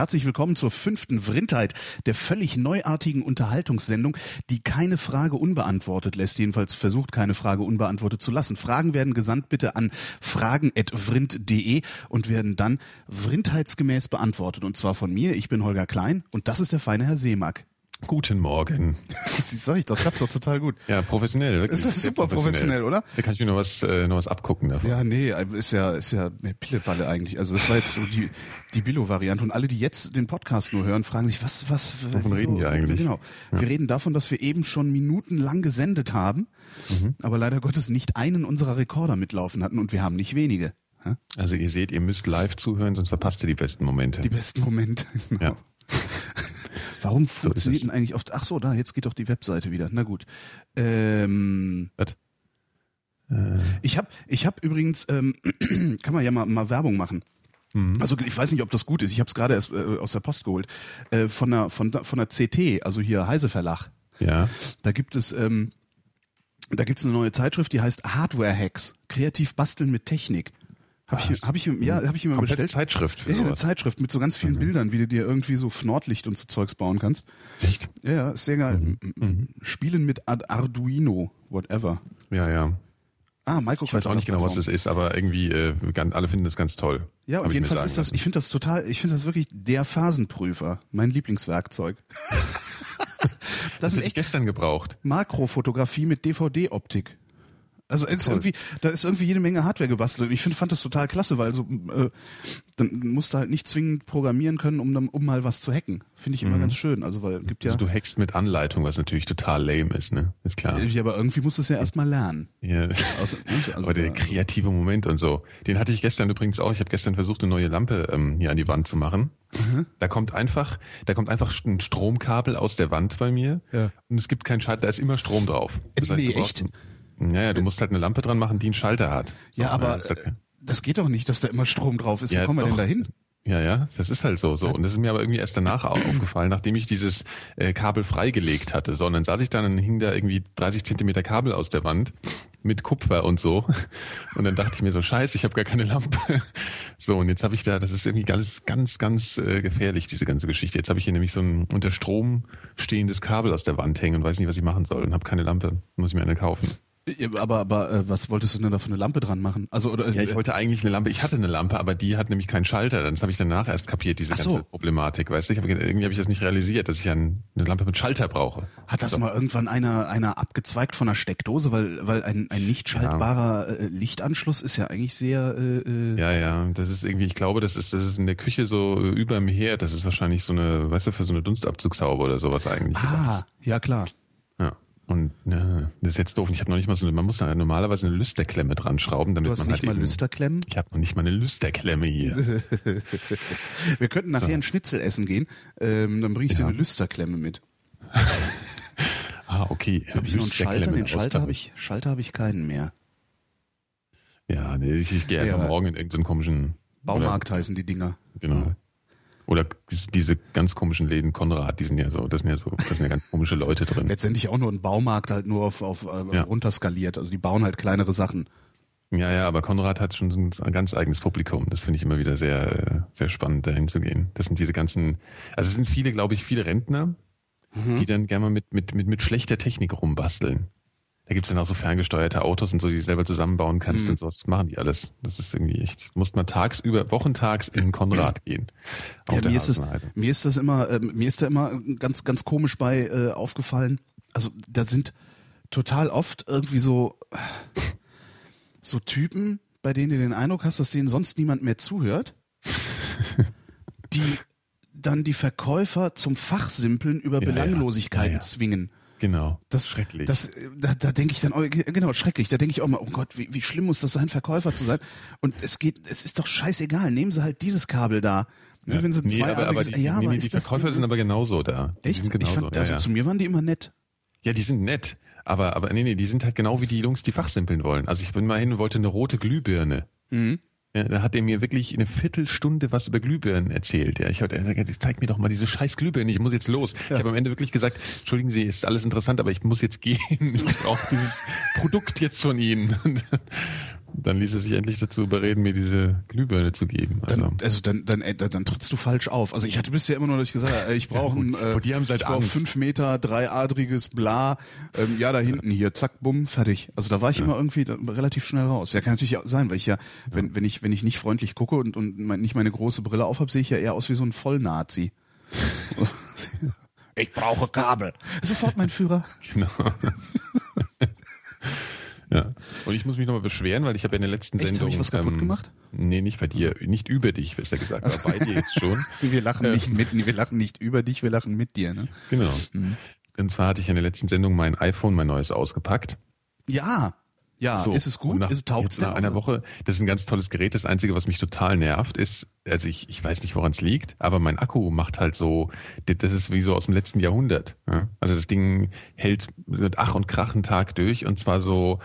Herzlich willkommen zur fünften Vrindheit, der völlig neuartigen Unterhaltungssendung, die keine Frage unbeantwortet lässt, jedenfalls versucht keine Frage unbeantwortet zu lassen. Fragen werden gesandt bitte an fragen.vrind.de und werden dann vrindheitsgemäß beantwortet. Und zwar von mir, ich bin Holger Klein und das ist der feine Herr Seemack. Guten Morgen. Das sag ich doch, klappt doch total gut. Ja, professionell. Wirklich. Das ist super professionell, oder? Da kann ich mir noch was, äh, noch was abgucken davon. Ja, nee, ist ja, ist ja eine Pilleballe eigentlich. Also das war jetzt so die, die Billo-Variante. Und alle, die jetzt den Podcast nur hören, fragen sich, was, was, wovon reden wir eigentlich? Genau. Ja. Wir reden davon, dass wir eben schon minutenlang gesendet haben, mhm. aber leider Gottes nicht einen unserer Rekorder mitlaufen hatten und wir haben nicht wenige. Also ihr seht, ihr müsst live zuhören, sonst verpasst ihr die besten Momente. Die besten Momente, genau. Ja. Warum funktioniert denn eigentlich oft? Ach so, da jetzt geht doch die Webseite wieder. Na gut. Ähm, Was? Äh. Ich habe ich hab übrigens, ähm, kann man ja mal, mal Werbung machen. Mhm. Also ich weiß nicht, ob das gut ist. Ich habe es gerade erst äh, aus der Post geholt äh, von der von von der CT, also hier Heise Verlag. Ja. Da gibt es ähm, da gibt's eine neue Zeitschrift, die heißt Hardware Hacks, kreativ basteln mit Technik. Habe ich, hab ich, ja, hab ich mir bestellt. Zeitschrift. Für ja, eine Zeitschrift mit so ganz vielen mhm. Bildern, wie du dir irgendwie so Nordlicht und so Zeugs bauen kannst. Echt? Ja, ja, ist sehr geil. Mhm. mhm. Spielen mit Arduino, whatever. Ja, ja. Ah, Micro Ich weiß auch nicht genau, was das ist, aber irgendwie äh, alle finden das ganz toll. Ja, und jedenfalls ist das, lassen. ich finde das total, ich finde das wirklich der Phasenprüfer, mein Lieblingswerkzeug. das, das hätte ich gestern gebraucht. Makrofotografie mit DVD-Optik. Also ist irgendwie, da ist irgendwie jede Menge Hardware gebastelt. Ich finde, fand das total klasse, weil so äh, dann musst du halt nicht zwingend programmieren können, um um mal was zu hacken. Finde ich immer mhm. ganz schön. Also weil gibt ja. Also du hackst mit Anleitung, was natürlich total lame ist, ne? Ist klar. Ja, aber irgendwie musst du es ja erstmal lernen. Ja. Also, also, aber der kreative Moment und so, den hatte ich gestern übrigens auch. Ich habe gestern versucht, eine neue Lampe ähm, hier an die Wand zu machen. Mhm. Da kommt einfach, da kommt einfach ein Stromkabel aus der Wand bei mir ja. und es gibt keinen Schalter, da ist immer Strom drauf. Das heißt, nee, echt? Naja, du musst halt eine Lampe dran machen, die einen Schalter hat. So, ja, aber ja, das geht doch nicht, dass da immer Strom drauf ist. Ja, Wo kommen wir denn da hin? Ja, ja, das ist halt so. so. Und das ist mir aber irgendwie erst danach aufgefallen, nachdem ich dieses äh, Kabel freigelegt hatte. So, und dann saß ich dann und hing da irgendwie 30 Zentimeter Kabel aus der Wand mit Kupfer und so. Und dann dachte ich mir so, scheiße, ich habe gar keine Lampe. So, und jetzt habe ich da, das ist irgendwie ganz, ganz, ganz äh, gefährlich, diese ganze Geschichte. Jetzt habe ich hier nämlich so ein unter Strom stehendes Kabel aus der Wand hängen und weiß nicht, was ich machen soll und habe keine Lampe. Muss ich mir eine kaufen. Aber, aber äh, was wolltest du denn da für eine Lampe dran machen? Also oder ja, ich wollte eigentlich eine Lampe. Ich hatte eine Lampe, aber die hat nämlich keinen Schalter. Das habe ich danach erst kapiert, diese so. ganze Problematik. Weißt du, ich hab, irgendwie habe ich das nicht realisiert, dass ich ein, eine Lampe mit Schalter brauche. Hat das so. mal irgendwann einer einer abgezweigt von einer Steckdose, weil weil ein ein nicht schaltbarer ja. Äh, Lichtanschluss ist ja eigentlich sehr. Äh, äh ja, ja, das ist irgendwie. Ich glaube, das ist das ist in der Küche so äh, über dem Herd. Das ist wahrscheinlich so eine, weißt du, für so eine Dunstabzugshaube oder sowas eigentlich. Ah, ja klar. Und ne, das ist jetzt doof. Ich habe noch nicht mal so eine, man muss da normalerweise eine Lüsterklemme dran schrauben, damit du hast man nicht halt mal Lüsterklemmen? Ich habe noch nicht mal eine Lüsterklemme hier. Wir könnten nachher so. ein Schnitzel essen gehen, ähm, dann bringe ich ja. dir eine Lüsterklemme mit. ah, okay. Habe ich noch einen Schalter? Den Schalter habe ich, Schalter habe ich keinen mehr. Ja, nee, ich, ich gehe einfach ja, morgen in irgendeinen komischen Baumarkt oder, heißen die Dinger. Genau. Oder diese ganz komischen Läden Konrad, die sind ja so, das sind ja so, das sind ja ganz komische Leute drin. Letztendlich auch nur ein Baumarkt halt nur auf, auf äh, ja. runterskaliert. Also die bauen halt kleinere Sachen. Ja, ja, aber Konrad hat schon so ein ganz eigenes Publikum. Das finde ich immer wieder sehr, sehr spannend, dahin zu gehen. Das sind diese ganzen, also es sind viele, glaube ich, viele Rentner, mhm. die dann gerne mal mit, mit, mit, mit schlechter Technik rumbasteln. Da gibt's dann auch so ferngesteuerte Autos und so, die du selber zusammenbauen kannst mhm. und sowas machen die alles. Das ist irgendwie echt. Du musst mal tagsüber, wochentags in Konrad gehen. Ja, mir, ist das, mir ist das immer, äh, mir ist da immer ganz, ganz komisch bei äh, aufgefallen. Also da sind total oft irgendwie so, so Typen, bei denen du den Eindruck hast, dass denen sonst niemand mehr zuhört, die dann die Verkäufer zum Fachsimpeln über ja, Belanglosigkeiten ja. Ja, zwingen. Genau. Das ist schrecklich. Das, da, da denke ich dann, oh, genau, schrecklich. Da denke ich auch mal, oh Gott, wie, wie schlimm muss das sein, Verkäufer zu sein? Und es geht, es ist doch scheißegal. Nehmen Sie halt dieses Kabel da. Ja. Wenn Sie nee, aber, aber die, ja, nee, aber die Verkäufer das, sind aber genauso da. Die Echt? Genauso, ich fand, also ja, zu mir waren die immer nett. Ja, die sind nett. Aber, aber nee, nee, die sind halt genau wie die Jungs, die fachsimpeln wollen. Also ich bin mal hin und wollte eine rote Glühbirne. Mhm. Ja, da hat er mir wirklich eine Viertelstunde was über Glühbirnen erzählt. Ja, ich hatte gesagt, zeig mir doch mal diese scheiß Glühbirnen, ich muss jetzt los. Ja. Ich habe am Ende wirklich gesagt, entschuldigen Sie, ist alles interessant, aber ich muss jetzt gehen. Ich brauche dieses Produkt jetzt von Ihnen. Dann ließ er sich endlich dazu überreden, mir diese Glühbirne zu geben. Also dann, also dann, dann, äh, dann, dann trittst du falsch auf. Also ich hatte bisher immer nur, dass ich gesagt habe, ich brauche ein äh, die haben seit ich fünf Meter, dreiadriges Bla. Ähm, ja, da hinten hier, zack, bumm, fertig. Also da war ich ja. immer irgendwie relativ schnell raus. Ja, kann natürlich auch sein, weil ich ja, wenn, wenn ich, wenn ich nicht freundlich gucke und, und nicht meine große Brille aufhab, sehe ich ja eher aus wie so ein Vollnazi. ich brauche Kabel. Sofort mein Führer. Genau. Ja. Und ich muss mich nochmal beschweren, weil ich habe ja in der letzten Echt, Sendung. Hab ich was kaputt ähm, gemacht? Nee, nicht bei dir, nicht über dich, besser gesagt, aber bei dir jetzt schon. wir lachen ähm, nicht mit, wir lachen nicht über dich, wir lachen mit dir, ne? Genau. Mhm. Und zwar hatte ich in der letzten Sendung mein iPhone, mein neues ausgepackt. Ja. Ja, so, ist es gut? Nach, ist es taugt nach einer Woche, das ist ein ganz tolles Gerät. Das Einzige, was mich total nervt, ist, also ich, ich weiß nicht, woran es liegt, aber mein Akku macht halt so, das ist wie so aus dem letzten Jahrhundert. Ja? Also das Ding hält mit Ach und Krach einen Tag durch und zwar so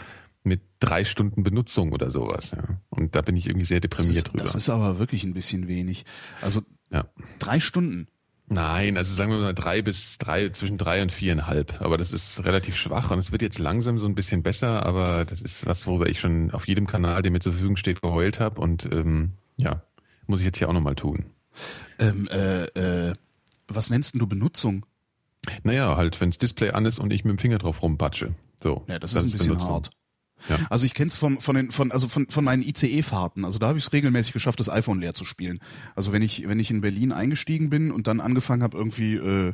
drei Stunden Benutzung oder sowas. Ja. Und da bin ich irgendwie sehr deprimiert das ist, drüber. Das ist aber wirklich ein bisschen wenig. Also ja. drei Stunden. Nein, also sagen wir mal drei bis drei, zwischen drei und viereinhalb. Aber das ist relativ schwach und es wird jetzt langsam so ein bisschen besser, aber das ist was, worüber ich schon auf jedem Kanal, der mir zur Verfügung steht, geheult habe. Und ähm, ja, muss ich jetzt hier auch nochmal tun. Ähm, äh, äh, was nennst du Benutzung? Naja, halt, wenns Display an ist und ich mit dem Finger drauf rumpatsche. So. Ja, das, das ist ein bisschen Benutzung. hart. Ja. Also ich kenne es von, von den, von, also von, von meinen ICE-Fahrten. Also da habe ich es regelmäßig geschafft, das iPhone leer zu spielen. Also wenn ich, wenn ich in Berlin eingestiegen bin und dann angefangen habe, irgendwie, äh,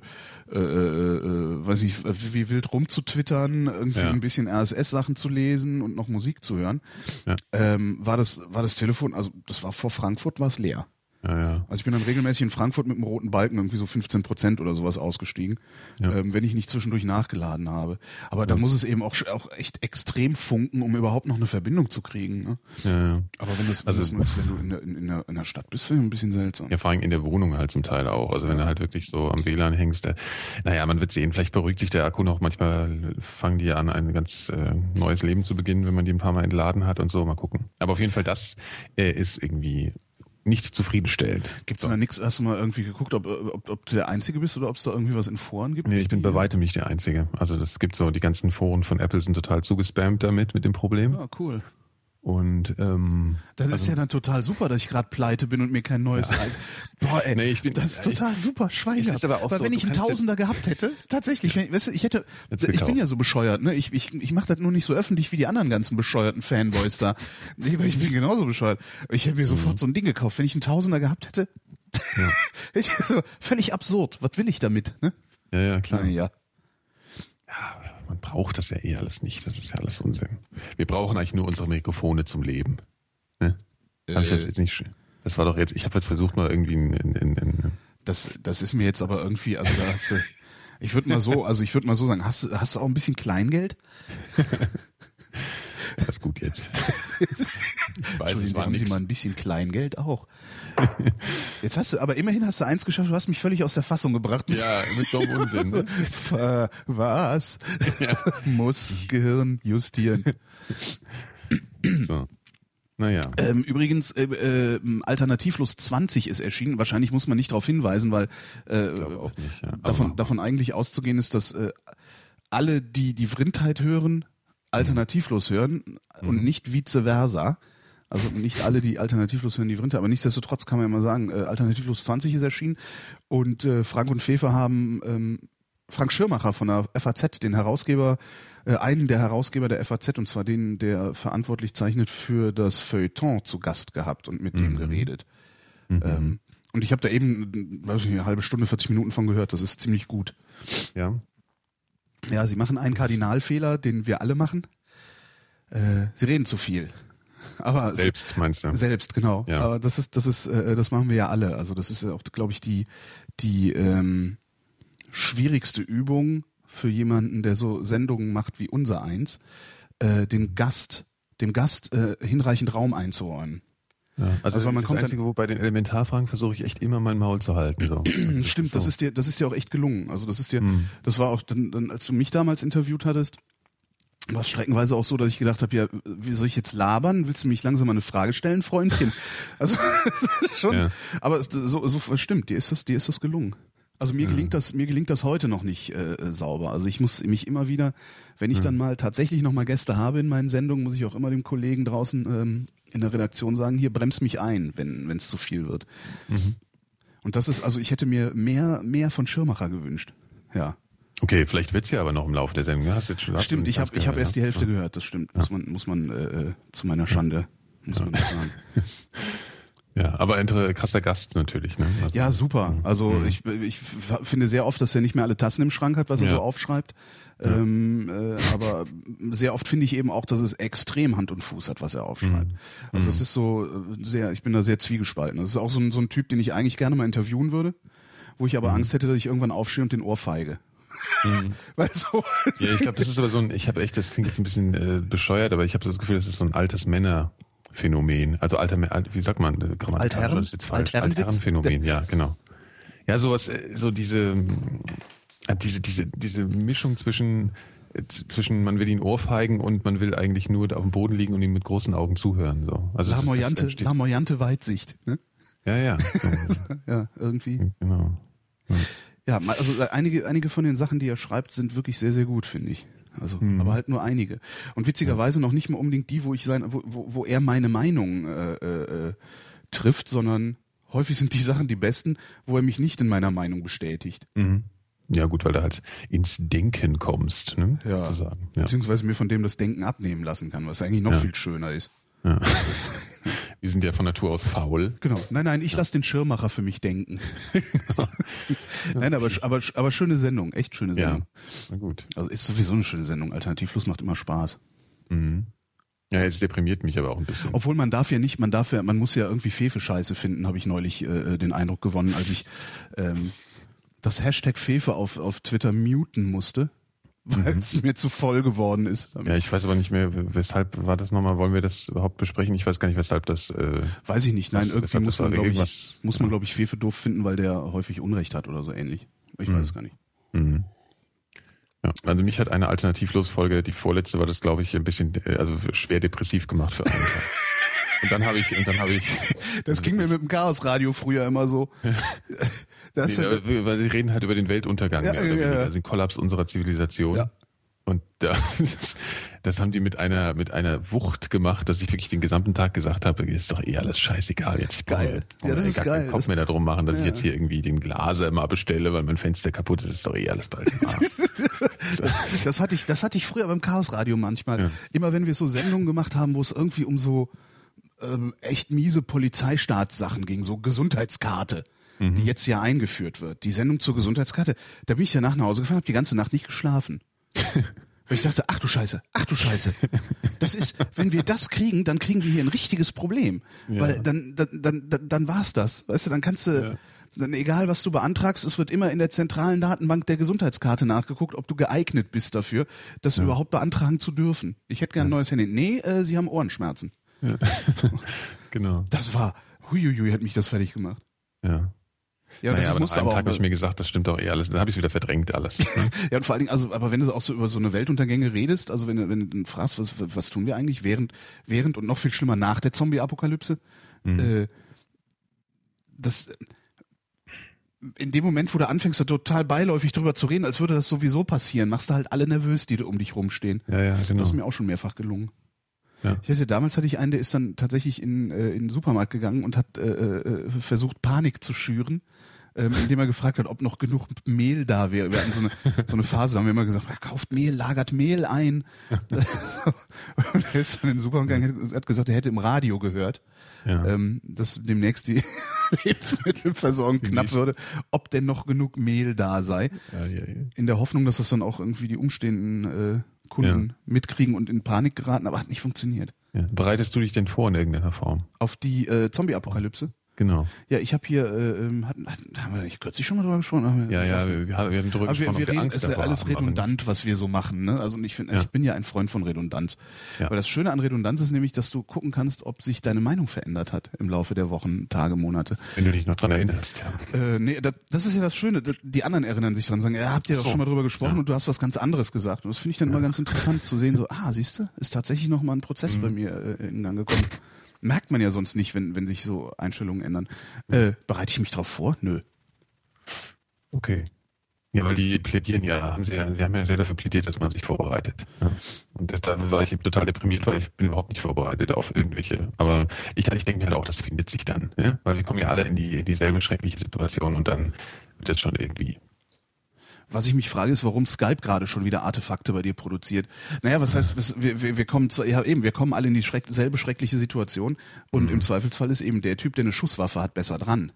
äh, äh, weiß ich, wie wild rumzutwittern, irgendwie ja. ein bisschen RSS-Sachen zu lesen und noch Musik zu hören, ja. ähm, war das, war das Telefon, also das war vor Frankfurt, war es leer. Ja, ja. Also ich bin dann regelmäßig in Frankfurt mit einem roten Balken irgendwie so 15 Prozent oder sowas ausgestiegen, ja. ähm, wenn ich nicht zwischendurch nachgeladen habe. Aber da muss es eben auch, auch echt extrem funken, um überhaupt noch eine Verbindung zu kriegen. Ne? Ja. Aber wenn das, wenn, also, das, wenn du in der, in, der, in der Stadt bist, finde ich ein bisschen seltsam. Ja, vor allem in der Wohnung halt zum Teil auch. Also wenn du halt wirklich so am WLAN hängst, äh, naja, man wird sehen, vielleicht beruhigt sich der Akku noch. Manchmal fangen die an, ein ganz äh, neues Leben zu beginnen, wenn man die ein paar Mal entladen hat und so. Mal gucken. Aber auf jeden Fall, das äh, ist irgendwie nicht zufriedenstellend. Gibt es so. da nichts? Hast du mal irgendwie geguckt, ob, ob, ob du der Einzige bist oder ob es da irgendwie was in Foren gibt? Nee, ich bin bei weitem nicht der Einzige. Also das gibt so, die ganzen Foren von Apple sind total zugespammt damit, mit dem Problem. Ah, cool. Und ähm, das also, ist ja dann total super, dass ich gerade pleite bin und mir kein neues ja. Boah, ey, nee, ich bin, das ist total super, Schweine. Ist aber auch Weil so, wenn ich einen Tausender gehabt hätte, tatsächlich, wenn, weißt du, ich hätte, ich bin ja so bescheuert, ne? Ich, ich, ich mache das nur nicht so öffentlich wie die anderen ganzen bescheuerten Fanboys da. Ich, ich bin genauso bescheuert. Ich hätte mir sofort mhm. so ein Ding gekauft, wenn ich einen Tausender gehabt hätte. Ja. ich so völlig absurd. Was will ich damit? Ne? Ja, ja, klar. Na, ja. Ja, man braucht das ja eh alles nicht. Das ist ja alles Unsinn. Wir brauchen eigentlich nur unsere Mikrofone zum Leben. Ne? Äh, das jetzt nicht. Das war doch jetzt. Ich habe jetzt versucht mal irgendwie in, in, in, in das, das ist mir jetzt aber irgendwie, also da hast du, ich würde mal so, also ich würde mal so sagen, hast, du hast du auch ein bisschen Kleingeld? Das ist gut jetzt. ich weiß, Sie haben Sie mal ein bisschen Kleingeld auch. Jetzt hast du, aber immerhin hast du eins geschafft, du hast mich völlig aus der Fassung gebracht. ja, mit so einem Unsinn. Ne? Was? Ja. Muss Gehirn justieren. So. Naja. Ähm, übrigens, äh, äh, Alternativlos 20 ist erschienen. Wahrscheinlich muss man nicht darauf hinweisen, weil äh, nicht, ja. davon, davon eigentlich auszugehen ist, dass äh, alle, die die Vrindheit hören, alternativlos hören mhm. und nicht vice versa. Also nicht alle, die alternativlos hören, die Vrinte, aber nichtsdestotrotz kann man ja mal sagen, äh, Alternativlos 20 ist erschienen und äh, Frank und Fefe haben ähm, Frank Schirmacher von der FAZ, den Herausgeber, äh, einen der Herausgeber der FAZ, und zwar den, der verantwortlich zeichnet für das Feuilleton zu Gast gehabt und mit mhm. dem geredet. Mhm. Ähm, und ich habe da eben, weiß ich nicht, eine halbe Stunde, 40 Minuten von gehört, das ist ziemlich gut. Ja. Ja, sie machen einen Kardinalfehler, den wir alle machen. Äh, sie reden zu viel. Aber selbst meinst du? Selbst, genau. Ja. Aber das ist, das ist, äh, das machen wir ja alle. Also das ist ja auch, glaube ich, die die ähm, schwierigste Übung für jemanden, der so Sendungen macht wie unser eins, äh, den Gast, dem Gast äh, hinreichend Raum einzuräumen. Ja, also, also man das kommt Einzige, wo bei den Elementarfragen versuche ich echt immer mein Maul zu halten. So. Stimmt, das, so. das ist dir, das ist dir auch echt gelungen. Also das ist dir, hm. das war auch dann, dann, als du mich damals interviewt hattest, war es streckenweise auch so, dass ich gedacht habe, ja, wie soll ich jetzt labern? Willst du mich langsam mal eine Frage stellen, Freundchen? Also schon, ja. aber so, so stimmt, dir ist das, dir ist das gelungen. Also mir Ja. gelingt das, mir gelingt das heute noch nicht äh, äh, sauber. Also ich muss mich immer wieder, wenn ich Ja. dann mal tatsächlich noch mal Gäste habe in meinen Sendungen, muss ich auch immer dem Kollegen draußen ähm, in der Redaktion sagen, hier bremst mich ein, wenn wenn es zu viel wird. Mhm. Und das ist, also ich hätte mir mehr mehr von Schirmacher gewünscht. Ja, Okay, vielleicht wird's ja aber noch im Laufe der Sendung. Du Hast jetzt schon hast stimmt. Ich habe ich gehört, erst die ja? Hälfte gehört. Das stimmt. Muss man muss man äh, äh, zu meiner Schande muss man das sagen. Ja, aber ein krasser Gast natürlich. Ne? Also, Ja, super. Also ich, ich f- finde sehr oft, dass er nicht mehr alle Tassen im Schrank hat, was er Ja. so aufschreibt. Ähm, äh, aber sehr oft finde ich eben auch, dass es extrem Hand und Fuß hat, was er aufschreibt. Also es ist so äh, sehr, ich bin da sehr zwiegespalten. Das ist auch so ein, so ein Typ, den ich eigentlich gerne mal interviewen würde, wo ich aber Angst hätte, dass ich irgendwann aufstehe und den Ohr feige. Weil so, Ja, ich glaube, das ist aber so ein, ich habe echt, das klingt jetzt ein bisschen äh, bescheuert, aber ich habe das Gefühl, das ist so ein altes Männerphänomen. Also alter, wie sagt man, äh, Altherren? Altherrenphänomen, ja, genau. Ja, sowas, äh, so diese, äh, diese, diese, diese Mischung zwischen, zwischen man will ihn ohrfeigen und man will eigentlich nur auf dem Boden liegen und ihm mit großen Augen zuhören. So. Also das- das lamoyante, entsteht- lamoyante Weitsicht. Ne? Ja, ja. So, Ja, irgendwie. genau. Ja, ma- also äh, einige, einige von den Sachen, die er schreibt, sind wirklich sehr, sehr gut, finde ich. Also, aber halt nur einige. Und witzigerweise noch nicht mal unbedingt die, wo ich sein, wo, wo, wo er meine Meinung äh, äh, äh, trifft, sondern häufig sind die Sachen die besten, wo er mich nicht in meiner Meinung bestätigt. Mhm. Ja, gut, weil du halt ins Denken kommst, ne? Ja. sozusagen. Ja. Beziehungsweise mir von dem das Denken abnehmen lassen kann, was eigentlich noch Ja. viel schöner ist. Ja. Wir sind ja von Natur aus faul. Genau. Nein, nein, ich lasse den Schirmmacher für mich denken. nein, aber, aber, aber schöne Sendung, echt schöne Ja. Sendung. Na gut. Also ist sowieso eine schöne Sendung. Alternativlos macht immer Spaß. Mhm. Ja, jetzt deprimiert mich aber auch ein bisschen. Obwohl man darf ja nicht, man darf ja, man muss ja irgendwie Fefe-Scheiße finden, habe ich neulich äh, den Eindruck gewonnen, als ich ähm, das Hashtag Fefe auf, auf Twitter muten musste, weil es mir zu voll geworden ist. Ja, ich weiß aber nicht mehr, weshalb war das nochmal, wollen wir das überhaupt besprechen? Ich weiß gar nicht, weshalb das, äh, Weiß ich nicht. Nein, Was- irgendwie muss das man, glaube ich, muss man, glaube ich, Fefe doof finden, weil der häufig Unrecht hat oder so ähnlich. Ich weiß es gar nicht. mhm. ja, also mich hat eine Alternativlos-Folge, die vorletzte war das, glaube ich, ein bisschen, äh, also schwer depressiv gemacht für einen Tag. Und dann habe ich, und dann habe ich, Das ging mir mit dem Chaosradio früher immer so. Das, nee, äh, weil sie reden halt über den Weltuntergang, Ja, ja, ja. also den Kollaps unserer Zivilisation. Ja. Und da, das, das haben die mit einer, mit einer Wucht gemacht, dass ich wirklich den gesamten Tag gesagt habe, ist doch eh alles scheißegal jetzt. Ich Geil. brauche Ja, das ist gar geil. Kopf Das- mehr darum machen, dass ich Ja. jetzt hier irgendwie den Glaser mal bestelle, weil mein Fenster kaputt ist, ist doch eh alles bald. Arsch. Das hatte ich, das hatte ich früher beim Chaosradio manchmal. Ja. Immer wenn wir so Sendungen gemacht haben, wo es irgendwie um so ähm, echt miese Polizeistaatssachen ging, so Gesundheitskarte, Mhm. die jetzt ja eingeführt wird. Die Sendung zur Gesundheitskarte, da bin ich ja nach nach Hause gefahren, habe die ganze Nacht nicht geschlafen. Weil ich dachte, ach du Scheiße, ach du Scheiße. Das ist, wenn wir das kriegen, dann kriegen wir hier ein richtiges Problem. Ja. Weil dann, dann, dann, dann, war's das. Weißt du, dann kannst du, Ja. dann egal was du beantragst, es wird immer in der zentralen Datenbank der Gesundheitskarte nachgeguckt, ob du geeignet bist dafür, das überhaupt beantragen zu dürfen. Ich hätte gern ein neues Handy. Nee, äh, sie haben Ohrenschmerzen. genau. Das war, huiuiui, hat mich das fertig gemacht. Ja. Ja, naja, das aber nach einem aber Tag habe ich mir gesagt, das stimmt doch eh alles. Dann habe ich es wieder verdrängt alles. ne? Ja, und vor allen Dingen, also, aber wenn du auch so über so eine Weltuntergänge redest, also wenn du, wenn du dann fragst, was, was tun wir eigentlich während, während und noch viel schlimmer nach der Zombie-Apokalypse, Mhm. äh, das, in dem Moment, wo du anfängst, da total beiläufig drüber zu reden, als würde das sowieso passieren, machst du halt alle nervös, die da um dich rumstehen. ja, ja, genau. Das ist mir auch schon mehrfach gelungen. Ja. Ich hatte damals hatte ich einen, der ist dann tatsächlich in, äh, in den Supermarkt gegangen und hat äh, äh, versucht Panik zu schüren, ähm, indem er gefragt hat, ob noch genug Mehl da wäre. Wir hatten so eine, so eine Phase, haben wir immer gesagt, "Ja, kauft Mehl, lagert Mehl ein. und er ist dann in den Supermarkt gegangen, hat gesagt, er hätte im Radio gehört, ja. ähm, dass demnächst die Lebensmittelversorgung knapp Demnächst. würde, ob denn noch genug Mehl da sei ja, ja, ja. in der Hoffnung, dass das dann auch irgendwie die umstehenden äh, Kunden mitkriegen und in Panik geraten, aber hat nicht funktioniert. ja. Bereitest du dich denn vor in irgendeiner Form? Auf die äh, Zombie-Apokalypse? Genau. Ja, ich habe hier, äh, ähm, hatten, hatten, haben wir nicht kürzlich schon mal drüber gesprochen? Ja, ja, wir, wir haben wir haben drüber Aber wir, gesprochen, wir wir reden, ist ja alles haben, aber redundant, was wir so machen. Ne? Also ich finde, Ja. ich bin ja ein Freund von Redundanz. Ja. Weil das Schöne an Redundanz ist nämlich, dass du gucken kannst, ob sich deine Meinung verändert hat im Laufe der Wochen, Tage, Monate. Wenn du dich noch dran erinnerst, ja. Äh, nee, das, das ist ja das Schöne. Die anderen erinnern sich dran, sagen, ja, habt ihr doch so. schon mal drüber gesprochen Ja. und du hast was ganz anderes gesagt. Und das finde ich dann immer ganz interessant zu sehen, so, ah, siehst du, ist tatsächlich noch mal ein Prozess Mhm. bei mir äh, in Gang gekommen. Merkt man ja sonst nicht, wenn, wenn sich so Einstellungen ändern. Äh, bereite ich mich drauf vor? Nö. Okay. Ja, weil die plädieren ja, haben sie, ja, sie haben ja sehr dafür plädiert, dass man sich vorbereitet. Ja. Und da war ich total deprimiert, weil ich bin überhaupt nicht vorbereitet auf irgendwelche. Aber ich, ich denke mir halt auch, das findet sich dann, ja? weil wir kommen ja alle in, die, in dieselbe schreckliche Situation und dann wird das schon irgendwie. Was ich mich frage, ist, warum Skype gerade schon wieder Artefakte bei dir produziert. Naja, was heißt, wir, wir, wir kommen zu, ja eben, wir kommen alle in dieselbe schreck, schreckliche Situation und mhm. im Zweifelsfall ist eben der Typ, der eine Schusswaffe hat, besser dran.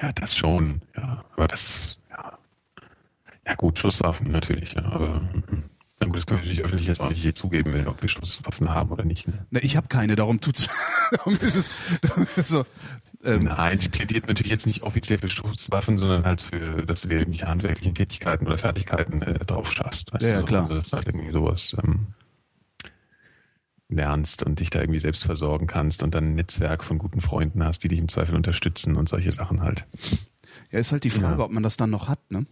Ja, das schon, ja. Aber das, ja gut, Schusswaffen natürlich, ja, aber na gut, das können wir natürlich öffentlich jetzt auch nicht je zugeben, wenn, ob wir Schusswaffen haben oder nicht. Ne? Na, ich habe keine, darum tut's. darum ist es darum ist so. Ähm, Nein, es plädiert natürlich jetzt nicht offiziell für Schusswaffen, sondern halt für, dass du dir irgendwelche handwerklichen Tätigkeiten oder Fertigkeiten äh, drauf schaffst. Weißt ja, ja, klar. Also, dass du halt irgendwie sowas ähm, lernst und dich da irgendwie selbst versorgen kannst und dann ein Netzwerk von guten Freunden hast, die dich im Zweifel unterstützen und solche Sachen halt. Ja, ist halt die Frage, ja. ob man das dann noch hat, ne?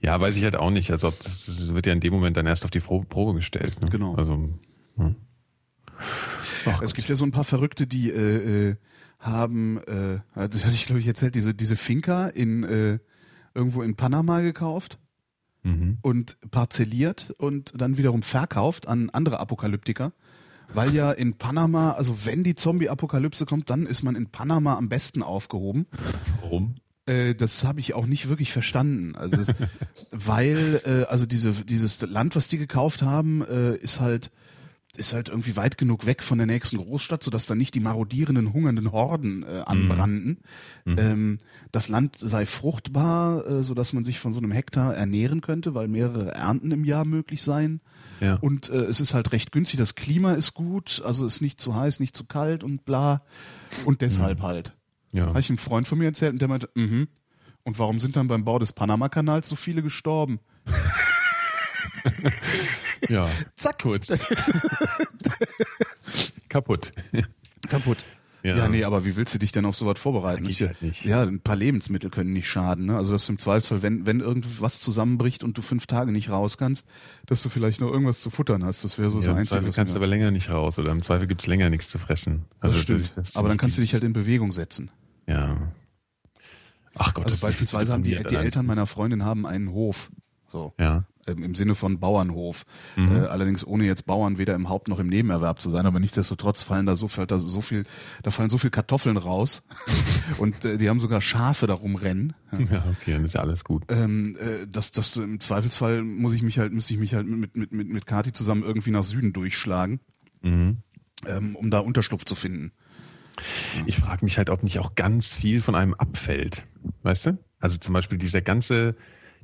Ja, weiß ich halt auch nicht. Also das wird ja in dem Moment dann erst auf die Probe gestellt. Ne? Genau. Also hm. Ach, es gibt ja so ein paar Verrückte, die äh, äh, haben, äh, das hatte ich glaube ich erzählt, diese diese Finca in äh, irgendwo in Panama gekauft mhm. und parzelliert und dann wiederum verkauft an andere Apokalyptiker. Weil ja in Panama, also wenn die Zombie-Apokalypse kommt, dann ist man in Panama am besten aufgehoben. Warum? Äh, das habe ich auch nicht wirklich verstanden. Also das, weil äh, also diese dieses Land, was die gekauft haben, äh, ist halt ist halt irgendwie weit genug weg von der nächsten Großstadt, sodass da nicht die marodierenden, hungernden Horden äh, anbrannten. Mhm. Ähm, das Land sei fruchtbar, äh, sodass man sich von so einem Hektar ernähren könnte, weil mehrere Ernten im Jahr möglich seien. Ja. Und äh, es ist halt recht günstig, das Klima ist gut, also ist nicht zu heiß, nicht zu kalt und bla. Und deshalb mhm. halt. Ja. Habe ich einem Freund von mir erzählt und der meinte, mhm. Und warum sind dann beim Bau des Panama-Kanals so viele gestorben? ja. Zack. Kurz. Kaputt. Kaputt. Ja. ja, nee, aber wie willst du dich denn auf sowas vorbereiten? Geht halt nicht. Ja, ein paar Lebensmittel können nicht schaden. Ne? Also dass du im Zweifelsfall, wenn, wenn irgendwas zusammenbricht und du fünf Tage nicht raus kannst, dass du vielleicht noch irgendwas zu futtern hast. Das wäre so ja, das Einzige. Im Zweifel kannst du aber länger nicht raus oder im Zweifel gibt's länger nichts zu fressen. Also das stimmt. Das, das aber dann kannst du dich halt in Bewegung setzen. Ja. Ach Gott. Also beispielsweise haben die, die Eltern meiner Freundin haben einen Hof. So. Ja. Ähm, Im Sinne von Bauernhof. Mhm. Äh, allerdings ohne jetzt Bauern weder im Haupt noch im Nebenerwerb zu sein, aber nichtsdestotrotz fallen da so, fällt da so viel, da fallen so viel Kartoffeln raus. und äh, die haben sogar Schafe darum rennen. Ja, ja okay, dann ist ja alles gut. Ähm, äh, das, das im Zweifelsfall muss ich mich halt, müsste ich mich halt mit, mit, mit, mit Kati zusammen irgendwie nach Süden durchschlagen, mhm. ähm, um da Unterschlupf zu finden. Ich frage mich halt, ob nicht auch ganz viel von einem abfällt. Weißt du? Also zum Beispiel dieser ganze,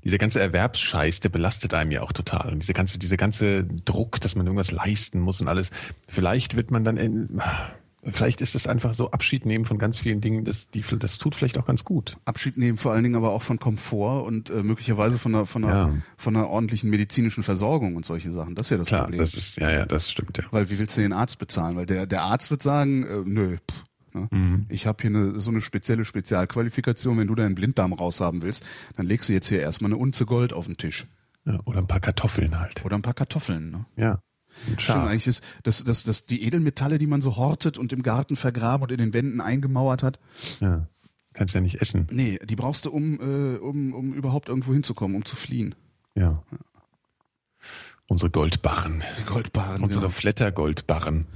dieser ganze Erwerbsscheiß, der belastet einem ja auch total. Und dieser ganze, dieser ganze Druck, dass man irgendwas leisten muss und alles. Vielleicht wird man dann in, vielleicht ist es einfach so Abschied nehmen von ganz vielen Dingen, das, die, das tut vielleicht auch ganz gut. Abschied nehmen vor allen Dingen aber auch von Komfort und äh, möglicherweise von einer, von einer, ja. von einer ordentlichen medizinischen Versorgung und solche Sachen. Das ist ja das Klar, Problem. Das ist, ja, ja, das stimmt, ja. Weil wie willst du den Arzt bezahlen? Weil der, der Arzt wird sagen, äh, nö, pff, Ne? Mhm. Ich habe hier eine, so eine spezielle Spezialqualifikation. Wenn du deinen Blinddarm raushaben willst, dann legst du jetzt hier erstmal eine Unze Gold auf den Tisch. Ja, oder ein paar Kartoffeln halt. Oder ein paar Kartoffeln. Ne? Ja. Stimmt, eigentlich ist das, das, das, die Edelmetalle, die man so hortet und im Garten vergraben und in den Wänden eingemauert hat. Ja. Kannst ja nicht essen. Nee, die brauchst du, um, äh, um, um überhaupt irgendwo hinzukommen, um zu fliehen. Ja. ja. Unsere Goldbarren. Die Goldbarren. Unsere genau. Flattergoldbarren.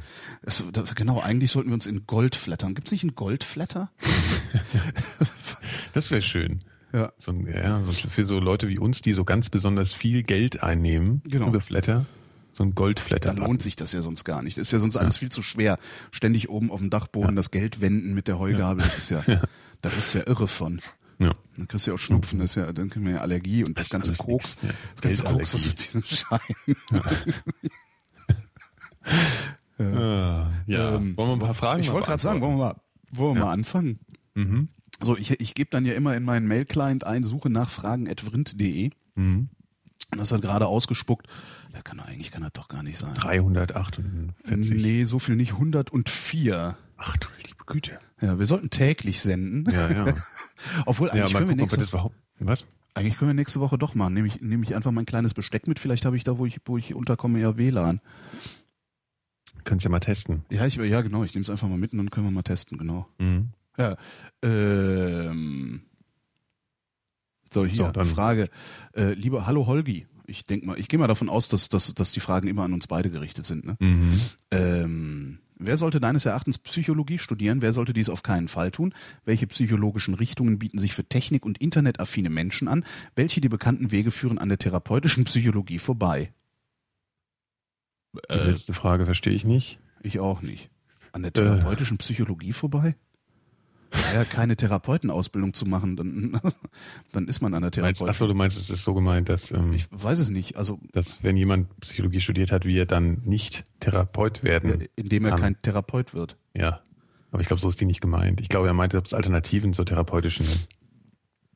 Genau, eigentlich sollten wir uns in Gold flattern. Gibt es nicht einen Goldflatter? das wäre schön. Ja. So ein, ja, für so Leute wie uns, die so ganz besonders viel Geld einnehmen genau. über Flatter. So ein Goldflatter. Da lohnt sich das ja sonst gar nicht. Das ist ja sonst alles viel zu schwer. Ständig oben auf dem Dachboden ja. das Geld wenden mit der Heugabel. Das ist ja, da bist du ja irre von. Ja. Dann kriegst du ja auch Schnupfen, das ist ja, dann kriegen wir ja Allergie und das, das ganze Koks, ja. das ganze Koks, was auf diesem Schein. Ja. Ja. Ähm, wollen wir ein paar Fragen Ich wollte gerade sagen, wollen wir mal, wollen wir ja. mal anfangen? Mhm. So, ich, ich gebe dann ja immer in meinen Mail-Client ein, suche nach fragen.vrind.de. Mhm. Und das hat gerade ausgespuckt. Das kann doch, eigentlich kann das doch gar nicht sein. 348. Nee, so viel nicht. 104. Ach du liebe Güte. Ja, wir sollten täglich senden. Ja, ja. Obwohl, eigentlich ja, können wir nächste Woche. Was? Eigentlich können wir nächste Woche doch machen. Nehme ich, nehme ich einfach mein kleines Besteck mit. Vielleicht habe ich da, wo ich, wo ich unterkomme, ja WLAN. Könnt's ja mal testen. Ja, ich, ja genau, ich nehme es einfach mal mit und dann können wir mal testen, genau. Mhm. Ja. Ähm, So, hier, so, Frage. Äh, lieber, hallo Holgi. Ich denke mal, ich gehe mal davon aus, dass, dass, dass die Fragen immer an uns beide gerichtet sind. Ne? Mhm. Ähm, wer sollte deines Erachtens Psychologie studieren? Wer sollte dies auf keinen Fall tun? Welche psychologischen Richtungen bieten sich für Technik- und Internetaffine Menschen an? Welche die bekannten Wege führen an der therapeutischen Psychologie vorbei? Die letzte Frage verstehe ich nicht. Ich auch nicht. An der therapeutischen äh. Psychologie vorbei? Ja, keine Therapeutenausbildung zu machen, dann, dann ist man an der Therapeutin. Achso, du meinst, es ist so gemeint, dass ähm, ich weiß es nicht. Also dass wenn jemand Psychologie studiert hat, wie er dann nicht Therapeut werden, ja, indem er kann. kein Therapeut wird. Ja, aber ich glaube, so ist die nicht gemeint. Ich glaube, er meinte, ob es Alternativen zur therapeutischen,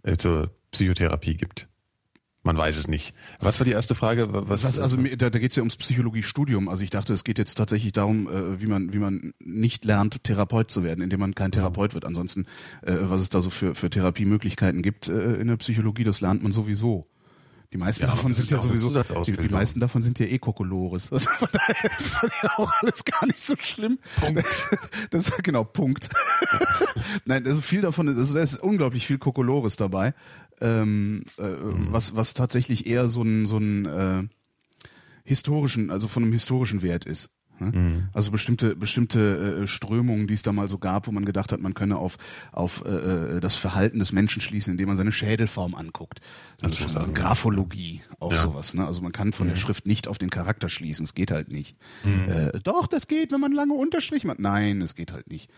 äh, zur Psychotherapie gibt. Man weiß es nicht. Was war die erste Frage? Was, Was also da, da geht es ja ums Psychologiestudium. Also ich dachte, es geht jetzt tatsächlich darum, äh, wie man wie man nicht lernt, Therapeut zu werden, indem man kein Therapeut wird. Ansonsten, äh, was es da so für für Therapiemöglichkeiten gibt äh, in der Psychologie, das lernt man sowieso. Die meisten ja, davon sind ja sowieso, die, die, meisten davon sind ja eh Kokolores. Also von daher ist ja auch alles gar nicht so schlimm. Punkt. Das, ist genau, Punkt. Nein, also viel davon, also da ist unglaublich viel Kokolores dabei, ähm, äh, mhm. was, was tatsächlich eher so ein, so ein äh, historischen, also von einem historischen Wert ist. Ne? Mhm. Also bestimmte bestimmte äh, Strömungen, die es da mal so gab, wo man gedacht hat, man könne auf auf äh, äh das Verhalten des Menschen schließen, indem man seine Schädelform anguckt. Also schon Graphologie, auch ja. sowas. Ne? Also man kann von mhm. der Schrift nicht auf den Charakter schließen. Es geht halt nicht. Mhm. Äh, doch, das geht, wenn man lange Unterstrich macht. Nein, es geht halt nicht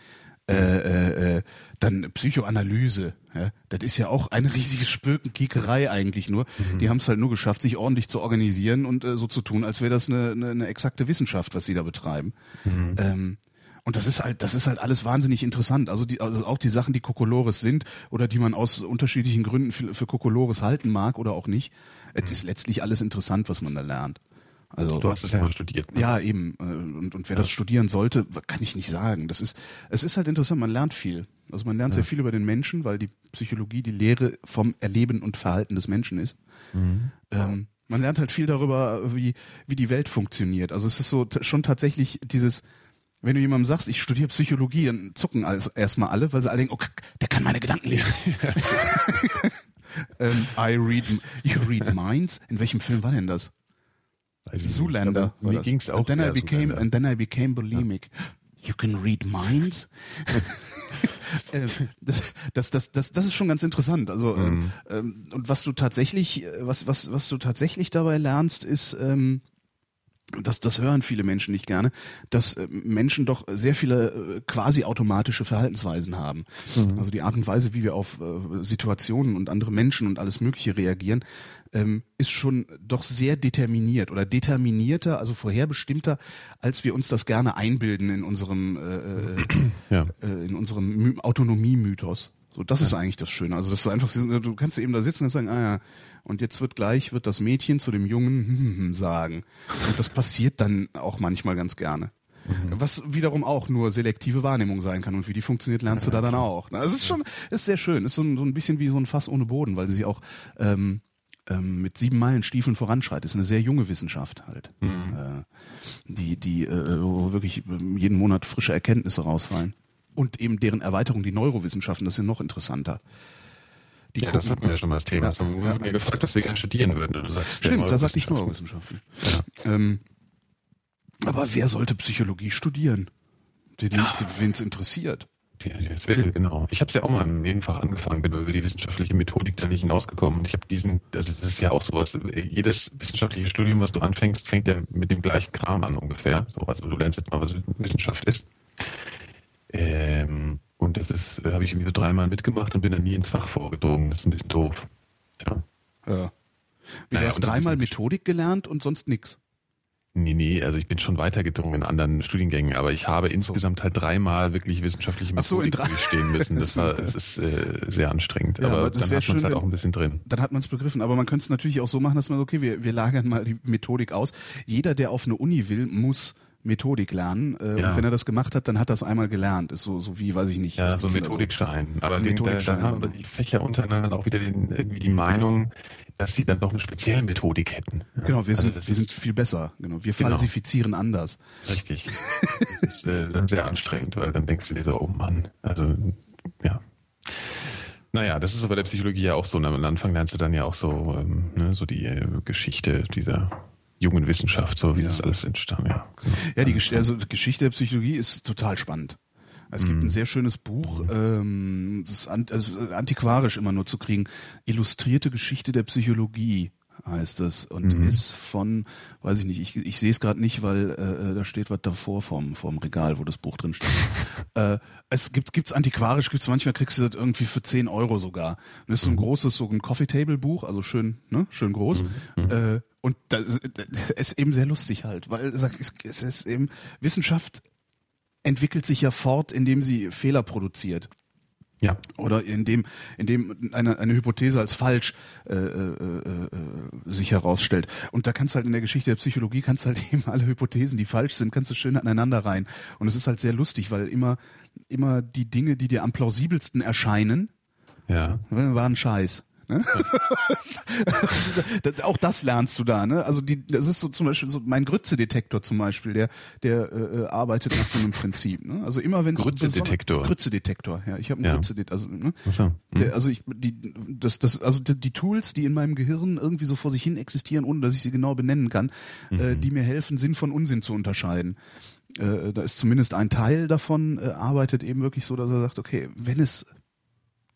äh, äh, dann Psychoanalyse. Ja? Das ist ja auch eine riesige Spökenkiekerei eigentlich nur. Mhm. Die haben es halt nur geschafft, sich ordentlich zu organisieren und äh, so zu tun, als wäre das eine, eine, eine exakte Wissenschaft, was sie da betreiben. Mhm. Ähm, und das ist halt, das ist halt alles wahnsinnig interessant. Also, die, also auch die Sachen, die Kokolores sind oder die man aus unterschiedlichen Gründen für, für Kokolores halten mag oder auch nicht. Mhm. Es ist letztlich alles interessant, was man da lernt. Also, du hast es ja mal studiert. Ne? Ja, eben. Äh, und, und wer ja. das studieren sollte, kann ich nicht sagen. Das ist, es ist halt interessant, man lernt viel. Also man lernt ja. sehr viel über den Menschen, weil die Psychologie die Lehre vom Erleben und Verhalten des Menschen ist. Mhm. Ähm, man lernt halt viel darüber, wie, wie die Welt funktioniert. Also es ist so schon tatsächlich dieses, wenn du jemandem sagst, ich studiere Psychologie, dann zucken alles erstmal alle, weil sie alle denken, oh, der kann meine Gedanken lesen. ähm, I read, you read minds. In welchem Film war denn das? Zoolander. Mir ging's auch. And then I became, and then I became bulimic. Ja. You can read minds. Äh, das, das, das, das, das ist schon ganz interessant. Also mhm. ähm, und was du tatsächlich, was, was, was du tatsächlich dabei lernst, ist ähm, das, das hören viele Menschen nicht gerne, dass äh, Menschen doch sehr viele äh, quasi automatische Verhaltensweisen haben. Mhm. Also die Art und Weise, wie wir auf äh, Situationen und andere Menschen und alles Mögliche reagieren, ähm, ist schon doch sehr determiniert oder determinierter, also vorherbestimmter, als wir uns das gerne einbilden in unserem, äh, ja. äh, in unserem Autonomiemythos. So, das ja. ist eigentlich das Schöne. Also, dass du einfach, du kannst eben da sitzen und sagen, ah ja, und jetzt wird gleich, wird das Mädchen zu dem Jungen hm, hm, hm, sagen. Und das passiert dann auch manchmal ganz gerne. Mhm. Was wiederum auch nur selektive Wahrnehmung sein kann und wie die funktioniert, lernst ja, du da dann auch. Also es ist schon, ist sehr schön. Ist so ein, so ein bisschen wie so ein Fass ohne Boden, weil sie auch ähm, ähm, mit sieben Meilen Stiefeln voranschreitet. Ist eine sehr junge Wissenschaft halt, mhm. äh, die die äh, wo wirklich jeden Monat frische Erkenntnisse rausfallen und eben deren Erweiterung, die Neurowissenschaften, das ist ja noch interessanter. Ja, das hatten wir ja schon mal das Thema. Ja, also, wir haben ja gefragt, was wir gerne studieren würden. Du sagst Stimmt, da sagte ich Neurowissenschaften. Ja. Ähm, aber wer sollte Psychologie studieren? Den, ja. Wen es interessiert. Das will, genau. Ich habe es ja auch mal im Nebenfach angefangen, bin über die wissenschaftliche Methodik da nicht hinausgekommen. Und ich habe diesen, also das ist ja auch sowas, jedes wissenschaftliche Studium, was du anfängst, fängt ja mit dem gleichen Kram an ungefähr. So, also du lernst jetzt mal, was Wissenschaft ist. Ähm, und das ist, äh, habe ich irgendwie so dreimal mitgemacht und bin dann nie ins Fach vorgedrungen. Das ist ein bisschen doof. Tja. Ja. Wie, naja, du hast dreimal Methodik gelernt und sonst nix. Nee, nee, also ich bin schon weitergedrungen in anderen Studiengängen, aber ich habe insgesamt halt dreimal wirklich wissenschaftliche Methodik so, stehen müssen. Das war, das ist äh, sehr anstrengend. Ja, aber, aber dann hat man es halt auch ein bisschen drin. Dann hat man es begriffen. Aber man könnte es natürlich auch so machen, dass man, okay, wir, wir lagern mal die Methodik aus. Jeder, der auf eine Uni will, muss Methodik lernen. Äh, ja. Und wenn er das gemacht hat, dann hat er es einmal gelernt. Ist so, so wie, weiß ich nicht. Ja, so ein Methodikschein. So. Aber Methodikschein, dann haben genau. die Fächer untereinander auch wieder den, irgendwie die Meinung, dass sie dann doch eine spezielle Methodik hätten. Genau, wir also sind, wir sind viel besser. Genau, wir genau. falsifizieren anders. Richtig. das ist äh, dann sehr anstrengend, weil dann denkst du dir so, oh Mann, also ja. Naja, das ist aber der Psychologie ja auch so. Und am Anfang lernst du dann ja auch so, ähm, ne, so die äh, Geschichte dieser jungen Wissenschaft, so wie ja. das alles entstand. Ja, genau. ja die Geschichte, also die Geschichte der Psychologie ist total spannend. Es gibt ein mhm. sehr schönes Buch, ähm, das ist, an, das ist antiquarisch immer nur zu kriegen. Illustrierte Geschichte der Psychologie heißt es und mhm. ist von, weiß ich nicht, ich, ich sehe es gerade nicht, weil äh, äh, da steht was davor vom, vom Regal, wo das Buch drin steht. äh, es gibt gibt's antiquarisch, gibt's manchmal kriegst du das irgendwie für 10 Euro sogar. Und das ist so ein mhm. großes, so ein Coffee Table Buch, also schön, ne, schön groß. Mhm. mhm. Äh, und das, das ist eben sehr lustig halt, weil es ist eben Wissenschaft entwickelt sich ja fort, indem sie Fehler produziert. Ja. Oder indem, indem eine, eine Hypothese als falsch äh, äh, äh, sich herausstellt. Und da kannst du halt in der Geschichte der Psychologie, kannst du halt eben alle Hypothesen, die falsch sind, kannst du schön aneinander rein. Und es ist halt sehr lustig, weil immer, immer die Dinge, die dir am plausibelsten erscheinen, ja. waren Scheiß. Ne? auch das lernst du da, ne? Also die, das ist so zum Beispiel so mein Grütze-Detektor zum Beispiel, der, der äh, äh arbeitet nach so einem Prinzip. Ne? Also immer wenn Grütze-Detektor. Grütze-Detektor, ja. Ich habe einen ja. Grütze-Detektor. Also, ne? So. Hm. Der, also ich, die, das, das, also die, die, Tools, die in meinem Gehirn irgendwie so vor sich hin existieren, ohne dass ich sie genau benennen kann, äh, mhm. äh, die mir helfen, Sinn von Unsinn zu unterscheiden. Äh, da ist zumindest ein Teil davon äh, arbeitet eben wirklich so, dass er sagt, okay, wenn es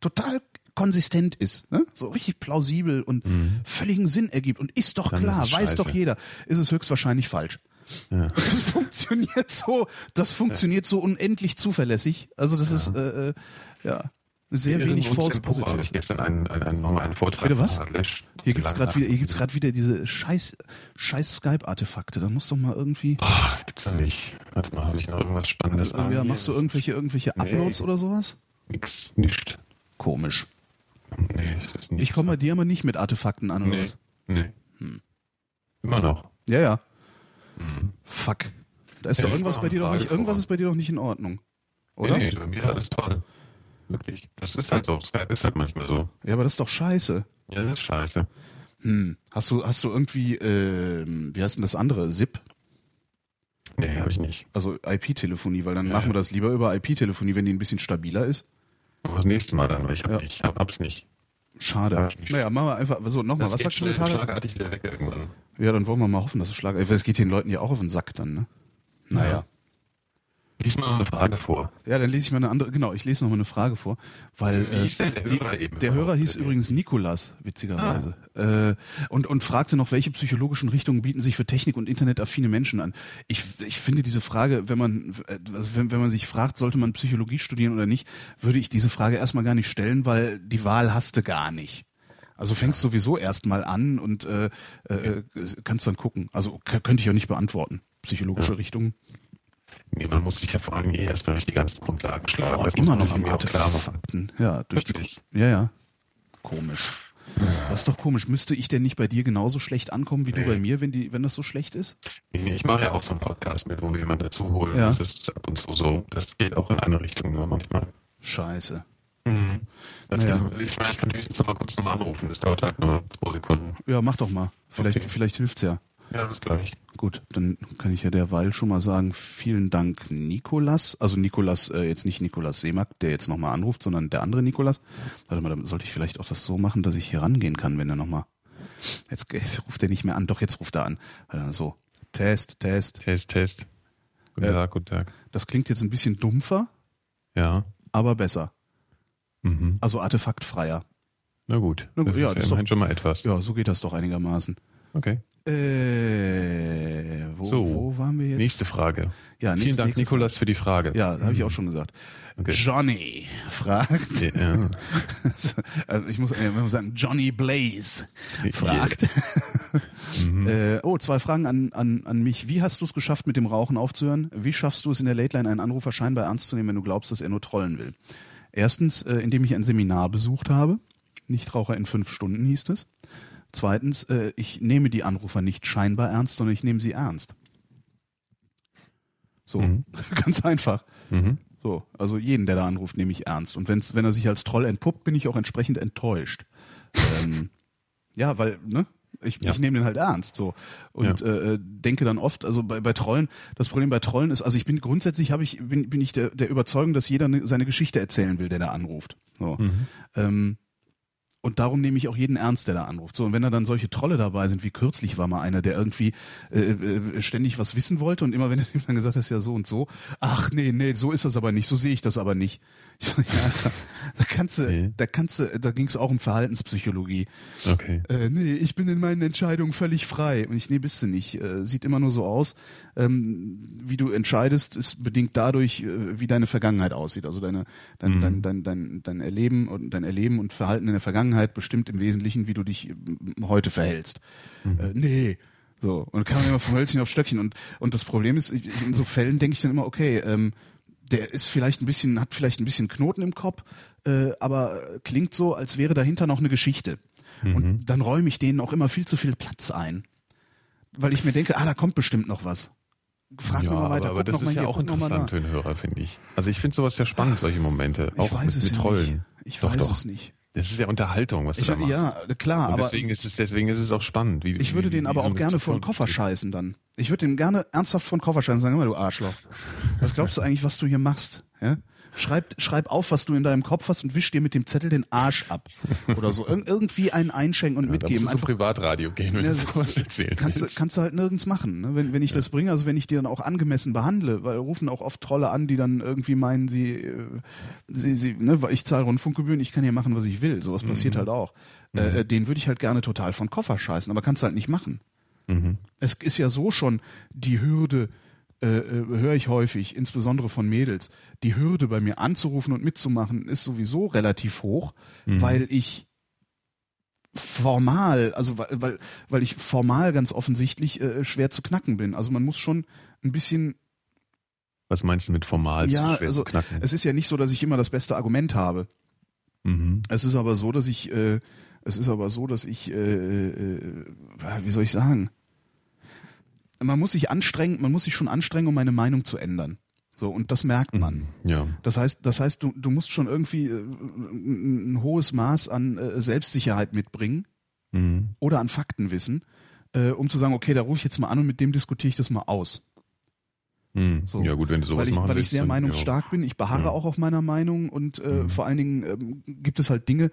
total konsistent ist, ne? so richtig plausibel und mhm. völligen Sinn ergibt und ist doch Dann klar, ist weiß doch jeder, ist es höchstwahrscheinlich falsch. Ja. Das funktioniert so, das funktioniert ja. so unendlich zuverlässig. Also das ja. ist äh, äh ja sehr wenig false positive. Habe ich gestern einen, einen, einen, nochmal einen Vortrag. Bitte was? Hier gibt's gerade wieder, hier gibt's gerade wieder diese scheiß, scheiß Skype-Artefakte. Da muss doch mal irgendwie. Oh, das gibt's ja nicht. Warte mal, habe ich noch irgendwas Spannendes? Also, ja, machst du irgendwelche, irgendwelche Uploads nee. oder sowas? Nix, nicht. Komisch. Nee, das ist nicht ich komme bei dir aber nicht mit Artefakten an, oder nee, was? Nee. Hm. Immer noch. Ja, ja. Hm. Fuck. Da ist ja, doch irgendwas bei dir doch nicht, irgendwas ist bei dir doch nicht in Ordnung. Oder? Nee, nee, bei mir ist alles toll. Wirklich. Das ist halt so. Skype ist halt manchmal so. Ja, aber das ist doch scheiße. Ja, das ist scheiße. Hm. Hast du, hast du irgendwie, äh, wie heißt denn das andere? ZIP? Nee, habe ich nicht. Also IP-Telefonie, weil dann ja. machen wir das lieber über IP-Telefonie, wenn die ein bisschen stabiler ist. Das nächste Mal dann, weil ich, hab, ja. ich hab, hab's nicht. Schade. Nicht. Naja, machen wir einfach, so, nochmal, was sagst du, Tage? schlagartig wieder weg irgendwann. Ja, dann wollen wir mal hoffen, dass es schlagartig, es geht den Leuten ja auch auf den Sack dann, ne? Naja. Ja. Lies mal eine Frage vor. Ja, dann lese ich mal eine andere, genau, ich lese noch mal eine Frage vor, weil Wie hieß denn der Hörer die, eben? Der Hörer hieß übrigens Nikolas, witzigerweise. Ah. Äh, und, und fragte noch, welche psychologischen Richtungen bieten sich für Technik- und Internetaffine Menschen an? Ich, ich finde diese Frage, wenn man, also wenn, wenn man sich fragt, sollte man Psychologie studieren oder nicht, würde ich diese Frage erstmal gar nicht stellen, weil die Wahl hast du gar nicht. Also fängst ja. sowieso erstmal an und äh, äh, kannst dann gucken. Also könnte ich auch nicht beantworten. Psychologische ja. Richtungen. Nee, man muss sich ja vor allem eh erstmal durch die ganzen Grundlagen schlagen. Oh, immer noch am Artefakten. Ja, durch die, ja, ja. Komisch. Das ist doch komisch. Müsste ich denn nicht bei dir genauso schlecht ankommen wie nee. du bei mir, wenn die, wenn das so schlecht ist? Nee, ich mache ja auch so einen Podcast mit, wo wir jemanden dazu holen. Ja. Das ist ab und zu so. Das geht auch in eine Richtung nur manchmal. Scheiße. Mhm. Naja. ich meine, ich kann höchstens noch mal kurz nochmal anrufen. Das dauert halt nur zwei Sekunden. Ja, mach doch mal. Vielleicht, okay. vielleicht hilft's ja. Ja, bis gleich. Gut, dann kann ich ja derweil schon mal sagen, vielen Dank Nikolas. Also Nikolas, äh, jetzt nicht Nikolas Seemack, der jetzt nochmal anruft, sondern der andere Nikolas. Warte mal, dann sollte ich vielleicht auch das so machen, dass ich hier rangehen kann, wenn er nochmal... Jetzt, jetzt ruft er nicht mehr an, doch jetzt ruft er an. So, Test, Test. Test, Test. Guten äh, Tag, guten Tag. Das klingt jetzt ein bisschen dumpfer. Ja. Aber besser. Mhm. Also artefaktfreier. Na gut. Na gut, das ja, ist das ist doch, schon mal etwas. Ja, so geht das doch einigermaßen. Okay. Äh, wo, so, wo waren wir jetzt? Nächste Frage. Ja, Vielen Dank, Nikolas, für die Frage. Ja, habe ich auch schon gesagt. Okay. Johnny fragt. Ja. Also, ich muss, äh, muss sagen, Johnny Blaze fragt. mhm. äh, oh, zwei Fragen an, an, an mich. Wie hast du es geschafft, mit dem Rauchen aufzuhören? Wie schaffst du es in der Late Line, einen Anrufer scheinbar ernst zu nehmen, wenn du glaubst, dass er nur trollen will? Erstens, äh, indem ich ein Seminar besucht habe. Nichtraucher in fünf Stunden hieß es. Zweitens, äh, ich nehme die Anrufer nicht scheinbar ernst, sondern ich nehme sie ernst. So, mhm. ganz einfach. Mhm. So, also jeden, der da anruft, nehme ich ernst. Und wenn's, wenn er sich als Troll entpuppt, bin ich auch entsprechend enttäuscht. ähm, ja, weil, ne? Ich, ja. ich nehme den halt ernst so und ja. äh, denke dann oft, also bei, bei Trollen, das Problem bei Trollen ist, also ich bin grundsätzlich habe ich bin, bin ich der, der Überzeugung, dass jeder ne, seine Geschichte erzählen will, der da anruft. So. Mhm. Ähm, und darum nehme ich auch jeden ernst, der da anruft. So, und wenn da dann solche Trolle dabei sind, wie kürzlich war mal einer, der irgendwie äh, äh, ständig was wissen wollte und immer wenn er ihm dann gesagt hat, ist ja so und so, ach nee, nee, so ist das aber nicht, so sehe ich das aber nicht. Ich sag, ja, Alter, da kannst du, nee. da kannst du, da ging es auch um Verhaltenspsychologie. Okay. Äh, nee, ich bin in meinen Entscheidungen völlig frei. Und ich, nee, bist du nicht. Äh, sieht immer nur so aus. Ähm, wie du entscheidest, ist bedingt dadurch, äh, wie deine Vergangenheit aussieht. Also deine, dein, mhm. dein, dein, dein, dein Erleben und dein Erleben und Verhalten in der Vergangenheit Vergangenheit bestimmt im Wesentlichen, wie du dich heute verhältst. Mhm. Äh, nee. So. Und kam immer vom Hölzchen auf Stöckchen. Und, und das Problem ist, in so Fällen denke ich dann immer, okay, ähm, der ist vielleicht ein bisschen, hat vielleicht ein bisschen Knoten im Kopf, äh, aber klingt so, als wäre dahinter noch eine Geschichte. Mhm. Und dann räume ich denen auch immer viel zu viel Platz ein. Weil ich mir denke, ah, da kommt bestimmt noch was. Frag ja, mal weiter. Aber, aber das ist ja hier, auch interessant für einen Hörer, finde ich. Also ich finde sowas ja spannend, solche Momente. Ich auch weiß mit, es mit Trollen. Nicht. Ich doch, weiß doch. es nicht. Das ist ja Unterhaltung, was du ich, da machst. Ja, klar. Und deswegen ist es, deswegen ist es auch spannend. Wie, ich würde den aber auch gerne vor den Koffer scheißen dann. Ich würde den gerne ernsthaft vor den Koffer scheißen sagen, immer du Arschloch. Was glaubst du eigentlich, was du hier machst? Ja? Schreib, schreib auf, was du in deinem Kopf hast und wisch dir mit dem Zettel den Arsch ab. Oder so. Ir irgendwie einen einschenken und ja, mitgeben. Da musst du zum Privatradio gehen, wenn ja, du sowas erzählen kannst, du, kannst du halt nirgends machen. Ne? Wenn, wenn ich ja. das bringe, also wenn ich die dann auch angemessen behandle, weil rufen auch oft Trolle an, die dann irgendwie meinen, sie, äh, sie, sie ne, ich zahle Rundfunkgebühren, ich kann hier machen, was ich will. Sowas mhm. passiert halt auch. Mhm. Äh, den würde ich halt gerne total von Koffer scheißen, aber kannst du halt nicht machen. Mhm. Es ist ja so schon die Hürde, äh, äh, höre ich häufig, insbesondere von Mädels, die Hürde bei mir anzurufen und mitzumachen ist sowieso relativ hoch, mhm. weil ich formal, also weil, weil, weil ich formal ganz offensichtlich äh, schwer zu knacken bin. Also man muss schon ein bisschen was meinst du mit formal ja, schwer also, zu knacken? Es ist ja nicht so, dass ich immer das beste Argument habe. Mhm. Es ist aber so, dass ich, äh, es ist aber so, dass ich, äh, äh, wie soll ich sagen? Man muss sich anstrengen, man muss sich schon anstrengen, um meine Meinung zu ändern. So, und das merkt man. Mhm. Ja. Das heißt, das heißt, du, du musst schon irgendwie äh, ein, ein hohes Maß an äh, Selbstsicherheit mitbringen mhm. oder an Faktenwissen, äh, um zu sagen, okay, da rufe ich jetzt mal an und mit dem diskutiere ich das mal aus. Mhm. So. Ja gut, wenn du sowas weil ich, machen Weil willst, ich sehr meinungsstark ja. bin, ich beharre ja. auch auf meiner Meinung und äh, mhm. vor allen Dingen ähm, gibt es halt Dinge,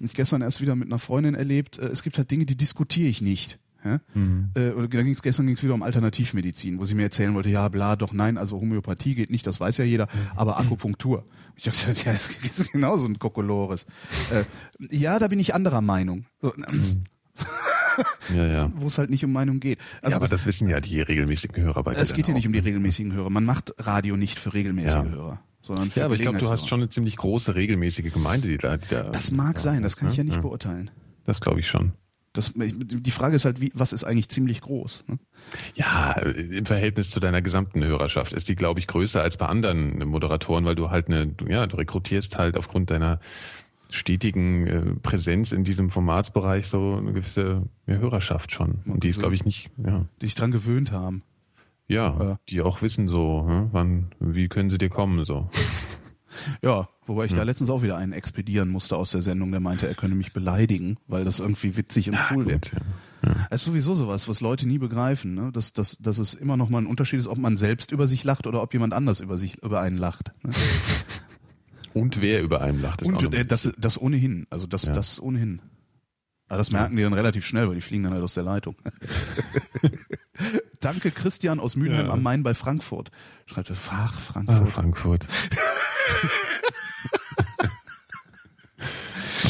ich gestern erst wieder mit einer Freundin erlebt, äh, es gibt halt Dinge, die diskutiere ich nicht. Ja? Mhm. Äh, oder ging's, gestern ging es wieder um Alternativmedizin, wo sie mir erzählen wollte, ja, bla, doch nein, also Homöopathie geht nicht, das weiß ja jeder, mhm. aber Akupunktur. Ich dachte, ja, das ist genauso ein Kokolores. Äh, ja, da bin ich anderer Meinung. So, mhm. ja, ja. Wo es halt nicht um Meinung geht. Also ja, aber das, das wissen ja die regelmäßigen Hörer bei dir. Es geht ja nicht um die regelmäßigen Hörer. Man macht Radio nicht für regelmäßige ja. Hörer. Sondern für ja, aber ich glaube, du hast schon eine ziemlich große regelmäßige Gemeinde, die da. Die da das mag sein, das kann ich ja nicht beurteilen. Das glaube ich schon. Das, die Frage ist halt, wie, was ist eigentlich ziemlich groß? Ne? Ja, im Verhältnis zu deiner gesamten Hörerschaft ist die, glaube ich, größer als bei anderen Moderatoren, weil du halt eine, ja, du rekrutierst halt aufgrund deiner stetigen äh, Präsenz in diesem Formatsbereich so eine gewisse ja, Hörerschaft schon. Und die ist, glaube ich, nicht, ja. Die sich dran gewöhnt haben. Ja, ja, die auch wissen so, hm, wann, wie können sie dir kommen, so. Ja, wobei ich hm. da letztens auch wieder einen expedieren musste aus der Sendung, der meinte, er könne mich beleidigen, weil das irgendwie witzig und ja, cool wird. Ja. Ja. Es ist sowieso sowas, was Leute nie begreifen, ne? dass, dass, dass es immer noch mal ein Unterschied ist, ob man selbst über sich lacht oder ob jemand anders über sich über einen lacht. Ne? Und wer über einen lacht. Ist und äh, das, das ohnehin, also das, das ohnehin. Aber das merken die dann relativ schnell, weil die fliegen dann halt aus der Leitung. Danke Christian aus Mülheim am Main bei Frankfurt. Schreibt Fach Frankfurt. Ah, Frankfurt.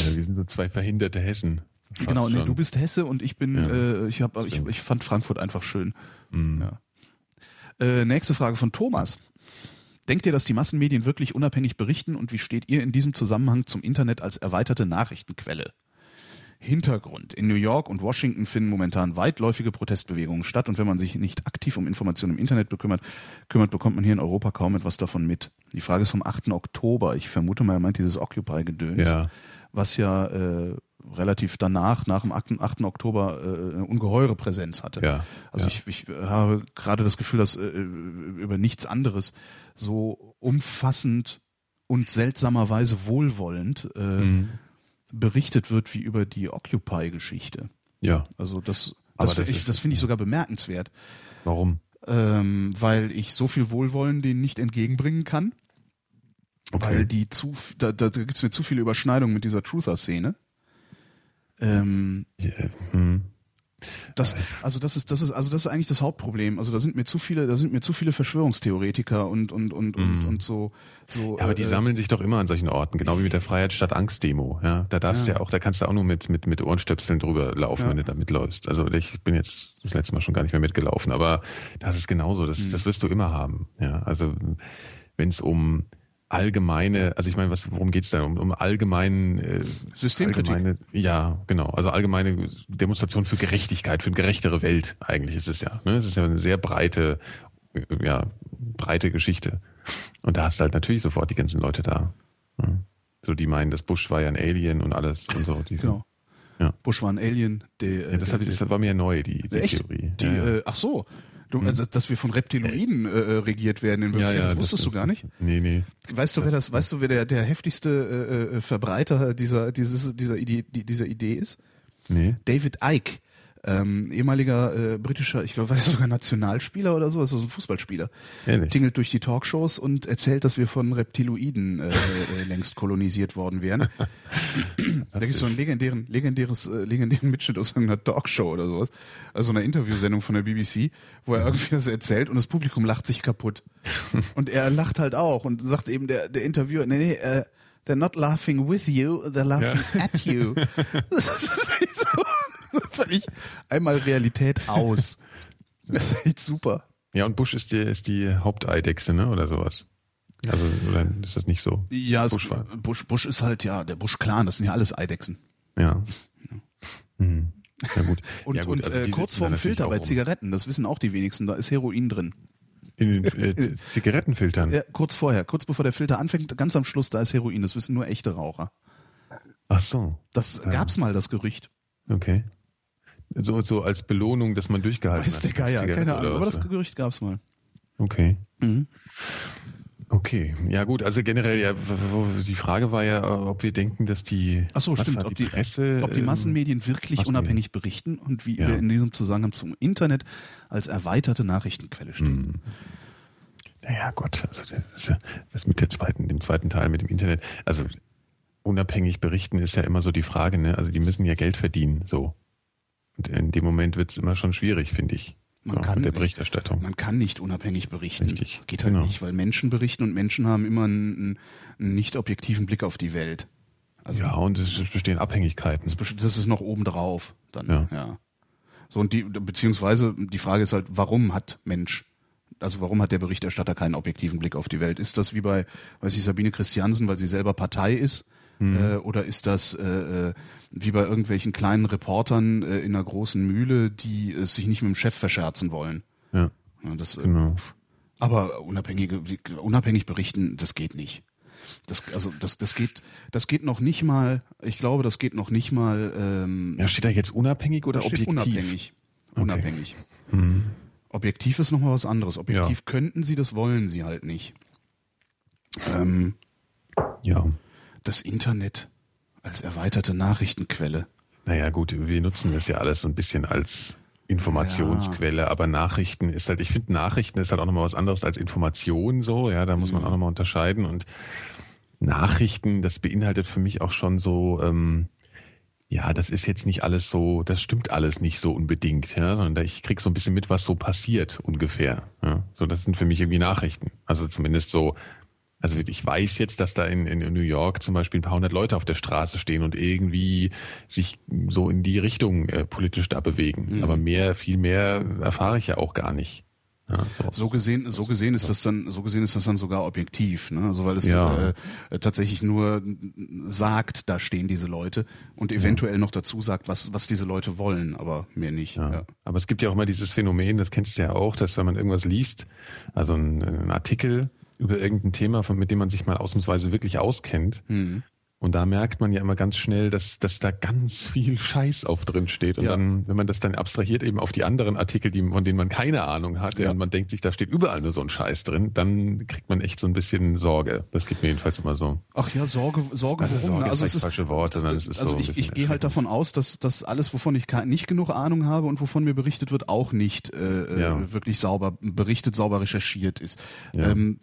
ja, wir sind so zwei verhinderte Hessen. Genau, nee, du bist Hesse und ich bin, ja. äh, ich, hab, ich, ich fand Frankfurt einfach schön. Mhm. Ja. Äh, nächste Frage von Thomas. Denkt ihr, dass die Massenmedien wirklich unabhängig berichten und wie steht ihr in diesem Zusammenhang zum Internet als erweiterte Nachrichtenquelle? Hintergrund. In New York und Washington finden momentan weitläufige Protestbewegungen statt und wenn man sich nicht aktiv um Informationen im Internet bekümmert, kümmert, bekommt man hier in Europa kaum etwas davon mit. Die Frage ist vom 8. Oktober. Ich vermute mal, er meint dieses Occupy-Gedöns, ja. Was ja äh, relativ danach, nach dem 8. 8. Oktober, äh, eine ungeheure Präsenz hatte. Ja, also ja. Ich, ich habe gerade das Gefühl, dass äh, über nichts anderes so umfassend und seltsamerweise wohlwollend äh, mhm berichtet wird wie über die Occupy-Geschichte. Ja. Also das, das, das finde ich, das finde ich sogar bemerkenswert, Warum? ähm, weil ich so viel Wohlwollen denen nicht entgegenbringen kann, weil die zu, da, da gibt's mir zu viele Überschneidungen mit dieser Truther-Szene. Ähm, Ja, hm. Das, also das ist, das ist, also das ist eigentlich das Hauptproblem. Also da sind mir zu viele, da sind mir zu viele Verschwörungstheoretiker und und und und, und so. so. Ja, aber die äh, sammeln sich doch immer an solchen Orten, genau wie mit der Freiheit statt Angst Demo. Ja, da darfst du ja auch, da kannst du auch nur mit mit mit Ohrenstöpseln drüber laufen, Ja. wenn du da mitläufst. Also ich bin jetzt das letzte Mal schon gar nicht mehr mitgelaufen, aber das ist genauso. Das Mhm. das wirst du immer haben. Ja, also wenn es um allgemeine, also ich meine, was, worum geht's da? Um, um allgemeinen äh, Systemkritik. allgemeine, ja, genau, also allgemeine Demonstration für Gerechtigkeit, für eine gerechtere Welt. Eigentlich ist es ja. Ne? Es ist ja eine sehr breite, äh, ja, breite Geschichte. Und da hast du halt natürlich sofort die ganzen Leute da. Ne? So, die meinen, das Bush war ja ein Alien und alles und so. Die Genau. Ja. Bush war ein Alien. Der, Ja, das, hab ich, das war mir neu, die, die echt? Theorie. Die, ja. Äh, ach so. Du, äh, dass wir von Reptiloiden äh, äh, regiert werden in ja, Wirklichkeit. ja, das wusstest du das- gar nicht? Nee, nee. Weißt du, wer das, weißt du, wer der, der heftigste äh, äh, Verbreiter dieser, dieses, dieser Idee, die- dieser Idee ist? Nee. David Icke, ähm, ehemaliger äh, britischer, ich glaube, war er sogar Nationalspieler oder so, also so ein Fußballspieler. Ehrlich? Tingelt durch die Talkshows und erzählt, dass wir von Reptiloiden äh, äh, längst kolonisiert worden wären. da gibt es so einen legendären, legendäres, äh, legendären Mitschnitt aus irgendeiner Talkshow oder sowas, also einer Interviewsendung von der BBC, wo er irgendwie das erzählt und das Publikum lacht sich kaputt. Und er lacht halt auch und sagt eben der, der Interviewer, nee, nee, äh, they're not laughing with you, they're laughing at you. Das ist so völlig einmal Realität aus. Das ist echt super. Ja, und Bush ist die, ist die Haupteidechse, ne, oder sowas. Also, oder ist das nicht so? Ja, es, Bush war- Bush, Bush ist halt ja der Bush-Clan, das sind ja alles Eidechsen. Ja. Mhm. Ja, gut. Und, ja, gut, und also äh, kurz vorm Filter bei. Zigaretten, das wissen auch die wenigsten, da ist Heroin drin. In den äh, Zigarettenfiltern. Ja, kurz vorher, kurz bevor der Filter anfängt, ganz am Schluss, da ist Heroin, das wissen nur echte Raucher. Ach so, Das gab's mal, das Gerücht. okay. So, so als Belohnung, dass man durchgehalten Weiß hat. mit der Geier, Zigarette keine Ahnung, aber das? Gerücht gab's mal. Okay. Mhm. Okay, ja gut, also generell ja, die Frage war ja, ob wir denken, dass die, Ach so, stimmt, ob die, Presse, ob die ähm, Massenmedien wirklich Massenmedien. unabhängig berichten und wie Ja. wir in diesem Zusammenhang zum Internet als erweiterte Nachrichtenquelle stehen. Naja, Gott, also das ist ja das mit der zweiten, dem zweiten Teil mit dem Internet. Also unabhängig berichten ist ja immer so die Frage, ne? Also die müssen ja Geld verdienen, so. Und in dem Moment wird es immer schon schwierig, finde ich. Man kann der nicht. Berichterstattung. Man kann nicht unabhängig berichten. Richtig, Geht halt genau. nicht, weil Menschen berichten und Menschen haben immer einen, einen nicht objektiven Blick auf die Welt. Also ja, und es bestehen Abhängigkeiten. das ist noch obendrauf. Dann, ja. Ja. So, und die, beziehungsweise die Frage ist halt, warum hat Mensch, also warum hat der Berichterstatter keinen objektiven Blick auf die Welt? Ist das wie bei, weiß ich, Sabine Christiansen, weil sie selber Partei ist? Äh, oder ist das äh, äh, wie bei irgendwelchen kleinen Reportern äh, in einer großen Mühle, die es sich nicht mit dem Chef verscherzen wollen? Ja, Ja, das, äh, genau. aber unabhängige, unabhängig berichten, das geht nicht. Das, also das, das geht, das geht noch nicht mal. Ich glaube, das geht noch nicht mal. Ähm, Ja, steht da jetzt unabhängig oder objektiv? unabhängig. Unabhängig. Objektiv ist noch mal was anderes. Objektiv könnten sie, das wollen sie halt nicht. Ähm, Ja. Das Internet als erweiterte Nachrichtenquelle. Naja, gut, wir nutzen das ja alles so ein bisschen als Informationsquelle, aber Nachrichten ist halt, ich finde Nachrichten ist halt auch nochmal was anderes als Information so, ja, da muss man auch nochmal unterscheiden und Nachrichten, das beinhaltet für mich auch schon so, ähm, ja, das ist jetzt nicht alles so, das stimmt alles nicht so unbedingt, ja, sondern ich krieg so ein bisschen mit, was so passiert ungefähr. Ja. So, das sind für mich irgendwie Nachrichten. Also zumindest so, also ich weiß jetzt, dass da in, in New York zum Beispiel ein paar hundert Leute auf der Straße stehen und irgendwie sich so in die Richtung äh, politisch da bewegen. Aber mehr, viel mehr erfahre ich ja auch gar nicht. Ja, So gesehen, so gesehen ist das dann, so gesehen ist das dann sogar objektiv, ne? Also weil es Ja. äh, tatsächlich nur sagt, da stehen diese Leute und eventuell noch dazu sagt, was was diese Leute wollen, aber mehr nicht. Ja. Ja. Aber es gibt ja auch immer dieses Phänomen, das kennst du ja auch, dass wenn man irgendwas liest, also ein, ein Artikel über irgendein Thema, von, mit dem man sich mal ausnahmsweise wirklich auskennt, Hm. Und da merkt man ja immer ganz schnell, dass, dass da ganz viel Scheiß auf drin steht. Und ja. dann, wenn man das dann abstrahiert eben auf die anderen Artikel, die, von denen man keine Ahnung hat, ja. und man denkt sich, da steht überall nur so ein Scheiß drin, dann kriegt man echt so ein bisschen Sorge. Das geht mir jedenfalls immer so. Ach ja, Sorge, Sorge, also warum? Sorge also ist es das falsche Wort, sondern es ist also so ich, ich gehe halt davon aus, dass, dass alles, wovon ich nicht genug Ahnung habe und wovon mir berichtet wird, auch nicht äh, ja. Äh, wirklich sauber berichtet, sauber recherchiert ist. Ähm,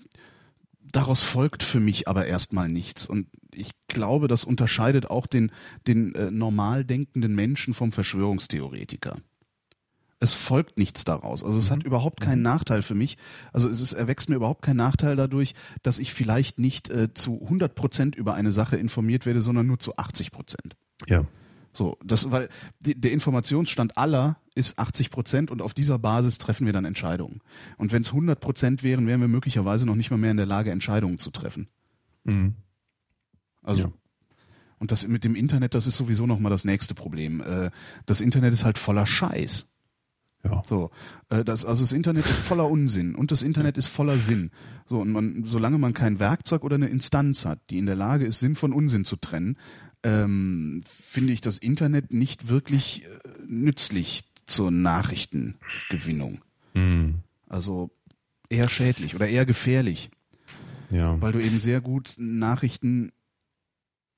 daraus folgt für mich aber erstmal nichts. Und ich glaube, das unterscheidet auch den, den äh, normal denkenden Menschen vom Verschwörungstheoretiker. Es folgt nichts daraus. Also es mhm. hat überhaupt keinen mhm. Nachteil für mich. Also es ist, erwächst mir überhaupt kein Nachteil dadurch, dass ich vielleicht nicht äh, zu 100 Prozent über eine Sache informiert werde, sondern nur zu 80 Prozent. Ja. So, das, weil die, der Informationsstand aller ist 80 Prozent und auf dieser Basis treffen wir dann Entscheidungen. Und wenn es 100 Prozent wären, wären wir möglicherweise noch nicht mal mehr in der Lage, Entscheidungen zu treffen. Mhm. Also ja. und das mit dem Internet, das ist sowieso noch mal das nächste Problem. Äh, das Internet ist halt voller Scheiß. Ja. So, äh, das, also das Internet ist voller Unsinn und das Internet ist voller Sinn. So und man, solange man kein Werkzeug oder eine Instanz hat, die in der Lage ist, Sinn von Unsinn zu trennen, ähm, finde ich das Internet nicht wirklich äh, nützlich zur Nachrichtengewinnung. Mhm. Also eher schädlich oder eher gefährlich. Ja. Weil du eben sehr gut Nachrichten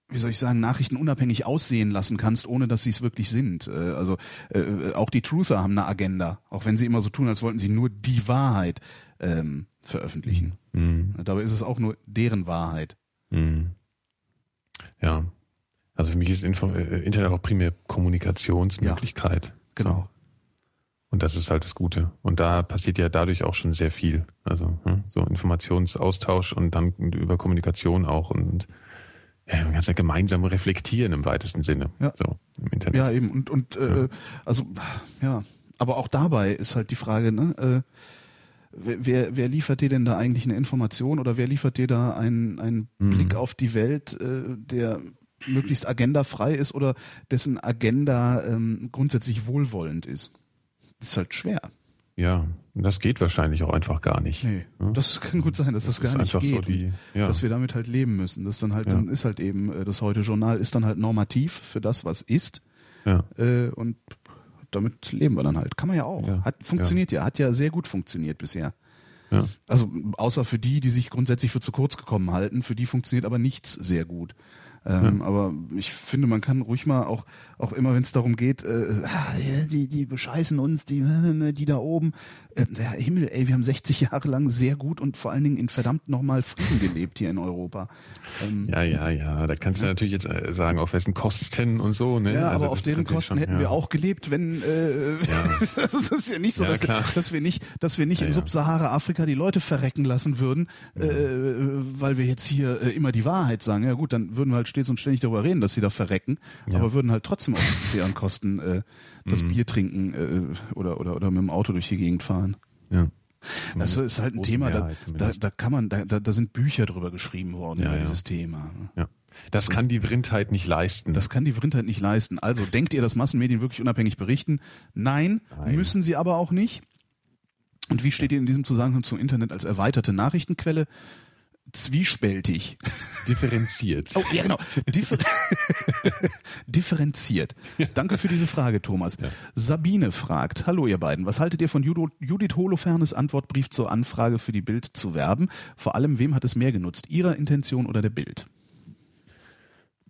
wie soll ich sagen, Nachrichten unabhängig aussehen lassen kannst, ohne dass sie es wirklich sind. Äh, also äh, auch die Truther haben eine Agenda, auch wenn sie immer so tun, als wollten sie nur die Wahrheit ähm, veröffentlichen. Mhm. Dabei ist es auch nur deren Wahrheit. Mhm. Ja. Also für mich ist Info äh, Internet auch primär Kommunikationsmöglichkeit. Ja, genau. So. Und das ist halt das Gute. Und da passiert ja dadurch auch schon sehr viel. Also hm, so Informationsaustausch und dann über Kommunikation auch und ja, man kann es ja gemeinsam reflektieren im weitesten Sinne. Ja. So, im Internet. Ja, eben. Und, und äh, ja. also, ja. Aber auch dabei ist halt die Frage, ne, äh, wer, wer liefert dir denn da eigentlich eine Information oder wer liefert dir da einen, einen mhm. Blick auf die Welt, äh, der möglichst agendafrei ist oder dessen Agenda ähm, grundsätzlich wohlwollend ist? Das ist halt schwer. Ja, das geht wahrscheinlich auch einfach gar nicht. Nee, ja? das kann gut sein, dass das, das gar nicht geht. So die, ja. Dass wir damit halt leben müssen. Das dann halt, ja. dann ist halt eben, äh, das heute Journal ist dann halt normativ für das, was ist. Ja. Äh, und damit leben wir dann halt. Kann man ja auch. Hat funktioniert ja. hat ja sehr gut funktioniert bisher. Ja. Also außer für die, die sich grundsätzlich für zu kurz gekommen halten, für die funktioniert aber nichts sehr gut. Ähm, ja. Aber ich finde, man kann ruhig mal auch, auch immer, wenn es darum geht, äh, ah, die, die bescheißen uns, die, die da oben. Äh, der Himmel, ey, wir haben 60 Jahre lang sehr gut und vor allen Dingen in verdammt nochmal Frieden gelebt hier in Europa. Ähm, ja, ja, ja. Da kannst du natürlich jetzt äh, sagen, auf wessen Kosten und so. Ne? Ja, also aber auf deren Kosten schon, hätten ja. wir auch gelebt, wenn äh, ja. also das ist ja nicht so, ja, dass, dass wir nicht, dass wir nicht in Subsahara-Afrika die Leute verrecken lassen würden, äh, weil wir jetzt hier äh, immer die Wahrheit sagen. Ja gut, dann würden wir halt stets und ständig darüber reden, dass sie da verrecken, aber würden halt trotzdem auf deren Kosten äh, das mhm. Bier trinken äh, oder, oder, oder mit dem Auto durch die Gegend fahren. Ja. Das ist halt ein Thema, da, da, da kann man, da, da sind Bücher drüber geschrieben worden ja, über ja. dieses Thema. Ne? Ja. Das kann die Vrindheit nicht leisten. Das kann die Vrindheit nicht leisten. Also denkt ihr, dass Massenmedien wirklich unabhängig berichten? Nein, Nein. müssen sie aber auch nicht. Und wie steht ihr in diesem Zusammenhang zum Internet als erweiterte Nachrichtenquelle? Zwiespältig. Differenziert. Oh, ja, genau. Differ Differenziert. Danke für diese Frage, Thomas. Ja. Sabine fragt, hallo ihr beiden, was haltet ihr von Judith Holofernes Antwortbrief zur Anfrage für die Bild zu werben? Vor allem, wem hat es mehr genutzt? Ihrer Intention oder der Bild?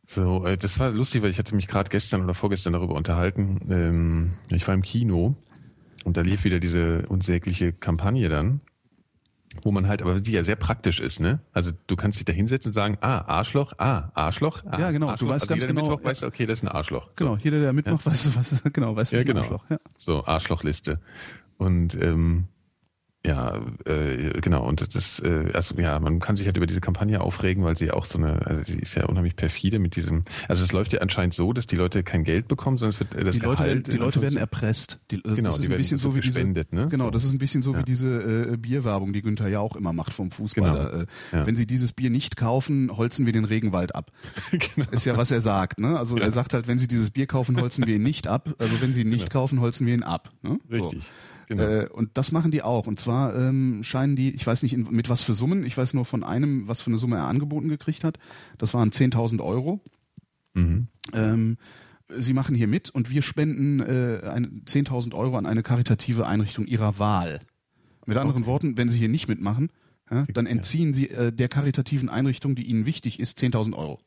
So, äh, das war lustig, weil ich hatte mich gerade gestern oder vorgestern darüber unterhalten. Ähm, ich war im Kino und da lief wieder diese unsägliche Kampagne dann wo man halt, aber die ja sehr praktisch ist, ne? Also du kannst dich da hinsetzen und sagen, ah, Arschloch, ah, Arschloch, ah, Ja, genau, Arschloch. du weißt also ganz jeder genau. Mittwoch weiß, okay, das ist ein Arschloch. Genau, so. jeder, der Mittwoch ja? weiß, was, genau, weiß, das ja, ist genau. ein Arschloch. Ja. So, Arschlochliste. Und ähm, ja, äh, genau. Und das, äh, also ja, man kann sich halt über diese Kampagne aufregen, weil sie auch so eine, also sie ist ja unheimlich perfide mit diesem. Also es läuft ja anscheinend so, dass die Leute kein Geld bekommen, sondern es wird äh, das die Gehalt. Leute, die Leute werden erpresst. Die, das, genau, das ist ein bisschen so wie diese. Ne? Genau, das ist ein bisschen so ja. wie diese äh, Bierwerbung, die Günther ja auch immer macht vom Fußballer. Genau. Äh, ja. Wenn sie dieses Bier nicht kaufen, holzen wir den Regenwald ab. genau. Ist ja was er sagt. Ne? Also ja. er sagt halt, wenn sie dieses Bier kaufen, holzen wir ihn nicht ab. Also wenn sie ihn nicht genau. kaufen, holzen wir ihn ab. Ne? Richtig. So. Genau. Äh, und das machen die auch. Und zwar ähm, scheinen die, ich weiß nicht in, mit was für Summen, ich weiß nur von einem, was für eine Summe er angeboten gekriegt hat. Das waren 10.000 Euro. Mhm. Ähm, Sie machen hier mit und wir spenden äh, 10.000 Euro an eine karitative Einrichtung Ihrer Wahl. Mit anderen Okay. Worten, wenn Sie hier nicht mitmachen, ja, dann ja. entziehen Sie äh, der karitativen Einrichtung, die Ihnen wichtig ist, 10.000 Euro.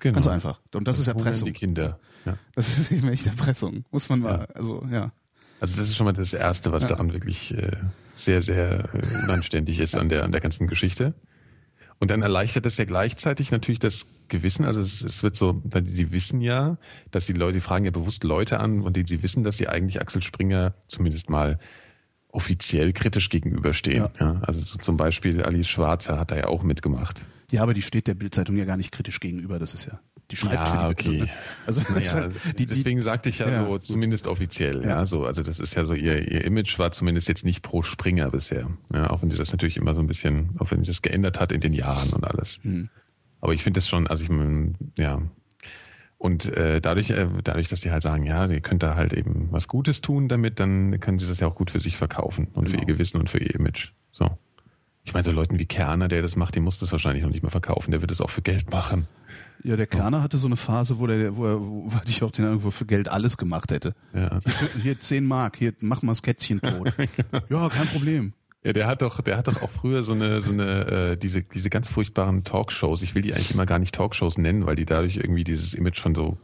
Genau. Ganz einfach. Und das ist Hungern Erpressung. Die Kinder. Ja. Das ist eben echt Erpressung. Muss man mal, also ja. Also das ist schon mal das Erste, was Ja. daran wirklich äh, sehr, sehr äh, unanständig ist an der, an der ganzen Geschichte. Und dann erleichtert das ja gleichzeitig natürlich das Gewissen. Also es, es wird so, weil sie wissen ja, dass die Leute, die fragen ja bewusst Leute an, von denen sie wissen, dass sie eigentlich Axel Springer zumindest mal offiziell kritisch gegenüberstehen. Ja. also so zum Beispiel Alice Schwarzer hat da ja auch mitgemacht. Ja, aber die steht der Bildzeitung ja gar nicht kritisch gegenüber. Das ist ja, die schreibt Ja, für die okay. Ne? Also Naja, halt, die, deswegen sagte ich ja, Ja, so, zumindest offiziell. Ja. Ja. so, also das ist ja so, ihr, ihr Image war zumindest jetzt nicht pro Springer bisher. Ja, auch wenn sie das natürlich immer so ein bisschen, auch wenn sich das geändert hat in den Jahren und alles. Hm. Aber ich finde das schon, also ich meine, ja. Und äh, dadurch, äh, dadurch, dass sie halt sagen, ja, ihr könnt da halt eben was Gutes tun damit, dann können sie das ja auch gut für sich verkaufen und für Genau. ihr Gewissen und für ihr Image. So. Ich meine, so Leuten wie Kerner, der das macht, die muss das wahrscheinlich noch nicht mehr verkaufen. Der wird es auch für Geld machen. ja, der Kerner hatte so eine Phase, wo der, wo er, wo ich auch den Eindruck, wo er für Geld alles gemacht hätte. Ja. Hier, hier 10 Mark, hier mach mal das Kätzchen tot. ja, kein Problem. Ja, der hat doch, der hat doch auch früher so eine, so eine, äh, diese, diese ganz furchtbaren Talkshows. Ich will die eigentlich immer gar nicht Talkshows nennen, weil die dadurch irgendwie dieses Image von so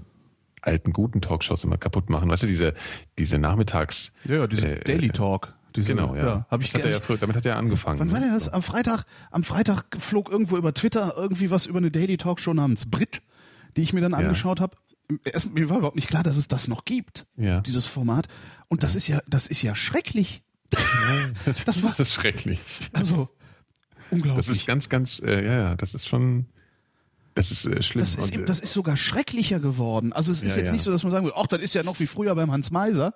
alten, guten Talkshows immer kaputt machen. Weißt du, diese, diese Nachmittags, Ja, ja diese Äh, Daily Talk. Diese, genau, ja. hab ich das hat er ja früher, damit hat er angefangen. Wann war ne? denn das? Am Freitag, am Freitag flog irgendwo über Twitter irgendwie was über eine Daily Talkshow namens Brit, die ich mir dann angeschaut habe. Erst, mir war überhaupt nicht klar, dass es das noch gibt, Ja. dieses Format. Und das ist ja, das ist ja schrecklich. das, das war- ist das schrecklich. Also unglaublich. Das ist ganz, ganz, äh, ja, ja, das ist schon, das ist äh, schlimm. Das ist, äh, das ist sogar schrecklicher geworden. Also es ist Ja, jetzt ja. nicht so, dass man sagen würde, ach, das ist ja noch wie früher beim Hans Meiser.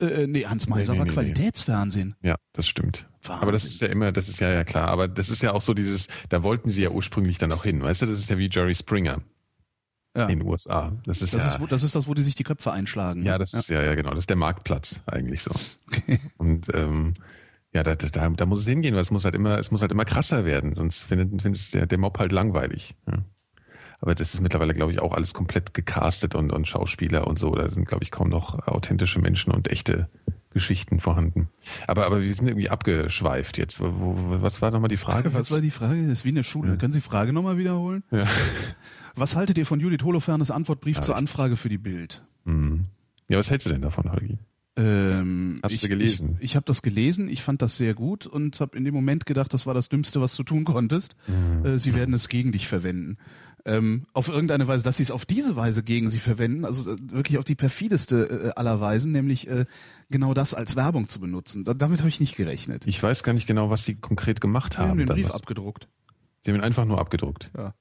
Äh, nee, Hans Meiser nee, war nee, nee. Qualitätsfernsehen. Ja, das stimmt. Wahnsinn. Aber das ist ja immer, das ist ja ja klar. Aber das ist ja auch so dieses, da wollten sie ja ursprünglich dann auch hin. Weißt du, das ist ja wie Jerry Springer Ja. in den USA. Das ist Das, ja, ist, wo- das ist das, wo die sich die Köpfe einschlagen. ja, das ist ja, ja genau, das ist der Marktplatz eigentlich so. Und ähm, ja, da, da, da muss es hingehen, weil es muss halt immer, es muss halt immer krasser werden, sonst findet, findet es der, der Mob halt langweilig. Ja. Aber das ist mittlerweile, glaube ich, auch alles komplett gecastet und, und Schauspieler und so. Da sind, glaube ich, kaum noch authentische Menschen und echte Geschichten vorhanden. Aber, aber wir sind irgendwie abgeschweift jetzt. Wo, wo, was war nochmal die Frage? Was war die Frage? Das ist wie in der Schule. Können Sie die Frage nochmal wiederholen? Ja. Was haltet ihr von Judith Holofernes Antwortbrief Ja, zur. Anfrage für die Bild? Mhm. Ja, was hältst du denn davon, Holgi? Ähm, Hast ich, du gelesen? Ich, ich habe das gelesen, ich fand das sehr gut und habe in dem Moment gedacht, das war das Dümmste, was du tun konntest. Mhm. Äh, sie werden es gegen dich verwenden. Ähm, auf irgendeine Weise, dass sie es auf diese Weise gegen sie verwenden, also äh, wirklich auf die perfideste äh, aller Weisen, nämlich äh, genau das als Werbung zu benutzen. Da, damit habe ich nicht gerechnet. Ich weiß gar nicht genau, was sie konkret gemacht haben haben. den dann Brief was. abgedruckt. Sie haben ihn einfach nur abgedruckt. Ja.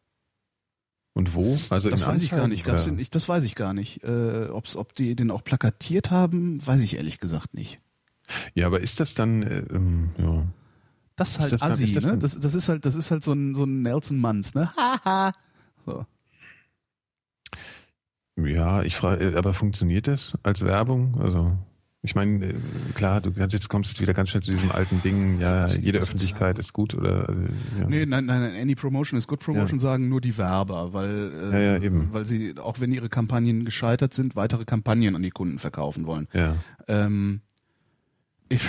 Und wo? Also Das in weiß ich gar Anzeigen, nicht. Gab's den, ich, das weiß ich gar nicht. Äh, ob's, ob die den auch plakatiert haben, weiß ich ehrlich gesagt nicht. Ja, aber ist das dann, äh, ähm, ja. Das ist halt das dann- Assi, ist das ne? dann- Das, das ist halt, das ist halt so ein, so ein Nelson Manns, ne? Haha. So. Ja, ich frage, aber funktioniert das als Werbung? Also, ich meine, äh, klar, du kannst jetzt kommst jetzt wieder ganz schnell zu diesem alten Ding, ja, jede Öffentlichkeit ist gut oder äh, ja. Nee, nein, nein, nein, any promotion is good promotion, sagen nur die Werber, weil, äh, Ja, ja, eben. weil sie, auch wenn ihre Kampagnen gescheitert sind, weitere Kampagnen an die Kunden verkaufen wollen. ja. Ähm, ich,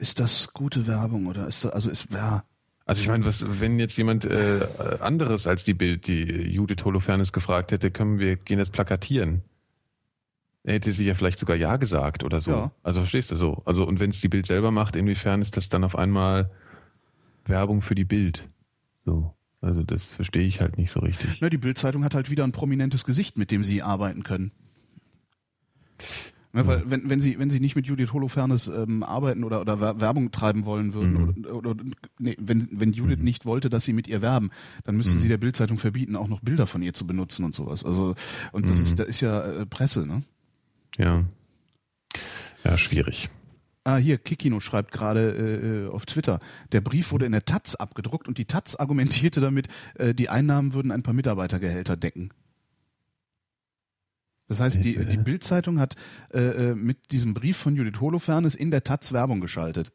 ist das gute Werbung oder ist das, also ist, ja, Also ich meine, was, wenn jetzt jemand äh, anderes als die Bild, die Judith Holofernes gefragt hätte, können wir gehen jetzt plakatieren? Er hätte sie ja vielleicht sogar ja gesagt oder so. Ja. Also verstehst du so? Also und wenn es die Bild selber macht, inwiefern ist das dann auf einmal Werbung für die Bild? So. Also das verstehe ich halt nicht so richtig. ne, die Bildzeitung hat halt wieder ein prominentes Gesicht, mit dem sie arbeiten können. Ne, weil wenn, wenn sie wenn sie nicht mit Judith Holofernes ähm, arbeiten oder oder Wer- Werbung treiben wollen würden Mhm. oder, oder nee, wenn wenn Judith nicht wollte, dass sie mit ihr werben, dann müsste Mhm. sie der Bildzeitung verbieten, auch noch Bilder von ihr zu benutzen und sowas. Also und Mhm. das ist da ist ja äh, Presse, ne? Ja. Ja, schwierig. Ah, hier, Kikino schreibt gerade äh, auf Twitter, der Brief wurde in der Taz abgedruckt und die Taz argumentierte damit, äh, die Einnahmen würden ein paar Mitarbeitergehälter decken. Das heißt, die, die Bild-Zeitung hat äh, äh, mit diesem Brief von Judith Holofernes in der Taz Werbung geschaltet.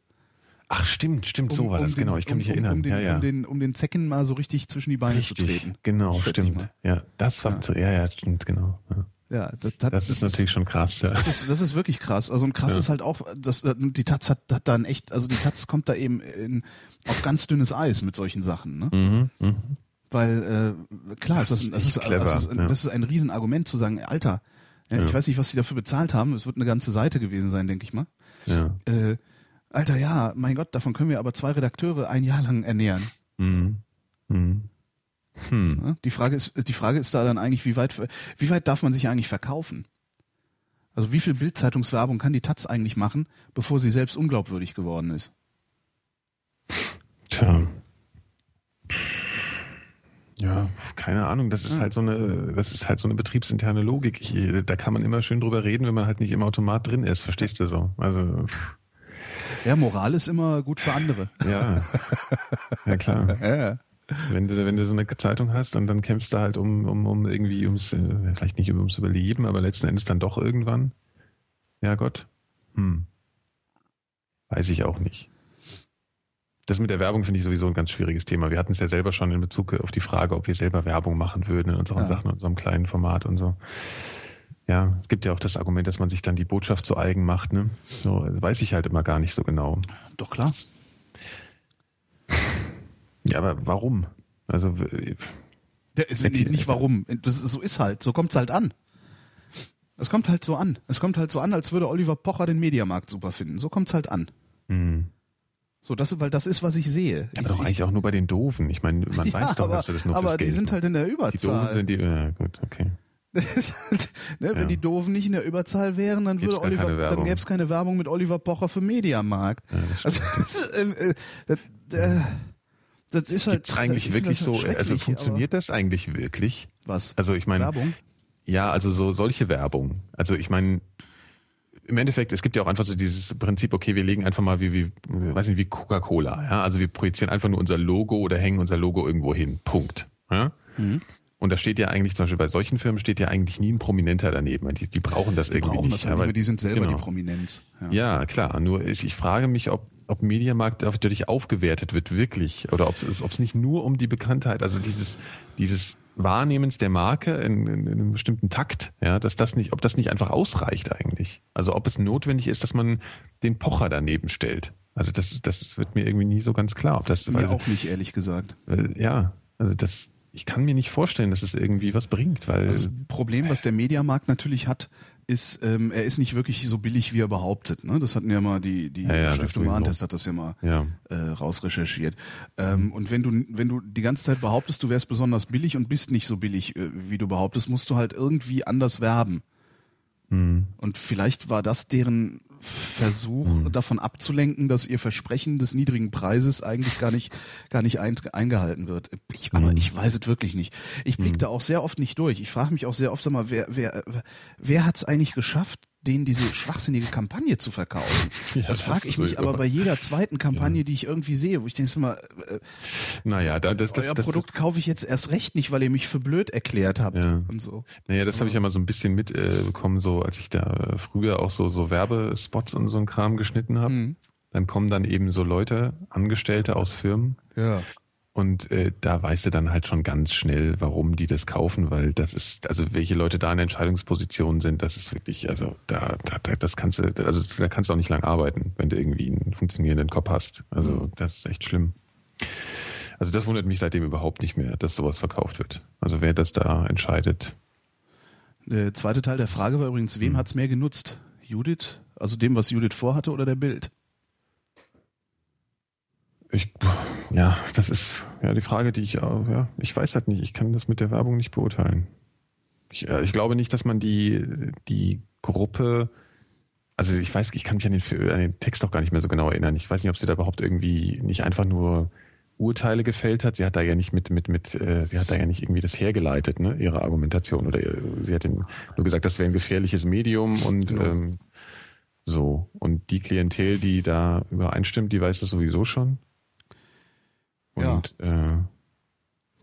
Ach stimmt, stimmt, so war das, den, genau, ich kann mich um, erinnern. Um den, ja, ja. Um, den, um den Zecken mal so richtig zwischen die Beine Richtig, zu treten. genau, stimmt. Ja, das war, ja, ja, stimmt, genau. Ja. Ja, das, das, Das ist natürlich schon krass, ja. Das ist, das ist wirklich krass. Also und krass Ja. ist halt auch, dass äh, die Taz hat, hat dann echt, also die Taz kommt da eben in, auf ganz dünnes Eis mit solchen Sachen, ne? Mhm, mhm. Weil äh, klar, Das ist das, ist, clever, das, ist, ein- ja. das ist ein Riesenargument zu sagen, Alter, ja, Ja. ich weiß nicht, was sie dafür bezahlt haben. Es wird eine ganze Seite gewesen sein, denke ich mal. Ja. Äh, Alter, ja, mein Gott, davon können wir aber zwei Redakteure ein Jahr lang ernähren. Mhm. Mhm. Hm. Die Frage ist, die Frage ist da dann eigentlich, wie weit, wie weit darf man sich eigentlich verkaufen? Also wie viel Bildzeitungswerbung kann die Taz eigentlich machen, bevor sie selbst unglaubwürdig geworden ist? Tja. Ja, keine Ahnung. Das ist halt so eine, das ist halt so eine betriebsinterne Logik. Ich, da kann man immer schön drüber reden, wenn man halt nicht im Automat drin ist. Verstehst du so? Also, Ja, Moral ist immer gut für andere. ja. ja, klar. Ja. Wenn du, wenn du so eine Zeitung hast und dann kämpfst du halt um, um, um irgendwie ums, äh, vielleicht nicht ums Überleben, aber letzten Endes dann doch irgendwann. Ja Gott. Hm. Weiß ich auch nicht. Das mit der Werbung finde ich sowieso ein ganz schwieriges Thema. Wir hatten es ja selber schon in Bezug auf die Frage, ob wir selber Werbung machen würden in unseren Ja. Sachen, in unserem kleinen Format und so. Ja, es gibt ja auch das Argument, dass man sich dann die Botschaft zu eigen macht, ne? So, das weiß ich halt immer gar nicht so genau. Doch klar. Ja, aber warum? Also, ist nicht, nicht warum. Das ist, so ist halt. So kommt's halt an. Es kommt halt so an. Es kommt halt so an, als würde Oliver Pocher den Mediamarkt super finden. So kommt's halt an. mh. So, das, weil das ist, was ich sehe. Aber ich, doch eigentlich auch nur bei den Doofen. Ich meine, man ja, weiß doch, aber, dass sie das nur aber fürs die Geld sind halt in der Die Überzahl. Doofen sind die, ja gut, okay. Halt, ne, Ja. Wenn die Doofen nicht in der Überzahl wären, dann würde Oliver, dann gäbe es keine Werbung mit Oliver Pocher für Mediamarkt. Ja, das Also ist, ähm, äh, das, äh, das ist halt. Gibt's eigentlich ich wirklich finde so, halt also funktioniert das eigentlich wirklich? aber- Was? Also ich meine, Werbung? ja, also so solche Werbung. Also ich meine, im Endeffekt, es gibt ja auch einfach so dieses Prinzip, okay, wir legen einfach mal wie, wie weiß nicht, wie Coca-Cola, ja, also wir projizieren einfach nur unser Logo oder hängen unser Logo irgendwo hin. Punkt. Ja? Mhm. Und da steht ja eigentlich, zum Beispiel bei solchen Firmen steht ja eigentlich nie ein Prominenter daneben. Die, die brauchen das Die irgendwie brauchen nicht. das ja, halt mehr, die sind selber genau. die Prominenz. Ja. Ja, klar. Nur ich, ich frage mich, ob, ob Mediamarkt dadurch aufgewertet wird, wirklich. Oder ob es nicht nur um die Bekanntheit, also dieses, dieses Wahrnehmens der Marke in, in, in einem bestimmten Takt, ja, dass das nicht, ob das nicht einfach ausreicht eigentlich. Also ob es notwendig ist, dass man den Pocher daneben stellt. Also das, das wird mir irgendwie nie so ganz klar. Ob das, Mir weil, auch nicht, ehrlich gesagt. weil, ja, also das, ich kann mir nicht vorstellen, dass es irgendwie was bringt, weil Das Problem, was der Mediamarkt natürlich hat, ist, ähm, er ist nicht wirklich so billig, wie er behauptet. Ne? Das hatten ja mal die, die Ja, ja, Stiftung. Warentest hat das ja mal ja, äh, rausrecherchiert. Ähm, und wenn du, wenn du die ganze Zeit behauptest, du wärst besonders billig und bist nicht so billig, äh, wie du behauptest, musst du halt irgendwie anders werben. hm, Und vielleicht war das deren Versuch, davon abzulenken, dass ihr Versprechen des niedrigen Preises eigentlich gar nicht, gar nicht ein, eingehalten wird. Ich, aber Mhm. ich weiß es wirklich nicht. Ich blick da auch sehr oft nicht durch. Ich frage mich auch sehr oft, sag mal, wer, wer, wer hat es eigentlich geschafft, denen diese schwachsinnige Kampagne zu verkaufen? Ja, das das frage ich mich aber bei jeder zweiten Kampagne, die ich irgendwie sehe, wo ich denke, mal, äh, naja, da, das, das, euer das, Produkt kaufe ich jetzt erst recht nicht, weil ihr mich für blöd erklärt habt Ja. und so. Naja, das habe ich ja mal so ein bisschen mitbekommen, äh, so als ich da äh, früher auch so, so Werbespots und so ein Kram geschnitten habe. Mhm. Dann kommen dann eben so Leute, Angestellte aus Firmen Ja. Und äh, da weißt du dann halt schon ganz schnell, warum die das kaufen, weil das ist, also welche Leute da in Entscheidungspositionen sind, das ist wirklich, also da, da, da das kannst du, also da kannst du auch nicht lang arbeiten, wenn du irgendwie einen funktionierenden Kopf hast. Also Mhm. das ist echt schlimm. Also das wundert mich seitdem überhaupt nicht mehr, dass sowas verkauft wird. Also wer das da entscheidet, Der zweite Teil der Frage war übrigens, Hm. wem hat's mehr genutzt? Judith, also dem, was Judith vorhatte, oder der Bild? Ich, ja, das ist ja die Frage, die ich auch, ja, ich weiß halt nicht, ich kann das mit der Werbung nicht beurteilen. Ich, äh, ich glaube nicht, dass man die, die Gruppe, also ich weiß, ich kann mich an den, an den Text auch gar nicht mehr so genau erinnern. Ich weiß nicht, ob sie da überhaupt irgendwie nicht einfach nur Urteile gefällt hat. Sie hat da ja nicht mit, mit, mit, äh, sie hat da ja nicht irgendwie das hergeleitet, ne, ihre Argumentation. Oder äh, sie hat den, nur gesagt, das wäre ein gefährliches Medium und Genau. ähm, so. Und die Klientel, die da übereinstimmt, die weiß das sowieso schon. Ja. Und äh,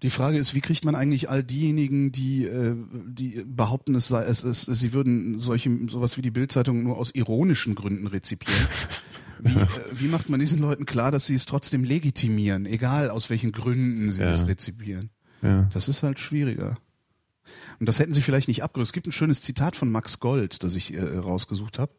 Die Frage ist, wie kriegt man eigentlich all diejenigen, die, äh, die behaupten, es sei, es, es, sie würden solche, sowas wie die Bildzeitung nur aus ironischen Gründen rezipieren? Wie, äh, wie macht man diesen Leuten klar, dass sie es trotzdem legitimieren, egal aus welchen Gründen sie Ja. es rezipieren? Ja. Das ist halt schwieriger. Und das hätten sie vielleicht nicht abgerückt. Es gibt ein schönes Zitat von Max Gold, das ich äh, rausgesucht habe.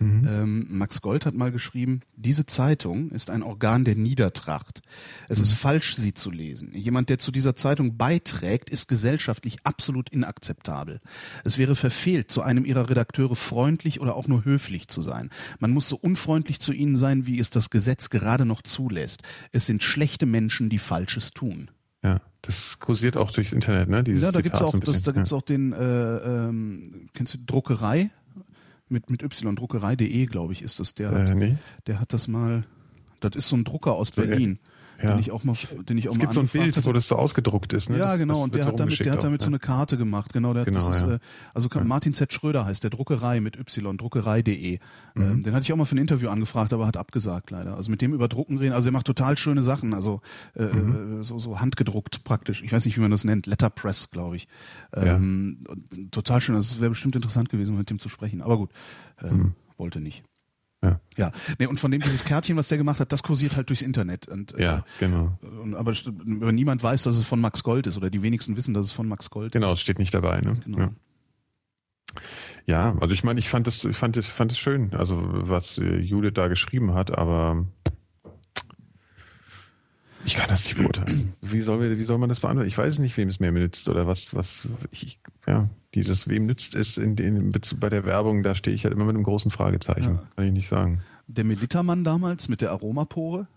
Ähm, Max Gold hat mal geschrieben, diese Zeitung ist ein Organ der Niedertracht. Es ist falsch, sie zu lesen. Jemand, der zu dieser Zeitung beiträgt, ist gesellschaftlich absolut inakzeptabel. Es wäre verfehlt, zu einem ihrer Redakteure freundlich oder auch nur höflich zu sein. Man muss so unfreundlich zu ihnen sein, wie es das Gesetz gerade noch zulässt. Es sind schlechte Menschen, die Falsches tun. Ja, das kursiert auch durchs Internet, ne? Dieses Ja, da Zitat gibt's auch, das, da gibt's auch den, äh, ähm, kennst du Druckerei? Mit, mit Y, druckerei.de, glaube ich, ist das. Der, äh, hat, nee. der hat das mal, das ist so ein Drucker aus So, äh, Berlin, ja. den ich auch mal, den ich auch Es mal gibt so ein Bild, hatte. wo das so ausgedruckt ist, ne? Ja, das, genau, das und der hat damit, der hat damit auch, so eine Karte gemacht, genau, der, Genau, das ist, ja. äh, also Martin Z. Schröder heißt der Druckerei mit Y, druckerei.de. Mhm. Ähm, den hatte ich auch mal für ein Interview angefragt, aber hat abgesagt leider. Also mit dem über Drucken reden, also er macht total schöne Sachen, also äh, Mhm. äh, so, so handgedruckt praktisch. Ich weiß nicht, wie man das nennt, Letterpress, glaube ich. Ähm, und Total schön, das wäre bestimmt interessant gewesen, mit dem zu sprechen. Aber gut, ähm, wollte nicht. Ja. Ja, nee, und von dem dieses Kärtchen, was der gemacht hat, das kursiert halt durchs Internet. Und, äh, Ja, genau. und, aber, niemand weiß, dass es von Max Gold ist oder die wenigsten wissen, dass es von Max Gold Genau, ist. es steht nicht dabei, ne? Genau. Ja. Ja, also ich meine, ich fand es, ich fand es, fand es schön, also was äh, Judith da geschrieben hat, aber ich kann das nicht beurteilen. Wie soll, wie soll man das beantworten? Ich weiß nicht, wem es mehr nützt oder was, was, ich, ich- ja, dieses wem nützt es in, in bei der Werbung, da stehe ich halt immer mit einem großen Fragezeichen. Ja. Kann ich nicht sagen. Der Melittermann damals mit der Aromapore,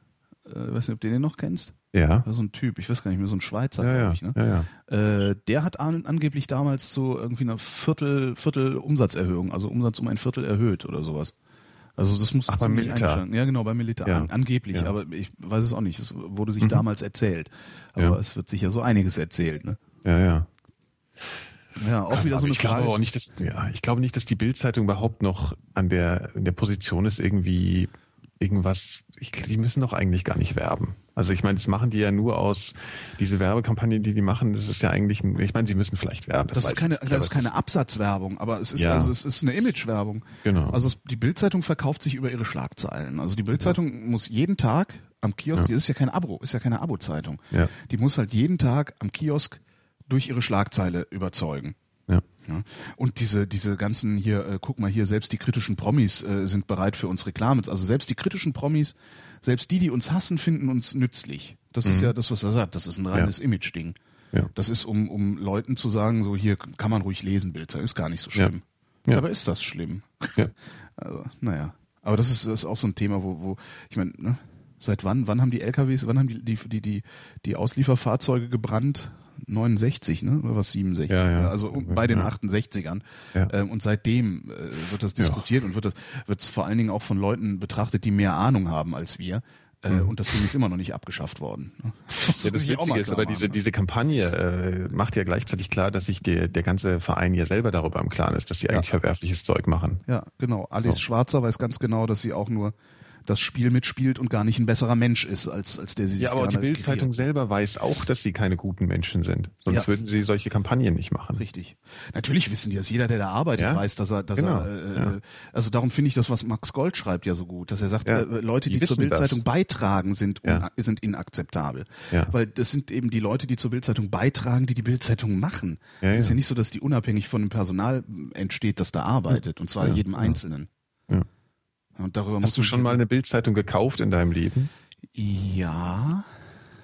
äh, weiß nicht, ob du den noch kennst. Ja. So ein Typ, ich weiß gar nicht mehr, so ein Schweizer, Ja, glaube ich. Ne? ja, ja. Äh, der hat an, angeblich damals so irgendwie eine Viertel, Viertel Umsatzerhöhung, also Umsatz um ein Viertel erhöht oder sowas. Also das muss ziemlich Militär. eingeschränkt- Ja, genau, beim Militär. Ja. An, angeblich, Ja. Mhm. aber ich weiß es auch nicht. Es wurde sich damals erzählt. Aber Ja. es wird sicher so einiges erzählt. Ne? Ja, ja. Ja, auch wieder so eine ich glaube Frage. aber auch nicht, dass, ja, ich glaube nicht, dass die Bildzeitung überhaupt noch an der, in der Position ist, irgendwie irgendwas, ich, die müssen doch eigentlich gar nicht werben. Also ich meine, das machen die ja nur aus, diese Werbekampagnen, die die machen, das ist ja eigentlich, ich meine, sie müssen vielleicht werben. Das, weiß ist keine, das ist keine Absatzwerbung, aber es ist Ja. also es ist eine Imagewerbung. Genau. Also es, die Bildzeitung verkauft sich über ihre Schlagzeilen. Also die Bildzeitung muss jeden Tag am Kiosk, die ist ja kein Abo, ist ja keine Abo-Zeitung. Ja. Die muss halt jeden Tag am Kiosk durch ihre Schlagzeile überzeugen. Ja. Ja. Und diese, diese ganzen hier, äh, guck mal hier, selbst die kritischen Promis äh, sind bereit für uns Reklame. Also selbst die kritischen Promis, selbst die, die uns hassen, finden uns nützlich. Das ist ja das, was er sagt. Das ist ein reines Image-Ding. Mhm. Ja. Das ist, um, um Leuten zu sagen, so hier kann man ruhig lesen, Bilder, ist gar nicht so schlimm. Ja. Aber ist das schlimm? Ja. Also, naja. Aber das ist, das ist auch so ein Thema, wo, wo ich meine, ne? seit wann, wann haben die LKWs, wann haben die, die, die, die, die Auslieferfahrzeuge gebrannt? 69, ne? Oder was 67? Ja, ja. Also um, bei den Ja. 68ern. Ja. Ähm, und seitdem äh, wird das diskutiert und wird das wird vor allen Dingen auch von Leuten betrachtet, die mehr Ahnung haben als wir. Äh, Und das Ding ist immer noch nicht abgeschafft worden. ne? Das, Ja, muss das Witzige ist, aber machen, diese, ne? diese Kampagne äh, macht ja gleichzeitig klar, dass sich der, der ganze Verein ja selber darüber im Klaren ist, dass sie eigentlich verwerfliches Zeug machen. Ja, genau. Alice So. Schwarzer weiß ganz genau, dass sie auch nur das Spiel mitspielt und gar nicht ein besserer Mensch ist, als, als der sie sich Ja, aber die Bildzeitung selber weiß auch, dass sie keine guten Menschen sind. Sonst Ja. würden sie solche Kampagnen nicht machen. Richtig. Natürlich wissen die das. Jeder, der da arbeitet, Ja? weiß, dass er, dass Genau, er, äh, ja. äh, also darum finde ich das, was Max Gold schreibt, ja so gut, dass er sagt, äh, Leute, die die, zur. Bildzeitung beitragen, sind, sind inakzeptabel. Weil das sind eben die Leute, die zur Bildzeitung beitragen, die die Bildzeitung machen. Es ist ja. nicht so, dass die unabhängig von dem Personal entsteht, das da arbeitet, und zwar jedem. Einzelnen. Und darüber Hast du schon mal eine Bildzeitung gekauft in deinem Leben? Ja,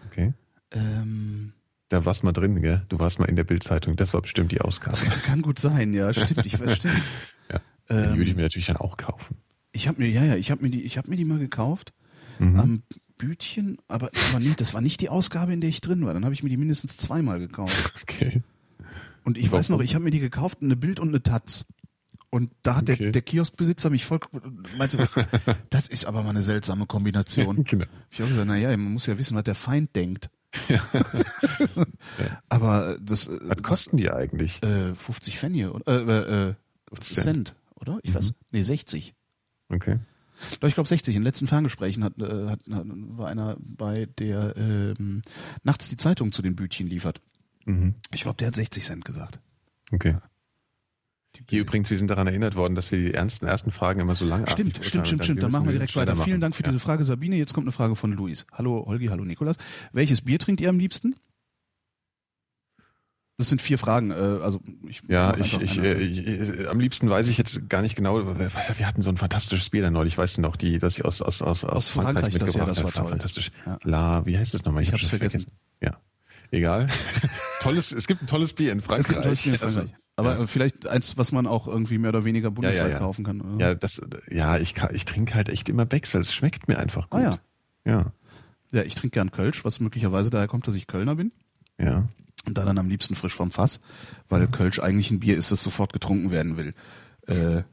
Okay. ähm, Da warst mal drin, gell? Du warst mal in der Bildzeitung. Das war bestimmt die Ausgabe. das kann, gut sein, ja, stimmt, ich stimmt. Ja. Die Ähm, würde ich mir natürlich dann auch kaufen. Ich habe mir, ja, ja, ich habe mir die, ich habe mir die mal gekauft Mhm. am Bütchen, aber, aber nicht, das war nicht die Ausgabe, in der ich drin war. Dann habe ich mir die mindestens zweimal gekauft. Okay. Und ich weiß noch, ich habe mir die gekauft, eine Bild und eine Taz. Und da hat Okay. der, der Kioskbesitzer mich voll meinte, das ist aber mal eine seltsame Kombination. genau. Ich habe gesagt, naja, man muss ja wissen, was der Feind denkt. aber das, äh, Was kosten die eigentlich? äh, 50 Pfennig oder äh, äh, 50 Cent, oder? Ich weiß, nee, 60. Okay. Doch, ich glaube 60. In den letzten Ferngesprächen hat, äh, hat, hat, war einer bei der ähm, nachts die Zeitung zu den Bütchen liefert. Mhm. Ich glaube, der hat 60 Cent gesagt. Okay. Hier übrigens, wir sind daran erinnert worden, dass wir die ernsten ersten Fragen immer so lange Stimmt, stimmt, stimmt, stimmt. Dann machen wir direkt weiter. Vielen Dank für ja. diese Frage, Sabine. Jetzt kommt eine Frage von Luis. Hallo Holgi, hallo Nikolas. Welches Bier trinkt ihr am liebsten? Das sind vier Fragen. Äh, also ich ja, ich, ich, äh, ich, äh, am liebsten weiß ich jetzt gar nicht genau. Wir hatten so ein fantastisches Bier da neulich. Weißt du noch, die, das ich aus aus aus, aus Frankreich, Frankreich das ja, das war, toll. fantastisch. Ja. La, wie heißt das nochmal? Ich, ich hab's vergessen. vergessen. Ja, egal. tolles, es gibt ein tolles Bier in Frankreich. Es gibt ein tolles Bier in Frankreich. Also, aber ja. vielleicht eins, was man auch irgendwie mehr oder weniger bundesweit ja, ja, kaufen kann. Oder? Ja, das, ja, ich, ich trinke halt echt immer Becks, weil es schmeckt mir einfach gut. Ah ja. Ja. Ja, ich trinke gern Kölsch, was möglicherweise daher kommt, dass ich Kölner bin. Ja. Und da dann am liebsten frisch vom Fass, weil Kölsch eigentlich ein Bier ist, das sofort getrunken werden will. Äh,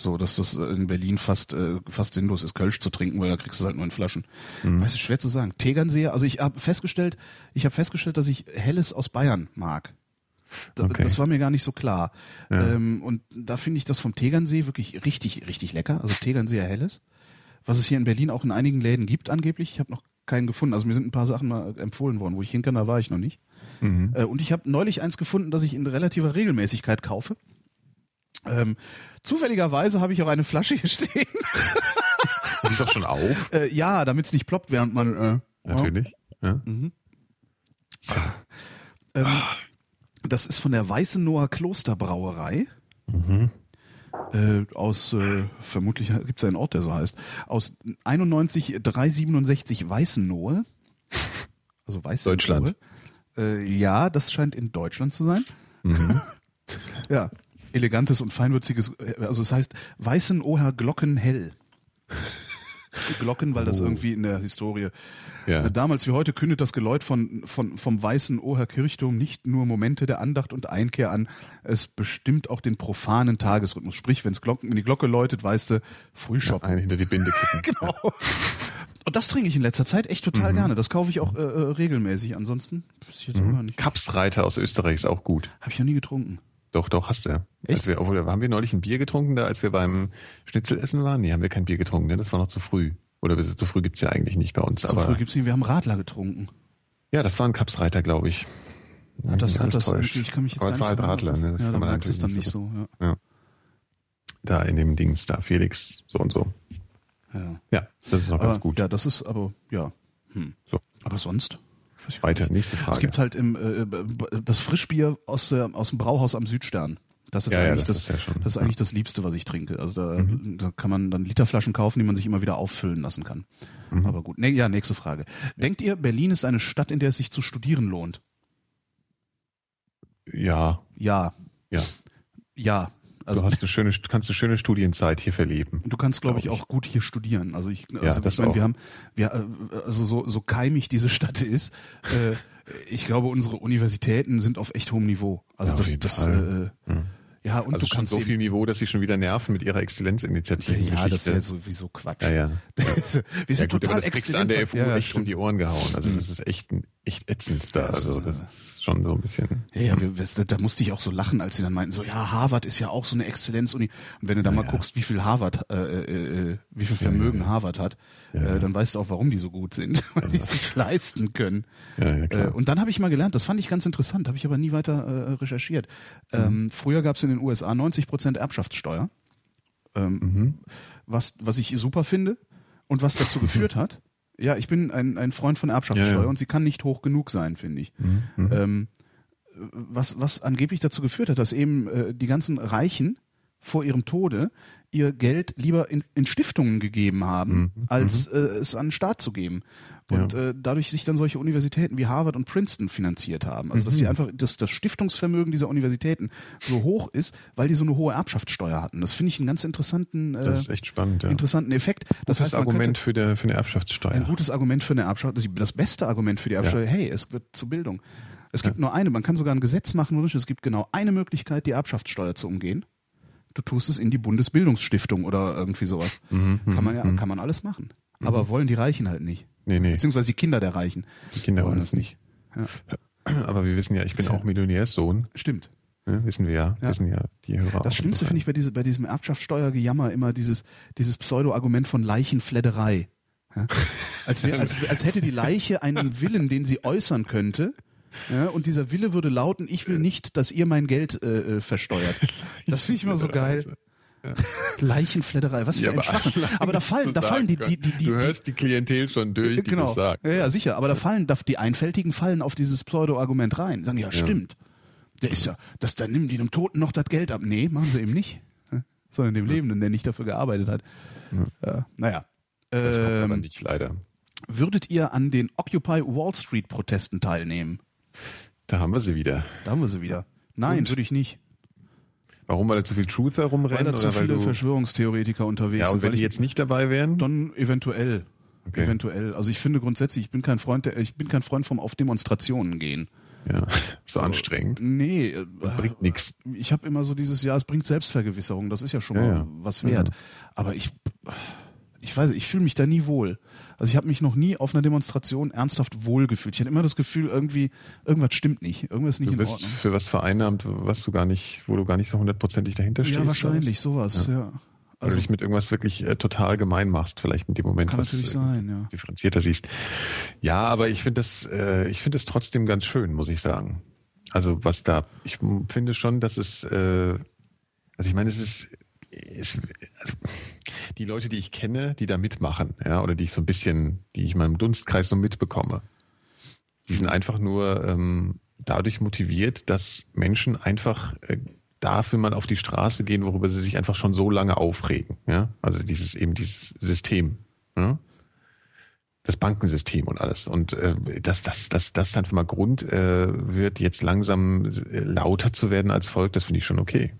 so, dass das in Berlin fast äh, fast sinnlos ist, Kölsch zu trinken, weil da kriegst du es halt nur in Flaschen. Mhm. Weißt du, schwer zu sagen. Tegernseer, also ich habe festgestellt, ich habe festgestellt, dass ich Helles aus Bayern mag. Da, okay. Das war mir gar nicht so klar. Ja. Ähm, und da finde ich das vom Tegernsee wirklich richtig, richtig lecker. Also Tegernseer Helles. Was es hier in Berlin auch in einigen Läden gibt angeblich. Ich habe noch keinen gefunden. Also mir sind ein paar Sachen mal empfohlen worden, wo ich hin kann, da war ich noch nicht. Mhm. Äh, und ich habe neulich eins gefunden, das ich in relativer Regelmäßigkeit kaufe. Ähm, zufälligerweise habe ich auch eine Flasche hier stehen. Die ist doch schon auf? Äh, ja, damit es nicht ploppt, während man. Äh, Natürlich. Ja. Mhm. Ähm, das ist von der Weißenower Klosterbrauerei. Mhm. Äh, aus, äh, vermutlich gibt es einen Ort, der so heißt, aus 91 367 Weißenohe. Also Weißenohe. Deutschland. Äh, ja, das scheint in Deutschland zu sein. Mhm. ja, elegantes und feinwürziges, äh, also es heißt Weißenoher Glockenhell. Glocken, weil das oh. irgendwie in der Historie ja. Äh, damals wie heute kündet das Geläut von, von, vom weißen Oher Kirchturm nicht nur Momente der Andacht und Einkehr an, es bestimmt auch den profanen Tagesrhythmus. Sprich, wenn's Glocken, wenn die Glocke läutet, weißt du, Frühshop. Ja, einen hinter die Binde kippen. genau. Und das trinke ich in letzter Zeit echt total mhm. gerne. Das kaufe ich auch äh, äh regelmäßig. Ansonsten mhm. nicht. Kapsreiter aus Österreich ist auch gut. Habe ich noch nie getrunken. Doch, doch, hast du ja. Echt? Wir, obwohl, haben wir neulich ein Bier getrunken, da als wir beim Schnitzelessen waren? Nee, haben wir kein Bier getrunken, ne? Das war noch zu früh. Oder zu früh gibt's ja eigentlich nicht bei uns. Zu aber früh gibt's nicht, wir haben Radler getrunken. Ja, das war ein Kapsreiter, glaube ich. Ja, das hat das ich kann mich jetzt aber es war halt Radler, ne? Das ja, kann man es dann nicht so. so ja. ja. Da in dem Dings, da Felix, so und so. Ja, ja das ist auch aber, ganz gut. Ja, das ist aber, ja. Hm. So. Aber sonst? Weiter, nächste Frage. Es gibt halt im, äh, äh das Frischbier aus, äh, aus dem Brauhaus am Südstern. Das ist ja, eigentlich ja, das, das, ja schon, das ist eigentlich das Liebste, was ich trinke. Also da, mhm. da kann man dann Literflaschen kaufen, die man sich immer wieder auffüllen lassen kann. Mhm. Aber gut. Ne, ja, nächste Frage. Denkt ihr, Berlin ist eine Stadt, in der es sich zu studieren lohnt? Ja. Ja. Ja. Ja. Also, du hast eine schöne, kannst eine schöne Studienzeit hier verleben. Du kannst, glaube glaub ich, auch gut hier studieren. Also ich, also ja, ich meine, wir haben, wir, äh, also so, so keimig diese Stadt ist, äh, ich glaube, unsere Universitäten sind auf echt hohem Niveau. Also ja, das, das, äh, hm. Ja, und also du kannst so viel Niveau, dass sie schon wieder nerven mit ihrer Exzellenzinitiative. Ja, das ist ja sowieso Quatsch. Ja, ja. Wir sind ja, gut, total aber das kriegst an der FU ja, echt um die Ohren gehauen. Also das ist echt, echt ätzend da. Also das ist schon so ein bisschen. Ja, ja, wir, da musste ich auch so lachen, als sie dann meinten, so ja, Harvard ist ja auch so eine Exzellenzuni. Und wenn du da mal guckst, wie viel Harvard, äh, äh, äh wie viel Vermögen Harvard hat, äh, dann weißt du auch, warum die so gut sind, weil die sich leisten können. Ja, ja, klar. Äh, und dann habe ich mal gelernt, das fand ich ganz interessant, habe ich aber nie weiter äh, recherchiert. Ähm, mhm. Früher gab es in den USA 90 Prozent Erbschaftssteuer, ähm, mhm. was, was ich super finde und was dazu geführt hat. Ja, ich bin ein, ein Freund von Erbschaftssteuer ja, ja. und sie kann nicht hoch genug sein, finde ich. Mhm. mhm. Ähm, was, was angeblich dazu geführt hat, dass eben äh, die ganzen Reichen vor ihrem Tode ihr Geld lieber in, in Stiftungen gegeben haben, mhm. als mhm. äh, es an den Staat zu geben. Und ja. äh, dadurch sich dann solche Universitäten wie Harvard und Princeton finanziert haben. Also dass sie mhm. einfach, dass das Stiftungsvermögen dieser Universitäten so hoch ist, weil die so eine hohe Erbschaftssteuer hatten. Das finde ich einen ganz interessanten, äh, das ist echt spannend, ja. interessanten Effekt. Das gutes heißt, Argument für, der, für eine Erbschaftssteuer. Ein gutes Argument für eine Erbschaftssteuer. Das beste Argument für die Erbschaftssteuer. Ja. Hey, es wird zur Bildung. Es gibt nur eine, man kann sogar ein Gesetz machen, es gibt genau eine Möglichkeit, die Erbschaftssteuer zu umgehen du tust es in die Bundesbildungsstiftung oder irgendwie sowas. Mhm, kann man ja, mhm. kann man alles machen. Mhm. Aber wollen die Reichen halt nicht. Nee, nee. Beziehungsweise die Kinder der Reichen. Die Kinder wollen das nicht. Ja. Aber wir wissen ja, ich bin auch Millionärssohn. Stimmt. Ja, wissen wir ja, ja. wissen ja die Hörer. Das Schlimmste finde ich bei, diese, bei diesem Erbschaftssteuergejammer immer dieses, dieses Pseudo-Argument von Leichenfledderei. Ja? Als, wär, als, als hätte die Leiche einen Willen, den sie äußern könnte, Ja, und dieser Wille würde lauten, ich will nicht, dass ihr mein Geld äh, äh versteuert. Das finde ich immer so geil. Ja. Leichenfledderei, was für ja, ein Schwachsinn. Aber da fallen, da fallen die, die, die, die, Du hörst die Klientel schon durch, die genau. das sagt. Ja, ja, sicher. Aber da fallen, die Einfältigen fallen auf dieses Pseudo-Argument rein. Sagen, ja, stimmt. Der ist ja, dass da nimmt die dem Toten noch das Geld ab. Nee, machen sie eben nicht. Sondern dem Lebenden, der nicht dafür gearbeitet hat. Ja. naja. Das ähm, kommt aber ähm, nicht, leider. Würdet ihr an den Occupy Wall Street Protesten teilnehmen? Da haben wir sie wieder. Da haben wir sie wieder. Nein, würde ich nicht. Warum? Weil da zu viel Truth herumrennen? Weil da zu viele Verschwörungstheoretiker unterwegs sind. Ja, und wenn die jetzt nicht dabei wären? Dann eventuell. Okay. Eventuell. Also ich finde grundsätzlich, ich bin kein Freund, der, ich bin kein Freund vom auf Demonstrationen gehen. Ja, so anstrengend. Nee, äh, bringt nichts. Ich habe immer so dieses Jahr, es bringt Selbstvergewisserung, das ist ja schon ja, mal ja. was wert. Ja. Aber ich ich weiß, ich fühle mich da nie wohl. Also ich habe mich noch nie auf einer Demonstration ernsthaft wohl gefühlt. Ich hatte immer das Gefühl, irgendwie, irgendwas stimmt nicht. Irgendwas ist nicht du wirst in Ordnung. für was vereinnahmt, was du gar nicht, wo du gar nicht so hundertprozentig dahinter stehst. Ja, wahrscheinlich, sowas, ja. ja. Also, du dich mit irgendwas wirklich äh, total gemein machst, vielleicht in dem Moment. Kann was, natürlich sein, ja. Differenzierter siehst. Ja, aber ich finde das, äh, ich finde es trotzdem ganz schön, muss ich sagen. Also was da, ich finde schon, dass es, äh, also ich meine, es ist, es, also, die Leute, die ich kenne, die da mitmachen, ja, oder die ich so ein bisschen, die ich in meinem Dunstkreis so mitbekomme, die sind einfach nur ähm, dadurch motiviert, dass Menschen einfach äh, dafür mal auf die Straße gehen, worüber sie sich einfach schon so lange aufregen. Ja? Also dieses eben dieses System. Ja? Das Bankensystem und alles. Und äh, dass das, das, das einfach mal Grund äh, wird, jetzt langsam äh, lauter zu werden als Volk, das finde ich schon okay.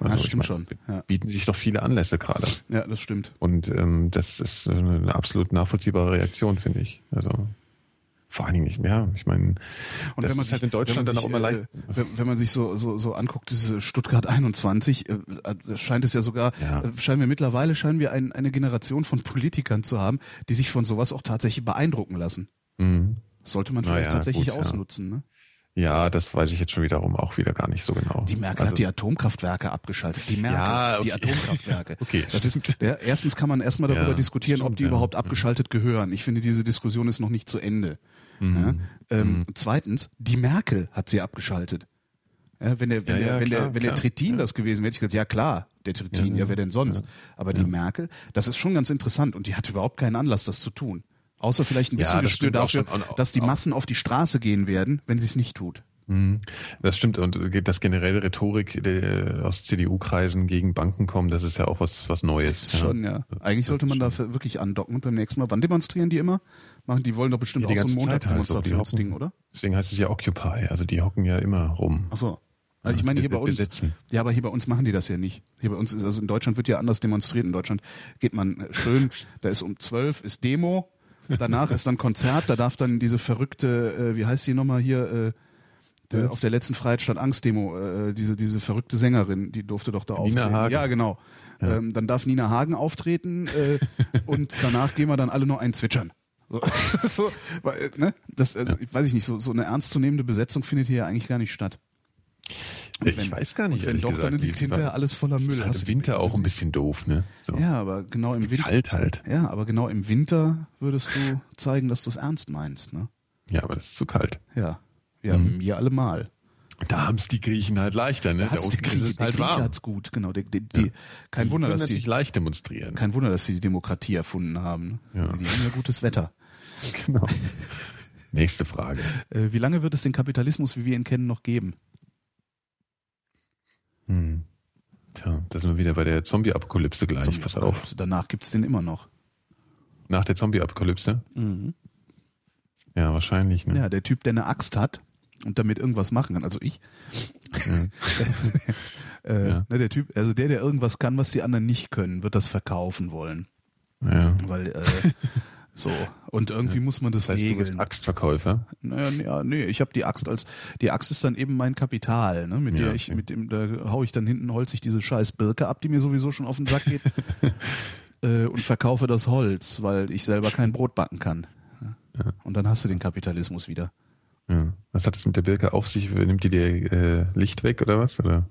Also das stimmt meine, schon. Ja. Bieten sich doch viele Anlässe gerade. Ja, das stimmt. Und ähm, das ist eine absolut nachvollziehbare Reaktion, finde ich. Also vor allen Dingen nicht mehr. Ich meine, und das wenn man ist halt in Deutschland dann auch immer leicht. Äh, wenn, wenn, man sich so, so, so anguckt, diese Stuttgart 21, äh, äh, scheint es ja sogar, ja. Äh, scheinen wir mittlerweile, scheinen wir ein, eine Generation von Politikern zu haben, die sich von sowas auch tatsächlich beeindrucken lassen. Mhm. Sollte man vielleicht ja, tatsächlich gut, ausnutzen. Ne? Ja, das weiß ich jetzt schon wiederum auch wieder gar nicht so genau. Die Merkel also, hat die Atomkraftwerke abgeschaltet. Die Merkel, ja, okay. die Atomkraftwerke. okay. Das ist, ja, erstens kann man erstmal darüber ja, diskutieren, stimmt, ob die ja. überhaupt abgeschaltet gehören. Ich finde, diese Diskussion ist noch nicht zu Ende. Mhm. Ähm, mhm. Zweitens, die Merkel hat sie abgeschaltet. wenn der, wenn der, wenn klar, der, wenn der Trittin das gewesen wäre, hätte ich gesagt, ja klar, der Trittin, ja, wer denn sonst? Aber die Merkel, das ist schon ganz interessant und die hat überhaupt keinen Anlass, das zu tun. Außer vielleicht ein bisschen ja, Gespür dafür, dass die Massen auf die Straße gehen werden, wenn sie es nicht tut. Mhm. Das stimmt und das generelle Rhetorik aus CDU-Kreisen gegen Banken kommen, das ist ja auch was was Neues. Ja. Schon, ja. Eigentlich sollte man da wirklich andocken beim nächsten Mal. Wann demonstrieren die immer? Machen die wollen doch bestimmt ja, auch so ein Montagsdemonstrationsding, halt. oder? Deswegen heißt es ja Occupy, also die hocken ja immer rum. Ach so. Also ich meine hier bei uns, besetzen. ja, aber hier bei uns machen die das ja nicht. Hier bei uns ist also in Deutschland wird ja anders demonstriert. In Deutschland geht man schön, da ist um zwölf ist Demo, danach ist dann Konzert, da darf dann diese verrückte, äh, wie heißt die nochmal hier, äh, äh, auf der letzten Freiheit statt Angst-Demo, äh, diese, diese verrückte Sängerin, die durfte doch da Nina auftreten. Hagen. Ja, genau. Ja. Ähm, dann darf Nina Hagen auftreten äh, und danach gehen wir dann alle nur ein zwitschern. So, so, weil, ne? das, also, ja. weiß ich nicht, so, so eine ernstzunehmende Besetzung findet hier ja eigentlich gar nicht statt. Und ich weiß gar nicht. wenn doch, gesagt, dann liegt hinterher alles voller Müll. Ist halt im Winter auch ein bisschen doof, ne? So. Ja, aber genau im Winter. Kalt halt. Ja, aber genau im Winter würdest du zeigen, dass du es ernst meinst, ne? Ja, aber das ist zu kalt. Ja. Ja, mhm. mir allemal. Da haben es die Griechen halt leichter, ne? Da, da unten die Griechen, ist es halt der warm. hat's gut, genau. Die, die, die, kein die Wunder, dass die leicht demonstrieren. Kein Wunder, dass sie die Demokratie erfunden haben. Ne? Ja. Die haben ja gutes Wetter. Genau. Nächste Frage. Äh, wie lange wird es den Kapitalismus, wie wir ihn kennen, noch geben? Hm. Tja, da sind wir wieder bei der Zombie-Apokalypse gleich. Zombie Pass auf. Danach gibt's den immer noch. Nach der Zombie-Apokalypse? Mhm. Ja, wahrscheinlich. Ne? Ja, der Typ, der eine Axt hat und damit irgendwas machen kann, also ich. Ja. äh, ja. ne, der Typ, also der, der irgendwas kann, was die anderen nicht können, wird das verkaufen wollen. Ja. Weil äh, so, und irgendwie ja. muss man das, das heißt, regeln. Du bist Axtverkäufer? Naja, ja, nee, ich habe die Axt als, die Axt ist dann eben mein Kapital, ne, mit ja, der ich, okay. mit dem, da hau ich dann hinten holz ich diese scheiß Birke ab, die mir sowieso schon auf den Sack geht, äh, und verkaufe das Holz, weil ich selber kein Brot backen kann. Ja. Und dann hast du den Kapitalismus wieder. Ja. Was hat es mit der Birke auf sich? Nimmt die dir äh, Licht weg oder was? Oder?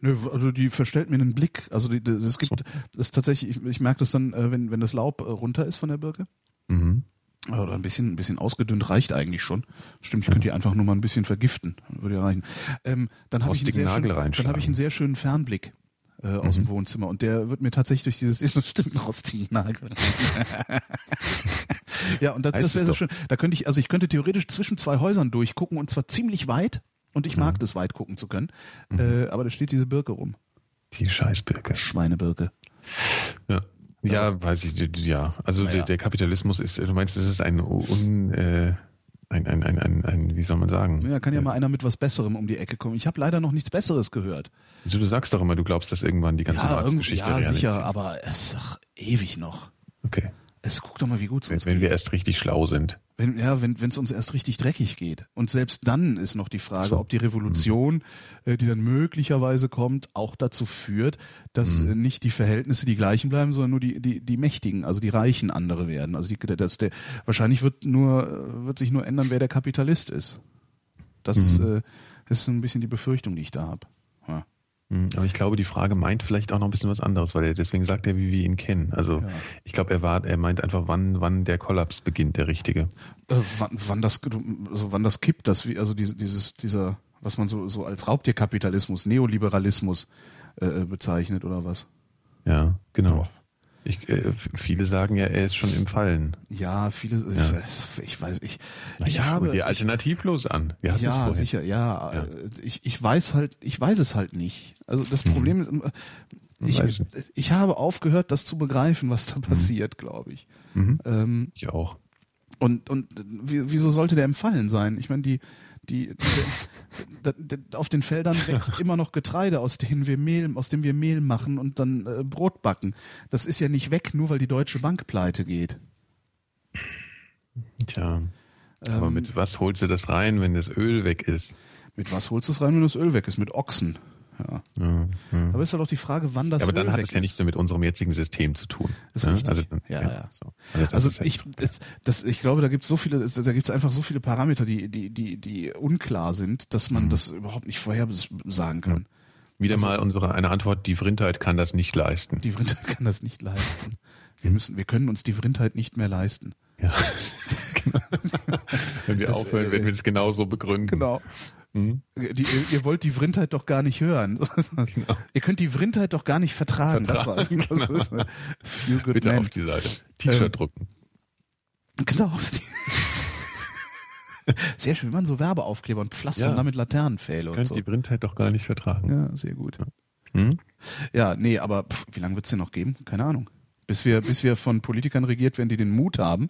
Nö, also die verstellt mir einen Blick. Also die, das, es gibt, so. das tatsächlich, ich, ich merke das dann, äh, wenn, wenn das Laub äh, runter ist von der Birke. Mhm. Oder ein bisschen, ein bisschen ausgedünnt reicht eigentlich schon. Stimmt, ich könnte die einfach nur mal ein bisschen vergiften. Würde ja reichen. Ähm, dann habe ich, einen sehr schönen- dann habe ich einen sehr schönen Fernblick äh, aus dem Wohnzimmer und der wird mir tatsächlich durch dieses das stimmt rostigen Nagel. ja, und das, Heißt das wäre so schön. Da könnte ich, also ich könnte theoretisch zwischen zwei Häusern durchgucken und zwar ziemlich weit. Und ich Mhm. mag das weit gucken zu können. Äh, aber da steht diese Birke rum. Die Scheißbirke. Schweinebirke. Ja. Ja, weiß ich, ja. Also Naja. der, der Kapitalismus ist, du meinst, es ist ein un, äh, ein, ein, ein, ein, ein, wie soll man sagen? Ja, kann ja mal einer mit was Besserem um die Ecke kommen. Ich habe leider noch nichts Besseres gehört. Also du sagst doch immer, du glaubst, dass irgendwann die ganze Ja, Marx-Geschichte ja sicher, aber es ist doch ewig noch. Okay. Es guck doch mal, wie gut es uns wenn geht. wir erst richtig schlau sind. Wenn, ja, wenn es uns erst richtig dreckig geht. Und selbst dann ist noch die Frage, So. ob die Revolution, äh, die dann möglicherweise kommt, auch dazu führt, dass Mhm. nicht die Verhältnisse die gleichen bleiben, sondern nur die, die, die Mächtigen, also die Reichen andere werden. Also die, das, der, wahrscheinlich wird nur, äh, wird sich nur ändern, wer der Kapitalist ist. Das Mhm. äh, ist so ein bisschen die Befürchtung, die ich da habe. Ja. Hm, Aber ich glaube, die Frage meint vielleicht auch noch ein bisschen was anderes, weil er deswegen sagt er, wie wir ihn kennen. Also Ja. ich glaube, er war, er meint einfach, wann, wann der Kollaps beginnt, der richtige. Äh, wann, wann das also wann das kippt, dass wir also diese, dieses dieser was man so so als Raubtierkapitalismus, Neoliberalismus äh, bezeichnet oder was? Ja, genau. Ich, äh, viele sagen ja, er ist schon im Fallen. Ja, viele Ja. Ich, ich weiß ich Na ich habe dir alternativlos an. Wir ja sicher ja, Ja. äh, ich ich weiß halt ich weiß es halt nicht. Also das Problem ist immer, ich, ich habe aufgehört, das zu begreifen, was da passiert, glaube ich. Mhm. Ähm, Ich auch. Und, und wie, wieso sollte der im Fallen sein? Ich meine, die, die, die, auf den Feldern wächst immer noch Getreide, aus denen wir Mehl, aus dem wir Mehl machen und dann äh, Brot backen. Das ist ja nicht weg, nur weil die Deutsche Bank pleite geht. Tja. Aber Ähm, mit was holst du das rein, wenn das Öl weg ist? Mit was holst du es rein, wenn das Öl weg ist? Mit Ochsen. Ja. Ja, ja. Aber ist halt auch die Frage, wann das Ja, aber Öl dann hat es ja nichts mehr mit unserem jetzigen System zu tun. Ist Ja, richtig. Also, dann- Ja, ja. So. Also, Also ja ich, das, das, ich glaube, da gibt es so viele, da gibt es einfach so viele Parameter, die, die, die, die unklar sind, dass Mhm. man das überhaupt nicht vorhersagen kann. Wieder also- mal unsere eine Antwort, die Vrindheit kann das nicht leisten. Die Vrindheit kann das nicht leisten. Wir müssen, wir können uns die Vrindheit nicht mehr leisten. Ja. genau. Wenn wir Das, aufhören, äh, werden wir das genauso begründen. Genau. Mhm. Die, ihr, ihr wollt die Vrindheit doch gar nicht hören. Ihr könnt die Vrindheit doch gar nicht vertragen. Das war's. Vertragen, Das ist, äh, Bitte man. auf die Seite. T-Shirt Ähm, drucken. Genau. Sehr schön, wie man so Werbeaufkleber und pflastern Ja. damit Laternenpfähle und Könnt so. die Vrindheit doch gar nicht vertragen. Ja, sehr gut. Hm? Ja, nee, aber pff, wie lange wird's denn noch geben? Keine Ahnung. Bis wir, bis wir von Politikern regiert werden, die den Mut haben,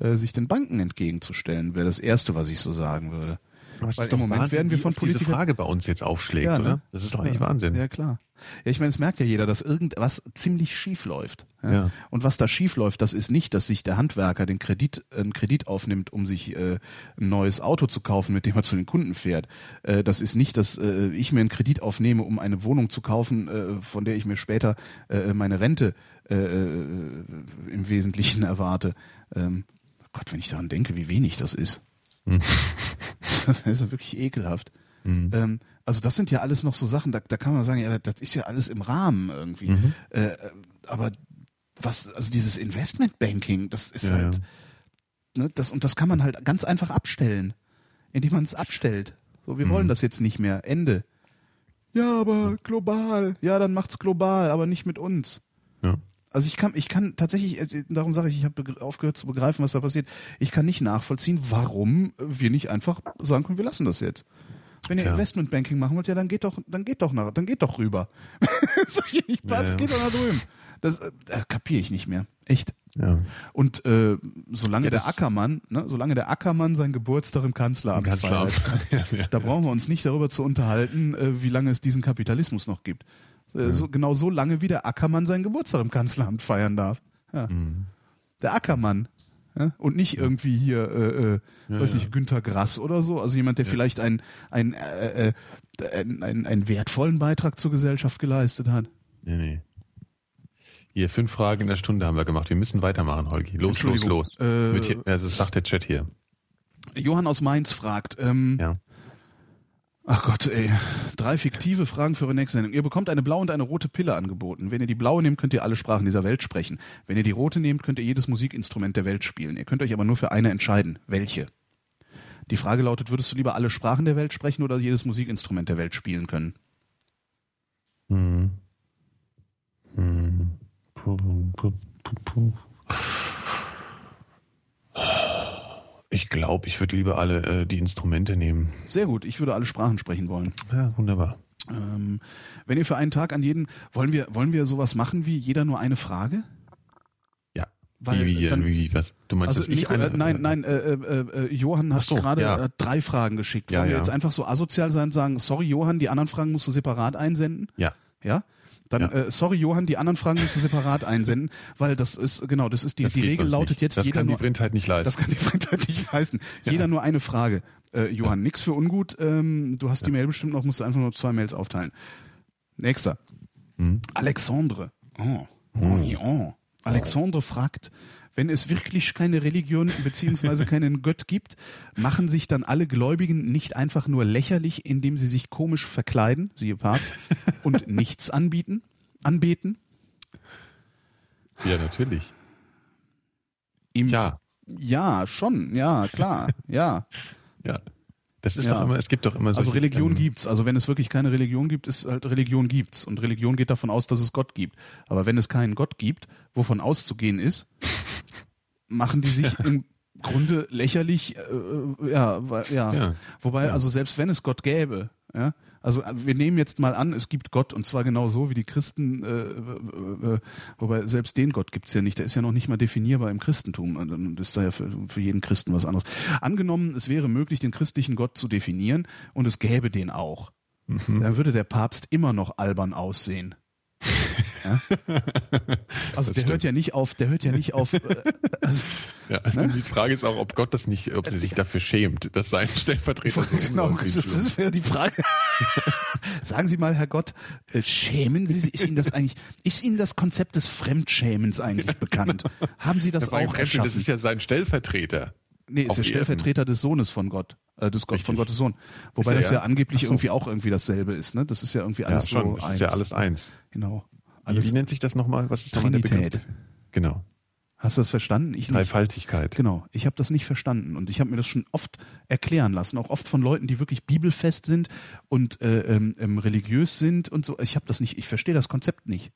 äh, sich den Banken entgegenzustellen, wäre das Erste, was ich so sagen würde. Aber es Weil ist im Moment Wahnsinn, werden wir von oft diese Politikern- Frage bei uns jetzt aufschlägt, Ja, ne? oder? Das ist doch eigentlich Wahnsinn. Ja, klar. Ja, ich meine, es merkt ja jeder, dass irgendwas ziemlich schief läuft. Ja? Ja. Und was da schief läuft, das ist nicht, dass sich der Handwerker den Kredit, einen Kredit aufnimmt, um sich äh, ein neues Auto zu kaufen, mit dem er zu den Kunden fährt. Äh, das ist nicht, dass äh, ich mir einen Kredit aufnehme, um eine Wohnung zu kaufen, äh, von der ich mir später äh, meine Rente äh, äh, im Wesentlichen erwarte. Ähm, Gott, wenn ich daran denke, wie wenig das ist. Das ist ja wirklich ekelhaft. Hm. Ähm, also das sind ja alles noch so Sachen, da, da kann man sagen, ja, das ist ja alles im Rahmen irgendwie. Mhm. Äh, aber was, also dieses Investmentbanking, das ist Ja, halt, ja. ne, das, und das kann man halt ganz einfach abstellen, indem man es abstellt. So, wir Mhm. wollen das jetzt nicht mehr. Ende. Ja, aber global. Ja, dann macht's global, aber nicht mit uns. Ja. Also ich kann, ich kann tatsächlich, äh, darum sage ich, ich habe aufgehört zu begreifen, was da passiert. Ich kann nicht nachvollziehen, warum wir nicht einfach sagen können, wir lassen das jetzt. Wenn ihr Tja. Investmentbanking machen wollt, ja, dann geht doch, dann geht doch nach, dann geht doch rüber. das hier nicht passt, Ja, ja. geht doch nach drüben. Das äh, kapiere ich nicht mehr. Echt. Ja. Und äh, solange Ja, der das- Ackermann, ne, solange der Ackermann seinen Geburtstag im Kanzleramt Kanzleramt. feiert, da brauchen wir uns nicht darüber zu unterhalten, äh, wie lange es diesen Kapitalismus noch gibt. Äh, so, genau so lange, wie der Ackermann seinen Geburtstag im Kanzleramt feiern darf. Ja. Mhm. Der Ackermann. Ja? Und nicht irgendwie hier, äh, äh, Ja, weiß ja. ich, Günter Grass oder so. Also jemand, der vielleicht einen, einen, äh, äh, einen, einen, einen wertvollen Beitrag zur Gesellschaft geleistet hat. Nee, nee. Hier, fünf Fragen in der Stunde haben wir gemacht. Wir müssen weitermachen, Holgi. Los, los, los. Äh, hier- also das sagt der Chat hier. Johann aus Mainz fragt, ähm, Ja. Ach Gott, ey. Drei fiktive Fragen für eure nächste Sendung. Ihr bekommt eine blaue und eine rote Pille angeboten. Wenn ihr die blaue nehmt, könnt ihr alle Sprachen dieser Welt sprechen. Wenn ihr die rote nehmt, könnt ihr jedes Musikinstrument der Welt spielen. Ihr könnt euch aber nur für eine entscheiden. Welche? Die Frage lautet, würdest du lieber alle Sprachen der Welt sprechen oder jedes Musikinstrument der Welt spielen können? Hm. Hm. Puh, puh, puh, ich glaube, ich würde lieber alle äh, die Instrumente nehmen. Sehr gut, ich würde alle Sprachen sprechen wollen. Ja, wunderbar. Ähm, wenn ihr für einen Tag an jeden, wollen wir, wollen wir sowas machen wie jeder nur eine Frage? Ja. Weil, wie, wie, dann, wie, was? Du meinst, also ich eine, äh, Nein, nein, äh, äh, äh Johann hat so, gerade ja. Äh, drei Fragen geschickt. Wollen ja, wir ja. jetzt einfach so asozial sein und sagen, sorry Johann, die anderen Fragen musst du separat einsenden? Ja. Ja? Dann, ja. äh, sorry Johann, die anderen Fragen musst du separat einsenden, weil das ist, genau, das ist die, das die Regel lautet nicht. jetzt, das jeder kann die Printheit nicht leisten. Das kann die Printheit nicht leisten. Ja. Jeder nur eine Frage. Äh, Johann, nix für ungut, ähm, du hast die Mail bestimmt noch, musst du einfach nur zwei Mails aufteilen. Nächster. Hm? Alexandre. Oh. Oh, oh. Alexandre fragt, wenn es wirklich keine Religion beziehungsweise keinen Gott gibt, machen sich dann alle Gläubigen nicht einfach nur lächerlich, indem sie sich komisch verkleiden, siehe Papst, und nichts anbieten, anbeten? Ja, natürlich. Im, ja. Ja, schon, ja, klar, ja. Ja. Das ist ja. doch immer, es gibt doch immer so. Also Religion ähm, gibt's. Also wenn es wirklich keine Religion gibt, ist halt Religion gibt's. Und Religion geht davon aus, dass es Gott gibt. Aber wenn es keinen Gott gibt, wovon auszugehen ist, machen die sich im Grunde lächerlich, äh, äh, ja, ja, ja. Wobei, also selbst wenn es Gott gäbe, ja, also wir nehmen jetzt mal an, es gibt Gott und zwar genau so wie die Christen, äh, äh, äh wobei selbst den Gott gibt's ja nicht, der ist ja noch nicht mal definierbar im Christentum und ist da ja für, für jeden Christen was anderes. Angenommen, es wäre möglich, den christlichen Gott zu definieren und es gäbe den auch, mhm. dann würde der Papst immer noch albern aussehen. Ja? Also das der stimmt. hört ja nicht auf, der hört ja nicht auf. Äh, also, ja, also ne? die Frage ist auch, ob Gott das nicht, ob sie sich dafür schämt, dass sein Stellvertreter so genau, das, das wäre die Frage. Sagen Sie mal, Herr Gott, äh, schämen Sie, ist Ihnen das eigentlich, ist Ihnen das Konzept des Fremdschämens eigentlich bekannt? Haben Sie das auch erschaffen? Das ist ja sein Stellvertreter. Nee, ist der Stellvertreter des Sohnes von Gott, äh, des Gott, von Gottes Sohn. Wobei das ja, ja angeblich so. irgendwie auch irgendwie dasselbe ist, ne? Das ist ja irgendwie alles ja, schon, so das eins. ist ja alles eins. Genau. Alles Wie nennt sich das nochmal? Was ist Trinität. Der Genau. Hast du das verstanden? Ich Dreifaltigkeit. Nicht. Genau. Ich habe das nicht verstanden und ich habe mir das schon oft erklären lassen, auch oft von Leuten, die wirklich bibelfest sind und äh, ähm, ähm religiös sind und so. Ich habe das nicht. Ich verstehe das Konzept nicht.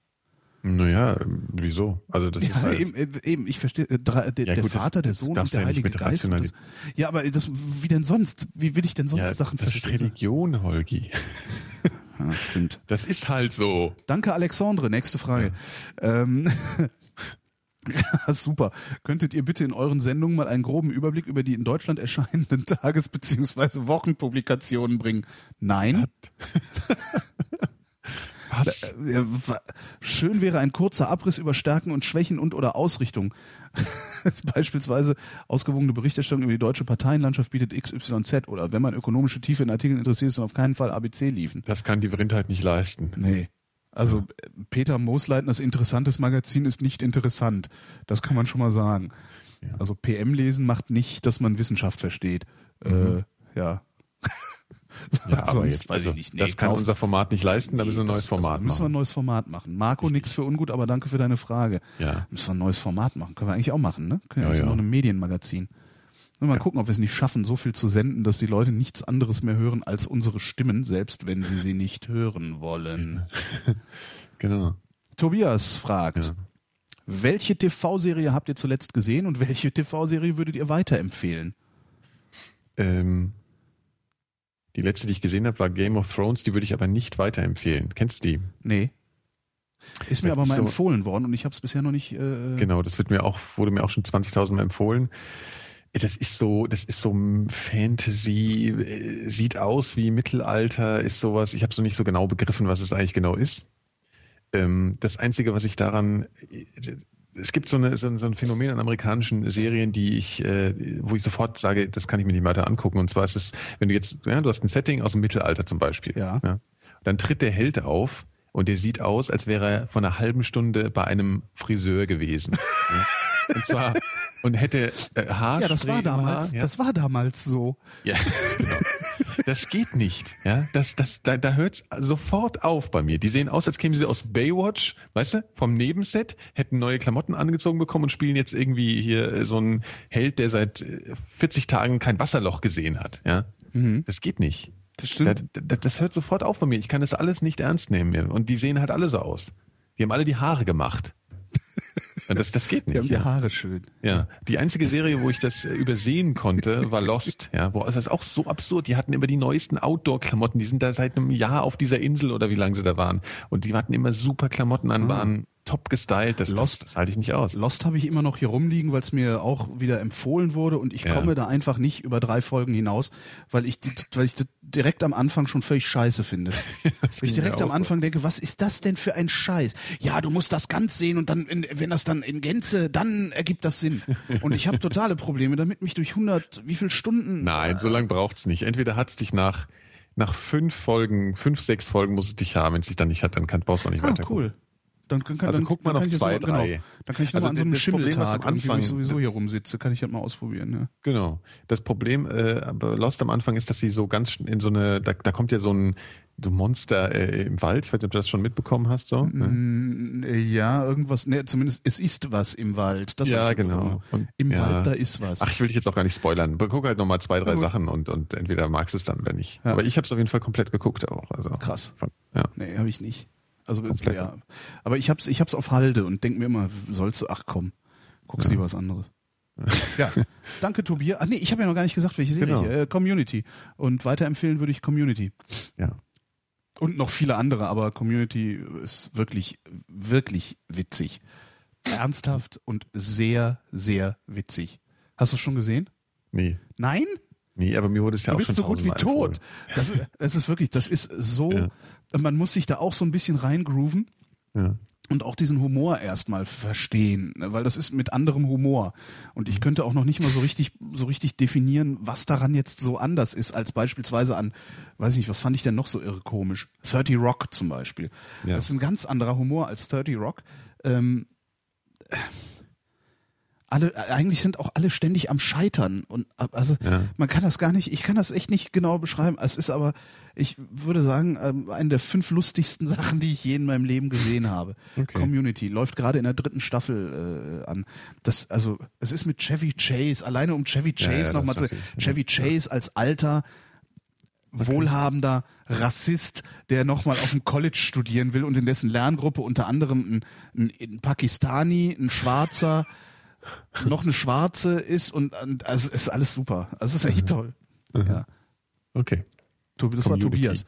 Naja, wieso? Also das ja, ist halt eben, äh, eben ich verstehe, äh, der, ja, der gut, Vater, der Sohn und der ja Heilige Geist. Das, ja, aber das, wie denn sonst? Wie will ich denn sonst ja, Sachen das verstehen? Das ist Religion, Holgi. Ja, stimmt. Das ist halt so. Danke, Alexandre. Nächste Frage. Ja. Ähm, ja, super. Könntet ihr bitte in euren Sendungen mal einen groben Überblick über die in Deutschland erscheinenden Tages- bzw. Wochenpublikationen bringen? Nein. Was? Äh, schön wäre ein kurzer Abriss über Stärken und Schwächen und oder Ausrichtung. Beispielsweise ausgewogene Berichterstattung über die deutsche Parteienlandschaft bietet XYZ oder wenn man ökonomische Tiefe in Artikeln interessiert ist, dann auf keinen Fall ABC liefen. Das kann die Vrindheit nicht leisten. Nee. Also ja. Peter Moosleitners interessantes Magazin ist nicht interessant. Das kann man schon mal sagen. Ja. Also PM lesen macht nicht, dass man Wissenschaft versteht. Mhm. Äh, ja. Ja, aber jetzt, also, nicht, nee, das kann unser Format nicht leisten, da müssen wir ein neues Format also, müssen wir ein neues Format machen. Marco, nix für ungut, aber danke für deine Frage. Ja. Müssen wir ein neues Format machen. Können wir eigentlich auch machen, ne? Können wir ja, ja. noch ein Medienmagazin. Mal ja. gucken, ob wir es nicht schaffen, so viel zu senden, dass die Leute nichts anderes mehr hören als unsere Stimmen, selbst wenn sie sie nicht hören wollen. genau. Tobias fragt, ja. welche TV-Serie habt ihr zuletzt gesehen und welche TV-Serie würdet ihr weiterempfehlen? Ähm, die letzte, die ich gesehen habe, war Game of Thrones, die würde ich aber nicht weiterempfehlen. Kennst du die? Nee. Ist mir das aber mal so, empfohlen worden und ich habe es bisher noch nicht. Äh genau, das wird mir auch, wurde mir auch schon 20.000 Mal empfohlen. Das ist so, das ist so Fantasy, äh, sieht aus wie Mittelalter, ist sowas. Ich habe so nicht so genau begriffen, was es eigentlich genau ist. Ähm, das Einzige, was ich daran, es gibt so, eine, so, ein Phänomen an amerikanischen Serien, die ich, äh, wo ich sofort sage, das kann ich mir nicht weiter angucken. Und zwar ist es, wenn du jetzt, ja, du hast ein Setting aus dem Mittelalter zum Beispiel. Ja. ja dann tritt der Held auf und der sieht aus, als wäre er vor einer halben Stunde bei einem Friseur gewesen. ja. Und zwar und hätte äh, Haarspray Ja, das war damals. Haar, ja. Das war damals so. Ja, genau. Das geht nicht. Ja, das, das, da, da hört's sofort auf bei mir. Die sehen aus, als kämen sie aus Baywatch, weißt du, vom Nebenset, hätten neue Klamotten angezogen bekommen und spielen jetzt irgendwie hier so einen Held, der seit 40 Tagen kein Wasserloch gesehen hat. Ja, mhm. das geht nicht. Das stimmt. Das, das, hört sofort auf bei mir. Ich kann das alles nicht ernst nehmen. Und die sehen halt alle so aus. Die haben alle die Haare gemacht. Das, das geht nicht. Die haben die Haare schön. Ja. Die einzige Serie, wo ich das äh, übersehen konnte, war Lost. Ja, wo also das ist auch so absurd. Die hatten immer die neuesten Outdoor-Klamotten. Die sind da seit einem Jahr auf dieser Insel oder wie lange sie da waren. Und die hatten immer super Klamotten an, waren top gestylt. Das, Lost, das, das halte ich nicht aus. Lost habe ich immer noch hier rumliegen, weil es mir auch wieder empfohlen wurde und ich ja. komme da einfach nicht über drei Folgen hinaus, weil ich, weil ich direkt am Anfang schon völlig scheiße finde. weil ich direkt am Anfang denke, was ist das denn für ein Scheiß? Ja, du musst das ganz sehen und dann, wenn das dann in Gänze, dann ergibt das Sinn. Und ich habe totale Probleme damit, mich durch 100, wie viel Stunden... Nein, so lange braucht's nicht. Entweder hat's dich nach nach fünf Folgen, fünf, sechs Folgen muss es dich haben. Wenn es dich dann nicht hat, dann kann, du auch nicht ah, weiter. cool. Dann, kann, also dann, guck mal noch zwei, mal, drei. Genau. Dann kann ich also mal an so einem Schimmeltag, am Anfang, ich sowieso hier rumsitze, kann ich das mal ausprobieren. Ja. Genau. Das Problem äh, Lost am Anfang ist, dass sie so ganz in so eine, da, da kommt ja so ein so Monster äh, im Wald. Ich weiß nicht, ob du das schon mitbekommen hast. So. Ne? Ja, irgendwas. Ne, zumindest es ist was im Wald. Das ja, genau. Und, Im ja. Wald da ist was. Ach, ich will dich jetzt auch gar nicht spoilern. Guck halt nochmal zwei, drei ja, Sachen und und entweder magst du es dann oder nicht. Ja. Aber ich habe es auf jeden Fall komplett geguckt auch. Also krass. Von, ja. Nee, habe ich nicht. Also Komplett. ja. Aber ich hab's, ich hab's auf Halde und denk mir immer, sollst du, ach komm, guckst ja. lieber was anderes. ja, danke Tobias. Ach nee, ich habe ja noch gar nicht gesagt, welche Serie genau. ich, äh, Community. Und weiterempfehlen würde ich Community. Ja. Und noch viele andere, aber Community ist wirklich, wirklich witzig. Ernsthaft und sehr, sehr witzig. Hast du es schon gesehen? Nee. Nein? Nee, aber mir wurde es ja du auch bist so gut wie tot. Das, das ist wirklich, das ist so, ja. Man muss sich da auch so ein bisschen reingrooven. Ja. Und auch diesen Humor erstmal verstehen, ne, weil das ist mit anderem Humor. Und ich könnte auch noch nicht mal so richtig, so richtig definieren, was daran jetzt so anders ist, als beispielsweise an, weiß ich nicht, was fand ich denn noch so irre komisch? 30 Rock zum Beispiel. Ja. Das ist ein ganz anderer Humor als 30 Rock. Ähm, alle, eigentlich sind auch alle ständig am Scheitern und also ja. man kann das gar nicht, ich kann das echt nicht genau beschreiben. Es ist aber, ich würde sagen, ähm, eine der fünf lustigsten Sachen, die ich je in meinem Leben gesehen habe. Okay. Community läuft gerade in der dritten Staffel äh, an. Das, also es ist mit Chevy Chase, alleine um Chevy Chase ja, ja, nochmal zu, Chevy Chase als alter Okay. wohlhabender Rassist, der nochmal auf dem College studieren will und in dessen Lerngruppe unter anderem ein, ein, ein Pakistani, ein Schwarzer, noch eine schwarze ist und, und also es ist alles super. Also es ist echt toll. Mhm. Ja. Okay. Das war Tobias.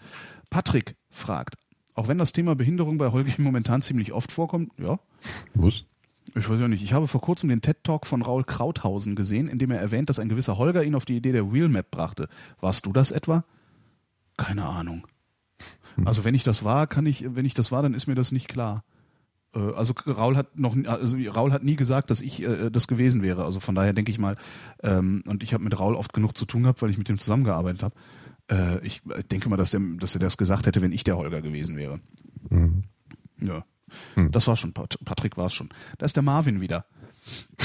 Patrick fragt, auch wenn das Thema Behinderung bei Holger momentan ziemlich oft vorkommt, ja. Muss. Ich weiß ja nicht. Ich habe vor kurzem den TED-Talk von Raul Krauthausen gesehen, in dem er erwähnt, dass ein gewisser Holger ihn auf die Idee der Wheelmap brachte. Warst du das etwa? Keine Ahnung. Hm. Also wenn ich das war, kann ich, wenn ich das war, dann ist mir das nicht klar. Äh, also Raul hat noch, also Raul hat nie gesagt, dass ich äh, das gewesen wäre. Also von daher denke ich mal, ähm, und ich habe mit Raul oft genug zu tun gehabt, weil ich mit ihm zusammengearbeitet habe. Äh, ich denke mal, dass er, dass er das gesagt hätte, wenn ich der Holger gewesen wäre. Mhm. Ja. Mhm. Das war schon, Patrick war es schon. Da ist der Marvin wieder.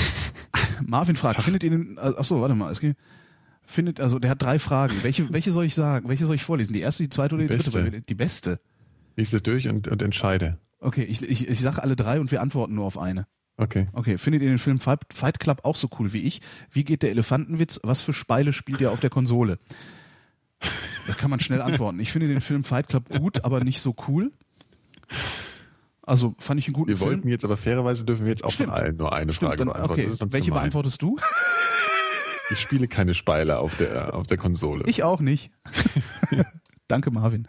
Marvin fragt, findet ihr den, ach so, warte mal, es geht, findet, also der hat drei Fragen. Welche, welche soll ich sagen? Welche soll ich vorlesen? Die erste, die zweite oder die, die dritte? Die beste. Lies es durch und, und entscheide. Okay, ich, ich, ich sage alle drei und wir antworten nur auf eine. Okay. Okay, findet ihr den Film Fight Club auch so cool wie ich? Wie geht der Elefantenwitz? Was für Speile spielt ihr auf der Konsole? Da kann man schnell antworten. Ich finde den Film Fight Club gut, aber nicht so cool. Also fand ich einen guten wir Film. Wir wollten jetzt aber fairerweise dürfen wir jetzt auch Stimmt. von allen nur eine Stimmt, Frage beantworten. Okay, welche gemein. beantwortest du? Ich spiele keine Speile auf der, auf der Konsole. Ich auch nicht. Danke, Marvin.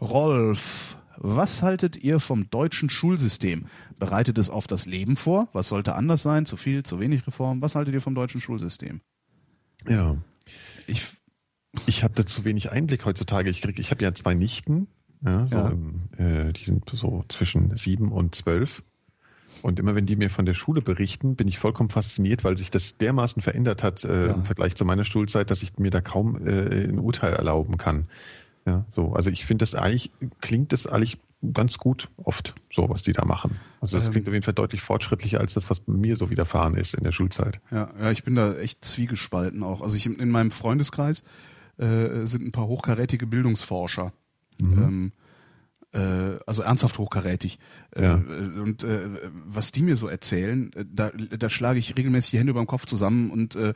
Rolf was haltet ihr vom deutschen Schulsystem? Bereitet es auf das Leben vor? Was sollte anders sein? Zu viel, zu wenig Reform? Was haltet ihr vom deutschen Schulsystem? Ja. Ich, ich habe da zu wenig Einblick heutzutage. Ich krieg, ich habe ja zwei Nichten, ja, so ja. Im, äh, die sind so zwischen sieben und zwölf. Und immer wenn die mir von der Schule berichten, bin ich vollkommen fasziniert, weil sich das dermaßen verändert hat äh, ja. im Vergleich zu meiner Schulzeit, dass ich mir da kaum äh, ein Urteil erlauben kann. Ja, so. Also ich finde das eigentlich, klingt das eigentlich ganz gut oft, so was die da machen. Also das ähm, klingt auf jeden Fall deutlich fortschrittlicher als das, was mir so widerfahren ist in der Schulzeit. Ja, ja, ich bin da echt zwiegespalten auch. Also ich in meinem Freundeskreis äh, sind ein paar hochkarätige Bildungsforscher. Mhm. Ähm, äh, also ernsthaft hochkarätig. Äh, ja. Und äh, was die mir so erzählen, äh, da, da schlage ich regelmäßig die Hände über den Kopf zusammen und äh,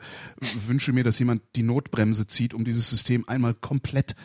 wünsche mir, dass jemand die Notbremse zieht, um dieses System einmal komplett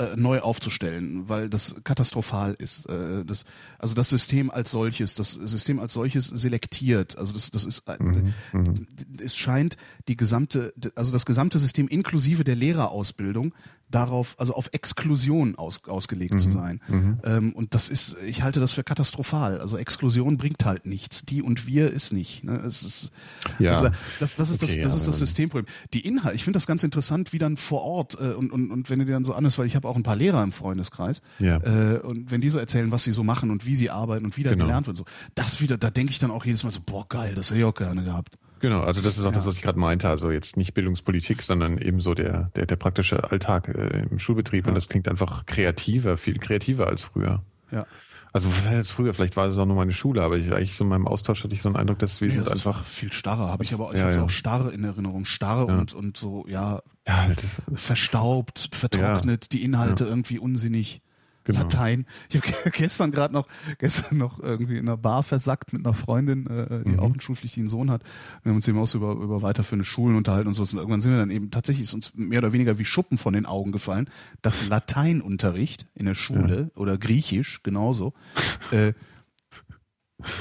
äh, neu aufzustellen, weil das katastrophal ist. Äh, das, also das System als solches, das System als solches selektiert. Also das, das ist, äh, mhm, mhm. es scheint die gesamte, also das gesamte System inklusive der Lehrerausbildung darauf, also auf Exklusion aus, ausgelegt mhm, zu sein. Mhm. Ähm, und das ist, ich halte das für katastrophal. Also Exklusion bringt halt nichts. Die und wir ist nicht. Ne? Es ist, ja. das, das, das ist okay, das, das ist das Systemproblem. Die Inhalte, ich finde das ganz interessant, wie dann vor Ort äh, und, und, und wenn du dir dann so an ist, weil ich habe auch ein paar Lehrer im Freundeskreis. Ja. Äh, und wenn die so erzählen, was sie so machen und wie sie arbeiten und wie da genau. gelernt wird, so, das wieder, da denke ich dann auch jedes Mal so, boah, geil, das hätte ich auch gerne gehabt. Genau, also das ist auch ja. das, was ich gerade meinte. Also jetzt nicht Bildungspolitik, sondern eben so der, der, der praktische Alltag äh, im Schulbetrieb. Ja. Und das klingt einfach kreativer, viel kreativer als früher. Ja. Also was heißt jetzt früher? Vielleicht war es auch nur meine Schule, aber ich, eigentlich so in meinem Austausch hatte ich so einen Eindruck, dass wir ja, sind das einfach viel starrer. Habe ich aber ich ja, habe ja. auch starre in Erinnerung, starre ja. und und so ja, ja verstaubt, vertrocknet, die Inhalte irgendwie unsinnig. Genau. Latein. Ich habe gestern gerade noch, gestern noch irgendwie in einer Bar versackt mit einer Freundin, äh, die mhm. auch einen schulpflichtigen Sohn hat. Wir haben uns eben auch so über, über weiterführende Schulen unterhalten und so. Und irgendwann sind wir dann eben, tatsächlich ist uns mehr oder weniger wie Schuppen von den Augen gefallen, dass Lateinunterricht in der Schule ja. oder Griechisch genauso, äh,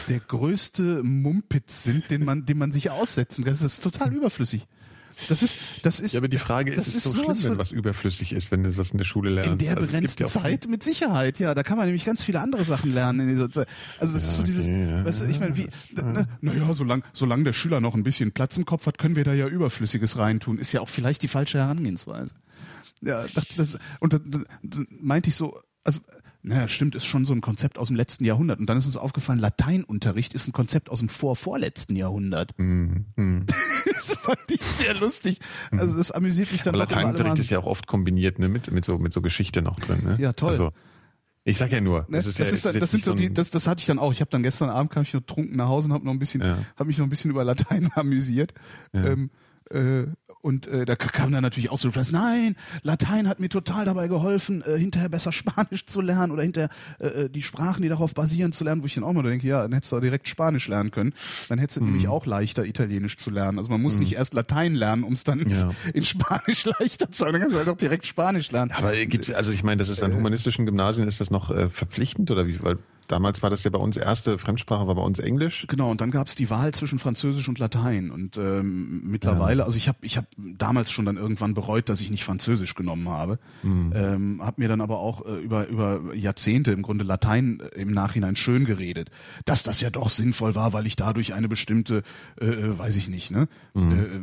der größte Mumpitz sind, den man, den man sich aussetzen kann. Das ist total überflüssig. Das ist, das ist. Ja, aber die Frage ist, ist es so schlimm, wenn was überflüssig ist, wenn du was in der Schule lernst? In der also begrenzten ja Zeit mit Sicherheit, ja. Da kann man nämlich ganz viele andere Sachen lernen in dieser Zeit. Also das ja, ist so dieses, okay, weißt du, ich meine, wie, na, naja, solange, solange der Schüler noch ein bisschen Platz im Kopf hat, können wir da ja Überflüssiges reintun. Ist ja auch vielleicht die falsche Herangehensweise. Ja, dachte das, und da, da, da meinte ich so, also naja, stimmt, ist schon so ein Konzept aus dem letzten Jahrhundert. Und dann ist uns aufgefallen, Lateinunterricht ist ein Konzept aus dem vorvorletzten Jahrhundert. Mm, mm. das fand ich sehr lustig. Also das amüsiert mich dann Aber Lateinunterricht ist ja auch oft kombiniert ne, mit, mit, so, mit so Geschichte noch drin. Ne? Ja, toll. Also, ich sag ja nur, ne, das, ist das, ja, ist, das, das sind so die, das, das hatte ich dann auch. Ich habe dann gestern Abend kam ich noch trunken nach Hause und habe noch ein bisschen, ja. habe mich noch ein bisschen über Latein amüsiert. Ja. Ähm, äh, und äh, da kam dann natürlich auch so Press, nein, Latein hat mir total dabei geholfen, äh, hinterher besser Spanisch zu lernen oder hinterher äh, äh, die Sprachen, die darauf basieren, zu lernen, wo ich dann auch mal denke, ja, dann hättest du direkt Spanisch lernen können. Dann hättest du mhm. nämlich auch leichter Italienisch zu lernen. Also man muss mhm. nicht erst Latein lernen, um es dann ja. in Spanisch leichter zu lernen. Dann kannst du halt auch direkt Spanisch lernen. Aber gibt's, also ich meine, das ist an äh. humanistischen Gymnasien, ist das noch äh, verpflichtend oder wie? Weil Damals war das ja bei uns erste Fremdsprache, war bei uns Englisch. Genau, und dann gab es die Wahl zwischen Französisch und Latein. Und ähm, mittlerweile, ja. also ich habe ich hab damals schon dann irgendwann bereut, dass ich nicht Französisch genommen habe. Mhm. Ähm, habe mir dann aber auch äh, über, über Jahrzehnte im Grunde Latein äh, im Nachhinein schön geredet. Dass das ja doch sinnvoll war, weil ich dadurch eine bestimmte, äh, äh weiß ich nicht, ne? Mhm. Äh,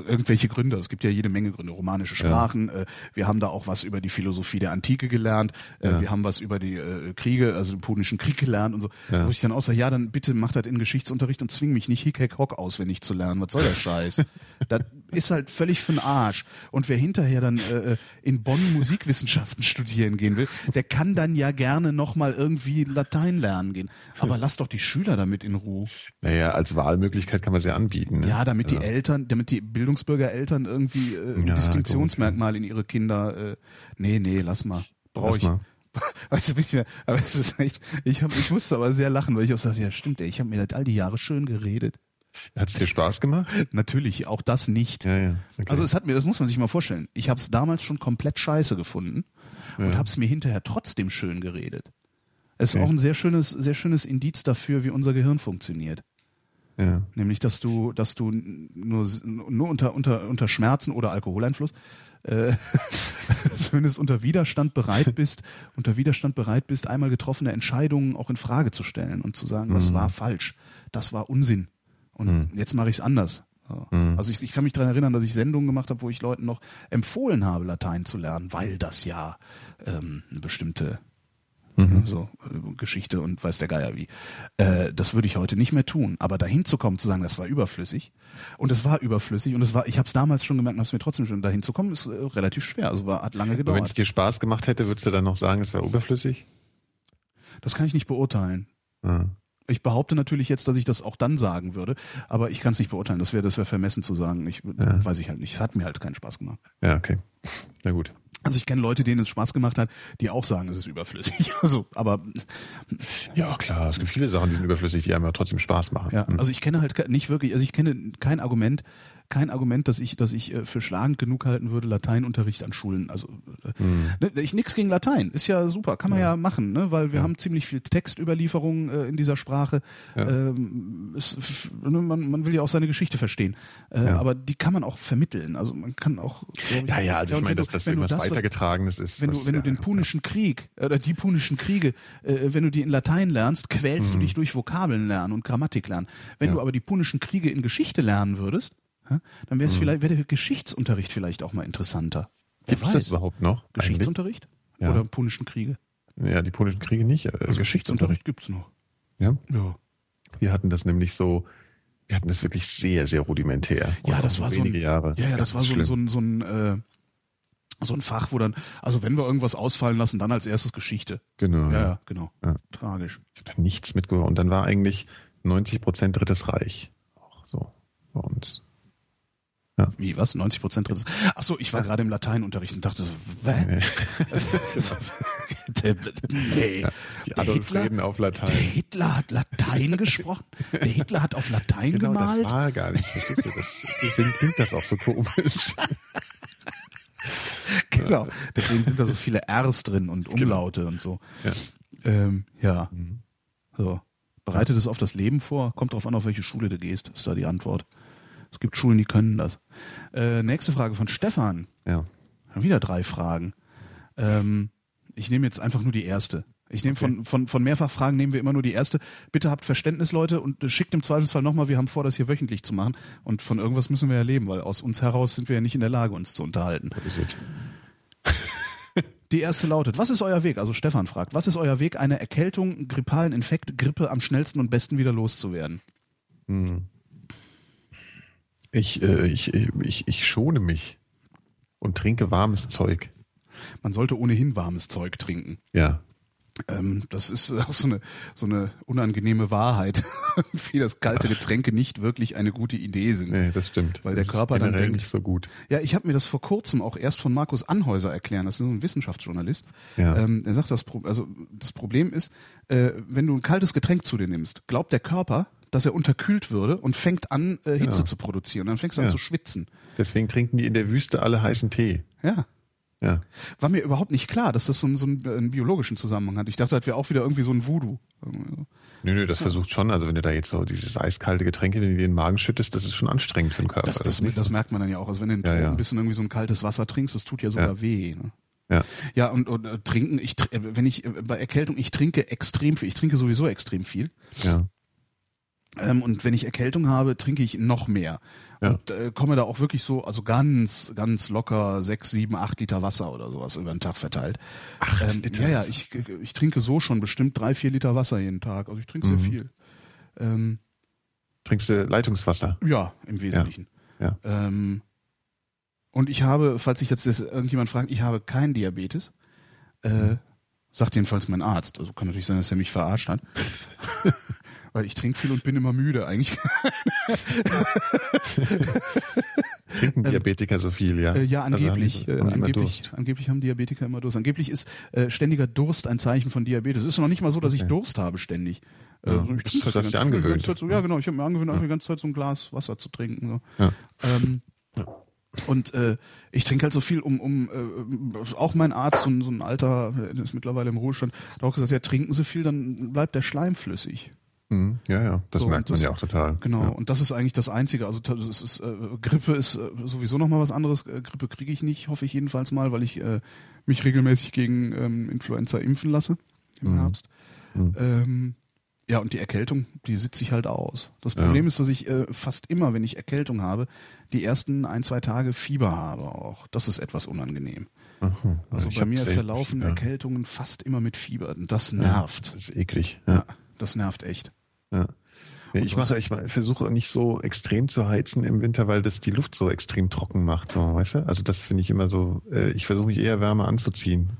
irgendwelche Gründe. Es gibt ja jede Menge Gründe. Romanische Sprachen. Ja. Äh, wir haben da auch was über die Philosophie der Antike gelernt. Äh, ja. Wir haben was über die äh, Kriege, also den Punischen Krieg gelernt und so. Ja. Wo ich dann auch sage, ja, dann bitte mach das in Geschichtsunterricht und zwing mich nicht Hick, Hack, Hock auswendig zu lernen. Was soll der Scheiß? das ist halt völlig für'n Arsch. Und wer hinterher dann äh, in Bonn Musikwissenschaften studieren gehen will, der kann dann ja gerne nochmal irgendwie Latein lernen gehen. Aber lass doch die Schüler damit in Ruhe. Naja, als Wahlmöglichkeit kann man sie anbieten. Ne? Ja, damit also. die Eltern, damit die Bildungsbürgereltern irgendwie äh, ein ja, Distinktionsmerkmal gut. in ihre Kinder, äh, nee, nee, lass mal. Brauche ich. Mal. Weißt du, bin ich mir, aber es ist echt, ich, hab, ich musste aber sehr lachen, weil ich auch sagte, ja stimmt, ey, ich habe mir das all die Jahre schön geredet. Hat es dir Spaß gemacht? Natürlich, auch das nicht. Ja, ja, okay. Also es hat mir, das muss man sich mal vorstellen. Ich habe es damals schon komplett scheiße gefunden ja. und habe es mir hinterher trotzdem schön geredet. Es ist auch ein sehr schönes, sehr schönes Indiz dafür, wie unser Gehirn funktioniert. Ja. Nämlich, dass du, dass du nur, nur unter, unter, unter Schmerzen oder Alkoholeinfluss äh, zumindest unter Widerstand bereit bist, unter Widerstand bereit bist, einmal getroffene Entscheidungen auch in Frage zu stellen und zu sagen, mhm. das war falsch, das war Unsinn und mhm. jetzt mache ich es anders. So. Mhm. Also ich, ich kann mich daran erinnern, dass ich Sendungen gemacht habe, wo ich Leuten noch empfohlen habe, Latein zu lernen, weil das ja ähm, eine bestimmte Mhm. So äh, Geschichte und weiß der Geier wie. Äh, das würde ich heute nicht mehr tun. Aber dahin zu kommen, zu sagen, das war überflüssig und es war überflüssig und es war, ich habe es damals schon gemerkt, dass mir trotzdem schon dahin zu kommen, ist äh, relativ schwer. Also war, hat lange gedauert. Wenn es dir Spaß gemacht hätte, würdest du dann noch sagen, es war überflüssig? Das kann ich nicht beurteilen. Ah. Ich behaupte natürlich jetzt, dass ich das auch dann sagen würde, aber ich kann es nicht beurteilen. Das wäre das wäre vermessen zu sagen. Ich ja. weiß ich halt nicht. Es hat mir halt keinen Spaß gemacht. Ja, okay. Na gut. Also ich kenne Leute, denen es Spaß gemacht hat, die auch sagen, es ist überflüssig. Also, aber ja klar, es gibt viele Sachen, die sind überflüssig, die einem ja trotzdem Spaß machen. Ja, also ich kenne halt nicht wirklich, also ich kenne kein Argument, kein Argument, dass ich, dass ich äh, für schlagend genug halten würde, Lateinunterricht an Schulen. Also mhm. ich nix gegen Latein, ist ja super, kann man ja, ja machen, ne? weil wir ja. haben ziemlich viel Textüberlieferung äh, in dieser Sprache. Ja. Ähm, es, ne, man, man will ja auch seine Geschichte verstehen, äh, aber die kann man auch vermitteln. Also man kann auch. Ich, ja, ja, also ich meine, dass das irgendwas das, weitergetragenes ist. Wenn du, wenn du den Punischen Krieg oder die Punischen Kriege, äh, wenn du die in Latein lernst, quälst mhm. du dich durch Vokabeln lernen und Grammatik lernen. Wenn du aber die Punischen Kriege in Geschichte lernen würdest, dann wäre es mhm. vielleicht, wäre der Geschichtsunterricht vielleicht auch mal interessanter. Gibt es das überhaupt noch? Geschichtsunterricht? Ja. Oder Punischen Kriege? Ja, die Punischen Kriege nicht. Äh, also Geschichtsunterricht gibt's noch. Ja? Ja. Wir hatten das nämlich so, wir hatten das wirklich sehr, sehr rudimentär. Ja, das war so ein, Jahre. Ja, ja, das war so, so, ein, so ein, äh, so ein Fach, wo dann, also wenn wir irgendwas ausfallen lassen, dann als erstes Geschichte. Genau. Ja, ja genau. Ja. Tragisch. Ich habe da nichts mitgehört. Und dann war eigentlich 90 Prozent Drittes Reich. Auch so bei uns. Ja. Wie, was? 90 Prozent drin? Ach so, ich war ja. gerade im Lateinunterricht und dachte so, nee. nee. Ja, die Adolf Hitler, reden auf Latein. Der Hitler hat Latein gesprochen? Der Hitler hat auf Latein genau, gemalt? das war gar nicht, verstehst du? Das, deswegen klingt das auch so komisch. genau. Deswegen sind da so viele R's drin und genau. Umlaute genau. und so. Ja. Ähm, ja. Mhm. So. Bereitet es auf das Leben vor? Kommt drauf an, auf welche Schule du gehst, ist da die Antwort. Es gibt Schulen, die können das. Äh, nächste Frage von Stefan. Ja. Wieder drei Fragen. Ähm, ich nehme jetzt einfach nur die erste. Ich nehme okay. von, von, von Mehrfachfragen nehmen wir immer nur die erste. Bitte habt Verständnis, Leute, und schickt im Zweifelsfall nochmal, wir haben vor, das hier wöchentlich zu machen. Und von irgendwas müssen wir ja leben, weil aus uns heraus sind wir ja nicht in der Lage, uns zu unterhalten. Die erste lautet, was ist euer Weg? Also Stefan fragt, was ist euer Weg, eine Erkältung, grippalen Infekt, Grippe am schnellsten und besten wieder loszuwerden? Hm. Ich, äh, ich, ich, ich schone mich und trinke warmes Zeug. Man sollte ohnehin warmes Zeug trinken. Ja. Ähm, das ist auch so eine, so eine unangenehme Wahrheit, wie das kalte Getränke nicht wirklich eine gute Idee sind. Nee, das stimmt. Weil der das Körper dann denkt, nicht so gut. Ja, ich habe mir das vor kurzem auch erst von Markus Anhäuser erklären. Das ist so ein Wissenschaftsjournalist. Ja. Ähm, er sagt, das, also das Problem ist, äh, wenn du ein kaltes Getränk zu dir nimmst, glaubt der Körper, dass er unterkühlt würde und fängt an, äh, Hitze ja. zu produzieren. Dann fängst du ja. an zu schwitzen. Deswegen trinken die in der Wüste alle heißen Tee. Ja. Ja. War mir überhaupt nicht klar, dass das so, so einen, einen, biologischen Zusammenhang hat. Ich dachte, das wäre auch wieder irgendwie so ein Voodoo. Nö, nö, das ja. versucht schon. Also wenn du da jetzt so dieses eiskalte Getränk in den Magen schüttest, das ist schon anstrengend für den Körper. Das, das, das, das merkt man dann ja auch. Also wenn du ja, ja. ein bisschen irgendwie so ein kaltes Wasser trinkst, das tut ja sogar weh. Ne? Ja. Ja, und, und äh, trinken, ich, wenn ich, äh, bei Erkältung, ich trinke extrem viel. Ich trinke sowieso extrem viel. Ja. Ähm, und wenn ich Erkältung habe, trinke ich noch mehr. Ja. Und äh, komme da auch wirklich so, also ganz, ganz locker sechs, sieben, acht Liter Wasser oder sowas über den Tag verteilt. Acht ähm, Liter? Ja, ja, ich, ich trinke so schon bestimmt drei, vier Liter Wasser jeden Tag. Also ich trinke sehr mhm. viel. Ähm, Trinkst du Leitungswasser? Ja, im Wesentlichen. Ja. ja. Ähm, und ich habe, falls sich jetzt irgendjemand fragt, ich habe keinen Diabetes. Äh, mhm. Sagt jedenfalls mein Arzt. Also kann natürlich sein, dass er mich verarscht hat. weil ich trinke viel und bin immer müde eigentlich. Trinken ähm, Diabetiker ähm, so viel, ja? Äh, ja, angeblich. Also haben, äh, angeblich, angeblich haben Diabetiker immer Durst. Angeblich ist äh, ständiger Durst ein Zeichen von Diabetes. Es ist noch nicht mal so, dass okay. ich Durst habe ständig. Äh, ja, ich das halt hast du angewöhnt. So, ja, genau. Ich habe mir angewöhnt, ja. die ganze Zeit so ein Glas Wasser zu trinken. So. Ja. Ähm, ja. Und äh, ich trinke halt so viel, um, um äh, auch mein Arzt, so ein, so ein alter, der ist mittlerweile im Ruhestand, hat auch gesagt, ja, trinken Sie viel, dann bleibt der Schleim flüssig. Mhm. Ja, ja, das so, merkt man das, ja auch total. Genau, ja. und das ist eigentlich das Einzige. Also das ist, äh, Grippe ist äh, sowieso nochmal was anderes. Äh, Grippe kriege ich nicht, hoffe ich jedenfalls mal, weil ich äh, mich regelmäßig gegen ähm, Influenza impfen lasse im mhm. Herbst. Mhm. Ähm, ja, und die Erkältung, die sitze ich halt aus. Das Problem ja. ist, dass ich äh, fast immer, wenn ich Erkältung habe, die ersten ein, zwei Tage Fieber habe auch. Das ist etwas unangenehm. Aha, also bei mir verlaufen Fieber. Erkältungen fast immer mit Fieber. Das nervt. Ja, das ist eklig. Ja. Das nervt echt. Ja, ich mache, ich versuche nicht so extrem zu heizen im Winter, weil das die Luft so extrem trocken macht, so, weißt du? Also das finde ich immer so, äh, ich versuche mich eher wärmer anzuziehen.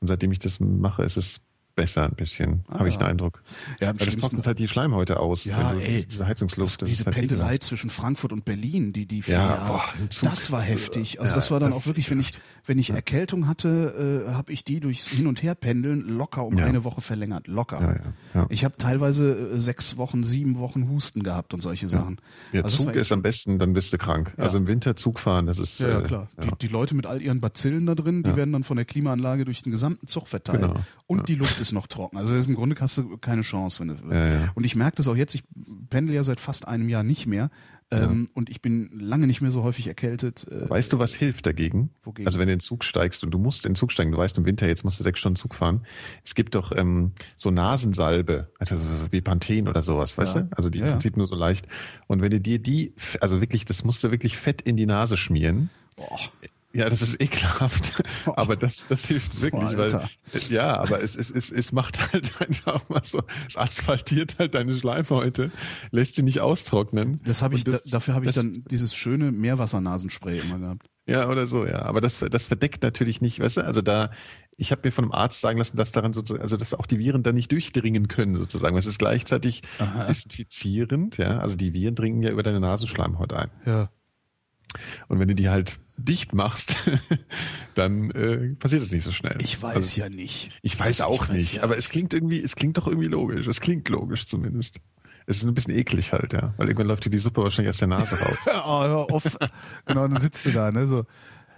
Und seitdem ich das mache, ist es besser ein bisschen, Ah, habe ich ja. den Eindruck. Ja, Weil das trocknet halt die Schleimhäute aus. Ja, du ey. Diese Heizungsluft. das diese halt Pendelei ekelhaft. zwischen Frankfurt und Berlin, die die vier Ja, Jahre, boah, das war heftig. Also Ja, das war dann das auch wirklich, wenn ich wenn ich Erkältung hatte, äh, habe ich die durchs Hin und Her pendeln locker um Ja. eine Woche verlängert, locker. Ja, ja, ja. Ich habe teilweise äh, sechs Wochen, sieben Wochen Husten gehabt und solche Sachen. Der Also Zug ist am besten, dann bist du krank. Ja. Also im Winter Zug fahren, das ist Ja, ja äh, klar. Ja. Die, die Leute mit all ihren Bazillen da drin, die werden dann von der Klimaanlage durch den gesamten Zug verteilt. Genau. Und die Luft ist noch trocken. Also das ist im Grunde hast du keine Chance. Wenn du, Ja, ja. Und ich merke das auch jetzt, ich pendel ja seit fast einem Jahr nicht mehr. Ähm, Und ich bin lange nicht mehr so häufig erkältet. Äh, Weißt du, was hilft dagegen? Wogegen? Also wenn du in den Zug steigst und du musst in den Zug steigen, du weißt im Winter, jetzt musst du sechs Stunden Zug fahren. Es gibt doch ähm, so Nasensalbe, also so wie Panthen oder sowas, weißt Ja. du? Also die Ja, im ja. Prinzip nur so leicht. Und wenn du dir die, also wirklich, das musst du wirklich fett in die Nase schmieren. boah. Ja, das ist ekelhaft, aber das, das hilft wirklich, Boah, weil Alter. ja, aber es, es, es, es macht halt einfach mal so, es asphaltiert halt deine Schleimhäute, lässt sie nicht austrocknen. Das habe ich, das- da, dafür habe ich dann dieses schöne Meerwassernasenspray immer gehabt. Ja, oder so, ja. Aber das, das verdeckt natürlich nicht, weißt du, also da, ich habe mir von einem Arzt sagen lassen, dass daran sozusagen, also dass auch die Viren da nicht durchdringen können, sozusagen. Es ist gleichzeitig desinfizierend, ja. Also die Viren dringen ja über deine Nasenschleimhaut ein. Ja. Und wenn du die halt dicht machst, dann äh, passiert es nicht so schnell. Ich weiß also, ja nicht. Ich weiß auch Ich weiß nicht, ja aber nicht. es klingt irgendwie, es klingt doch irgendwie logisch. Es klingt logisch zumindest. Es ist ein bisschen eklig halt, ja. Weil irgendwann läuft dir die Suppe wahrscheinlich aus der Nase raus. Oh, hör auf. genau, dann sitzt du da, ne? So.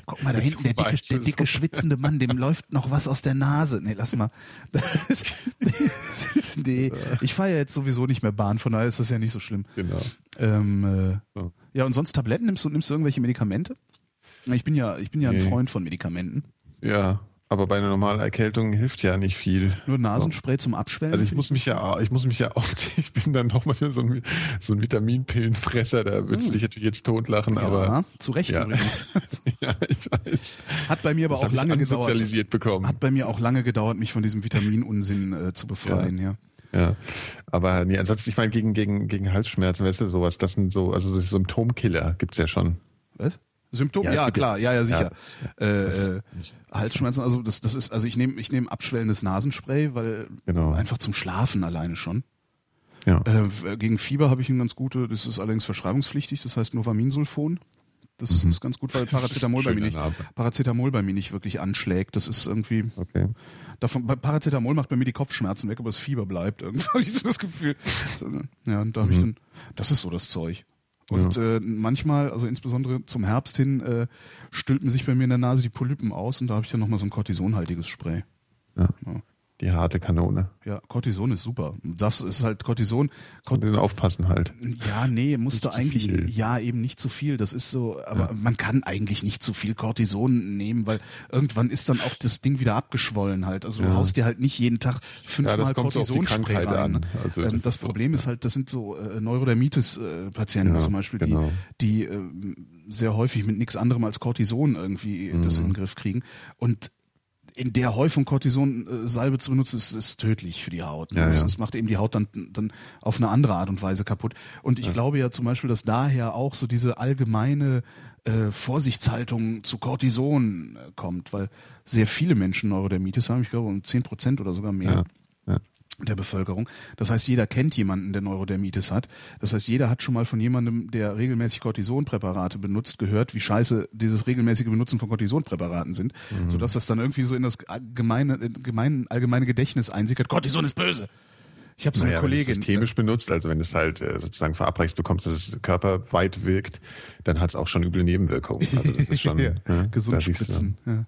Guck mal, da hinten, der dicke, der dicke schwitzende Mann, dem läuft noch was aus der Nase. Nee, lass mal. Das, nee, ich fahre ja jetzt sowieso nicht mehr Bahn, von daher ist das ja nicht so schlimm. genau. Ähm, äh, So. Ja, und sonst Tabletten? Nimmst du, nimmst du irgendwelche Medikamente? Ich bin ja, ich bin ja ein Nee. Freund von Medikamenten. Ja, aber bei einer normalen Erkältung hilft ja nicht viel. Nur Nasenspray zum Abschwellen. Also ich muss mich ja, ich muss mich ja auch, ich bin dann noch manchmal so ein, so ein Vitaminpillenfresser, da würdest du dich natürlich jetzt totlachen, ja, aber zu Recht Ja. übrigens. ja, ich weiß. Hat bei mir aber Das auch lange gedauert. bekommen. Hat bei mir auch lange gedauert, mich von diesem Vitaminunsinn äh, zu befreien, ja. Ja, aber nee, ansonsten, ich meine, gegen, gegen, gegen Halsschmerzen, weißt du, sowas, das sind so, also so Symptomkiller gibt's ja schon. Was? Symptom? Ja, Ja, klar, ja, ja, sicher. Ja, äh, äh, Halsschmerzen, also das, das ist, also ich nehme, ich nehme abschwellendes Nasenspray, weil Genau. einfach zum Schlafen alleine schon. Ja. Äh, gegen Fieber habe ich eine ganz gute, das ist allerdings verschreibungspflichtig, das heißt Novaminsulfon. Das ist ganz gut, weil Paracetamol bei mir nicht, Name. Paracetamol bei mir nicht wirklich anschlägt. Das ist irgendwie, Okay. davon, Paracetamol macht bei mir die Kopfschmerzen weg, aber das Fieber bleibt. Irgendwie habe ich so das Gefühl. Ne? ja, und da habe ich dann, das ist so das Zeug. Und äh, manchmal, also insbesondere zum Herbst hin, äh, stülpen sich bei mir in der Nase die Polypen aus und da habe ich dann nochmal so ein kortisonhaltiges Spray. Ja. Die harte Kanone. Ja, Cortison ist super. Das ist halt Cortison. Dann aufpassen halt. Ja, nee, musst du Nicht zu eigentlich, viel. ja, eben nicht zu viel. Das ist so, aber man kann eigentlich nicht zu viel Cortison nehmen, weil irgendwann ist dann auch das Ding wieder abgeschwollen halt. Also du Ja. haust dir halt nicht jeden Tag Ja, fünfmal das so Cortisonspray Krankheit rein. an. Also ähm, das das ist so, Problem ist halt, das sind so äh, Neurodermitis-Patienten Ja, zum Beispiel, genau. die, die äh, sehr häufig mit nichts anderem als Cortison irgendwie das Mhm. in den Griff kriegen. Und in der Häufung Cortison-Salbe zu benutzen, ist, ist tödlich für die Haut. Ne? Ja, das, ja. das macht eben die Haut dann, dann auf eine andere Art und Weise kaputt. Und ich glaube ja zum Beispiel, dass daher auch so diese allgemeine äh, Vorsichtshaltung zu Cortison äh, kommt, weil sehr viele Menschen Neurodermitis haben, ich glaube um 10 Prozent oder sogar mehr. Der Bevölkerung. Das heißt, jeder kennt jemanden, der Neurodermitis hat. Das heißt, jeder hat schon mal von jemandem, der regelmäßig Cortisonpräparate benutzt, gehört, wie scheiße dieses regelmäßige Benutzen von Cortisonpräparaten sind, Mhm. sodass das dann irgendwie so in das allgemeine, gemein, allgemeine Gedächtnis einsickert. Cortison ist böse. Ich habe so eine Naja, wenn es Kollegin. systemisch benutzt, also wenn es halt äh, sozusagen verabreicht bekommst, dass es körperweit wirkt, dann hat es auch schon üble Nebenwirkungen. Also das ist schon ja, ja, gesund spritzen. Ja.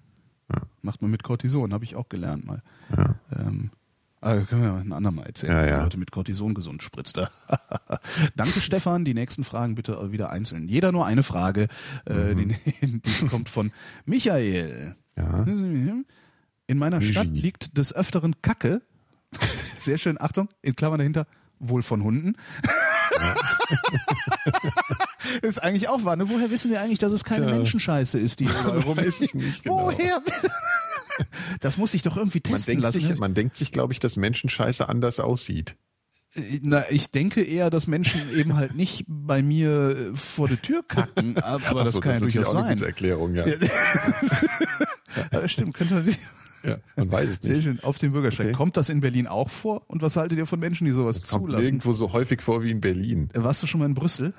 Macht man mit Cortison, habe ich auch gelernt mal. Ähm, ah, können wir ein andermal erzählen, Ja, ja. Leute mit Cortison gesund spritzt. Danke, Stefan. Die nächsten Fragen bitte wieder einzeln. Jeder nur eine Frage. Äh, Mhm. die, die kommt von Michael. Ja. In meiner Stadt liegt des Öfteren Kacke. Sehr schön, Achtung, in Klammern dahinter, wohl von Hunden. ist eigentlich auch wahr, ne? Woher wissen wir eigentlich, dass es keine Tja. Menschenscheiße ist, die überall rum nicht genau. Woher? Das muss ich doch irgendwie Man testen denkt, lassen. sich, man denkt sich, glaube ich, dass Menschenscheiße anders aussieht. Na, ich denke eher, dass Menschen eben halt nicht bei mir äh, vor der Tür kacken, aber Ach das so, kann ja ist natürlich durchaus auch eine sein. gute Erklärung, ja. Ja, stimmt, könnte natürlich. Ja, man weiß es nicht. Sehr schön, auf dem Bürgersteig. Okay. Kommt das in Berlin auch vor? Und was haltet ihr von Menschen, die sowas Das kommt zulassen? nirgendwo so häufig vor wie in Berlin. Äh, Warst du schon mal in Brüssel?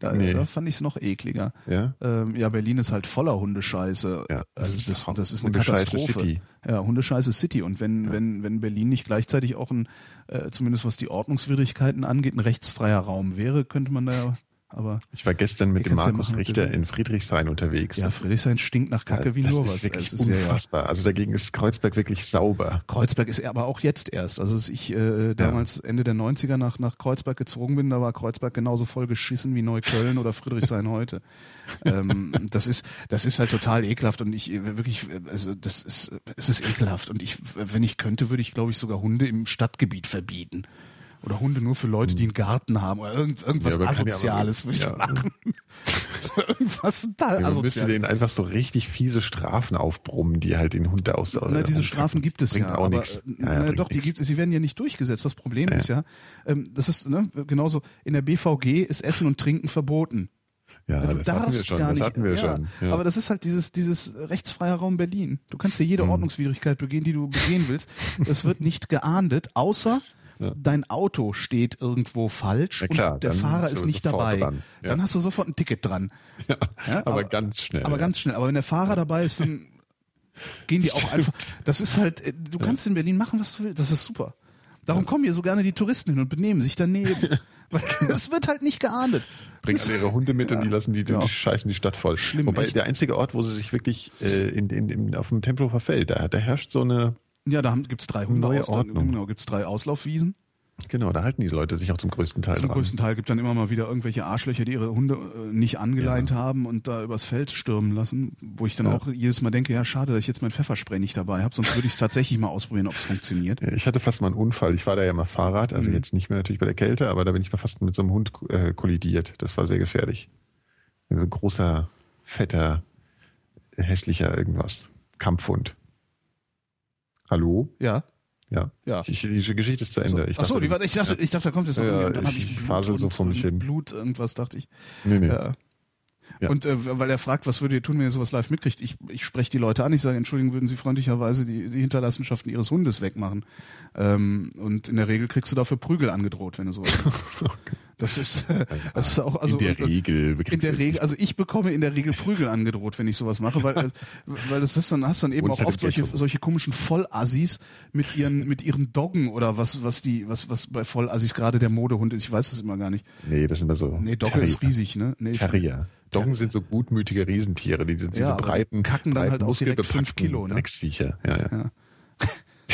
Da, Nee. da fand ich es noch ekliger. Ja? Ähm, ja, Berlin ist halt voller Hundescheiße. Ja, das also ist das, das ist eine Katastrophe. City. Ja, Hundescheiße City. Und wenn, wenn, wenn Berlin nicht gleichzeitig auch ein, äh, zumindest was die Ordnungswidrigkeiten angeht, ein rechtsfreier Raum wäre, könnte man da ja, aber Ich war gestern mit dem ja Markus du Richter in. Friedrichshain unterwegs. ja, Friedrichshain stinkt nach Kacke wie das nur ist was. wirklich Es ist ja, ja. unfassbar. Also dagegen ist Kreuzberg wirklich sauber. Kreuzberg ist aber auch jetzt erst. Also als ich äh, damals Ende der 90er nach, nach Kreuzberg gezogen bin, da war Kreuzberg genauso voll geschissen wie Neukölln oder Friedrichshain heute. Ähm, das ist das ist halt total ekelhaft und ich wirklich also das ist es ist ekelhaft und ich wenn ich könnte würde ich glaube ich sogar Hunde im Stadtgebiet verbieten. Oder Hunde nur für Leute, die einen Garten haben oder irgend, irgendwas Ja, Asoziales würde ich ja. machen. irgendwas total Ja, man müsste denen einfach so richtig fiese Strafen aufbrummen, die halt den Hund aus. Na, diese Strafen gibt es bringt ja, auch aber nichts. äh, Ja, ja, na, doch, die nichts. gibt es, sie werden ja nicht durchgesetzt. Das Problem ist ja, ähm, das ist ne, genauso, in der BVG ist Essen und Trinken verboten. Ja, Du das hatten wir darfst schon. gar Das nicht. hatten wir ja, schon. Ja. Aber das ist halt dieses, dieses rechtsfreier Raum Berlin. Du kannst hier jede Ordnungswidrigkeit begehen, die du begehen willst. Es wird nicht geahndet, außer dein Auto steht irgendwo falsch Ja, klar, und der Fahrer ist nicht dabei. dran. Ja. Dann hast du sofort ein Ticket dran. ja, Ja, aber, ganz schnell. Aber ja. ganz schnell. Aber wenn der Fahrer dabei ist, dann gehen die auch einfach. Das ist halt, äh, du kannst in Berlin machen, was du willst. Das ist super. Darum kommen hier so gerne die Touristen hin und benehmen sich daneben. Weil das wird halt nicht geahndet. bringen alle ihre Hunde mit und die lassen die, die Ja. scheißen die Stadt voll. Schlimm, Wobei echt. der einzige Ort, wo sie sich wirklich äh, in, in, in, auf dem Tempelhofer Feld, da, da herrscht so eine, Ja, da haben- gibt's drei Hunde Neue Ordnung. genau, gibt's drei Auslaufwiesen. genau, da halten die Leute sich auch zum größten Teil Zum dran. größten Teil gibt dann immer mal wieder irgendwelche Arschlöcher, die ihre Hunde äh, nicht angeleint haben und da übers Feld stürmen lassen, wo ich dann Ja. auch jedes Mal denke, ja schade, dass ich jetzt mein Pfefferspray nicht dabei habe, sonst würde ich es tatsächlich mal ausprobieren, ob es funktioniert. Ja, Ich hatte fast mal einen Unfall. Ich war da ja mal Fahrrad, also Mhm. jetzt nicht mehr natürlich bei der Kälte, aber da bin ich mal fast mit so einem Hund äh, kollidiert. Das war sehr gefährlich. Also großer, fetter, hässlicher irgendwas. Kampfhund. Hallo? Ja. Ja. Ja. Ich, die Geschichte ist zu Ende. Ich Ach so, dachte, die war, ich dachte, ich dachte, da kommt jetzt noch Ja, irgendwie und dann ich ich Blut fasel so und, vor mich hin. Blut, irgendwas dachte ich. Nee, nee. Ja. Ja. Und äh, weil er fragt, was würdet ihr tun, wenn ihr sowas live mitkriegt? Ich, ich spreche die Leute an, ich sage, Entschuldigung, würden Sie freundlicherweise die, die Hinterlassenschaften Ihres Hundes wegmachen? Ähm, und in der Regel kriegst du dafür Prügel angedroht, wenn du sowas machst. Das ist, äh, das ist auch, also in der Regel. in der Regel, also ich bekomme in der Regel Prügel angedroht, wenn ich sowas mache, weil, äh, weil das ist dann, hast dann eben Und auch oft solche, solche komischen Vollassis mit ihren, mit ihren Doggen oder was, was die, was, was bei Vollassis gerade der Modehund ist. Ich weiß das immer gar nicht. Nee, das sind immer so. Nee, Dogge Terrier. ist riesig, ne? Nee, Terrier. Doggen sind so gutmütige Riesentiere, diese, diese die breiten, kacken dann breiten halt auch direkt fünf Kilo, ne? Drecksviecher. Ja, ja. Ja.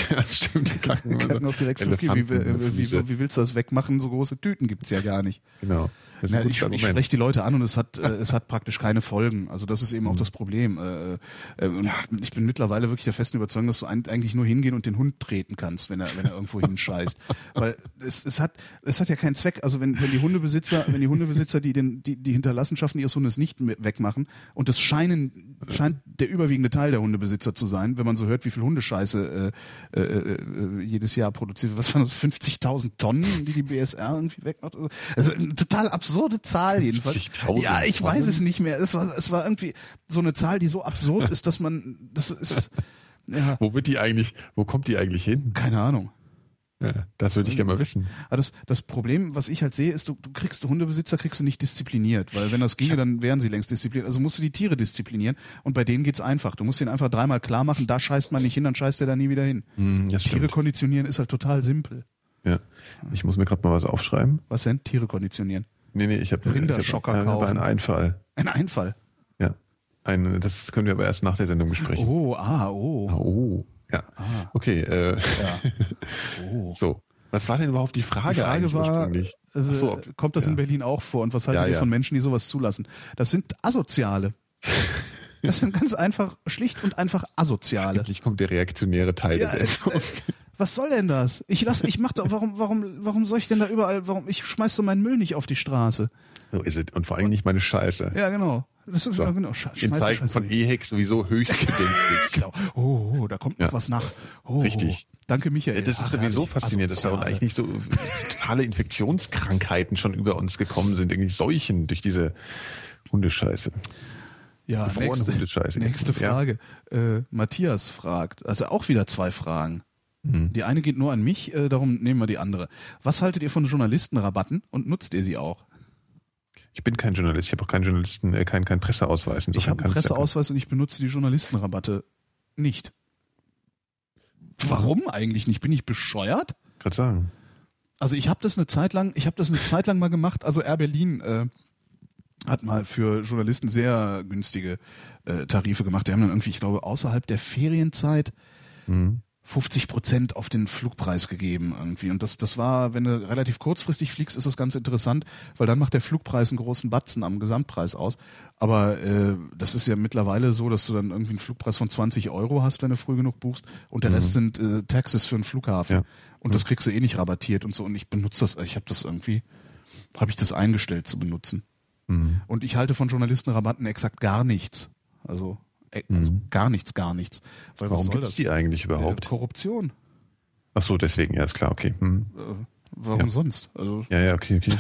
ja stimmt. Die kacken, so auch direkt fünf Kilo. Wie, wie, Elefantenfüße. wie, wie willst du das wegmachen? So große Tüten gibt's ja gar nicht. Genau. Na, ich, ich spreche die Leute an und es hat, äh, es hat praktisch keine Folgen. Also das ist eben auch das Problem. Äh, äh, und ich bin mittlerweile wirklich der festen Überzeugung, dass du eigentlich nur hingehen und den Hund treten kannst, wenn er, wenn er irgendwo hinscheißt. Weil es, es hat, es hat ja keinen Zweck. Also wenn, wenn die Hundebesitzer, wenn die Hundebesitzer die den, die, die Hinterlassenschaften ihres Hundes nicht wegmachen und das scheinen, scheint der überwiegende Teil der Hundebesitzer zu sein, wenn man so hört, wie viel Hundescheiße äh, äh, äh, jedes Jahr produziert wird. Was waren das? 50.000 Tonnen, die die BSR irgendwie wegmacht? Also eine total absurde Zahl jedenfalls. 50.000 Ja, ich weiß Tonnen? es nicht mehr. Es war, es war irgendwie so eine Zahl, die so absurd ist, dass man, das ist, ja, Wo wird die eigentlich, wo kommt die eigentlich hin? keine Ahnung. Ja, das würde ich gerne mal wissen. Aber das, das Problem, was ich halt sehe, ist, du, du kriegst Hundebesitzer kriegst du nicht diszipliniert, weil wenn das ginge, dann wären sie längst diszipliniert. Also musst du die Tiere disziplinieren und bei denen geht's einfach. Du musst ihnen einfach dreimal klar machen, da scheißt man nicht hin, dann scheißt er da nie wieder hin. Das Tiere stimmt. konditionieren ist halt total simpel. Ja. Ich muss mir gerade mal was aufschreiben. Was denn? Tiere konditionieren. Nee, nee, ich habe Rinderschocker ich hab, kaufen. einen Einfall. Ein Einfall. Ja. Ein, das können wir aber erst nach der Sendung besprechen. Oh, ah, oh. Oh. Ja. Okay, äh, Ja. Oh. so. Was war denn überhaupt die Frage, Die Frage war, äh, so, ob- kommt das ja. in Berlin auch vor und was haltet Ja, ihr von Menschen, die sowas zulassen? Das sind Asoziale. Das sind ganz einfach, schlicht und einfach Asoziale. Endlich kommt der reaktionäre Teil des äh, was soll denn das? Ich lass, ich mach doch, warum, warum, warum soll ich denn da überall, warum, ich schmeiß so meinen Müll nicht auf die Straße. So ist es. Und vor allem nicht meine Scheiße. Ja, genau. Das ist So. ja genau. Sch In Zeiten von. EHEC sowieso höchst bedenklich. Genau. Oh, oh, da kommt noch Ja. was nach. Oh, Richtig. Oh. Danke, Michael. Das ist Ach, sowieso herrlich. faszinierend, dass da eigentlich nicht so totale Infektionskrankheiten schon über uns gekommen sind, irgendwie Seuchen durch diese Hundescheiße. Ja, nächste, nächste Frage. Ja. Äh, Matthias fragt, also auch wieder zwei Fragen. Mhm. Die eine geht nur an mich, äh, darum nehmen wir die andere. Was haltet ihr von Journalistenrabatten und nutzt ihr sie auch? Ich bin kein Journalist, ich habe auch keinen Journalisten, äh, keinen kein Presseausweis. Ich habe einen Presseausweis und ich benutze die Journalistenrabatte nicht. Warum eigentlich nicht? Bin ich bescheuert? Gerade sagen. Also ich habe das eine Zeit lang, ich habe das eine Zeit lang mal gemacht. Also Air Berlin äh, hat mal für Journalisten sehr günstige äh, Tarife gemacht. Die haben dann irgendwie, ich glaube, außerhalb der Ferienzeit mhm. 50 Prozent auf den Flugpreis gegeben irgendwie. Und das, das war, wenn du relativ kurzfristig fliegst, ist das ganz interessant, weil dann macht der Flugpreis einen großen Batzen am Gesamtpreis aus. Aber äh, das ist ja mittlerweile so, dass du dann irgendwie einen Flugpreis von 20 Euro hast, wenn du früh genug buchst. Und der mhm. Rest sind äh, Taxes für einen Flughafen. Ja. Und das kriegst du eh nicht rabattiert und so. Und ich benutze das, ich habe das irgendwie, habe ich das eingestellt zu benutzen. Mhm. Und ich halte von Journalistenrabatten exakt gar nichts. Also also mhm. gar nichts, gar nichts. Weil Warum gibt es die eigentlich überhaupt? Korruption. Ach so, deswegen, ja, ist klar, okay. Äh, warum ja. sonst? Also, ja, ja, okay, okay.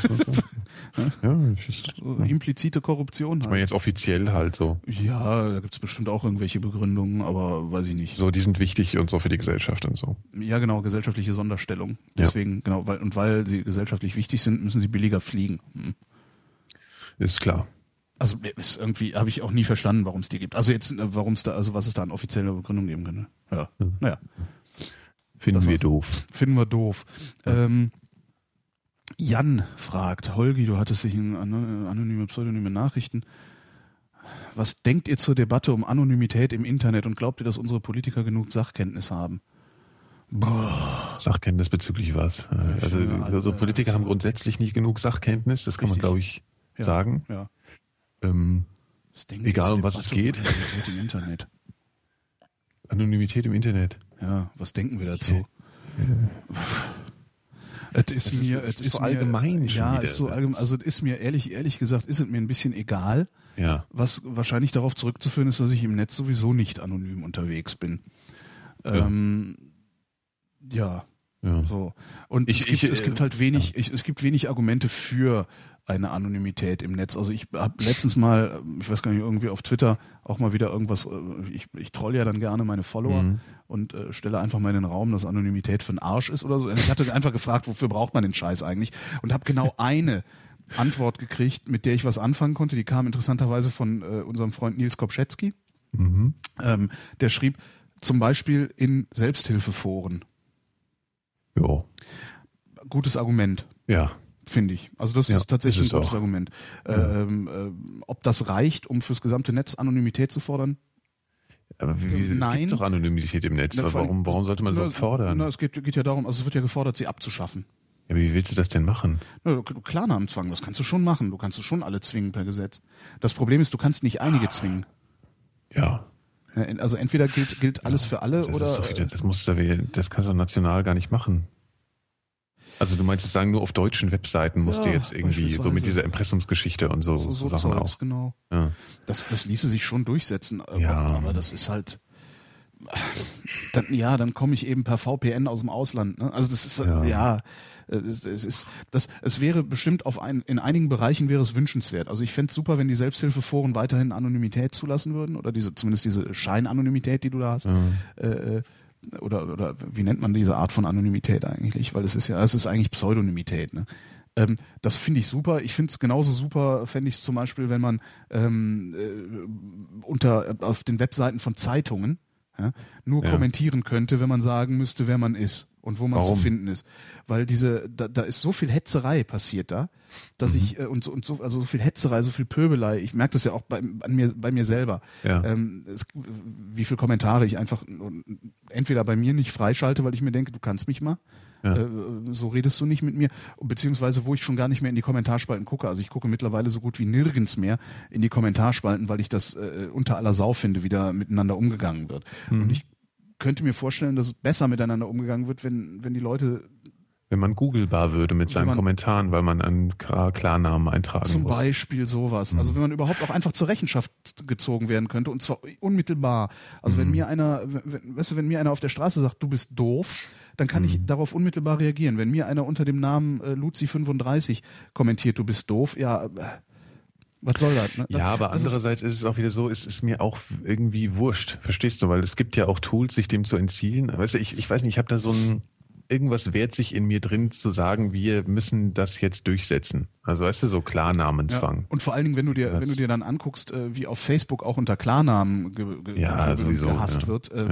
ja, ich, implizite Korruption. Halt. Ich meine jetzt offiziell halt so. Ja, da gibt es bestimmt auch irgendwelche Begründungen, aber weiß ich nicht. So, die sind wichtig und so für die Gesellschaft und so. Ja, genau, gesellschaftliche Sonderstellung. Deswegen, genau, weil, und weil sie gesellschaftlich wichtig sind, müssen sie billiger fliegen. Hm. Ist klar. Also ist irgendwie habe ich auch nie verstanden, warum es die gibt. Also jetzt, äh, warum es da, also was es da an offizieller Begründung geben könnte. Ja, ja. naja. Finden wir doof. Finden wir doof. Ja. Ähm, Jan fragt, Holgi, du hattest dich in anonyme, pseudonyme Nachrichten. Was denkt ihr zur Debatte um Anonymität im Internet und glaubt ihr, dass unsere Politiker genug Sachkenntnis haben? Boah. Sachkenntnis bezüglich was? Also, also Politiker haben grundsätzlich nicht genug Sachkenntnis, das kann Richtig. man, glaube ich, ja. sagen. Ja. Ähm, egal um was es geht. Anonymität im Internet. Anonymität im Internet. Ja, was denken wir dazu? Es ist mir, es ist, so mir, allgemein. Ja, ist so allgemein. Also es ist mir ehrlich, ehrlich gesagt, ist es mir ein bisschen egal. Ja. Was wahrscheinlich darauf zurückzuführen ist, dass ich im Netz sowieso nicht anonym unterwegs bin. Ja. Ähm, ja. ja. So. Und ich, es, gibt, ich, es gibt halt wenig, ja. ich, es gibt wenig Argumente für eine Anonymität im Netz. Also ich habe letztens mal, ich weiß gar nicht, irgendwie auf Twitter auch mal wieder irgendwas, äh, ich, ich troll ja dann gerne meine Follower mhm. und äh, stelle einfach mal in den Raum, dass Anonymität für den Arsch ist oder so. Ich hatte einfach gefragt, wofür braucht man den Scheiß eigentlich? Und habe genau eine Antwort gekriegt, mit der ich was anfangen konnte. Die kam interessanterweise von äh, unserem Freund Nils Kopschetzky. Mhm. Ähm, der schrieb zum Beispiel in Selbsthilfeforen. Ja. Gutes Argument. Ja finde ich. Also das ja, ist tatsächlich ist ein gutes auch. Argument. Ja. Ähm, äh, ob das reicht, um fürs gesamte Netz Anonymität zu fordern? Aber wie, Nein. es gibt doch Anonymität im Netz. Na, warum, warum sollte man so fordern? Na, es geht, geht ja darum, also es wird ja gefordert, sie abzuschaffen. Ja, wie willst du das denn machen? Na, Klarnamenzwang, das kannst du schon machen. Du kannst du schon alle zwingen per Gesetz. Das Problem ist, du kannst nicht einige zwingen. Ja. Also entweder gilt, gilt alles ja, für alle das oder. Wieder, das musst du, das kannst du national gar nicht machen. Also du meinst jetzt sagen, nur auf deutschen Webseiten musst ja, du jetzt irgendwie so mit dieser Impressumsgeschichte und so, so, so Sachen Zeugs, auch. Genau. Ja. Das, das ließe sich schon durchsetzen, aber, ja. aber das ist halt. Dann, ja, dann komme ich eben per VPN aus dem Ausland. Ne? Also das ist ja, ja es, es ist das es wäre bestimmt auf ein, in einigen Bereichen wäre es wünschenswert. Also ich fände super, wenn die Selbsthilfeforen weiterhin Anonymität zulassen würden oder diese zumindest diese Scheinanonymität, die du da hast. Ja. Äh, äh oder, oder wie nennt man diese Art von Anonymität eigentlich? Weil es ist ja, es ist eigentlich Pseudonymität. Ne? Ähm, das finde ich super. Ich finde es genauso super, fände ich es zum Beispiel, wenn man ähm, äh, unter auf den Webseiten von Zeitungen ja, nur ja. kommentieren könnte, wenn man sagen müsste, wer man ist und wo man Warum? zu finden ist. Weil diese, da, da ist so viel Hetzerei passiert da, dass mhm. ich, äh, und, und so, also so viel Hetzerei, so viel Pöbelei, ich merke das ja auch bei, an mir, bei mir selber, ja. ähm, es, wie viel Kommentare ich einfach entweder bei mir nicht freischalte, weil ich mir denke, du kannst mich mal, ja. Äh, so redest du nicht mit mir, beziehungsweise wo ich schon gar nicht mehr in die Kommentarspalten gucke. Also ich gucke mittlerweile so gut wie nirgends mehr in die Kommentarspalten, weil ich das äh, unter aller Sau finde, wie da miteinander umgegangen wird. Mhm. Und ich könnte mir vorstellen, dass es besser miteinander umgegangen wird, wenn, wenn die Leute wenn man googelbar würde mit seinen man, Kommentaren, weil man einen Klarnamen eintragen zum muss. Zum Beispiel sowas. Mhm. Also wenn man überhaupt auch einfach zur Rechenschaft gezogen werden könnte und zwar unmittelbar. Also mhm. wenn mir einer, wenn, weißt du, wenn mir einer auf der Straße sagt, du bist doof, dann kann mhm. ich darauf unmittelbar reagieren. Wenn mir einer unter dem Namen äh, Luzi35 kommentiert, du bist doof, ja, äh, Was soll das? Ne? Ja, aber andererseits ist, ist, es auch wieder so, es ist mir auch irgendwie wurscht, verstehst du? Weil es gibt ja auch Tools, sich dem zu entziehen. Weißt du, ich, ich weiß nicht, ich habe da so ein, irgendwas wehrt sich in mir drin zu sagen, wir müssen das jetzt durchsetzen. Also weißt du, so Klarnamenzwang. Ja, und vor allen Dingen, wenn du dir, das, wenn du dir dann anguckst, äh, wie auf Facebook auch unter Klarnamen ge, ge, ja, ge gehasst ja. wird, äh,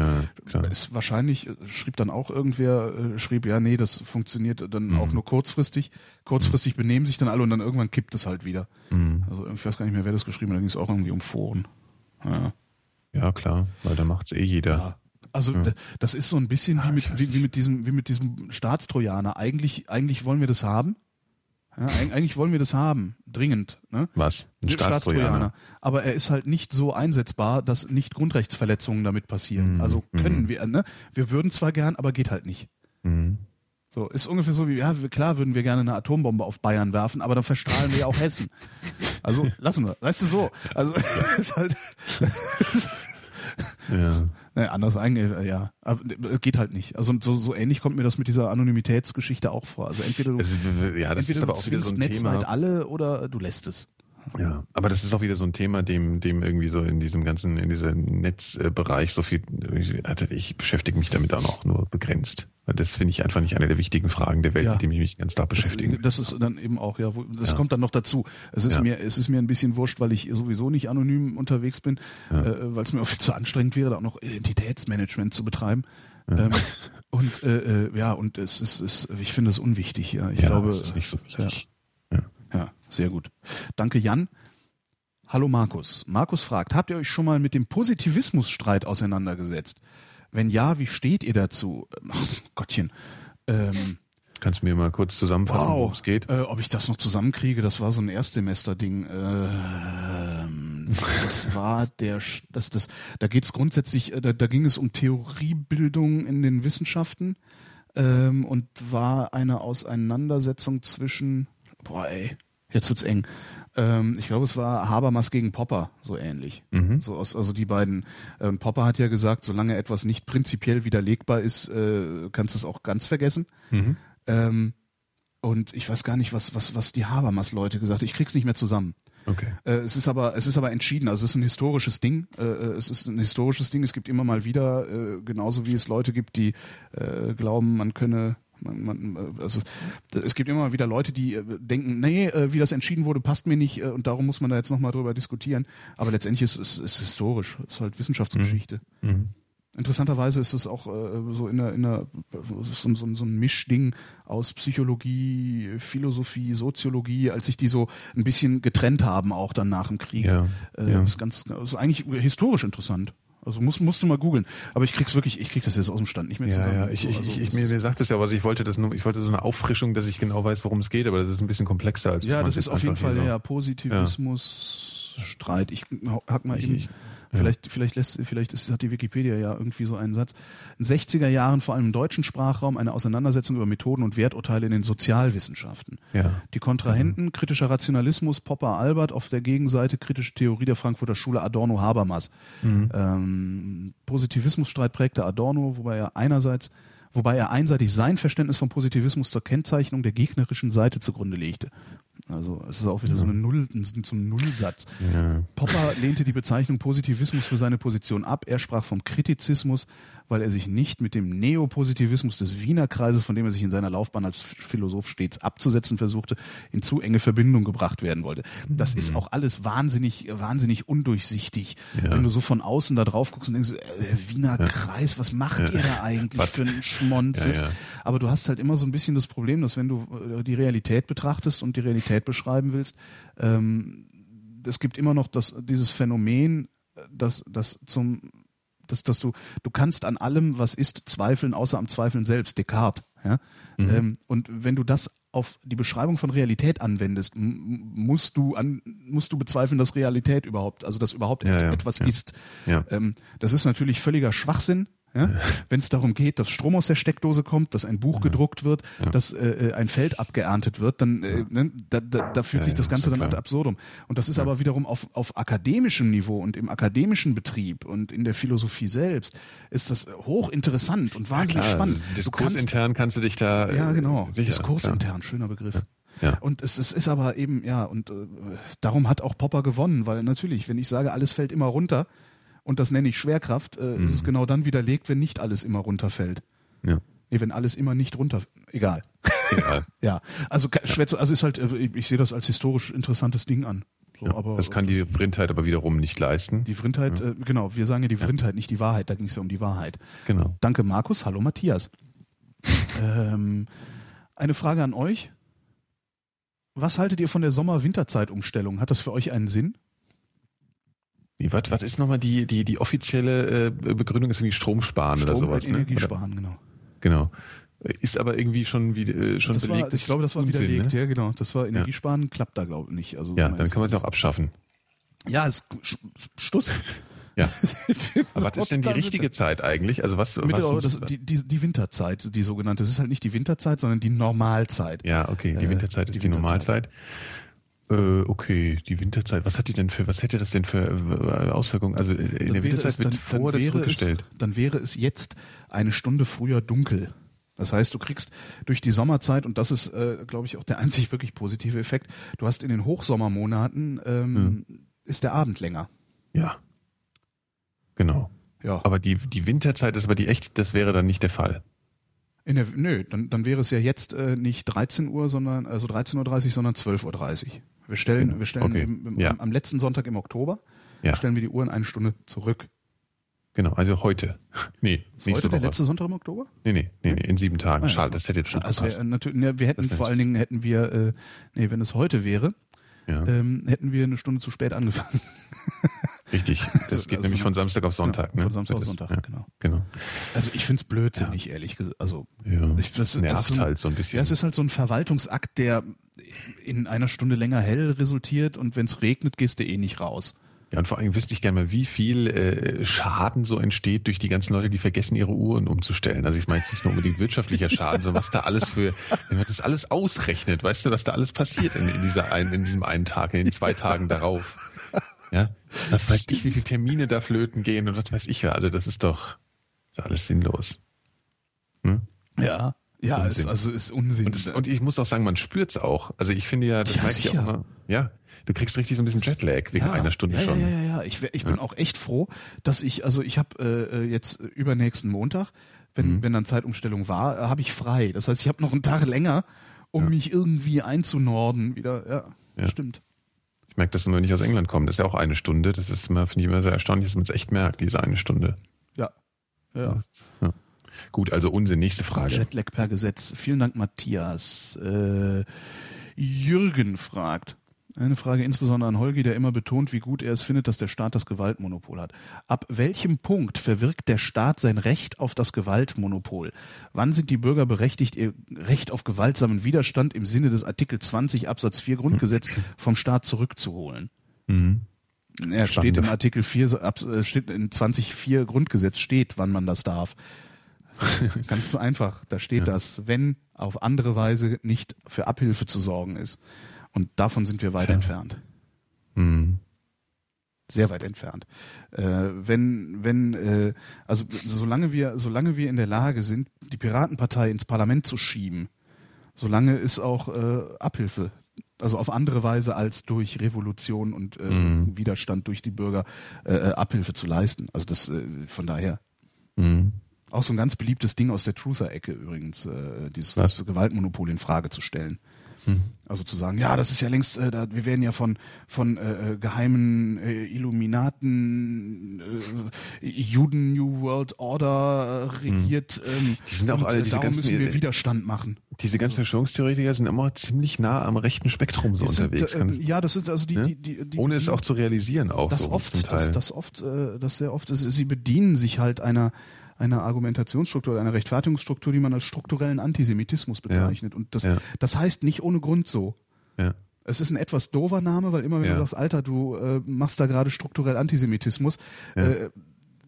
ja, ist wahrscheinlich, äh, schrieb dann auch irgendwer, schrieb, ja, nee, das funktioniert dann mhm. auch nur kurzfristig. Kurzfristig mhm. benehmen sich dann alle und dann irgendwann kippt es halt wieder. Mhm. Also ich weiß gar nicht mehr, wer das geschrieben hat, da ging es auch irgendwie um Foren. Ja, ja klar, weil da macht's eh jeder. Also ja. das ist so ein bisschen wie, mit, wie, wie, mit diesem, wie mit diesem Staatstrojaner. Eigentlich, eigentlich wollen wir das haben. Ja, eigentlich wollen wir das haben, dringend. Ne? Was? Ein Staatstrojaner. Aber er ist halt nicht so einsetzbar, dass nicht Grundrechtsverletzungen damit passieren. Mhm. Also können mhm. wir, ne? Wir würden zwar gern, aber geht halt nicht. Mhm. So, ist ungefähr so wie, ja, klar würden wir gerne eine Atombombe auf Bayern werfen, aber dann verstrahlen wir ja auch Hessen. Also lassen wir. Weißt du so? Also ist halt. ja. Naja, anders eigentlich, äh, ja. Aber es geht halt nicht. Also so, so ähnlich kommt mir das mit dieser Anonymitätsgeschichte auch vor. Also entweder du, also, ja, das entweder ist aber auch wieder so ein netzweit Thema. alle oder du lässt es. Ja, aber das ist auch wieder so ein Thema, dem, dem irgendwie so in diesem ganzen, in diesem Netzbereich so viel, also ich beschäftige mich damit auch noch nur begrenzt. Das finde ich einfach nicht eine der wichtigen Fragen der Welt, ja. mit dem ich mich ganz stark beschäftige. Das ist dann eben auch, ja, das ja. kommt dann noch dazu. Es ist ja. mir, es ist mir ein bisschen wurscht, weil ich sowieso nicht anonym unterwegs bin, äh, weil es mir auch viel zu anstrengend wäre, da auch noch Identitätsmanagement zu betreiben. Ähm, und äh, äh, ja, und es ist, ist ich finde es unwichtig, ja. Ich glaube, es ist nicht so wichtig. Ja, sehr gut. Danke, Jan. Hallo Markus. Markus fragt, habt ihr euch schon mal mit dem Positivismusstreit auseinandergesetzt? Wenn ja, wie steht ihr dazu? Ach, Gottchen. Ähm, Kannst du mir mal kurz zusammenfassen, wow, worum es geht? Äh, ob ich das noch zusammenkriege, das war so ein Erstsemester-Ding. Ähm, das war der, das, das, da geht es grundsätzlich, äh, da, da ging es um Theoriebildung in den Wissenschaften ähm, und war eine Auseinandersetzung zwischen boah ey, jetzt wird's eng. Ähm, ich glaube, es war Habermas gegen Popper, so ähnlich. Mhm. So aus, also die beiden. Ähm, Popper hat ja gesagt, solange etwas nicht prinzipiell widerlegbar ist, äh, kannst du es auch ganz vergessen. Mhm. Ähm, und ich weiß gar nicht, was, was, was die Habermas-Leute gesagt haben. Ich krieg's nicht mehr zusammen. Okay. Äh, es ist aber, es ist aber entschieden. Also es ist ein historisches Ding. Äh, äh, es ist ein historisches Ding. Es gibt immer mal wieder, äh, genauso wie es Leute gibt, die äh, glauben, man könne man, man, also, es gibt immer wieder Leute, die äh, denken, nee, äh, wie das entschieden wurde, passt mir nicht äh, und darum muss man da jetzt nochmal drüber diskutieren. Aber letztendlich ist es ist, historisch, es ist halt Wissenschaftsgeschichte. Mhm. mhm. Interessanterweise ist es auch äh, so in der, in der so, so, so ein Mischding aus Psychologie, Philosophie, Soziologie, als sich die so ein bisschen getrennt haben, auch dann nach dem Krieg. Ja, äh, ja. Ist ganz, ist eigentlich historisch interessant. Also muss, musst du mal googeln. Aber ich krieg's wirklich, ich krieg das jetzt aus dem Stand nicht mehr zusammen. Ja, ich, ich, also, ich, mir, mir sagt es ja, aber ich wollte das nur, ich wollte so eine Auffrischung, dass ich genau weiß, worum es geht, aber das ist ein bisschen komplexer als Ja, das ist auf jeden Fall ja Positivismus, ja. Streit. Ich hack mal eben. Ich, Vielleicht, vielleicht lässt, vielleicht ist, hat die Wikipedia ja irgendwie so einen Satz. In 60er Jahren vor allem im deutschen Sprachraum eine Auseinandersetzung über Methoden und Werturteile in den Sozialwissenschaften. Ja. Die Kontrahenten, mhm. kritischer Rationalismus, Popper Albert, auf der Gegenseite kritische Theorie der Frankfurter Schule Adorno Habermas. Mhm. Ähm, Positivismusstreit prägte Adorno, wobei er einerseits wobei er einseitig sein Verständnis von Positivismus zur Kennzeichnung der gegnerischen Seite zugrunde legte. Also es ist auch wieder ja. so, eine Null, so ein Nullsatz. Ja. Popper lehnte die Bezeichnung Positivismus für seine Position ab. Er sprach vom Kritizismus, weil er sich nicht mit dem Neopositivismus des Wiener Kreises, von dem er sich in seiner Laufbahn als Philosoph stets abzusetzen versuchte, in zu enge Verbindung gebracht werden wollte. Das mhm. ist auch alles wahnsinnig, wahnsinnig undurchsichtig. Ja. Wenn du so von außen da drauf guckst und denkst, äh, Wiener Kreis, was macht ihr da eigentlich was? für ein Schmonzes? Aber du hast halt immer so ein bisschen das Problem, dass wenn du äh, die Realität betrachtest und die Realität Realität beschreiben willst, ähm, es gibt immer noch das, dieses Phänomen, dass, dass zum dass, dass du, du kannst an allem, was ist, zweifeln, außer am Zweifeln selbst, Descartes. Ja? Mhm. Ähm, und wenn du das auf die Beschreibung von Realität anwendest, musst du an, musst du bezweifeln, dass Realität überhaupt, also dass überhaupt ja, ja, etwas ja. ist. Ähm, das ist natürlich völliger Schwachsinn, ja? Wenn es darum geht, dass Strom aus der Steckdose kommt, dass ein Buch gedruckt wird, ja. dass äh, ein Feld abgeerntet wird, dann äh, ne, da, da, da fühlt sich das Ganze dann ad absurdum. Und das ist aber wiederum auf, auf akademischem Niveau und im akademischen Betrieb und in der Philosophie selbst ist das hochinteressant und wahnsinnig spannend. Diskursintern kannst, kannst, du dich da ja genau äh, sicher, Diskursintern, schöner Begriff. Ja. Und es, es ist aber eben, ja, und äh, darum hat auch Popper gewonnen, weil natürlich, wenn ich sage, alles fällt immer runter, und das nenne ich Schwerkraft, äh, mhm. ist es genau dann widerlegt, wenn nicht alles immer runterfällt. Ja. Nee, wenn alles immer nicht runter, egal. Egal. ja, also Schwätze, also ist halt, äh, ich, ich sehe das als historisch interessantes Ding an. So, ja, aber, das kann die Vrindheit aber wiederum nicht leisten. Die Vrindheit, ja. äh, genau, wir sagen ja die Vrindheit, nicht die Wahrheit, da ging es ja um die Wahrheit. Genau. Danke Markus, hallo Matthias. ähm, eine Frage an euch. Was haltet ihr von der Sommer-Winterzeit-Umstellung? Hat das für euch einen Sinn? Wie, was, was ist nochmal die, die, die offizielle äh, Begründung? Ist irgendwie Stromsparen Strom oder sowas? Ne? Energiesparen, ne? genau. Genau. Ist aber irgendwie schon wie äh, schon das belegt. War, ich glaube, das war Unsinn, widerlegt, ne? ja genau. Das war Energiesparen, ja. klappt da glaube ich nicht. Also ja, dann kann man es auch abschaffen. Ja, ist Stuss. Ja. aber was ist denn die richtige Zeit eigentlich? Also was, Mitte, was das, die, die, die Winterzeit, die sogenannte. Es ist halt nicht die Winterzeit, sondern die Normalzeit. Ja, okay. Die äh, Winterzeit äh, ist die, die Normalzeit. Äh, okay, die Winterzeit. Was hat die denn für, was hätte das denn für äh, Auswirkungen? Also in dann der Winterzeit es, wird dann, vor dann oder zurückgestellt. Es, dann wäre es jetzt eine Stunde früher dunkel. Das heißt, du kriegst durch die Sommerzeit, und das ist, äh, glaube ich, auch der einzig wirklich positive Effekt, du hast in den Hochsommermonaten, ähm, hm. ist der Abend länger. Ja. Genau. Ja. Aber die, die Winterzeit ist aber die echt, das wäre dann nicht der Fall. In der, nö, dann, dann wäre es ja jetzt äh, nicht 13 Uhr, sondern also 13.30 Uhr, sondern 12.30 Uhr. Wir stellen, genau. wir stellen okay. im, im, ja. am, am, letzten Sonntag im Oktober ja. stellen wir die Uhren eine Stunde zurück. Genau, also heute. Nee, ist heute der letzte Sonntag im Oktober? Nee, nee, nee, nee in sieben Tagen. Ah, Schade, das hätte jetzt schon also wir, natürlich, ne, wir hätten vor allen Dingen hätten wir, äh, nee, wenn es heute wäre, ja. ähm, hätten wir eine Stunde zu spät angefangen. Richtig, das also, geht also nämlich von Samstag auf Sonntag. Ja, ne? Von Samstag auf Sonntag, ja, genau. genau. Also ich finde es blödsinnig, ehrlich gesagt. Also ja, ich, das, nervt das so ein, halt so ein bisschen. Ja, es ist halt so ein Verwaltungsakt, der in einer Stunde länger hell resultiert und wenn es regnet, gehst du eh nicht raus. Ja, und vor allem wüsste ich gerne mal, wie viel äh, Schaden so entsteht durch die ganzen Leute, die vergessen, ihre Uhren umzustellen. Also ich meine jetzt nicht nur unbedingt wirtschaftlicher Schaden, sondern was da alles für, wenn man das alles ausrechnet, weißt du, was da alles passiert in, in, dieser ein, in diesem einen Tag, in den zwei Tagen darauf. Ja, was weiß ich, wie viele Termine da flöten gehen und was weiß ich ja. Also das ist doch ist alles sinnlos. Hm? Ja, ja, ist, also ist Unsinn. Und, das, und, ich muss auch sagen, man spürt's auch. Also ich finde ja, das ja, merke ich auch immer. Ja, du kriegst richtig so ein bisschen Jetlag wegen ja, einer Stunde ja, schon. Ja, ja, ja. Ich, ich bin auch echt froh, dass ich, also ich habe äh, jetzt übernächsten Montag, wenn, mhm. wenn dann Zeitumstellung war, äh, habe ich frei. Das heißt, ich habe noch einen Tag länger, um mich irgendwie einzunorden wieder. Ja, ja. stimmt. Ich merke das, wenn ich aus England komme. Das ist ja auch eine Stunde. Das ist immer, finde ich immer sehr erstaunlich, dass man es echt merkt, diese eine Stunde. Ja. Ja. ja. Gut, also Unsinn. Nächste Frage. Jetlag per Gesetz. Vielen Dank, Matthias. Äh, Jürgen fragt. Eine Frage insbesondere an Holgi, der immer betont, wie gut er es findet, dass der Staat das Gewaltmonopol hat. Ab welchem Punkt verwirkt der Staat sein Recht auf das Gewaltmonopol? Wann sind die Bürger berechtigt, ihr Recht auf gewaltsamen Widerstand im Sinne des Artikel 20 Absatz 4 Grundgesetz vom Staat zurückzuholen? Mhm. Er steht im Artikel 4, äh, steht in 20.4 Grundgesetz steht, wann man das darf. Ganz einfach, da steht ja. das, wenn auf andere Weise nicht für Abhilfe zu sorgen ist. Und davon sind wir weit Tja. entfernt. Mhm. Sehr weit entfernt. Äh, wenn, wenn, äh, also solange wir, solange wir in der Lage sind, die Piratenpartei ins Parlament zu schieben, solange ist auch äh, Abhilfe. Also auf andere Weise als durch Revolution und äh, mhm. Widerstand durch die Bürger äh, Abhilfe zu leisten. Also das äh, von daher. Mhm. Auch so ein ganz beliebtes Ding aus der Truther-Ecke übrigens, äh, dieses das Gewaltmonopol in Frage zu stellen. Hm. Also zu sagen, ja, das ist ja längst, äh, da, wir werden ja von von äh, äh geheimen äh, Illuminaten, äh, Juden New World Order äh, regiert. Hm. Ähm, die sind auch alle, diese ganzen, müssen wir Widerstand machen. Diese ganzen Verschwörungstheoretiker sind immer ziemlich nah am rechten Spektrum so sind, unterwegs. Äh, ja, das sind also die, ne? die, die, die ohne es auch zu realisieren auch. Das so oft, das, das oft, äh, das sehr oft ist, sie bedienen sich halt einer einer Argumentationsstruktur, einer Rechtfertigungsstruktur, die man als strukturellen Antisemitismus bezeichnet. Ja. Und das, ja. das heißt nicht ohne Grund so. Ja. Es ist ein etwas dover Name, weil immer wenn du sagst, Alter, du äh, machst da gerade strukturell Antisemitismus, äh,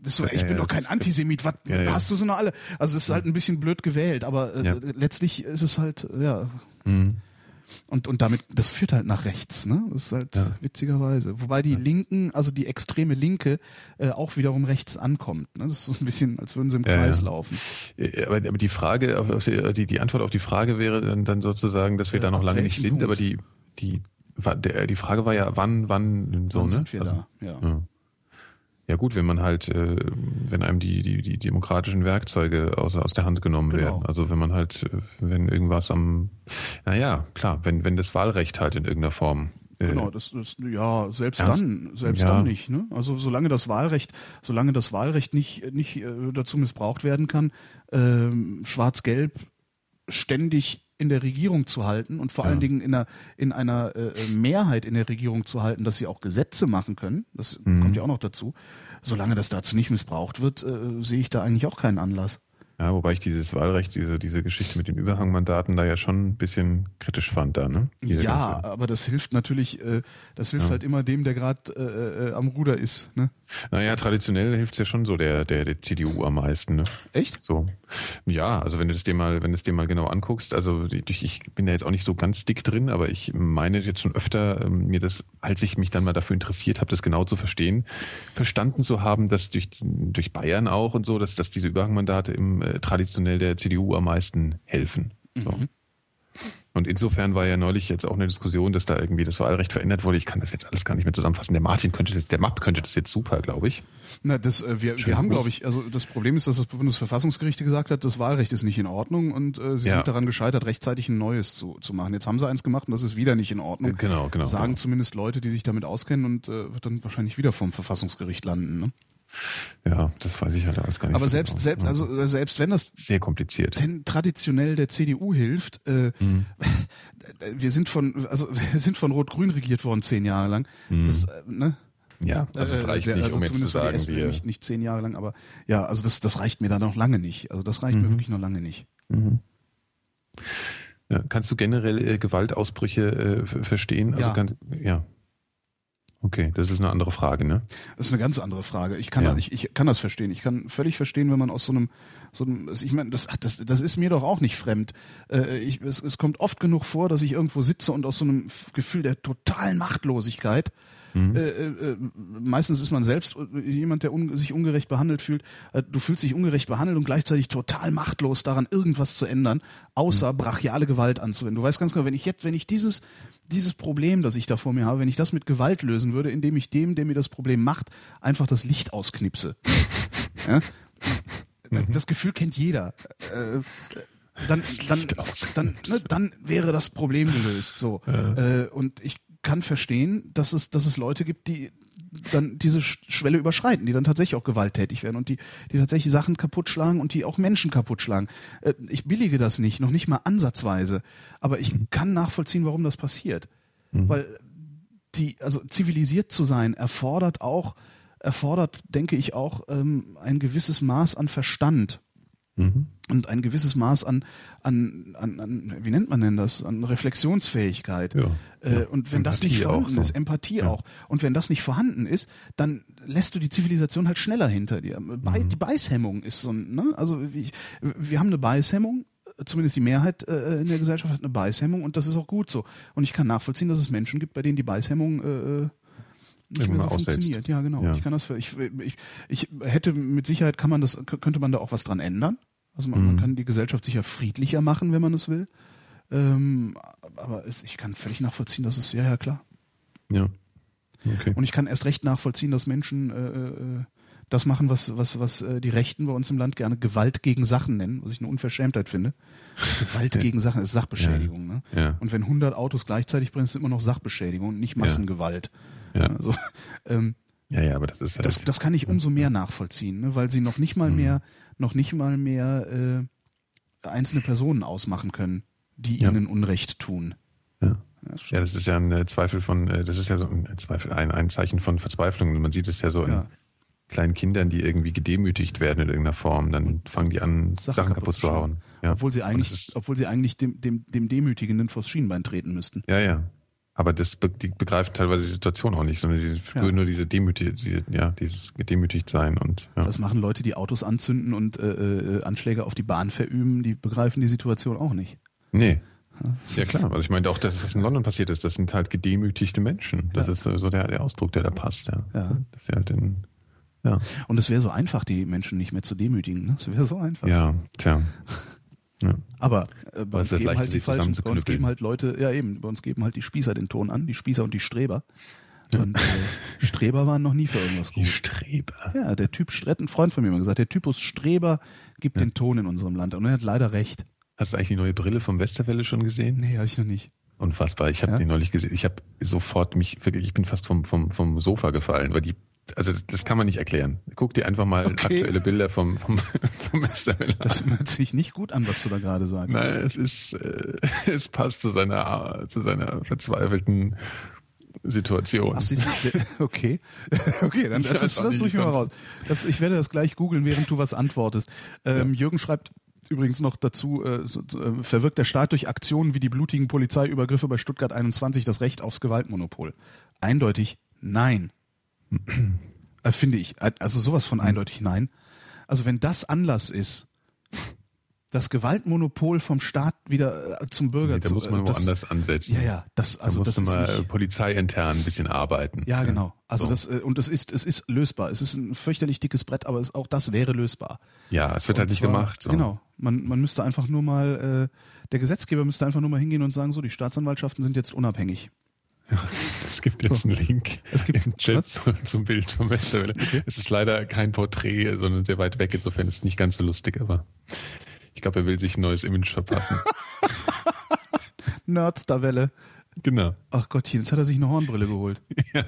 das so, ich bin doch kein Antisemit, was hast du so noch alle? Also es ist halt ein bisschen blöd gewählt, aber äh, letztlich ist es halt, ja. Mhm. Und, und damit, das führt halt nach rechts, ne? Das ist halt ja. witzigerweise. Wobei die ja. Linken, also die extreme Linke, äh, auch wiederum rechts ankommt. Ne? Das ist so ein bisschen, als würden sie im Kreis laufen. Aber, aber die Frage, auf die, die Antwort auf die Frage wäre dann, dann sozusagen, dass wir da noch lange nicht sind, Punkt? aber die, die, die Frage war ja, wann, wann so, wann ne? sind wir also, da, ja. Ja. Gut, wenn man halt, äh, wenn einem die, die, die demokratischen Werkzeuge aus, aus der Hand genommen genau. werden. Also wenn man halt, äh, wenn irgendwas am, naja, klar, wenn, wenn das Wahlrecht halt in irgendeiner Form äh, Genau, das, das ja selbst ernst? dann, selbst ja. dann nicht. Ne? Also solange das Wahlrecht, solange das Wahlrecht nicht nicht äh, dazu missbraucht werden kann, ähm, Schwarz-Gelb ständig in der Regierung zu halten und vor ja. allen Dingen in einer, in einer äh, Mehrheit in der Regierung zu halten, dass sie auch Gesetze machen können, das mhm. kommt ja auch noch dazu. Solange das dazu nicht missbraucht wird, äh, sehe ich da eigentlich auch keinen Anlass. Ja, wobei ich dieses Wahlrecht, diese, diese Geschichte mit den Überhangmandaten da ja schon ein bisschen kritisch fand da, ne? Diese ja, ganze. aber das hilft natürlich, äh, das hilft ja. halt immer dem, der gerade äh, äh, am Ruder ist, ne? Naja, traditionell hilft es ja schon so der, der, der CDU am meisten, ne? Echt? So. Ja, also wenn du das dir mal, wenn du es dir mal genau anguckst, also ich, ich bin da jetzt auch nicht so ganz dick drin, aber ich meine jetzt schon öfter, ähm, mir das, als ich mich dann mal dafür interessiert habe, das genau zu verstehen, verstanden zu haben, dass durch, durch Bayern auch und so, dass, dass diese Überhangmandate im äh, traditionell der CDU am meisten helfen. So. Mhm. Und insofern war ja neulich jetzt auch eine Diskussion, dass da irgendwie das Wahlrecht verändert wurde. Ich kann das jetzt alles gar nicht mehr zusammenfassen. Der Martin könnte das, der Mapp könnte das jetzt super, glaube ich. Na, das, äh, wir, wir haben, glaube ich, also das Problem ist, dass das Bundesverfassungsgericht gesagt hat, das Wahlrecht ist nicht in Ordnung und äh, sie ja. sind daran gescheitert, rechtzeitig ein neues zu, zu machen. Jetzt haben sie eins gemacht und das ist wieder nicht in Ordnung. Genau, genau. Sagen genau. zumindest Leute, die sich damit auskennen und äh, wird dann wahrscheinlich wieder vom Verfassungsgericht landen. Ne? Ja, das weiß ich halt alles gar nicht. Aber so selbst, genau. selbst, also selbst wenn das sehr kompliziert denn traditionell der CDU hilft, äh, mhm. wir sind von, also wir sind von Rot-Grün regiert worden zehn Jahre lang. Mhm. Das, äh, ne? Ja, also es reicht äh, nicht, also um jetzt zu sagen, wir nicht, nicht zehn Jahre lang, aber ja, also das, das reicht mir da noch lange nicht. Also das reicht mhm. mir wirklich noch lange nicht. Mhm. Ja, kannst du generell äh, Gewaltausbrüche äh, verstehen? Also ja. Kann, ja. Okay, das ist eine andere Frage, ne? Das ist eine ganz andere Frage. Ich kann, ja. ich, ich kann das verstehen. Ich kann völlig verstehen, wenn man aus so einem, so einem, ich meine, das, das, das ist mir doch auch nicht fremd. Äh, ich, es, es kommt oft genug vor, dass ich irgendwo sitze und aus so einem Gefühl der totalen Machtlosigkeit Mhm. Äh, äh, meistens ist man selbst jemand, der un sich ungerecht behandelt fühlt. Äh, du fühlst dich ungerecht behandelt und gleichzeitig total machtlos daran, irgendwas zu ändern, außer mhm. brachiale Gewalt anzuwenden. Du weißt ganz genau, wenn ich jetzt, wenn ich dieses dieses Problem, das ich da vor mir habe, wenn ich das mit Gewalt lösen würde, indem ich dem, der mir das Problem macht, einfach das Licht ausknipse. ja? das, mhm. das Gefühl kennt jeder. Äh, dann, dann, dann, ne, dann wäre das Problem gelöst. So. Ja. Äh, und ich kann verstehen, dass es, dass es Leute gibt, die dann diese Schwelle überschreiten, die dann tatsächlich auch gewalttätig werden und die, die tatsächlich Sachen kaputt schlagen und die auch Menschen kaputt schlagen. Äh, ich billige das nicht, noch nicht mal ansatzweise, aber ich mhm. kann nachvollziehen, warum das passiert. Mhm. Weil die, also zivilisiert zu sein, erfordert auch, erfordert, denke ich, auch ähm, ein gewisses Maß an Verstand. Mhm. Und ein gewisses Maß an, an, an, an, wie nennt man denn das, an Reflexionsfähigkeit. Ja, äh, und wenn Empathie das nicht vorhanden so. ist, Empathie ja. auch. Und wenn das nicht vorhanden ist, dann lässt du die Zivilisation halt schneller hinter dir. Be mhm. Die Beißhemmung ist so ein, ne? also ich, wir haben eine Beißhemmung, zumindest die Mehrheit äh, in der Gesellschaft hat eine Beißhemmung und das ist auch gut so. Und ich kann nachvollziehen, dass es Menschen gibt, bei denen die Beißhemmung äh, äh nicht mehr so funktioniert. Ja, genau. Ja. Ich kann das für, ich, ich, ich hätte mit Sicherheit kann man das, könnte man da auch was dran ändern. Also man, mhm. man kann die Gesellschaft sicher friedlicher machen, wenn man es will. Ähm, aber ich kann völlig nachvollziehen, dass es, ja, ja, klar. Ja. Okay. Und ich kann erst recht nachvollziehen, dass Menschen äh, äh, das machen, was, was, was äh, die Rechten bei uns im Land gerne Gewalt gegen Sachen nennen, was ich eine Unverschämtheit finde. Gewalt gegen Sachen ist Sachbeschädigung. Ja. Ne? Ja. Und wenn 100 Autos gleichzeitig brennen, ist es immer noch Sachbeschädigung und nicht Massengewalt. Ja. Also, ähm, ja, ja, aber das ist halt das, das kann ich umso mehr nachvollziehen, ne? weil sie noch nicht mal mhm. mehr, noch nicht mal mehr äh, einzelne Personen ausmachen können, die ja. ihnen Unrecht tun. Ja. Ja, das ist ja ein Zweifel von, äh, das ist ja so ein Zweifel, ein, ein Zeichen von Verzweiflung. Man sieht es ja so in kleinen Kindern, die irgendwie gedemütigt werden in irgendeiner Form, dann Und fangen die an, Sachen, Sachen kaputt, zu hauen. Ja. Obwohl sie eigentlich, obwohl sie eigentlich dem, dem, dem Demütigenden vors Schienbein treten müssten. Ja, ja. Aber das be die begreifen teilweise die Situation auch nicht, sondern sie spüren ja. nur diese Demütig, diese, ja, dieses gedemütigt sein und ja. Das machen Leute, die Autos anzünden und äh, äh, Anschläge auf die Bahn verüben, die begreifen die Situation auch nicht. Nee. Ja klar, weil ich meine auch, das, was in London passiert ist, das sind halt gedemütigte Menschen. Das ja. ist so der, der Ausdruck, der da passt. Ja. ja. Das ist halt in, ja. Und es wäre so einfach, die Menschen nicht mehr zu demütigen. Ne? Es wäre so einfach. Ja, tja. Ja. Aber äh, bei, uns geben halt die falschen, bei uns geben halt Leute, ja eben, bei uns geben halt die Spießer den Ton an, die Spießer und die Streber. Und äh, Streber waren noch nie für irgendwas gut. Die Streber. Ja, der Typ, hat ein Freund von mir mal gesagt, der Typus Streber gibt ja. den Ton in unserem Land. Und er hat leider recht. Hast du eigentlich die neue Brille vom Westerwelle schon gesehen? Nee, habe ich noch nicht. Unfassbar. Ich habe ja? die neulich gesehen. Ich habe sofort mich wirklich, ich bin fast vom, vom, vom Sofa gefallen, weil die also das, das, kann man nicht erklären. Guck dir einfach mal okay. aktuelle Bilder vom, vom, vom Westerwelle Das hört sich nicht gut an, was du da gerade sagst. Nein, es ist, äh, es passt zu seiner, zu seiner verzweifelten Situation. Ach, siehst du, okay. okay, dann das, das, das ich mal raus. Das, ich werde das gleich googeln, während du was antwortest. Ähm, ja. Jürgen schreibt übrigens noch dazu, äh, äh, verwirkt der Staat durch Aktionen wie die blutigen Polizeiübergriffe bei Stuttgart 21 das Recht aufs Gewaltmonopol? Eindeutig nein. Äh, finde ich. Also sowas von eindeutig nein. Also wenn das Anlass ist, das Gewaltmonopol vom Staat wieder äh, zum Bürger nee, zu. Da muss man das, woanders ansetzen. Ja, ja, das also da das ist mal nicht, polizeiintern ein bisschen arbeiten. Ja, genau. Also so. das äh, und das ist es ist lösbar. Es ist ein fürchterlich dickes Brett, aber es, auch das wäre lösbar. Ja, es wird und halt nicht zwar, gemacht. So. Genau. Man man müsste einfach nur mal äh, der Gesetzgeber müsste einfach nur mal hingehen und sagen, so die Staatsanwaltschaften sind jetzt unabhängig. Ja, es gibt jetzt einen Link es gibt, im Chat zum Bild vom Westerwelle. Okay. Es ist leider kein Porträt, sondern sehr weit weg. Insofern ist es nicht ganz so lustig, aber ich glaube, er will sich ein neues Image verpassen. Nerdsterwelle. Genau. Ach Gottchen, jetzt hat er sich eine Hornbrille geholt. ja.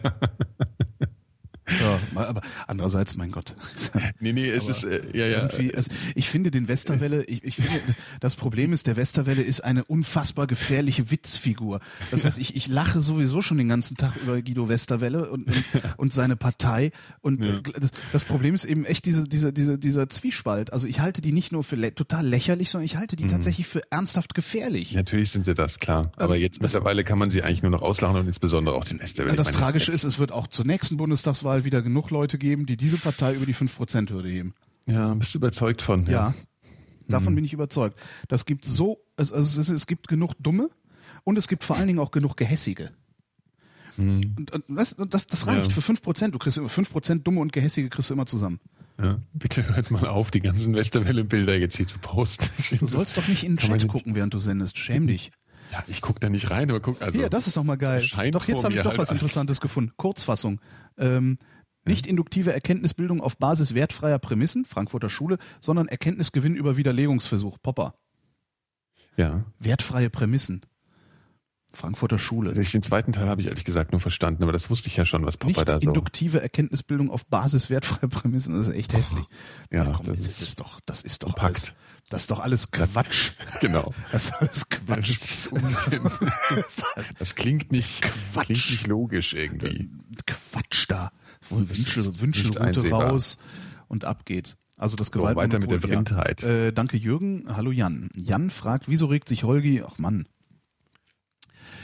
Ja, aber andererseits, mein Gott. nee, nee, es ist, äh, ja, ja. Es, ich finde den Westerwelle, ich, ich finde, das Problem ist, der Westerwelle ist eine unfassbar gefährliche Witzfigur. Das heißt, ich, ich lache sowieso schon den ganzen Tag über Guido Westerwelle und, und, und seine Partei. Und ja. das, Problem ist eben echt diese, diese, diese, dieser Zwiespalt. Also ich halte die nicht nur für lä total lächerlich, sondern ich halte die mhm. tatsächlich für ernsthaft gefährlich. Natürlich sind sie das, klar. Aber ähm, jetzt mittlerweile kann man sie eigentlich nur noch auslachen und insbesondere auch den Westerwelle. Das Tragische ist, es wird auch zur nächsten Bundestagswahl Mal wieder genug Leute geben, die diese Partei über die 5%-Hürde heben. Ja, bist du überzeugt von? Ja. ja. Davon mhm. bin ich überzeugt. Das gibt so, also es, es, gibt genug Dumme und es gibt vor allen Dingen auch genug Gehässige. Mhm. Und, und das, das, das reicht ja. für 5%. Du kriegst immer 5% Dumme und Gehässige kriegst du immer zusammen. Ja, bitte hört mal auf, die ganzen Westerwelle-Bilder jetzt hier zu posten. Du sollst doch nicht in den Chat gucken, während du sendest. Schäm dich. Ja, ich guck da nicht rein, aber guck, also. Ja, das ist doch mal geil. Doch, jetzt habe ich doch halt was Interessantes gefunden. Kurzfassung. Ähm, nicht induktive Erkenntnisbildung auf Basis wertfreier Prämissen, Frankfurter Schule, sondern Erkenntnisgewinn über Widerlegungsversuch, Popper. Ja. Wertfreie Prämissen. Frankfurter Schule. Also ich, den zweiten Teil habe ich ehrlich gesagt nur verstanden, aber das wusste ich ja schon, was Popper Nicht da so. Induktive Erkenntnisbildung auf Basis wertfreier Prämissen, das ist echt hässlich. Oh, ja, komm, das, ist, ist, doch, das ist doch alles, das ist doch alles Quatsch. genau. Das ist alles Quatsch. Das ist Unsinn. das klingt nicht, Quatsch. klingt nicht logisch irgendwie. Quatsch da. Wünsche, Wünschelrute raus und ab geht's. Also das Gewalt. So, weiter mit der Blindheit. Ja. Äh, danke Jürgen. Hallo Jan. Jan fragt, wieso regt sich Holgi, ach Mann,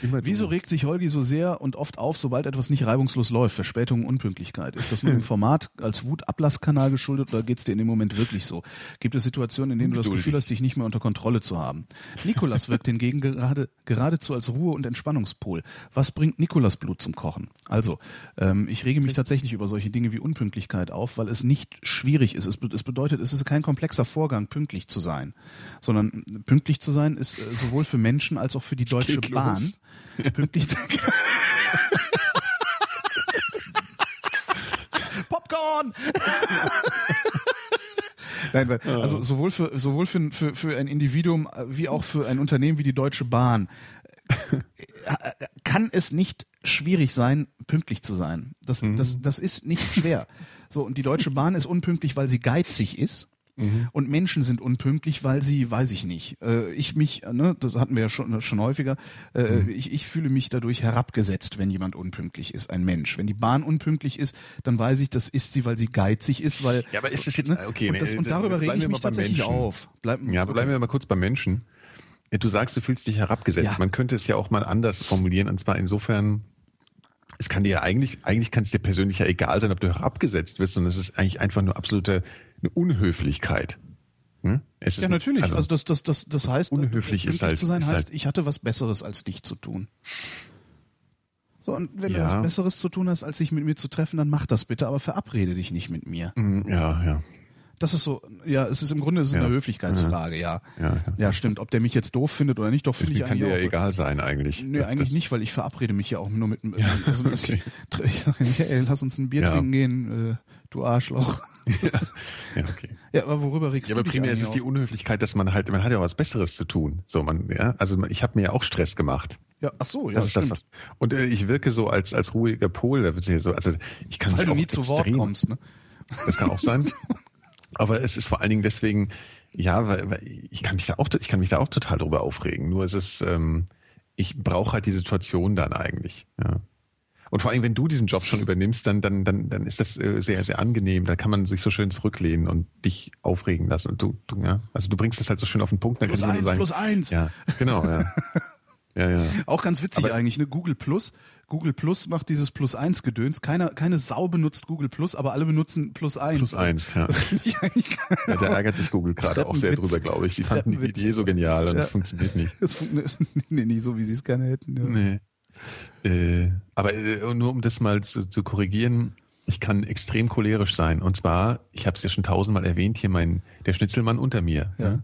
Wieso regt sich Holgi so sehr und oft auf, sobald etwas nicht reibungslos läuft? Verspätung, Unpünktlichkeit. Ist das nur im Format als Wutablasskanal geschuldet oder geht's dir in dem Moment wirklich so? Gibt es Situationen, in denen du das Gefühl hast, dich nicht mehr unter Kontrolle zu haben? Nikolas wirkt hingegen gerade, geradezu als Ruhe- und Entspannungspol. Was bringt Nikolas Blut zum Kochen? Also, ähm, ich rege mich tatsächlich über solche Dinge wie Unpünktlichkeit auf, weil es nicht schwierig ist. Es, es bedeutet, es ist kein komplexer Vorgang, pünktlich zu sein, sondern pünktlich zu sein ist äh, sowohl für Menschen als auch für die Deutsche Bahn. Pünktlich zu Popcorn! Nein, weil, also sowohl für sowohl für, für, für ein Individuum wie auch für ein Unternehmen wie die Deutsche Bahn äh, kann es nicht schwierig sein, pünktlich zu sein. Das, das, das ist nicht schwer. So, und die Deutsche Bahn ist unpünktlich, weil sie geizig ist. Mhm. Und Menschen sind unpünktlich, weil sie, weiß ich nicht, äh, ich mich, ne, das hatten wir ja schon, schon häufiger, äh, mhm. ich, ich fühle mich dadurch herabgesetzt, wenn jemand unpünktlich ist, ein Mensch. Wenn die Bahn unpünktlich ist, dann weiß ich, das ist sie, weil sie geizig ist, weil. Ja, aber ist es jetzt, ne? okay, und, das, und darüber rege ich mich tatsächlich Menschen. auf. Bleib, ja, bleiben wir mal kurz beim Menschen. Du sagst, du fühlst dich herabgesetzt. Ja. Man könnte es ja auch mal anders formulieren, und zwar insofern, es kann dir ja eigentlich, eigentlich kann es dir persönlich ja egal sein, ob du herabgesetzt wirst, sondern es ist eigentlich einfach nur absolute eine Unhöflichkeit. Hm? Es ja, natürlich. Also, also, das, das, das, das heißt, unhöflich ist halt, zu sein heißt, halt, ich hatte was Besseres als dich zu tun. So, und wenn Ja. du was Besseres zu tun hast, als sich mit mir zu treffen, dann mach das bitte, aber verabrede dich nicht mit mir. Mm, ja, ja, Das ist so, ja, es ist im Grunde es ist Ja. eine Höflichkeitsfrage, ja. ja. ja. Ja, stimmt. Ob der mich jetzt doof findet oder nicht, doch finde ich kann dir eigentlich ja egal sein eigentlich. Nee, Das- eigentlich das- nicht, weil ich verabrede mich ja auch nur mit einem. also, dass okay. ich, sage nicht, ey, lass uns ein Bier Ja. trinken gehen, äh, du Arschloch. Ja, okay. Ja, aber worüber regst Ja, du aber dich primär ist eigentlich es die? Unhöflichkeit, dass man halt, man hat ja was Besseres zu tun. So, man, ja, also ich habe mir ja auch Stress gemacht. Ja, ach so, ja, Das ist das, stimmt. was. Und äh, ich wirke so als als ruhiger Pol. Da wird ja so, also ich kann Weil du nie zu Wort kommst, ne? Das kann auch sein. Aber es ist vor allen Dingen deswegen, ja, weil, weil ich kann mich da auch, ich kann mich da auch total drüber aufregen. Nur es ist, ähm, ich brauche halt die Situation dann eigentlich. Ja. Und vor allem, wenn du diesen Job schon übernimmst, dann, dann, dann, dann ist das äh, sehr, sehr angenehm. Da kann man sich so schön zurücklehnen und dich aufregen lassen. Und du, du ja, also du bringst das halt so schön auf den Punkt. Dann Plus kann eins, sagen, plus eins. Ja, genau, ja. ja, ja. Auch ganz witzig Aber- eigentlich, ne? Google Plus. Google Plus macht dieses Plus eins Gedöns. Keiner, keine Sau benutzt Google Plus, aber alle benutzen Plus eins. Plus eins, ja. Ja. Da ärgert sich Google gerade auch sehr drüber, glaube ich. Die fanden die. Idee so genial und Ja. es funktioniert nicht. Das funktioniert nee, nicht so, wie sie es gerne hätten. Ja. Nee. Äh, aber äh, nur um das mal zu, zu korrigieren, ich kann extrem cholerisch sein. Und zwar, ich habe es ja schon tausendmal erwähnt, hier mein der Schnitzelmann unter mir. Ja.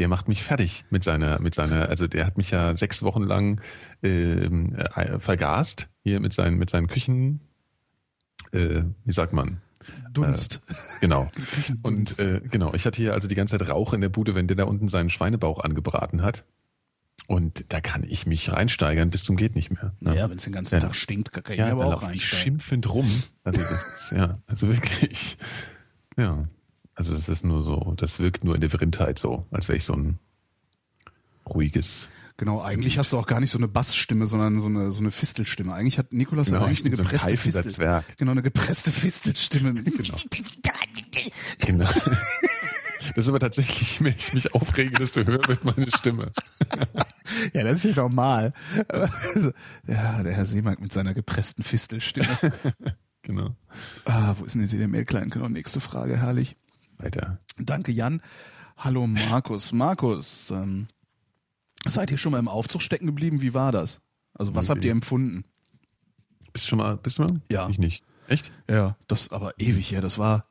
Der macht mich fertig mit seiner, mit seiner, also der hat mich ja sechs Wochen lang ähm, äh, vergast hier mit seinen, mit seinen Küchen, äh, wie sagt man? Dunst. Genau. Und äh, genau, ich hatte hier also die ganze Zeit Rauch in der Bude, wenn der da unten seinen Schweinebauch angebraten hat. Und da kann ich mich reinsteigern bis zum geht nicht mehr. ne? ja, wenn es den ganzen Ja. Tag stinkt, kann ich Ja, aber auch laufe ich reinsteigen. schimpfend rum. Also das ist, ja, also wirklich. Ja. Also das ist nur so, das wirkt nur in der Vrindheit so, als wäre ich so ein ruhiges. Genau, eigentlich hast du auch gar nicht so eine Bassstimme, sondern so eine, so eine Fistelstimme. Eigentlich hat Nikolas Genau, eigentlich eine so ein gepresste Fistel. Zwerg. Genau, eine gepresste Fistelstimme. Genau. Genau. Das ist aber tatsächlich, wenn ich mich aufrege, desto höher wird meine Stimme. Ja, das ist ja normal. Also, ja, der Herr Seemark mit seiner gepressten Fistelstimme. Genau. Ah, wo ist denn jetzt der Mailklein? Genau, nächste Frage, herrlich. Weiter. Danke, Jan. Hallo, Markus. Markus, ähm, seid ihr schon mal im Aufzug stecken geblieben? Wie war das? Also, was Nee. habt ihr empfunden? Bist du schon mal, bist du mal? Ja. Ich nicht. Echt? Ja, das aber ewig her. Das war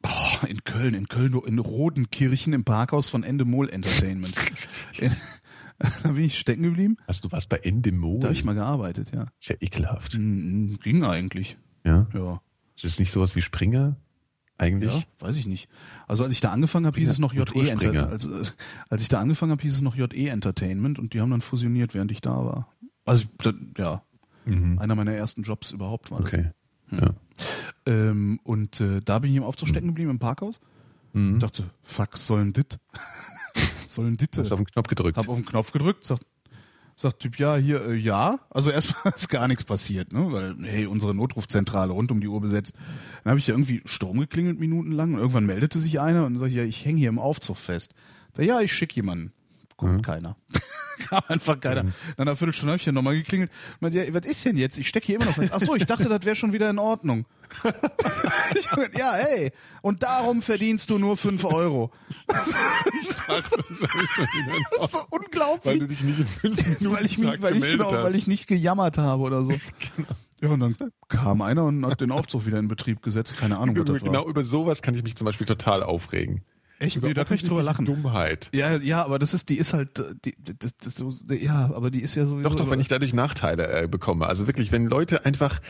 boah, in Köln, in Köln, in Rodenkirchen im Parkhaus von Endemol Entertainment. In, da bin ich stecken geblieben. Hast du was bei Endemol? Da habe ich mal gearbeitet, ja. Ist ja ekelhaft. Hm, Ging eigentlich. Ja. Ja. Ist es nicht sowas wie Springer? Eigentlich? Ja, weiß ich nicht. Also als ich da angefangen habe, hieß es noch JE. Entertainment. Also, äh, als ich da angefangen habe, hieß es noch JE Entertainment und die haben dann fusioniert, während ich da war. Also ja, einer meiner ersten Jobs überhaupt war das. Mhm. Okay. Ja. Ähm, und äh, da bin ich im Aufzug stecken geblieben im Parkhaus. Mhm. dachte, fuck, sollen dit? sollen dit? Hast auf den Knopf gedrückt. Hab auf den Knopf gedrückt, sagt, sagt Typ, ja, hier, äh, ja. Also erstmal ist gar nichts passiert, ne? Weil, hey, unsere Notrufzentrale rund um die Uhr besetzt. Dann habe ich ja irgendwie Strom geklingelt minutenlang und irgendwann meldete sich einer und sag ich, ja, ich hänge hier im Aufzug fest. Da, ja, ich schick jemanden. Kommt keiner. Kam einfach keiner. Nach einer Viertelstunde habe ich dann nochmal geklingelt. Meinte, ja, was ist denn jetzt? Ich stecke hier immer noch fest. Ach so, ich dachte, das wäre schon wieder in Ordnung. Hab, ja, hey, und darum verdienst du nur fünf Euro. Das ist so unglaublich. Weil du dich nicht in fünf Minuten weil ich, mich, weil, ich, genau, weil ich nicht gejammert habe oder so. Ja, und dann kam einer und hat den Aufzug wieder in Betrieb gesetzt. Keine Ahnung, was das war. genau über sowas kann ich mich zum Beispiel total aufregen. Echt? Über Nee, da kann ich drüber lachen. Dummheit. Ja, ja, aber das ist, die ist halt, die, das, das so, ja, aber die ist ja sowieso. Doch, doch, wenn ich dadurch Nachteile äh, bekomme. Also wirklich, wenn Leute einfach,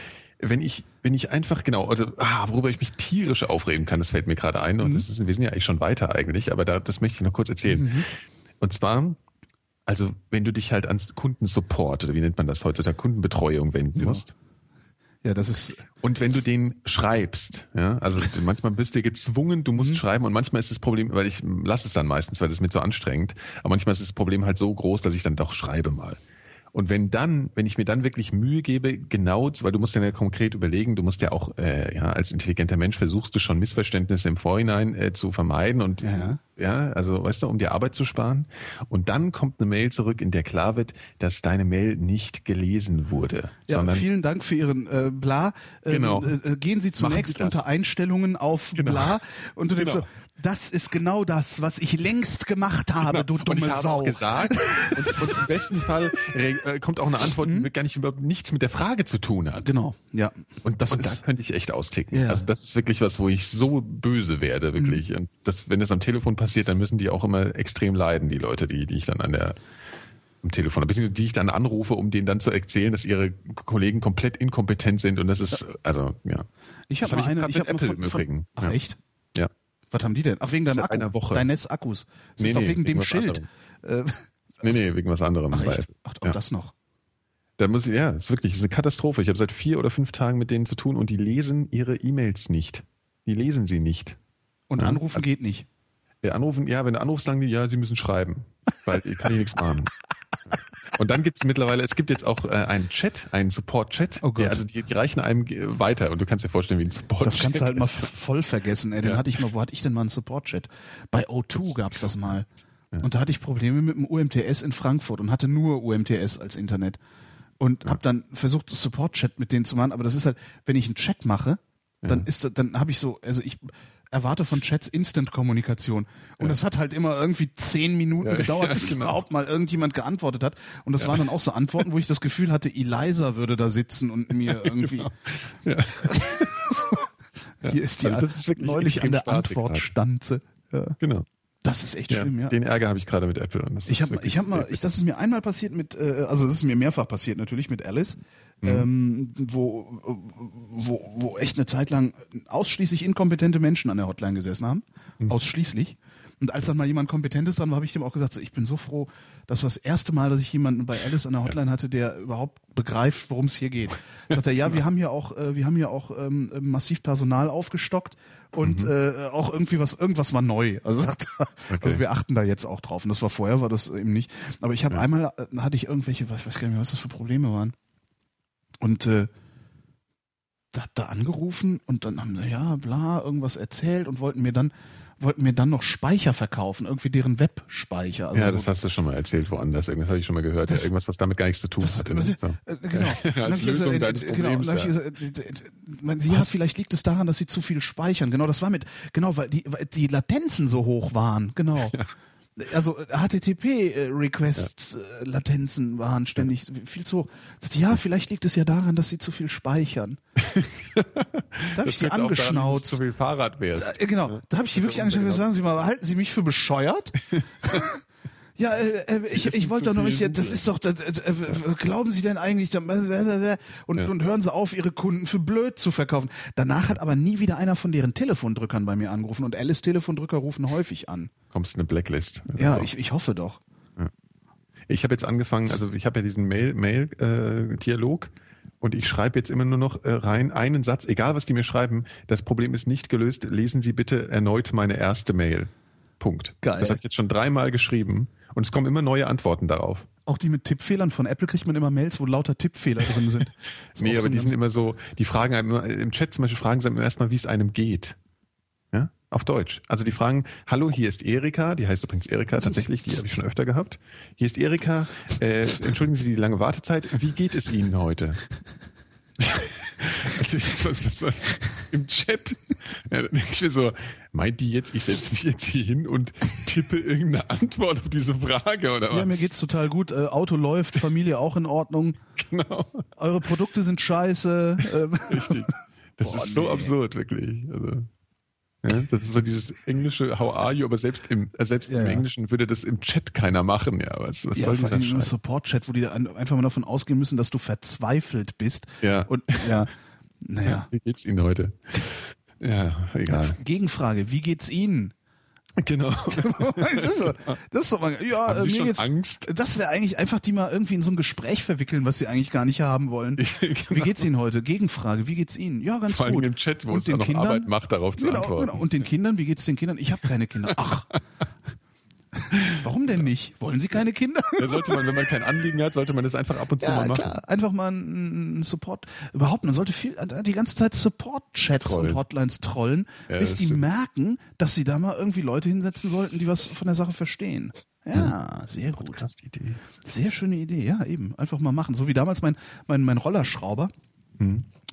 wenn ich, wenn ich einfach, genau, also, ah, worüber ich mich tierisch aufregen kann, das fällt mir gerade ein. Und das ist, wir sind ja eigentlich schon weiter eigentlich, aber da, das möchte ich noch kurz erzählen. Und zwar, also, wenn du dich halt ans Kundensupport, oder wie nennt man das heutzutage, Kundenbetreuung wenden musst. Ja, das ist, Und wenn du den schreibst, ja, also manchmal bist du gezwungen, du musst schreiben und manchmal ist das Problem, weil ich lasse es dann meistens, weil das mir zu anstrengend, aber manchmal ist das Problem halt so groß, dass ich dann doch schreibe mal. Und wenn dann, wenn ich mir dann wirklich Mühe gebe, genau, weil du musst ja konkret überlegen, du musst ja auch, äh, ja, als intelligenter Mensch versuchst du schon Missverständnisse im Vorhinein äh, zu vermeiden und Ja. ja, also weißt du, um dir Arbeit zu sparen. Und dann kommt eine Mail zurück, in der klar wird, dass deine Mail nicht gelesen wurde. Ja, sondern vielen Dank für Ihren äh, Bla. Ähm, Genau. Äh, gehen Sie zunächst Sie das. unter Einstellungen auf Genau. Bla und du denkst Genau. so, das ist genau das, was ich längst gemacht habe, du und dumme ich habe Sau. auch gesagt, und, und im besten Fall äh, kommt auch eine Antwort, die gar nicht überhaupt nichts mit der Frage zu tun hat. Genau, ja. Und, das und ist da könnte ich echt austicken. Ja. Also das ist wirklich was, wo ich so böse werde, wirklich. Mhm. Und das, wenn das am Telefon passiert, dann müssen die auch immer extrem leiden, die Leute, die, die ich dann an der am Telefon, beziehungsweise die ich dann anrufe, um denen dann zu erzählen, dass ihre Kollegen komplett inkompetent sind und das ist, also ja. Ich habe hab mal ich eine, ich habe Apple von, im Übrigen. Ach Ja. echt? Ja. Was haben die denn? Ach wegen deinem Seit Akku. einer Woche. Deines Akkus. Das Nee, ist doch nee, wegen dem wegen was Schild. Äh, Nee, nee, wegen was anderem. ach echt? Ach, auch ja. das noch. Da muss ich, ja, ist wirklich, ist eine Katastrophe. Ich habe seit vier oder fünf Tagen mit denen zu tun und die lesen ihre E-Mails nicht. Die lesen sie nicht. Und Ja, anrufen also- geht nicht. Äh, anrufen, ja, wenn du anrufst, sagen die, ja, sie müssen schreiben. Weil ich kann ich nichts machen. Und dann gibt es mittlerweile, es gibt jetzt auch äh, einen Chat, einen Support-Chat. Oh Gott. der- Also die, die reichen einem äh, weiter und du kannst dir vorstellen, wie ein Support-Chat Das kannst du halt mal ist. voll vergessen. Ey. Den Ja. hatte ich mal, wo hatte ich denn mal einen Support-Chat? Bei O2 gab's das mal. Und da hatte ich Probleme mit dem UMTS in Frankfurt und hatte nur UMTS als Internet. Und hab dann versucht, das Support-Chat mit denen zu machen, aber das ist halt, wenn ich einen Chat mache, dann ist dann habe ich so, also ich erwarte von Chats Instant-Kommunikation. Und das hat halt immer irgendwie zehn Minuten Ja, gedauert, ja, bis genau. überhaupt mal irgendjemand geantwortet hat. Und das waren dann auch so Antworten, wo ich das Gefühl hatte, Eliza würde da sitzen und mir irgendwie Ja. hier ist die Also das ist wirklich neulich an der spaßig Antwortstanze. Ja. Genau. Das ist echt Ja, schlimm, ja. Den Ärger habe ich gerade mit Apple. Und das Ich ist habe ich hab mal, ich, das ist mir einmal passiert mit, äh, also das ist mir mehrfach passiert natürlich mit Alice, Mhm. ähm, wo, wo, wo echt eine Zeit lang ausschließlich inkompetente Menschen an der Hotline gesessen haben. Mhm. Ausschließlich. Und als dann mal jemand Kompetentes dran war, habe ich dem auch gesagt, so, ich bin so froh, das war das erste Mal, dass ich jemanden bei Alice an der Hotline hatte, der überhaupt begreift, worum es hier geht. Sagt er, ja, wir haben hier auch, äh, wir haben hier auch ähm, massiv Personal aufgestockt und äh, auch irgendwie was, irgendwas war neu. Also sagt er, also wir achten da jetzt auch drauf. Und das war vorher, war das eben nicht. Aber ich habe einmal äh, hatte ich irgendwelche, ich weiß gar nicht mehr, was das für Probleme waren. Und äh, da hab da angerufen und dann haben sie ja bla irgendwas erzählt und wollten mir dann wollten mir dann noch Speicher verkaufen, irgendwie deren Webspeicher. Also Ja, so, das hast du schon mal erzählt woanders. Irgendwas habe ich schon mal gehört. Ja, Das- irgendwas, was damit gar nichts zu tun das? So. äh, genau. Als Lösung gesagt, deines äh, genau, Problems, ja. gesagt, äh, meinen Sie, ja, vielleicht liegt es daran, dass Sie zu viel speichern. Genau, das war mit, genau, weil die, weil die Latenzen so hoch waren. Genau. Also HTTP-Requests-Latenzen waren ständig viel zu hoch. Sagte, ja, vielleicht liegt es ja daran, dass Sie zu viel speichern. da habe ich die angeschnauzt. zu viel Fahrrad wärst. Äh, Genau, da habe ich die wirklich angeschaut und gesagt, sagen Sie mal, halten Sie mich für bescheuert? Ja, äh, äh, ich, ich wollte doch noch nicht, das ist doch, das, äh, glauben Sie denn eigentlich, und, Ja. und hören Sie auf, Ihre Kunden für blöd zu verkaufen. Danach hat aber nie wieder einer von deren Telefondrückern bei mir angerufen und Alice Telefondrücker rufen häufig an. Kommst in eine Blacklist. Ja, Also. ich, ich hoffe doch. Ich habe jetzt angefangen, also ich habe ja diesen Mail, Mail äh, und ich schreibe jetzt immer nur noch äh, rein einen Satz, egal was die mir schreiben. Das Problem ist nicht gelöst. Lesen Sie bitte erneut meine erste Mail. Punkt. Geil. Das habe ich jetzt schon dreimal geschrieben und es kommen immer neue Antworten darauf. Auch die mit Tippfehlern von Apple kriegt man immer Mails, wo lauter Tippfehler drin sind. Nee, aber so die sind immer so, die fragen einem immer, im Chat zum Beispiel fragen sie einem erstmal, wie es einem geht. Ja? Auf Deutsch. Also die fragen, hallo, hier ist Erika, die heißt übrigens Erika tatsächlich, die habe ich schon öfter gehabt. Hier ist Erika, äh, entschuldigen Sie die lange Wartezeit, wie geht es Ihnen heute? Also ich- was, was, was, Im Chat. Ja, dann denke ich mir so, meint die jetzt, ich setze mich jetzt hier hin und tippe irgendeine Antwort auf diese Frage oder was? Ja, mir geht's total gut. Äh, Auto läuft, Familie auch in Ordnung. Genau. Eure Produkte sind scheiße. Richtig. Das Boah, ist so nee. absurd, wirklich. Also, ja, das ist so dieses englische How are you, aber selbst im, äh, selbst Ja, im ja. Englischen würde das im Chat keiner machen. Ja, was, was Ja, soll dieser Scheiß? Support-Chat, wo die einfach mal davon ausgehen müssen, dass du verzweifelt bist. Ja. Und ja, naja. Wie geht's Ihnen heute? Ja, egal. Gegenfrage, wie geht's Ihnen? Genau. das ist, das ist so, mal- ja, Haben äh, Sie mir schon geht's, Angst? das wäre eigentlich einfach die mal irgendwie in so ein Gespräch verwickeln, was sie eigentlich gar nicht haben wollen. Wie Genau. geht's Ihnen heute? Gegenfrage, wie geht's Ihnen? Ja, ganz Vor allem gut. im Chat, wo Und es den noch Kindern? Arbeit macht, darauf zu Genau, antworten. genau. Und den Kindern, wie geht's den Kindern? Ich habe keine Kinder. Ach. Warum denn nicht? Wollen Sie keine Kinder? Da sollte man, wenn man kein Anliegen hat, sollte man das einfach ab und zu Ja, mal machen. klar. Einfach mal einen Support. Überhaupt, man sollte viel die ganze Zeit Support-Chats und. Hotlines trollen, Ja, bis die stimmt. merken, dass sie da mal irgendwie Leute hinsetzen sollten, die was von der Sache verstehen. Ja, sehr gut. Podcast Idee. Sehr schöne Idee, ja, eben. Einfach mal machen. So wie damals mein, mein, mein Rollerschrauber.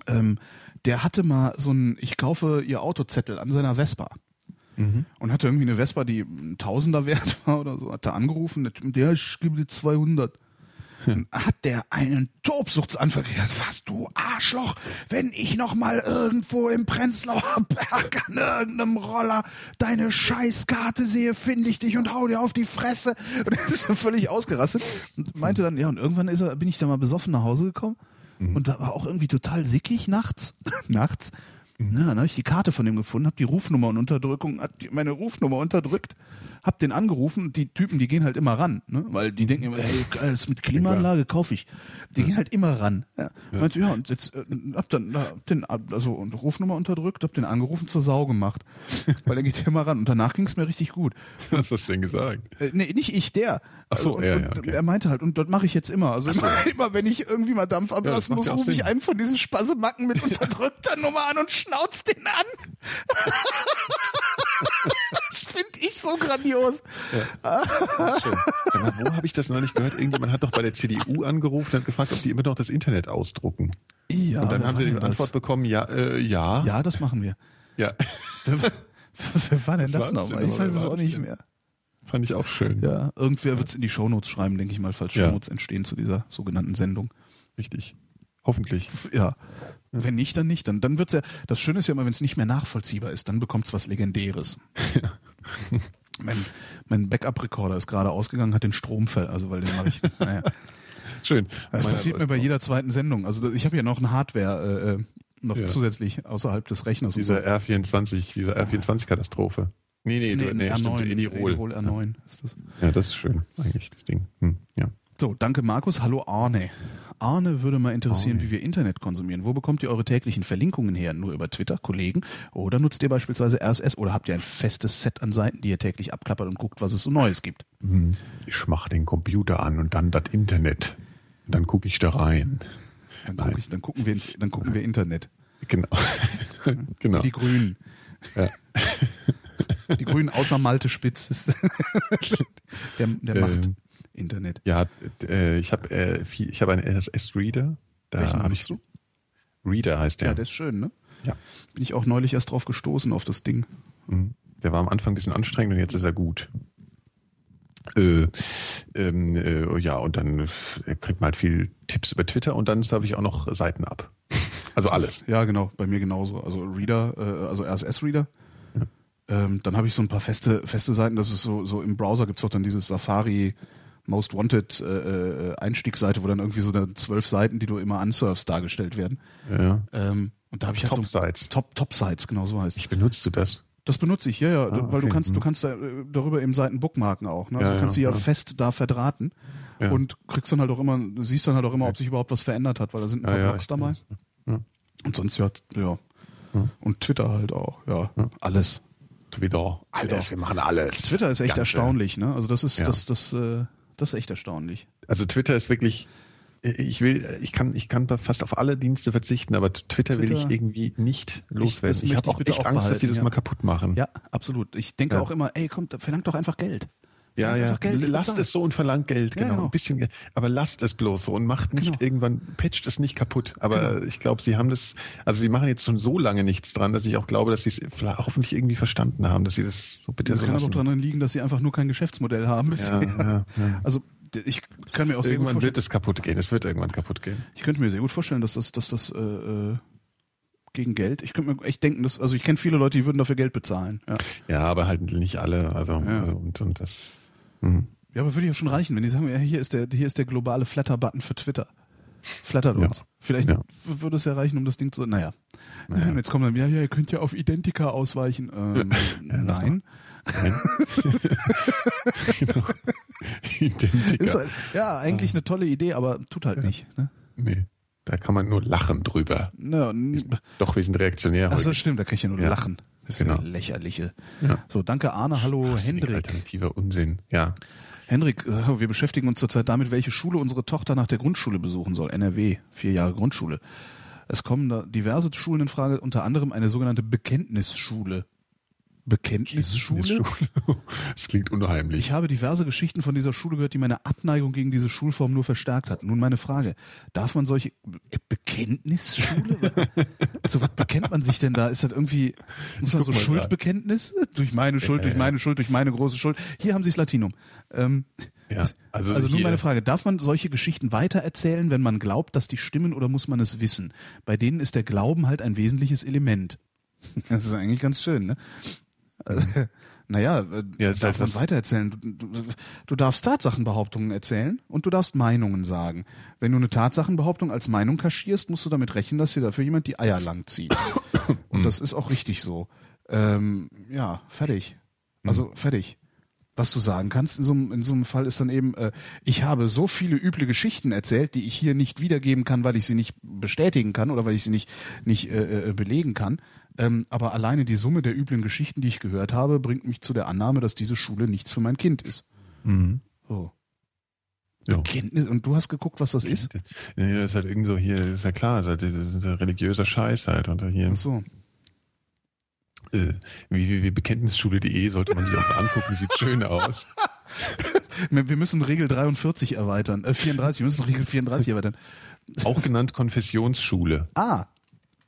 Ähm, der hatte mal so ein Ich kaufe ihr Autozettel an seiner Vespa. Und hatte irgendwie eine Vespa, die ein Tausender wert war oder so, hat er angerufen, der, ich gebe dir 200. Dann hat der einen Tobsuchtsanfall gekriegt. Was, du Arschloch, wenn ich noch mal irgendwo im Prenzlauer Berg an irgendeinem Roller deine Scheißkarte sehe, finde ich dich und hau dir auf die Fresse. Und er ist völlig ausgerastet und meinte dann, ja, und irgendwann ist er, bin ich da mal besoffen nach Hause gekommen und da war auch irgendwie total sickig nachts. nachts. Ja, dann habe ich die Karte von dem gefunden, habe die Rufnummer und Unterdrückung, die- meine Rufnummer unterdrückt, hab den angerufen die Typen, die gehen halt immer ran, ne? weil die denken immer, hey, geil, das mit Klimaanlage kaufe ich. Die gehen halt immer ran. Ja, Meinte, ja und jetzt äh, hab dann hab den also und Rufnummer unterdrückt, hab den angerufen zur Sau gemacht, weil er geht immer ran und danach ging's mir richtig gut. Was hast du denn gesagt? Äh, nee, nicht ich, der. Ach so, und, ja, und ja, okay. Er meinte halt, und das mache ich jetzt immer. Also immer, immer, wenn ich irgendwie mal Dampf ablassen muss, ja rufe ich einen von diesen Spassemacken mit unterdrückter Nummer an und schnauz den an. das finde ich so grandios. Schön. Sag mal, wo habe ich das noch nicht gehört? Irgendjemand hat doch bei der CDU angerufen und hat gefragt, ob die immer noch das Internet ausdrucken. Ja, und dann haben sie die das? Antwort bekommen, ja, äh, ja. Ja, das machen wir. Ja. Wer, war denn das war's nochmal? Ich weiß es auch das nicht mehr. Fand ich auch schön. Ja, irgendwer wird es in die Shownotes schreiben, denke ich mal, falls Ja. Shownotes entstehen zu dieser sogenannten Sendung. Richtig. Hoffentlich. Ja. Wenn nicht, dann nicht. Dann, dann wird's ja, das Schöne ist ja immer, wenn es nicht mehr nachvollziehbar ist, dann bekommt's was Legendäres. mein mein Backup-Recorder ist gerade ausgegangen, hat den Strom ver, also weil den mache ich. Naja. Schön. Das Meine- passiert mir bei jeder zweiten Sendung. Also ich habe ja noch ein Hardware äh, äh, noch Ja. zusätzlich außerhalb des Rechners. Dieser R24, dieser R24-Katastrophe. Nee, nee, Nee, du, nee, R9, stimmt, Edirol. Edirol R9 ist das. Ja, das ist schön, eigentlich, das Ding. Hm, ja. So, danke Markus. Hallo Arne. Arne würde mal interessieren, Arne. wie wir Internet konsumieren. Wo bekommt ihr eure täglichen Verlinkungen her? Nur über Twitter, Kollegen? Oder nutzt ihr beispielsweise RSS? Oder habt ihr ein festes Set an Seiten, die ihr täglich abklappert und guckt, was es so Neues gibt? Hm, Ich mach den Computer an und dann das Internet. Und dann gucke ich da rein. Dann, guck ich, dann gucken wir ins, dann gucken wir Internet. Genau. genau. Die Grünen. Ja. Die Grünen außer Malte Spitz ist der, der macht Ähm, Internet. Ja, äh, ich habe äh, viel- ich habe einen RSS-Reader. Da Welchen hab benutzt du? Reader heißt der. Ja, der ist schön, ne? Ja. Bin ich auch neulich erst drauf gestoßen auf das Ding. Mhm. Der war am Anfang ein bisschen anstrengend und jetzt ist er gut. Äh, ähm, äh, ja, und dann äh, kriegt man halt viel Tipps über Twitter und dann surfe ich auch noch Seiten ab. Also alles. Ja, genau, bei mir genauso. Also Reader, äh, also RSS-Reader. Ähm, dann habe ich so ein paar feste, feste Seiten, das ist so, so im Browser gibt's auch dann dieses Safari Most Wanted äh, äh, Einstiegsseite, wo dann irgendwie so dann zwölf Seiten, die du immer ansurfst, dargestellt werden. Ja. Ähm, und da habe ich halt so Top-Sites. Top, Top Sites, genau so heißt es. Ich benutzt du das? Das benutze ich, ja, ja, Ah, weil du okay. kannst, du Mhm. kannst da, äh, darüber eben Seiten bookmarken auch, ne? Also Ja, du kannst ja, sie ja, ja. fest da verdrahten Ja. und kriegst dann halt auch immer, du siehst dann halt auch immer, ob sich überhaupt was verändert hat, weil da sind ein paar ja, Blogs dabei. Und sonst ja, ja. Ja. Und Twitter halt auch, ja, alles. Twitter. Alles, wir machen alles. Twitter ist echt Ganze. erstaunlich, ne? Also das ist, Ja. das, das, äh, das ist echt erstaunlich. Also Twitter ist wirklich, ich will, ich kann, ich kann fast auf alle Dienste verzichten, aber Twitter, will Twitter- ich irgendwie nicht loswerden. Ich, möchte habe ich auch echt auch Angst, dass die das ja. mal kaputt machen. Ja, absolut. Ich denke Ja. auch immer, ey, kommt, verlangt doch einfach Geld. Ja, ja. lasst es so und verlangt Geld, Ja, genau. genau. Ein bisschen, Geld. aber lasst es bloß so und macht nicht Genau. irgendwann, patcht es nicht kaputt. Aber ich glaube, sie haben das, also sie machen jetzt schon so lange nichts dran, dass ich auch glaube, dass sie es hoffentlich irgendwie verstanden haben, dass sie das so bitte Das so kann aber auch lassen. daran liegen, dass sie einfach nur kein Geschäftsmodell haben bisher. ja, ja. Also ich kann mir auch sehr gut Irgendwann vorstellen, wird es kaputt gehen. Es wird irgendwann kaputt gehen. ich könnte mir sehr gut vorstellen, dass das, dass das äh, äh, gegen Geld. Ich könnte mir echt denken, dass, also ich kenne viele Leute, die würden dafür Geld bezahlen. Ja, Ja, aber halt nicht alle. Also, Ja. also und, und das. Mhm. ja aber würde ja schon reichen, wenn die sagen, ja, hier ist der, hier ist der globale Flatter-Button für Twitter. Flattert Ja. uns. Vielleicht Ja. würde es ja reichen, um das Ding zu. Naja. Naja. Jetzt kommt dann wieder, ja, ihr könnt ja auf Identica ausweichen. Ähm, lass nein. genau. Identiker. Ist halt, ja, eigentlich eine tolle Idee, aber tut halt nicht. Ne? nee, da kann man nur lachen drüber. Ja, n- Doch, wir sind reaktionär Ach heute. so, stimmt, da kann ich ja nur Ja. lachen. Das ist Genau. eine lächerliche. Ja. So, danke Arne, hallo ist Hendrik. Alternativer Unsinn. Ja. Hendrik, äh, wir beschäftigen uns zurzeit damit, welche Schule unsere Tochter nach der Grundschule besuchen soll. NRW, vier Jahre Grundschule. Es kommen da diverse Schulen in Frage, unter anderem eine sogenannte Bekenntnisschule. Bekenntnisschule? Das klingt unheimlich. Ich habe diverse Geschichten von dieser Schule gehört, die meine Abneigung gegen diese Schulform nur verstärkt hat. Nun meine Frage, darf man solche Be- Bekenntnisschule? Zu was bekennt man sich denn da? Ist das irgendwie muss man so Schuldbekenntnis? Durch meine Schuld, durch meine Schuld, durch meine große Schuld. Hier haben Sie das Latinum. Ähm, ja, also, also nun meine Frage, darf man solche Geschichten weitererzählen, wenn man glaubt, dass die stimmen oder muss man es wissen? Bei denen ist der Glauben halt ein wesentliches Element. Das ist eigentlich ganz schön, ne? Also, naja, äh, Ja, darf man weitererzählen. Du, du, du darfst Tatsachenbehauptungen erzählen und du darfst Meinungen sagen. Wenn du eine Tatsachenbehauptung als Meinung kaschierst, musst du damit rechnen, dass dir dafür jemand die Eier lang zieht. Und das ist auch richtig so. Ähm, ja, fertig. Also fertig. Was du sagen kannst in so, einem- in so einem Fall ist dann eben, äh, ich habe so viele üble Geschichten erzählt, die ich hier nicht wiedergeben kann, weil ich sie nicht bestätigen kann oder weil ich sie nicht, nicht äh, äh, belegen kann. Ähm, aber alleine die Summe der üblen Geschichten, die ich gehört habe, bringt mich zu der Annahme, dass diese Schule nichts für mein Kind ist. Mhm. So. Ja. Kenntnis, und du hast geguckt, was das ist? Nee, das ist halt irgend so hier, ist ja klar, das ist ein religiöser Scheiß halt. Und hier Ach so. Äh, www.bekenntnisschule.de sollte man sich auch mal angucken, sieht schön aus. Wir müssen Regel 43 erweitern, äh, 34, wir müssen Regel 34 erweitern. Auch genannt Konfessionsschule. Ah,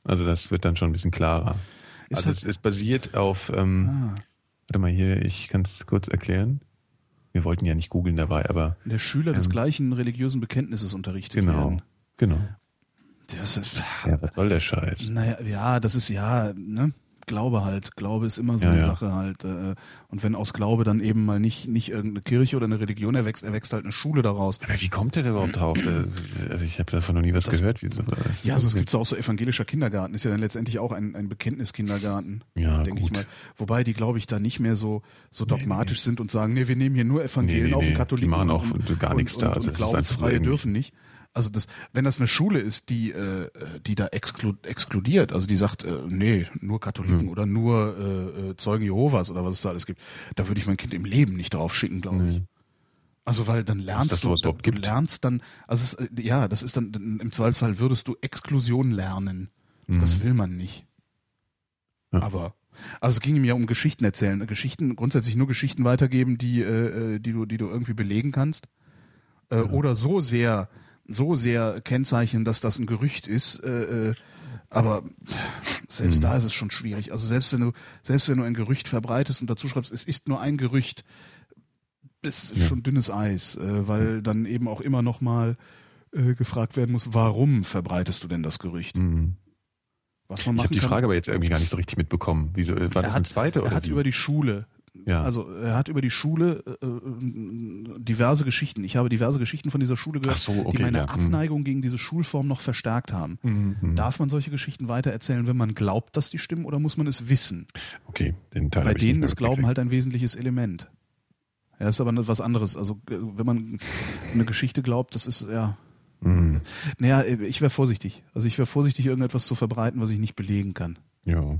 Also das wird dann schon ein bisschen klarer. Ist also halt- es, es basiert auf, ähm, ah. warte mal hier, ich kann es kurz erklären. Wir wollten ja nicht googeln dabei, aber der Schüler des gleichen religiösen Bekenntnisses unterrichtet genau, werden. genau. Das ist, Ja, was soll der Scheiß? Naja, ja, das ist ja, ne? Glaube halt. Glaube ist immer so Ja, eine ja. Sache halt. Äh, und wenn aus Glaube dann eben mal nicht, nicht irgendeine Kirche oder eine Religion erwächst, erwächst halt eine Schule daraus. Aber wie kommt der denn überhaupt drauf? Also ich habe davon noch nie was gehört. Wie so, Ja, also es gibt auch so evangelischer Kindergarten, ist ja dann letztendlich auch ein, ein Bekenntniskindergarten, Ja, denke ich mal. Wobei die, glaube ich, da nicht mehr so, so dogmatisch sind und sagen, nee, wir nehmen hier nur Evangelien Nee, nee, auf nee, und die Katholiken machen auch und, gar nichts und, da. Und, und das Glaubensfreie dürfen nicht. Also das, wenn das eine Schule ist, die, äh, die da exklu exkludiert, also die sagt, äh, nee, nur Katholiken Hm. oder nur äh, äh, Zeugen Jehovas oder was es da alles gibt, da würde ich mein Kind im Leben nicht drauf schicken, glaube ich. Nee. Also weil dann lernst das du, du gibt. lernst dann, also es, äh, ja, das ist dann im Zweifelsfall würdest du Exklusion lernen. Das will man nicht. Mhm. Ja. Aber also es ging ihm ja um Geschichten erzählen, Geschichten grundsätzlich nur Geschichten weitergeben, die äh, äh, die du die du irgendwie belegen kannst äh, oder so sehr so sehr kennzeichnen, dass das ein Gerücht ist. Äh, äh, aber selbst Mhm. da ist es schon schwierig. Also selbst wenn du selbst wenn du ein Gerücht verbreitest und dazu schreibst, es ist nur ein Gerücht, ist Ja. schon dünnes Eis, äh, weil dann eben auch immer noch mal äh, gefragt werden muss, warum verbreitest du denn das Gerücht? Mhm. Was man Ich habe die kann. Frage aber jetzt irgendwie gar nicht so richtig mitbekommen. Wieso, war das er ein hat, zweite er oder hat wie? über die Schule, ja. also er hat über die Schule äh, äh, diverse Geschichten. Ich habe diverse Geschichten von dieser Schule gehört, so, okay, die meine ja, hm. Abneigung gegen diese Schulform noch verstärkt haben. Mhm. Darf man solche Geschichten weitererzählen, wenn man glaubt, dass die stimmen, oder muss man es wissen? Okay, den Teil Bei denen ist Glauben halt ein wesentliches Element. Ja, ist aber was anderes. Also äh, wenn man eine Geschichte glaubt, das ist ja. Mhm. Naja, ich wäre vorsichtig. Also ich wäre vorsichtig, irgendetwas zu verbreiten, was ich nicht belegen kann. Ja.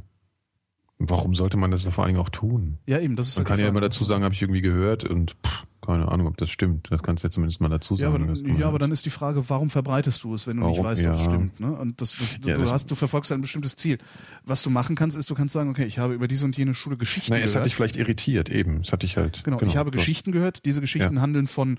Warum sollte man das vor allen Dingen auch tun? Ja, eben, das ist Man halt kann ja immer dazu sagen, habe ich irgendwie gehört und pff, keine Ahnung, ob das stimmt. Das kannst du ja zumindest mal dazu Ja, sagen. aber, dass du ja, aber dann ist die Frage, warum verbreitest du es, wenn du nicht Warum? weißt, ob es Ja. stimmt? Ne? Und das, das, du, Ja, du das- hast, du verfolgst ein bestimmtes Ziel. Was du machen kannst, ist, du kannst sagen, okay, ich habe über diese und jene Schule Geschichten Na, es hat gehört. dich vielleicht irritiert, eben. Es hat dich halt. Genau, ich habe so. Geschichten gehört. Diese Geschichten handeln von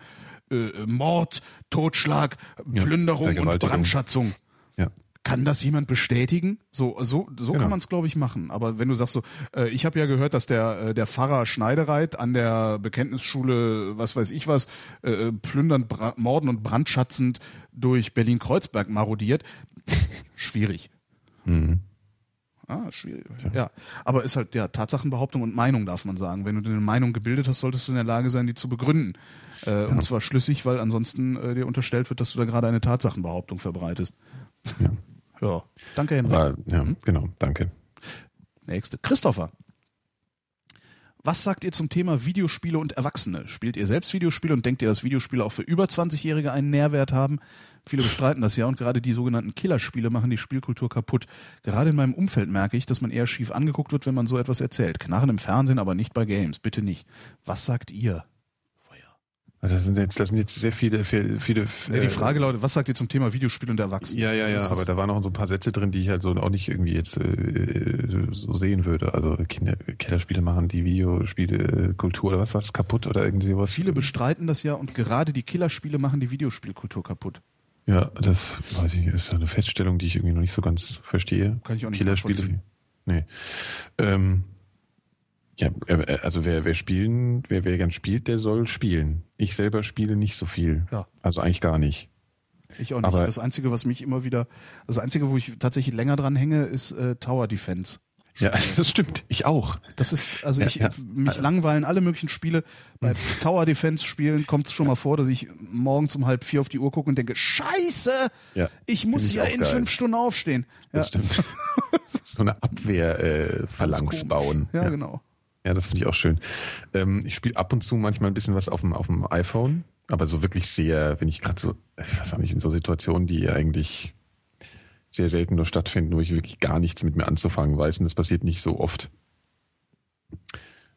äh, Mord, Totschlag, Ja, Plünderung und. Brandschatzung. Ja. Kann das jemand bestätigen? So, so, so Genau. kann man es, glaube ich, machen. Aber wenn du sagst so, äh, ich habe ja gehört, dass der äh, der Pfarrer Schneidereit an der Bekenntnisschule, was weiß ich was, äh, plündernd, bra morden und brandschatzend durch Berlin-Kreuzberg marodiert. Schwierig. Mhm. Ah, schwierig. Ja, aber ist halt ja Tatsachenbehauptung und Meinung darf man sagen. Wenn du eine Meinung gebildet hast, solltest du in der Lage sein, die zu begründen. Äh, Und zwar schlüssig, weil ansonsten äh, dir unterstellt wird, dass du da gerade eine Tatsachenbehauptung verbreitest. Ja. Ja, danke Henrik. Aber, ja, genau, danke. Nächste. Christopher. Was sagt ihr zum Thema Videospiele und Erwachsene? Spielt ihr selbst Videospiele und denkt ihr, dass Videospiele auch für über 20-Jährige einen Nährwert haben? Viele bestreiten das ja und gerade die sogenannten Killerspiele machen die Spielkultur kaputt. Gerade in meinem Umfeld merke ich, dass man eher schief angeguckt wird, wenn man so etwas erzählt. Knarren im Fernsehen, aber nicht bei Games. Bitte nicht. Was sagt ihr? Das sind jetzt, das sind jetzt sehr viele, viele, viele ja, die Frage lautet, was sagt ihr zum Thema Videospiel und Erwachsene? Ja, ja, ja, aber da waren noch so ein paar Sätze drin, die ich halt so auch nicht irgendwie jetzt äh, so sehen würde. Also Kinder, Killerspiele machen die Videospielkultur oder was war das kaputt oder irgendwie sowas? Viele bestreiten das ja und gerade die Killerspiele machen die Videospielkultur kaputt. Ja, das weiß ich, ist eine Feststellung, die ich irgendwie noch nicht so ganz verstehe. Kann ich auch nicht Killerspiele. Nee. Ähm, ja, also wer, wer spielen, wer, wer gern spielt, der soll spielen. Ich selber spiele nicht so viel. Ja. Also eigentlich gar nicht. Ich auch nicht. Aber- das Einzige, was mich immer wieder, das Einzige, wo ich tatsächlich länger dran hänge, ist äh, Tower Defense. Ja, das stimmt. Ich auch. Das ist, also Ja, ich, ja. mich langweilen alle möglichen Spiele. Bei Tower Defense Spielen kommt es schon mal vor, dass ich morgens um halb vier auf die Uhr gucke und denke, Scheiße, Ja, ich muss ja in geil. fünf Stunden aufstehen. Ja, Das stimmt. so eine Abwehr äh, bauen. ja, genau. Ja, das finde ich auch schön. Ähm, ich spiele ab und zu manchmal ein bisschen was auf dem, auf dem iPhone, aber so wirklich sehr, wenn ich gerade so, ich weiß auch nicht, in so Situationen, die eigentlich sehr selten nur stattfinden, wo ich wirklich gar nichts mit mir anzufangen weiß und das passiert nicht so oft.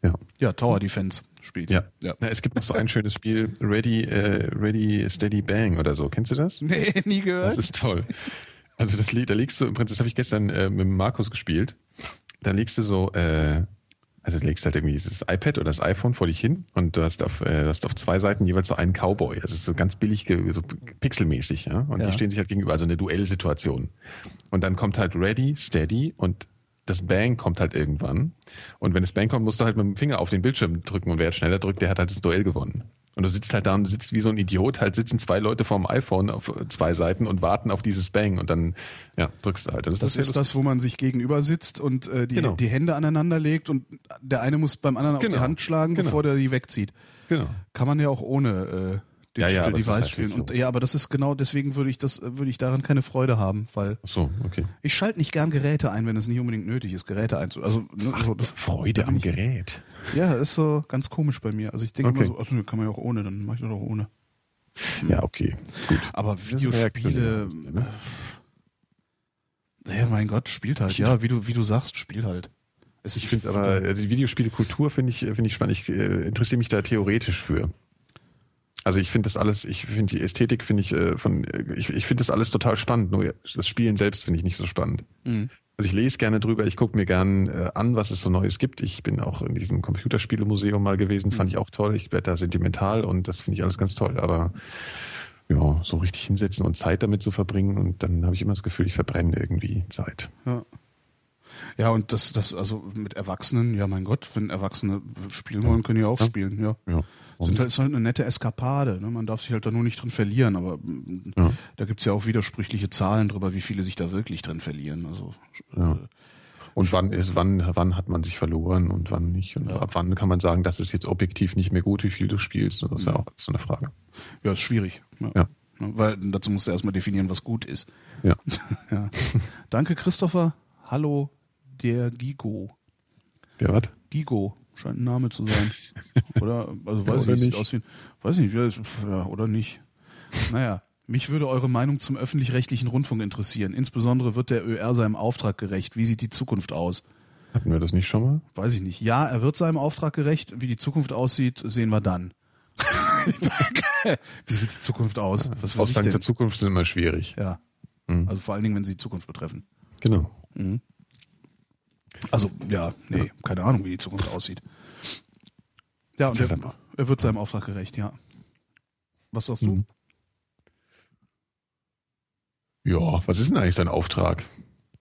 Ja. Ja, Tower Defense spielt. Ja. ja. Na, es gibt noch so ein schönes Spiel, Ready, äh, Ready, Steady, Bang oder so. Kennst du das? Nee, nie gehört. Das ist toll. Also das, da legst du, im Prinzip, das habe ich gestern äh, mit Markus gespielt. Da legst du so, äh, also du legst halt irgendwie das iPad oder das iPhone vor dich hin und du hast auf, äh, du hast auf zwei Seiten jeweils so einen Cowboy. Das ist so ganz billig, so pixelmäßig, ja. Und Ja. die stehen sich halt gegenüber, also eine Duellsituation. Und dann kommt halt Ready, Steady und das Bang kommt halt irgendwann. Und wenn das Bang kommt, musst du halt mit dem Finger auf den Bildschirm drücken und wer jetzt schneller drückt, der hat halt das Duell gewonnen. Und du sitzt halt da und sitzt wie so ein Idiot, halt sitzen zwei Leute vorm iPhone auf zwei Seiten und warten auf dieses Bang und dann, ja, drückst du halt. Und Das sehr ist das, wo man sich gegenüber sitzt und äh, die, Genau. die Hände aneinander legt und der eine muss beim anderen auf Genau. die Hand schlagen, Genau. bevor der die wegzieht. Genau. Kann man ja auch ohne äh, den Ja, ja, Device spielen. so. Und ja, aber das ist genau deswegen würde ich das würde ich daran keine Freude haben, weil Ach so, okay. ich schalte nicht gern Geräte ein, wenn es nicht unbedingt nötig ist, Geräte einzu. Also ne, so, das, Freude am Gerät. ja, ist so ganz komisch bei mir. Also ich denke Okay. immer so, ach, nö, kann man ja auch ohne, dann mache ich das auch ohne. Ja, okay. Gut. Aber Videospiele, ne? äh, ja, mein Gott, spielt halt. Ja, wie du wie du sagst, spielt halt. Es, Ich finde aber, also die Videospielekultur finde ich, finde ich spannend. Ich äh, interessiere mich da theoretisch für. Also ich finde das alles, ich finde die Ästhetik finde ich äh, von, ich, ich finde das alles total spannend. Nur das Spielen selbst finde ich nicht so spannend. Mhm. Also ich lese gerne drüber, ich gucke mir gern äh, an, was es so Neues gibt. Ich bin auch in diesem Computerspielemuseum mal gewesen, fand ich auch toll. Ich werde da sentimental und das finde ich alles ganz toll. Aber ja, so richtig hinsetzen und Zeit damit zu verbringen und dann habe ich immer das Gefühl, ich verbrenne irgendwie Zeit. Ja. Ja, und das, das, also mit Erwachsenen, ja mein Gott, wenn Erwachsene spielen wollen, können die auch Ja. spielen, ja. Ja. Sind halt, ist halt eine nette Eskapade, ne? Man darf sich halt da nur nicht drin verlieren, aber mm, Ja. da gibt's ja auch widersprüchliche Zahlen drüber, wie viele sich da wirklich drin verlieren. Also Ja. äh, Und wann ist, wann, wann hat man sich verloren und wann nicht? Und Ja. ab wann kann man sagen, das ist jetzt objektiv nicht mehr gut, wie viel du spielst? Das ist ja auch so eine Frage. ja, ist schwierig. Ja. Ja. Ne, Weil dazu musst du erstmal definieren, was gut ist. Ja. ja. Danke, Christopher. Hallo, der Gigo. Ja, was? Gigo scheint ein Name zu sein. Oder, also weiß oder ich, nicht. aus wie, ein- weiß nicht, ja, oder nicht. Naja, mich würde eure Meinung zum öffentlich-rechtlichen Rundfunk interessieren. Insbesondere wird der ÖR seinem Auftrag gerecht. Wie sieht die Zukunft aus? Hatten wir das nicht schon mal? Weiß ich nicht. Ja, er wird seinem Auftrag gerecht. Wie die Zukunft aussieht, sehen wir dann. Wie sieht die Zukunft aus? Was Aussagen für denn? Zukunft sind immer schwierig. Ja. Mhm. Also vor allen Dingen, wenn sie die Zukunft betreffen. Genau. Also, ja, nee, keine Ahnung, wie die Zukunft aussieht. Ja, und er, er wird seinem Auftrag gerecht, ja. Was sagst du? Mhm. Ja, was ist denn eigentlich dein Auftrag?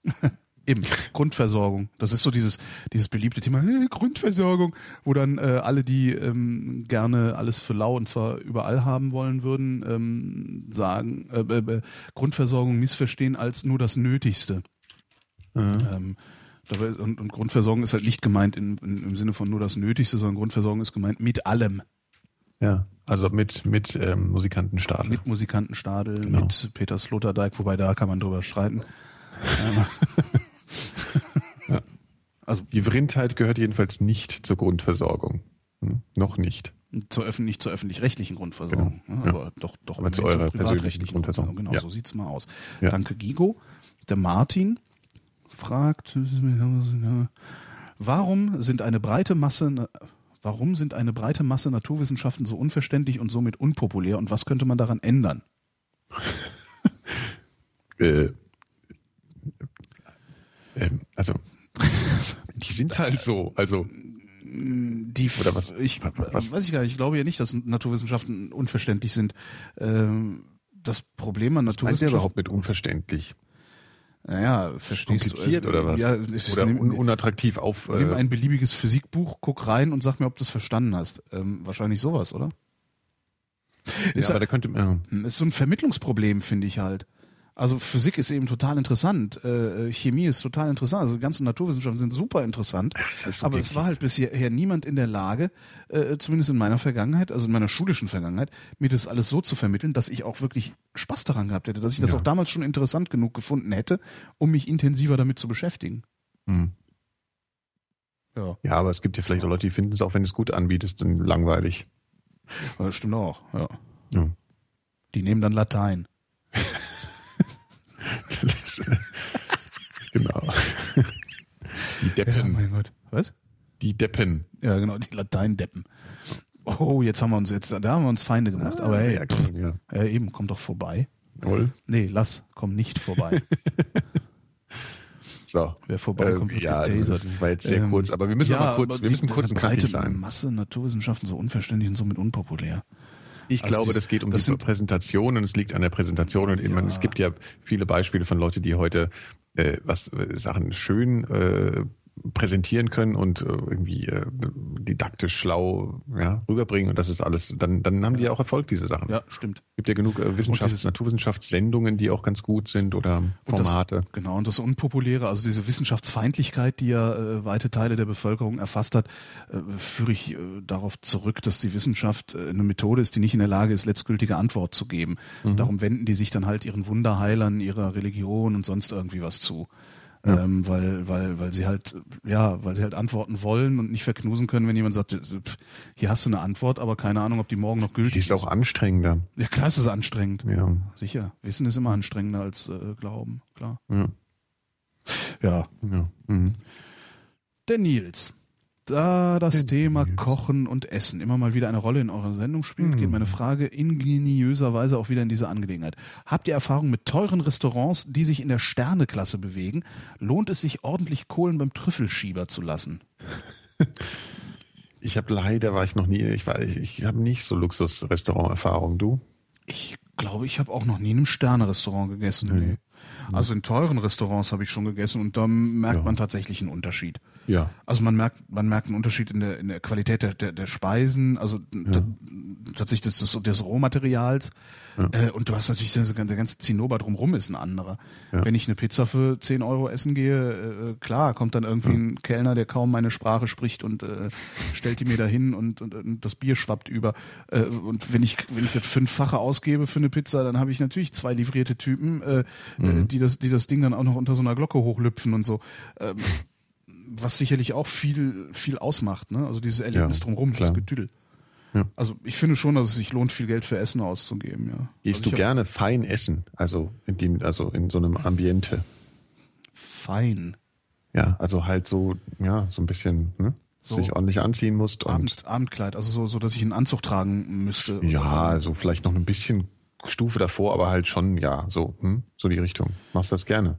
Eben, Grundversorgung. Das ist so dieses, dieses beliebte Thema, äh, Grundversorgung, wo dann äh, alle, die ähm, gerne alles für lau und zwar überall haben wollen würden, ähm, sagen, äh, äh, äh, Grundversorgung missverstehen als nur das Nötigste. Ähm, dabei ist, und, und Grundversorgung ist halt nicht gemeint in, in, im Sinne von nur das Nötigste, sondern Grundversorgung ist gemeint mit allem. Ja. Also mit, mit ähm, Musikantenstadel. Mit Musikantenstadel, Genau. mit Peter Sloterdijk, wobei da kann man drüber streiten. Also die Vrindheit gehört jedenfalls nicht zur Grundversorgung. Hm? Noch nicht. Zur öffentlich, nicht zur öffentlich-rechtlichen Grundversorgung, genau. ja, aber doch, doch aber zu eurer privatrechtlichen Grundversorgung. Genau, ja. so sieht's mal aus. Danke, Gigo. Der Martin fragt, warum sind eine breite Masse, warum sind eine breite Masse Naturwissenschaften so unverständlich und somit unpopulär und was könnte man daran ändern? äh, äh, also, die sind halt so, also die oder was, ich was? weiß ich gar nicht. Ich glaube ja nicht, dass Naturwissenschaften unverständlich sind. Ähm, das Problem an Naturwissenschaften. Was überhaupt mit unverständlich? Naja, verstehst Kompliziert du. Also, oder was? Ja, oder nehm, un unattraktiv auf. Nimm äh, ein beliebiges Physikbuch, guck rein und sag mir, ob du es verstanden hast. Ähm, wahrscheinlich sowas, oder? Ist ja, aber da könnte man. Ja. Ist so ein Vermittlungsproblem, finde ich halt. Also Physik ist eben total interessant, äh, Chemie ist total interessant, also die ganzen Naturwissenschaften sind super interessant. Aber es war halt bisher niemand in der Lage, äh, zumindest in meiner Vergangenheit, also in meiner schulischen Vergangenheit, mir das alles so zu vermitteln, dass ich auch wirklich Spaß daran gehabt hätte, dass ich das ja. auch damals schon interessant genug gefunden hätte, um mich intensiver damit zu beschäftigen. Hm. Ja. ja, aber es gibt ja vielleicht auch Leute, die finden es auch, wenn du es gut anbietest, dann langweilig. Das stimmt auch, ja. ja. Die nehmen dann Latein. genau. Die Deppen. Ja, mein Gott. Was? Die Deppen. Ja, genau, die Lateindeppen. Oh, jetzt haben wir uns jetzt, da haben wir uns Feinde gemacht. Ah, Aber hey, ja, komm, ja. ja, eben, komm doch vorbei. Jawohl. Nee, lass, komm nicht vorbei. so. Wer vorbeikommt, äh, ja, das war jetzt sehr ähm, kurz, aber wir müssen ja, mal kurz, wir müssen kurz und knackig sein. Masse Naturwissenschaften so unverständlich und somit unpopulär. Ich also glaube, das geht um das die Präsentation und es liegt an der Präsentation und ja. es gibt ja viele Beispiele von Leuten, die heute äh, was äh, Sachen schön äh, präsentieren können und äh, irgendwie äh, didaktisch schlau ja, rüberbringen und das ist alles, dann, dann haben die ja auch Erfolg, diese Sachen. Ja, stimmt. Gibt ja genug äh, Wissenschafts-, Naturwissenschaftssendungen, die auch ganz gut sind oder Formate. Und das, genau, und das Unpopuläre, also diese Wissenschaftsfeindlichkeit, die ja äh, weite Teile der Bevölkerung erfasst hat, äh, führe ich äh, darauf zurück, dass die Wissenschaft eine Methode ist, die nicht in der Lage ist, letztgültige Antwort zu geben. Mhm. Darum wenden die sich dann halt ihren Wunderheilern, ihrer Religion und sonst irgendwie was zu. Ja. Ähm, weil, weil, weil sie halt, ja, weil sie halt antworten wollen und nicht verknusen können, wenn jemand sagt, hier hast du eine Antwort, aber keine Ahnung, ob die morgen noch gültig ist. Die ist auch anstrengender. Ja, klar ist es anstrengend. Ja. Sicher. Wissen ist immer anstrengender als äh, Glauben, klar. Ja. Ja. ja. Mhm. Der Nils. Da das Thema Kochen und Essen immer mal wieder eine Rolle in eurer Sendung spielt, hm. geht meine Frage ingeniöserweise auch wieder in diese Angelegenheit. Habt ihr Erfahrung mit teuren Restaurants, die sich in der Sterneklasse bewegen? Lohnt es sich ordentlich Kohlen beim Trüffelschieber zu lassen? Ich habe leider war ich noch nie, ich war ich, habe nicht so Luxusrestaurant-Erfahrung, du? Ich glaube, ich habe auch noch nie in einem Sterne-Restaurant gegessen. Nee. Also in teuren Restaurants habe ich schon gegessen und da merkt ja. man tatsächlich einen Unterschied. Ja. Also man merkt, man merkt einen Unterschied in der, in der Qualität der, der, der Speisen, also ja. tatsächlich des, des, des Rohmaterials. Ja. Äh, und du hast natürlich der ganze Zinnober drumrum ist ein anderer. Ja. Wenn ich eine Pizza für 10 Euro essen gehe, äh, klar, kommt dann irgendwie ein Kellner, der kaum meine Sprache spricht und äh, stellt die mir dahin und, und, und das Bier schwappt über. Äh, und wenn ich, wenn ich das fünffache ausgebe für eine Pizza, dann habe ich natürlich zwei livrierte Typen, äh, mhm. die das, die das Ding dann auch noch unter so einer Glocke hochlüpfen und so. Ähm, was sicherlich auch viel, viel ausmacht, ne? Also dieses Erlebnis ja, drumherum, klar. das Getüdel. Ja. Also ich finde schon, dass es sich lohnt, viel Geld für Essen auszugeben, ja. Isst also du gerne fein essen? Also in dem, also in so einem Ambiente? Fein. Ja, also halt so, ja, so ein bisschen, ne? So sich ordentlich anziehen musst und Abend, Abendkleid, also so, so, dass ich einen Anzug tragen müsste. Ja, also vielleicht noch ein bisschen Stufe davor, aber halt schon, ja, so, hm, so die Richtung. Machst du das gerne?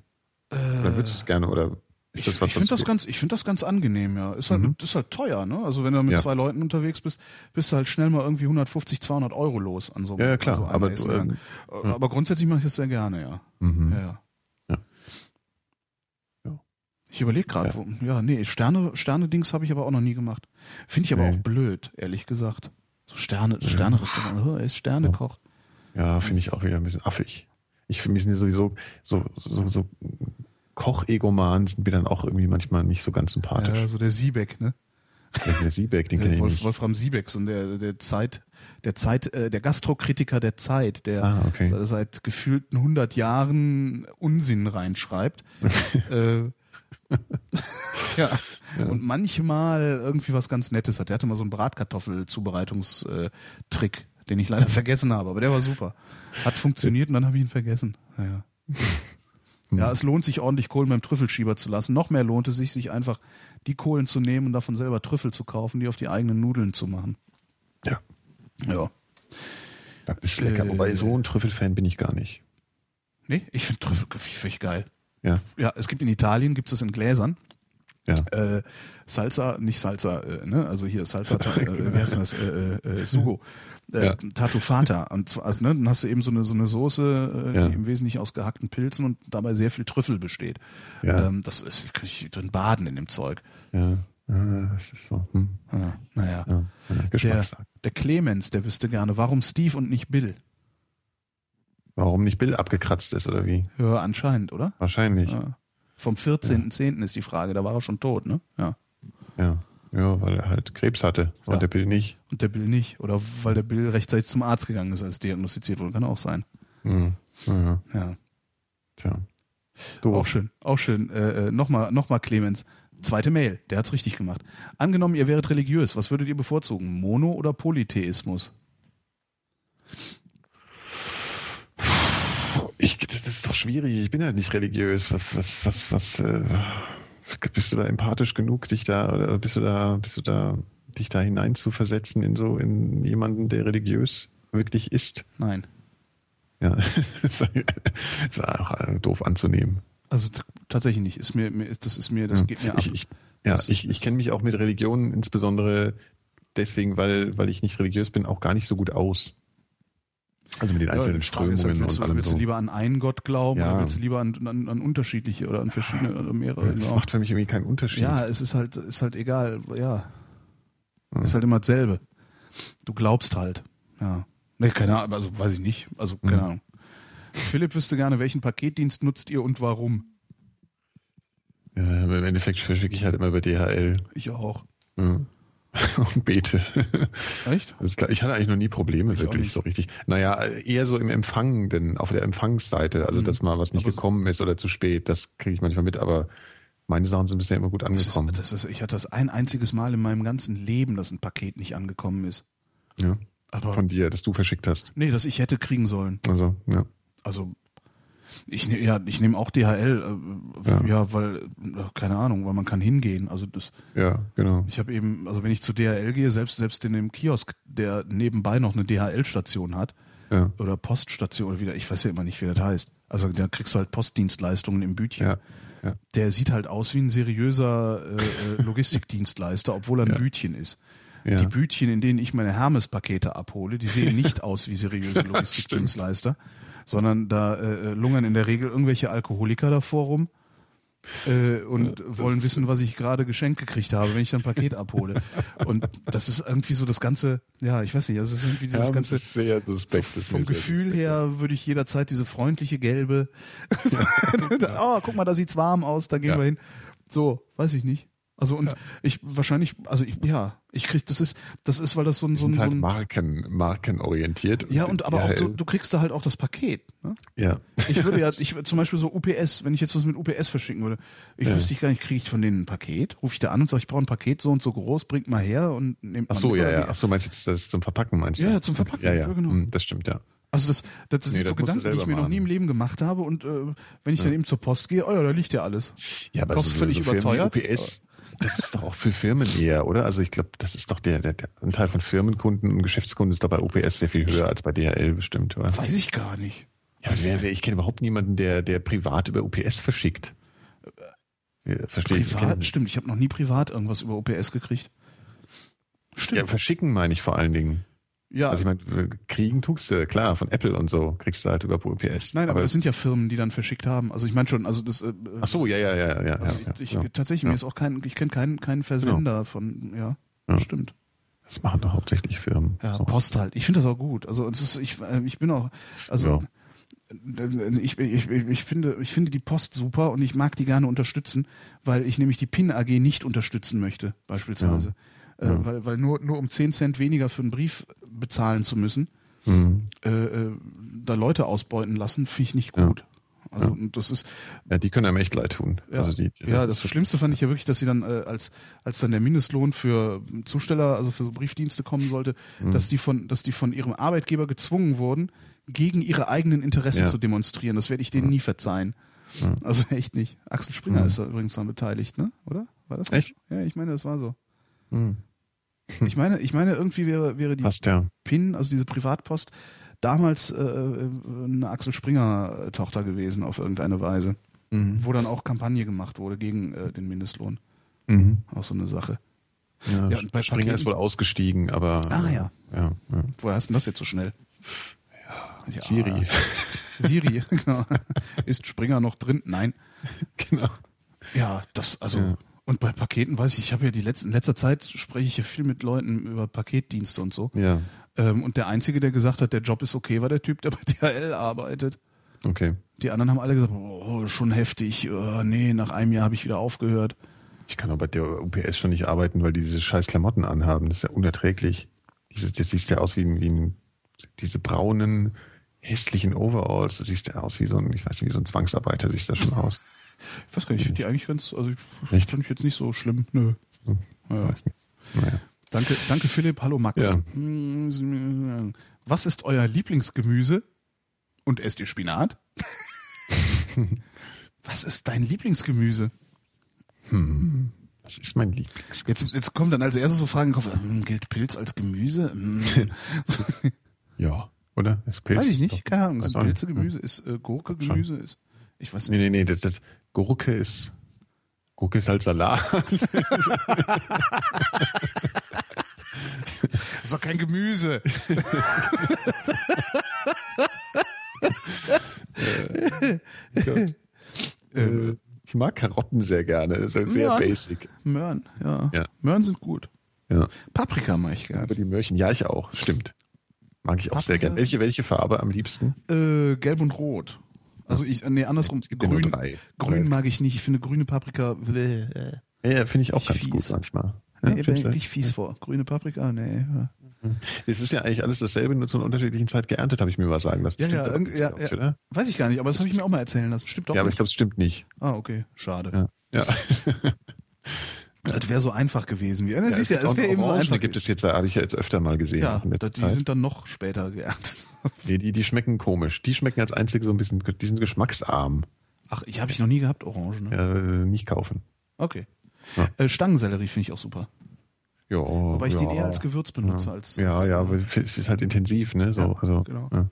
Äh, oder würdest du es gerne oder ich, ich finde das ganz, ich finde das ganz angenehm, ja. Ist halt, mhm. ist halt teuer, ne? Also wenn du mit ja. zwei Leuten unterwegs bist, bist du halt schnell mal irgendwie 150, 200 Euro los an so, ja, ja klar. So aber, du, ähm, ja. aber grundsätzlich mache ich das sehr gerne, ja. Mhm. Ja, ja. ja. Ich überlege gerade, ja. ja, nee, Sterne, Sterne-Dings habe ich aber auch noch nie gemacht. Finde ich aber nee. auch blöd, ehrlich gesagt. So Sterne, Sterne-Restaurant, oh, er ist Sternekoch. Ja, finde ich auch wieder ein bisschen affig. Ich finde, mir sind sowieso so, so, so Koch-Egoman sind mir dann auch irgendwie manchmal nicht so ganz sympathisch. Ja, so der Siebeck, ne? Der Siebeck, den kenne ich nicht. Wolfram Siebeck, so der, der Zeit, der Zeit, äh, der Gastrokritiker der Zeit, der ah, okay. seit, seit gefühlten 100 Jahren Unsinn reinschreibt. äh, ja. ja. und manchmal irgendwie was ganz Nettes hat. Der hatte mal so einen Bratkartoffel-Zubereitungstrick, den ich leider vergessen habe, aber der war super. Hat funktioniert und dann habe ich ihn vergessen. Naja. Ja, es lohnt sich ordentlich Kohlen beim Trüffelschieber zu lassen. Noch mehr lohnt es sich, sich einfach die Kohlen zu nehmen und davon selber Trüffel zu kaufen, die auf die eigenen Nudeln zu machen. Ja. Ja. Das ist lecker. Äh, Wobei so ein Trüffelfan bin ich gar nicht. Nee, ich finde Trüffel völlig geil. Ja. Ja, es gibt in Italien, gibt es in Gläsern. Ja. Äh, Salsa, nicht Salsa, äh, ne? Also hier Salsa, äh, wie heißt das? Äh, äh, Sugo. Äh, Ja. Tatufata. Und zwar, also, ne, dann hast du eben so eine, so eine Soße, äh, Ja. die im Wesentlichen aus gehackten Pilzen und dabei sehr viel Trüffel besteht. Ja. Ähm, das ist, ich kann ich drin baden in dem Zeug. Ja. ja das ist so. Hm. Ja, naja. Ja. Ja. Der, der Clemens, der wüsste gerne, warum Steve und nicht Bill? Warum nicht Bill abgekratzt ist oder wie? Ja, anscheinend, oder? Wahrscheinlich. Ja. Vom 14.10. ist die Frage, da war er schon tot, ne? Ja. Ja. Ja, weil er halt Krebs hatte und Ja. der Bill nicht. Und der Bill nicht. Oder weil der Bill rechtzeitig zum Arzt gegangen ist, als diagnostiziert wurde. Kann auch sein. Hm. Ja. Ja. Tja. Auch Doof. schön. Auch schön. Äh, äh, Nochmal, nochmal Clemens. Zweite Mail. Der hat's richtig gemacht. Angenommen, ihr wäret religiös. Was würdet ihr bevorzugen? Mono- oder Polytheismus? Ich, das ist doch schwierig. Ich bin ja nicht religiös. Was, was, was, was, äh, bist du da empathisch genug, dich da, oder bist du da, bist du da, dich da hinein zu versetzen in so, in jemanden, der religiös wirklich ist? Nein. Ja, das ist auch äh, doof anzunehmen. Also tatsächlich nicht. Ist mir, mir, das ist mir, das geht mir ab. ich, ich, ja, Das ich, ich kenne mich auch mit Religionen insbesondere deswegen, weil, weil ich nicht religiös bin, auch gar nicht so gut aus. Also mit den einzelnen ist halt, Strömungen willst und du, allem willst du lieber an einen Gott glauben Ja. oder willst du lieber an, an, an unterschiedliche oder an verschiedene oder mehrere? Das macht für mich irgendwie keinen Unterschied. Ja, es ist halt, ist halt egal, ja. Ist halt immer dasselbe. Du glaubst halt. Ja. Nee, keine Ahnung, also weiß ich nicht. Also, keine Mhm. Ahnung. Philipp wüsste gerne, welchen Paketdienst nutzt ihr und warum? Ja, im Endeffekt verschicke ich halt immer über DHL Ich auch. ja. und bete. Echt? Das. Ich hatte eigentlich noch nie Probleme, Ich wirklich so richtig. Naja, eher so im Empfang, denn auf der Empfangsseite, also Mhm. dass mal was nicht Aber- gekommen ist oder zu spät, das kriege ich manchmal mit, aber meine Sachen sind bisher immer gut Das angekommen. ist, das ist, ich hatte das ein einziges Mal in meinem ganzen Leben, dass ein Paket nicht angekommen ist. ja, Aber von dir, dass du verschickt hast. nee, dass ich hätte kriegen sollen. Also, ja. Also ich ne, ja, ich nehme auch DHL, äh, ja. Ja. weil äh, keine Ahnung, weil man kann hingehen. Also das, Ja, genau. ich habe eben, also wenn ich zu DHL gehe, selbst selbst in dem Kiosk, der nebenbei noch eine DHL-Station hat Ja, oder Poststation oder wieder, ich weiß ja immer nicht, wie das heißt. Also da kriegst du halt Postdienstleistungen im Bütchen. ja, ja. Der sieht halt aus wie ein seriöser äh, äh, Logistikdienstleister, obwohl er ein. Bütchen ist. Ja. Die Bütchen, in denen ich meine Hermes-Pakete abhole, die sehen nicht aus wie seriöse Logistikdienstleister, sondern da äh, lungern in der Regel irgendwelche Alkoholiker davor rum äh, und wollen wissen, was ich gerade geschenkt gekriegt habe, wenn ich dann ein Paket abhole. Und das ist irgendwie so das ganze, ja, ich weiß nicht, also es ist irgendwie dieses ja, ganze das ist sehr suspekt. so vom Gefühl her würde ich jederzeit diese freundliche gelbe, oh, guck mal, da sieht's warm aus, da gehen Ja. wir hin. So, weiß ich nicht. Also und ich wahrscheinlich, also ich, ja, ich krieg, das ist, das ist, weil das so ein, so ein, sind so halt ein Marken, markenorientiert. ja und aber auch, DHL du, du kriegst da halt auch das Paket. Ne? Ja. Ich würde ja, ich zum Beispiel so UPS, wenn ich jetzt was mit UPS verschicken würde, ich wüsste ich gar nicht, kriege ich von denen ein Paket, rufe ich da an und sage, ich brauche ein Paket so und so groß, bringt mal her und nehmt Ach so, ja, ja. Ach so, meinst du jetzt das zum Verpacken meinst du? Ja, ja, zum Verpacken, Ja, ja. ja, genau. Hm, Das stimmt, ja. Also das, das sind Nee, so das musst du Gedanken, die ich mir noch nie im. Leben gemacht habe und äh, wenn ich dann eben zur Post gehe, oh ja, da liegt ja alles. Ja, aber Kostet so, völlig so überteuert. UPS, das ist doch auch für Firmen eher, oder? Also ich glaube, das ist doch der, der, der Anteil von Firmenkunden und Geschäftskunden ist doch bei UPS sehr viel höher als bei DHL bestimmt, oder? Weiß ich gar nicht. Ja, also wer, wer, ich kenne überhaupt niemanden, der, der privat über UPS verschickt. Ja, verstehe ich. kenn- stimmt, ich habe noch nie privat irgendwas über OPS gekriegt. Ja, Stimmt. verschicken meine ich vor allen Dingen. Ja, Also ich meine, kriegen tust du, klar, von Apple und so kriegst du halt über UPS. nein, aber, das sind ja Firmen, die dann verschickt haben. Also ich meine schon, also das äh, Ach so, ja, ja, ja, ja. also ja, ich, ja, ich, tatsächlich, ja. mir ist auch kein, ich kenne keinen keinen Versender von, ja, Ja. stimmt. Das machen doch hauptsächlich Firmen. Ja. Post halt. Ich finde das auch gut. Also es ist, ich, äh, ich bin auch, also ich, ich, ich, finde, ich finde die Post super und ich mag die gerne unterstützen, weil ich nämlich die PIN AG nicht unterstützen möchte, beispielsweise. Äh, Ja. weil, weil nur, nur um 10 Cent weniger für einen Brief bezahlen zu müssen, Mhm. äh, äh, da Leute ausbeuten lassen, finde ich nicht Ja. gut. Also ja. das ist. Ja, die können einem echt leid tun. Ja, also die, das, ja, das Schlimmste fand ich ja wirklich, dass sie dann äh, als als dann der Mindestlohn für Zusteller, also für so Briefdienste kommen sollte, mhm. dass die von dass die von ihrem Arbeitgeber gezwungen wurden, gegen ihre eigenen Interessen ja. zu demonstrieren. Das werde ich denen nie verzeihen. Also echt nicht. Axel Springer ist da übrigens daran beteiligt, ne? Oder? War das? Echt? Ja, ich meine, das war so. Ich meine, ich meine, irgendwie wäre, wäre die Passt, ja. PIN, also diese Privatpost, damals äh, eine Axel Springer Tochter gewesen auf irgendeine Weise, mhm. wo dann auch Kampagne gemacht wurde gegen äh, den Mindestlohn. Mhm. Auch so eine Sache. Ja, ja bei Springer Paketen, ist wohl ausgestiegen, aber. Ah ja. ja, ja. Woher hast du das jetzt so schnell? Ja, Siri. Siri, genau. Ist Springer noch drin? Nein. Genau. Ja, das, also. Und bei Paketen weiß ich, ich habe ja die letzten, in letzter Zeit spreche ich ja viel mit Leuten über Paketdienste und so. Ja. Ähm, und der Einzige, der gesagt hat, der Job ist okay, war der Typ, der bei DHL arbeitet. Okay. Die anderen haben alle gesagt, oh, schon heftig, oh, nee, nach einem Jahr habe ich wieder aufgehört. Ich kann aber bei der UPS schon nicht arbeiten, weil die diese scheiß Klamotten anhaben. Das ist ja unerträglich. Das sieht ja aus wie ein, wie ein diese braunen, hässlichen Overalls. Du siehst ja aus wie so ein, ich weiß nicht, wie so ein Zwangsarbeiter siehst du schon aus. Ich weiß gar nicht, ich finde die eigentlich ganz, also ich finde ich jetzt nicht so schlimm. Nö. Hm. Ja. Naja. Danke, danke Philipp. Hallo Max. Ja. Was ist euer Lieblingsgemüse? Und esst ihr Spinat? Was ist dein Lieblingsgemüse? Hm. Was ist mein Lieblingsgemüse? Jetzt, jetzt kommen dann als erstes so Fragen, hm, gilt Pilz als Gemüse? Hm. ja, oder? Ist Pilz weiß ich nicht, keine Ahnung. Ist Pilze Gemüse? Ist äh, Gurke Gemüse? Ist, ich weiß nicht. Nee, nee, nee, das, das Gurke ist Gurke ist halt Salat. das ist doch kein Gemüse. äh, ich mag Karotten sehr gerne. Das ist halt sehr ja, basic. Möhren, ja. ja. Möhren sind gut. Ja. Paprika mag ich gerne. Aber die Möhrchen, ja, ich auch. Stimmt. Mag ich auch Paprika? sehr gerne. Welche, welche Farbe am liebsten? Äh, gelb und rot. Also ich, nee, andersrum. Grün, drei. Grün mag ich nicht. Ich finde grüne Paprika. Äh, ja, finde ich auch ganz fies. gut manchmal. Ja, nee, bin ich fies vor. Grüne Paprika, nee. Ja. Es ist ja eigentlich alles dasselbe, nur zu einer unterschiedlichen Zeit geerntet, habe ich mir mal sagen lassen. Ja, ja, ja, ja, oder? Weiß ich gar nicht, aber das, das habe ich mir auch mal erzählen lassen. Stimmt doch. Ja, aber nicht. ich glaube, es stimmt nicht. Ah, okay. Schade. Ja. ja. Das wäre so einfach gewesen. Ja, das ist ja, es wäre eben so einfach. gibt es jetzt, habe ich ja jetzt öfter mal gesehen. Ja, die Zeit. sind dann noch später geerntet. Nee, die, die schmecken komisch. Die schmecken als einzige so ein bisschen, die sind geschmacksarm. Ach, ich habe ich noch nie gehabt, Orange, ne? Ja, äh, nicht kaufen. Okay. Ja. Äh, Stangensellerie finde ich auch super. Ja, Wobei ich ja. den eher als Gewürz benutze ja. als. Ja, als, ja, aber es ist halt intensiv, ne? So, ja, also, genau. Ja.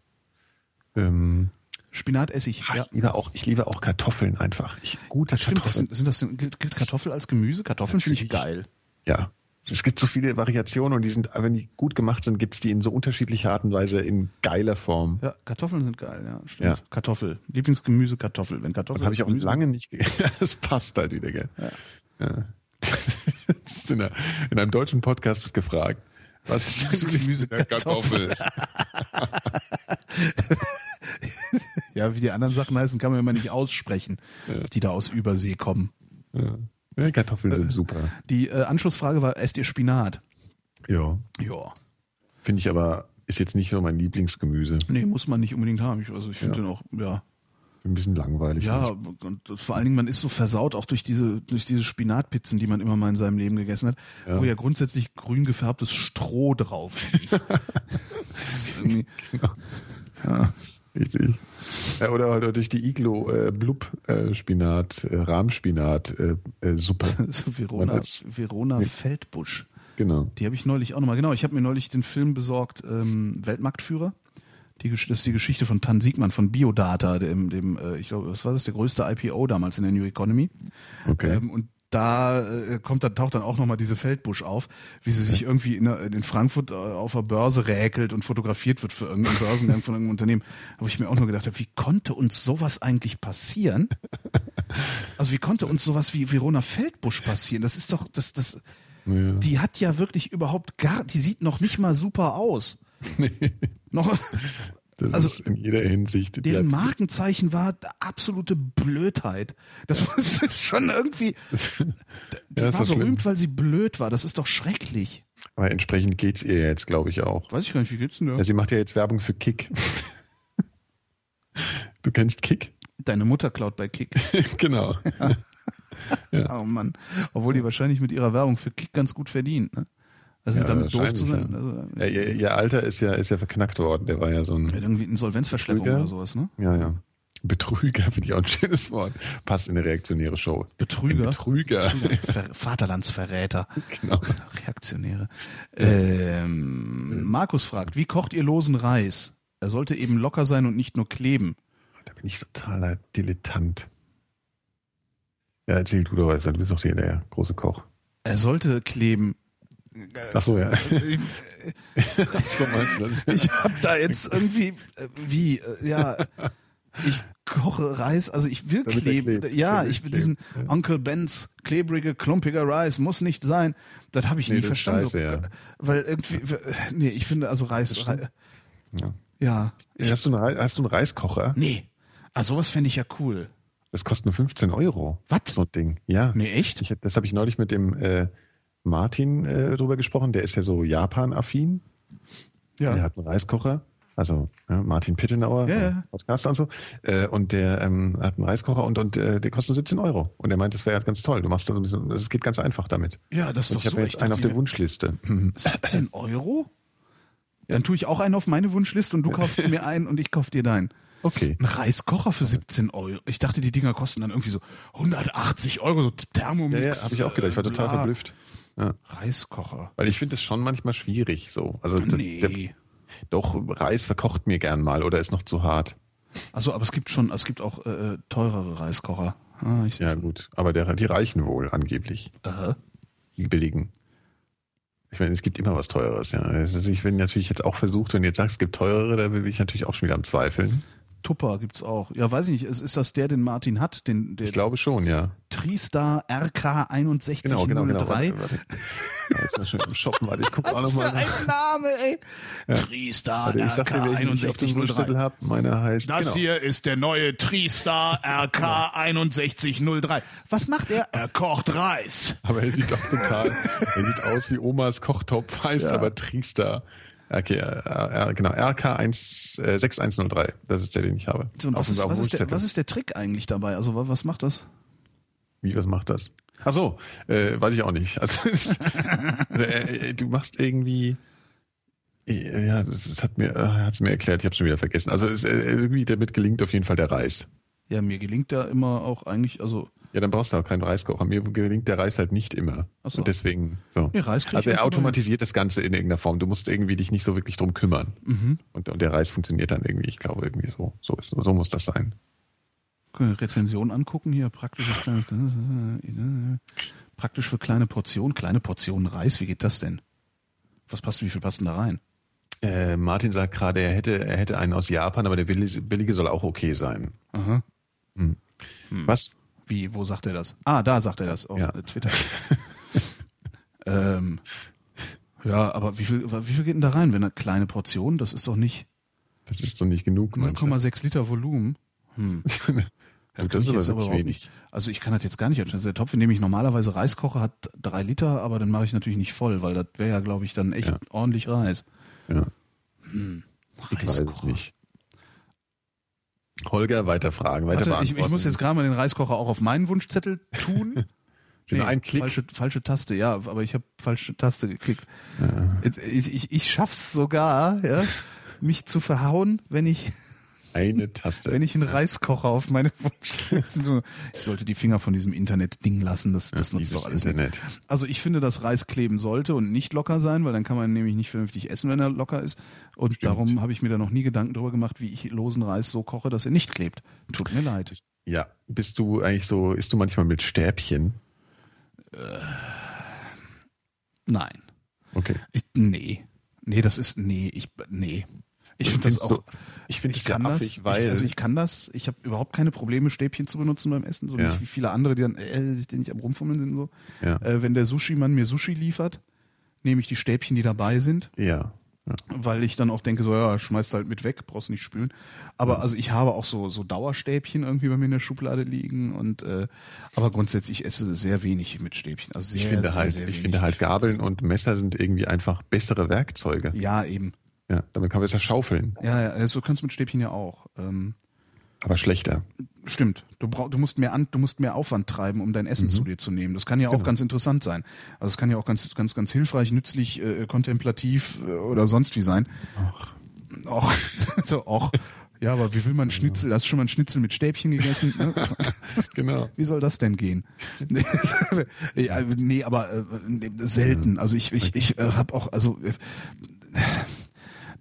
Ähm, Spinat esse ich. Ja. Ich liebe auch, ich liebe auch Kartoffeln einfach. Ich, gute Stimmt, Kartoffeln. Sind, sind das, gilt, gilt Kartoffel als Gemüse? Kartoffeln finde ich geil. Ja. Es gibt so viele Variationen und die sind, wenn die gut gemacht sind, gibt's die in so unterschiedlicher Art und Weise in geiler Form. Ja, Kartoffeln sind geil, ja, stimmt. Ja. Kartoffel. Lieblingsgemüse Kartoffel. Wenn Kartoffel. Habe ich auch Gemüse lange nicht Das passt halt wieder, gell? Ja. ja. in, einer, in, einem deutschen Podcast wird gefragt. Was ist das Gemüse Kartoffel? ja, wie die anderen Sachen heißen, kann man immer nicht aussprechen, ja. die da aus Übersee kommen. Ja. Ja, Kartoffeln sind super. Die äh, Anschlussfrage war, esst ihr Spinat? Ja. Ja. Finde ich aber, ist jetzt nicht so mein Lieblingsgemüse. Nee, muss man nicht unbedingt haben. Ich, also ich finde ja. den auch, ja. Ein bisschen langweilig. Ja, und vor allen Dingen, man ist so versaut auch durch diese, durch diese Spinatpizzen, die man immer mal in seinem Leben gegessen hat, ja. wo ja grundsätzlich grün gefärbtes Stroh drauf ist irgendwie, genau. ja. Richtig. Ja, oder halt durch die Iglo äh, Blub äh, Spinat, äh, Rahmspinat äh, äh, Suppe. so Verona, Verona nee. Feldbusch. Genau. Die habe ich neulich auch nochmal. Genau, ich habe mir neulich den Film besorgt, ähm, Weltmarktführer. Die, das ist die Geschichte von Tan Siegmann von Biodata, dem, dem äh, ich glaube, was war das, der größte IPO damals in der New Economy. Okay. Ähm, und da äh, kommt dann taucht dann auch nochmal diese Feldbusch auf, wie sie sich irgendwie in, in Frankfurt äh, auf der Börse räkelt und fotografiert wird für irgendeinen Börsengang von irgendeinem Unternehmen. Wo ich mir auch nur gedacht habe, wie konnte uns sowas eigentlich passieren? Also wie konnte uns sowas wie Verona Feldbusch passieren? Das ist doch, das, das, ja. die hat ja wirklich überhaupt gar, die sieht noch nicht mal super aus. Nee. Noch, das also ist in jeder Hinsicht. Deren Markenzeichen war absolute Blödheit. Das ist schon irgendwie. Die ja, war berühmt, schlimm. weil sie blöd war. Das ist doch schrecklich. Aber entsprechend geht's ihr jetzt, glaube ich, auch. Weiß ich gar nicht, wie geht's denn da? Ja, sie macht ja jetzt Werbung für Kick. du kennst Kick? Deine Mutter klaut bei Kick. genau. Ja. Oh Mann. Obwohl die wahrscheinlich mit ihrer Werbung für Kick ganz gut verdient, ne? Also Ja, damit doof zu sein. Also, Ja, ihr, ihr Alter ist ja, ist ja verknackt worden. Der war ja so ein, irgendwie Insolvenzverschleppung Betrüger? oder sowas, ne? ja, ja. Betrüger finde ich auch ein schönes Wort. Passt in eine reaktionäre Show. Betrüger. Ein Betrüger. Ver Vaterlandsverräter. genau. Reaktionäre. Ähm, Markus fragt, wie kocht ihr losen Reis? Er sollte eben locker sein und nicht nur kleben. Da bin ich totaler Dilettant. Ja, erzähl du doch. Du bist doch hier der große Koch. Er sollte kleben. Ach so, ja. Ich, so meinst du das? ich habe da jetzt irgendwie, äh, wie, äh, ja, ich koche Reis, also ich will Damit kleben. Ja, Damit ich will diesen ja. Onkel Ben's klebrige, klumpiger Reis muss nicht sein. Das habe ich Nee, nie verstanden. scheiße, ja. Weil irgendwie, nee, ich finde also Reis, Rei- Ja. ja, ich, hast, du einen, hast du einen Reiskocher? nee, also sowas fände ich ja cool. Das kostet nur 15 Euro. Was? So ein Ding. Ja. Nee, echt? Ich, das habe ich neulich mit dem äh, Martin äh, drüber gesprochen. Der ist ja so Japan-affin. Der hat einen Reiskocher. Also ja, Martin Pittenauer, Ja, ja. Podcaster und so. Äh, und der ähm, hat einen Reiskocher und, und äh, der kostet 17 Euro. Und er meint, das wäre halt ganz toll. Du machst da so ein bisschen, es geht ganz einfach damit. Ja, das ist Und doch ich habe so. jetzt einen auf der Wunschliste. 17 Euro? Dann tue ich auch einen auf meine Wunschliste und du kaufst mir einen und ich kauf dir deinen. Okay. Ein Reiskocher für 17 Euro. Ich dachte, die Dinger kosten dann irgendwie so 180 Euro, so Ja, Thermomix. ja, habe ich auch gedacht. Ich war total bla. verblüfft. Ja. Reiskocher. Weil ich finde es schon manchmal schwierig so. Also Nee. der, doch, Reis verkocht mir gern mal oder ist noch zu hart. Also, aber es gibt schon, es gibt auch äh, teurere Reiskocher. Ah, Ja, gut. Aber der, die reichen wohl angeblich. Aha. Die billigen. Ich meine, es gibt immer was Teures, ja. Ist, ich bin natürlich jetzt auch versucht, wenn du jetzt sagst, es gibt teurere, da bin ich natürlich auch schon wieder am Zweifeln. Tupper gibt's auch. Ja, weiß ich nicht. Ist, ist das der, den Martin hat? Den, der Ich glaube schon, ja. Tristar RK 6103? Genau, genau, genau. Warte, warte. Ja, jetzt mal schon im Shoppen, warte, ich gucke auch Was noch für mal. ein Name, ey. Tristar Warte, ich sag RK dir, welchen ich auf dem Wunschzettel 6103. habe. Meiner heißt, Das genau. hier ist der neue Tristar RK 6103. Was macht er? Er kocht Reis. Aber er sieht doch total, er sieht aus wie Omas Kochtopf, heißt aber Triester. Okay, äh, genau, RK1, äh, 6103, das ist der, den ich habe. So, was, ist, was, ist der, was ist der Trick eigentlich dabei? Also wa- was macht das? Wie, was macht das? Ach so, äh, weiß ich auch nicht. Also, es- äh, äh, du machst irgendwie, äh, ja, das, das hat mir, äh, hat's mir erklärt, ich habe schon wieder vergessen. Also es, irgendwie damit gelingt auf jeden Fall der Reis. Ja, mir gelingt da immer auch eigentlich, also Ja, dann brauchst du auch keinen Reiskocher. Mir gelingt der Reis halt nicht immer. Ach so. Und deswegen, so. Nee, Reis also er automatisiert das Ganze in irgendeiner Form. Du musst irgendwie dich nicht so wirklich drum kümmern. mhm. Und, und der Reis funktioniert dann irgendwie, ich glaube, irgendwie so. So ist, so muss das sein. Können wir Rezension angucken hier, praktisches kleines, praktisch für kleine Portionen, kleine Portionen Reis, wie geht das denn? Was passt, wie viel passt denn da rein? Äh, Martin sagt gerade, er hätte, er hätte einen aus Japan, aber der billige, billige soll auch okay sein. Aha. Was? Wie, wo sagt er das? Ah, da sagt er das auf Ja. Twitter. ähm, ja, aber wie viel, wie viel geht denn da rein? Wenn eine kleine Portion, das ist doch nicht Das ist doch nicht genug, meinst du? 0,6 Liter Volumen. Hm. Das ist jetzt aber aber wirklich überhaupt wenig. nicht. Also ich kann das jetzt gar nicht. Also der Topf, in dem ich normalerweise Reis koche, hat drei Liter, aber dann mache ich natürlich nicht voll, weil das wäre ja, glaube ich, dann echt Ja. ordentlich Reis. Ja, Hm. ich weiß es Reiskocher. nicht. Holger, weiter fragen, weiter Warte, ich, beantworten. ich muss jetzt gerade mal den Reiskocher auch auf meinen Wunschzettel tun. Sind nur ein Klick. Falsche, falsche Taste, ja, aber ich habe falsche Taste geklickt. Jetzt, ich, ich, ich schaff's sogar, ja, mich zu verhauen, wenn ich, Eine Taste. wenn ich einen Reiskocher auf meine Wunschliste. Ich sollte die Finger von diesem Internet-Ding lassen, das, das nutzt Dieses doch alles Internet. nichts. Also ich finde, dass Reis kleben sollte und nicht locker sein, weil dann kann man nämlich nicht vernünftig essen, wenn er locker ist. Und darum habe ich mir da noch nie Gedanken darüber gemacht, wie ich losen Reis so koche, dass er nicht klebt. Tut mir leid. Ja, bist du eigentlich so, isst du manchmal mit Stäbchen? Nein. Okay. Ich, nee. Nee, das ist, nee, ich, nee. Ich finde das auch, ich finde ich das kann das, affig, ich, weil- also ich kann das, ich habe überhaupt keine Probleme, Stäbchen zu benutzen beim Essen, so Ja. nicht wie viele andere, die dann, äh, die nicht am Rumfummeln sind, so. Ja. Äh, wenn der Sushi-Mann mir Sushi liefert, nehme ich die Stäbchen, die dabei sind, Ja. ja. weil ich dann auch denke, so, ja, schmeißt halt mit weg, brauchst nicht spülen. Aber also ich habe auch so, so Dauerstäbchen irgendwie bei mir in der Schublade liegen und, äh, aber grundsätzlich ich esse sehr wenig mit Stäbchen. Also sehr, Ich finde sehr, halt, sehr ich wenig. finde halt Gabeln und Messer sind irgendwie einfach bessere Werkzeuge. das- Ja, eben. Ja, damit kann man besser schaufeln. Ja, ja, du kannst mit Stäbchen ja auch. Ähm, Aber schlechter. Stimmt. Du brauch, du musst mehr an, du musst mehr Aufwand treiben, um dein Essen mhm. zu dir zu nehmen. Das kann ja auch genau. ganz interessant sein. Also es kann ja auch ganz, ganz, ganz hilfreich, nützlich, äh, kontemplativ äh, oder sonst wie sein. Ach. Och. so, och. Ja, aber wie will man Schnitzel? Hast du schon mal ein Schnitzel mit Stäbchen gegessen? Ne? genau. Wie soll das denn gehen? ja, nee, aber äh, selten. Also ich, ich, ich äh, habe auch, also äh,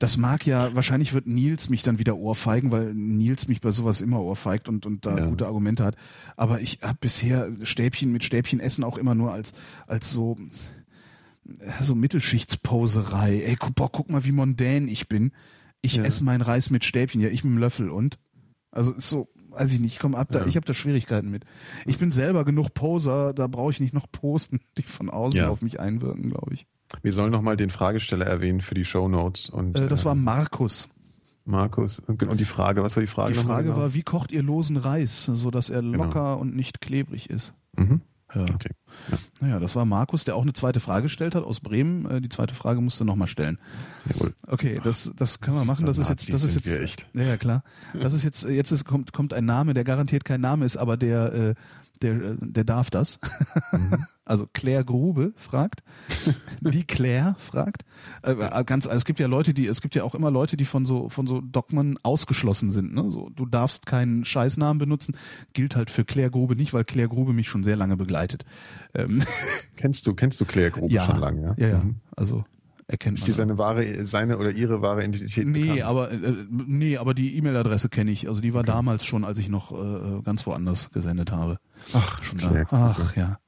das mag ja, wahrscheinlich wird Nils mich dann wieder ohrfeigen, weil Nils mich bei sowas immer ohrfeigt und, und da ja. gute Argumente hat. Aber ich habe bisher Stäbchen mit Stäbchen essen auch immer nur als, als so, so Mittelschichtsposerei. Ey, guck, boah, guck mal, wie mondän ich bin. Ich ja. esse meinen Reis mit Stäbchen, ja, ich mit dem Löffel und. Also ist so, weiß ich nicht, ich komm ab da, ja. ich habe da Schwierigkeiten mit. Ich bin selber genug Poser, da brauche ich nicht noch Posten, die von außen ja. auf mich einwirken, glaube ich. Wir sollen nochmal den Fragesteller erwähnen für die Show Notes. Und, äh, das war Markus. Markus. Und die Frage, was war die Frage? Die Frage genau? war, wie kocht ihr losen Reis, so dass er genau. locker genau. und nicht klebrig ist? Mhm. Ja. Okay. Ja. Naja, das war Markus, der auch eine zweite Frage gestellt hat aus Bremen. Äh, die zweite Frage musste nochmal stellen. Jawohl. Okay, das, das können wir machen. Das ist jetzt, das ist jetzt, ja, ja klar. Das ist jetzt, jetzt ist, kommt, kommt ein Name, der garantiert kein Name ist, aber der, äh, der, der darf das. Mhm. Also Claire Grube fragt, die Claire fragt. Äh, äh, ganz, also es gibt ja Leute, die, es gibt ja auch immer Leute, die von so von so Dogmen ausgeschlossen sind. Ne? So, du darfst keinen Scheißnamen benutzen. Gilt halt für Claire Grube nicht, weil Claire Grube mich schon sehr lange begleitet. Ähm. Kennst du, kennst du Claire Grube ja, schon lange? Ja, ja. ja. Mhm. Also erkennt Ist die seine wahre, seine oder ihre wahre Identität? Nee, bekannt? aber äh, nee, aber die E-Mail-Adresse kenne ich. Also die war okay. damals schon, als ich noch äh, ganz woanders gesendet habe. Ach, schon da. Ach ja.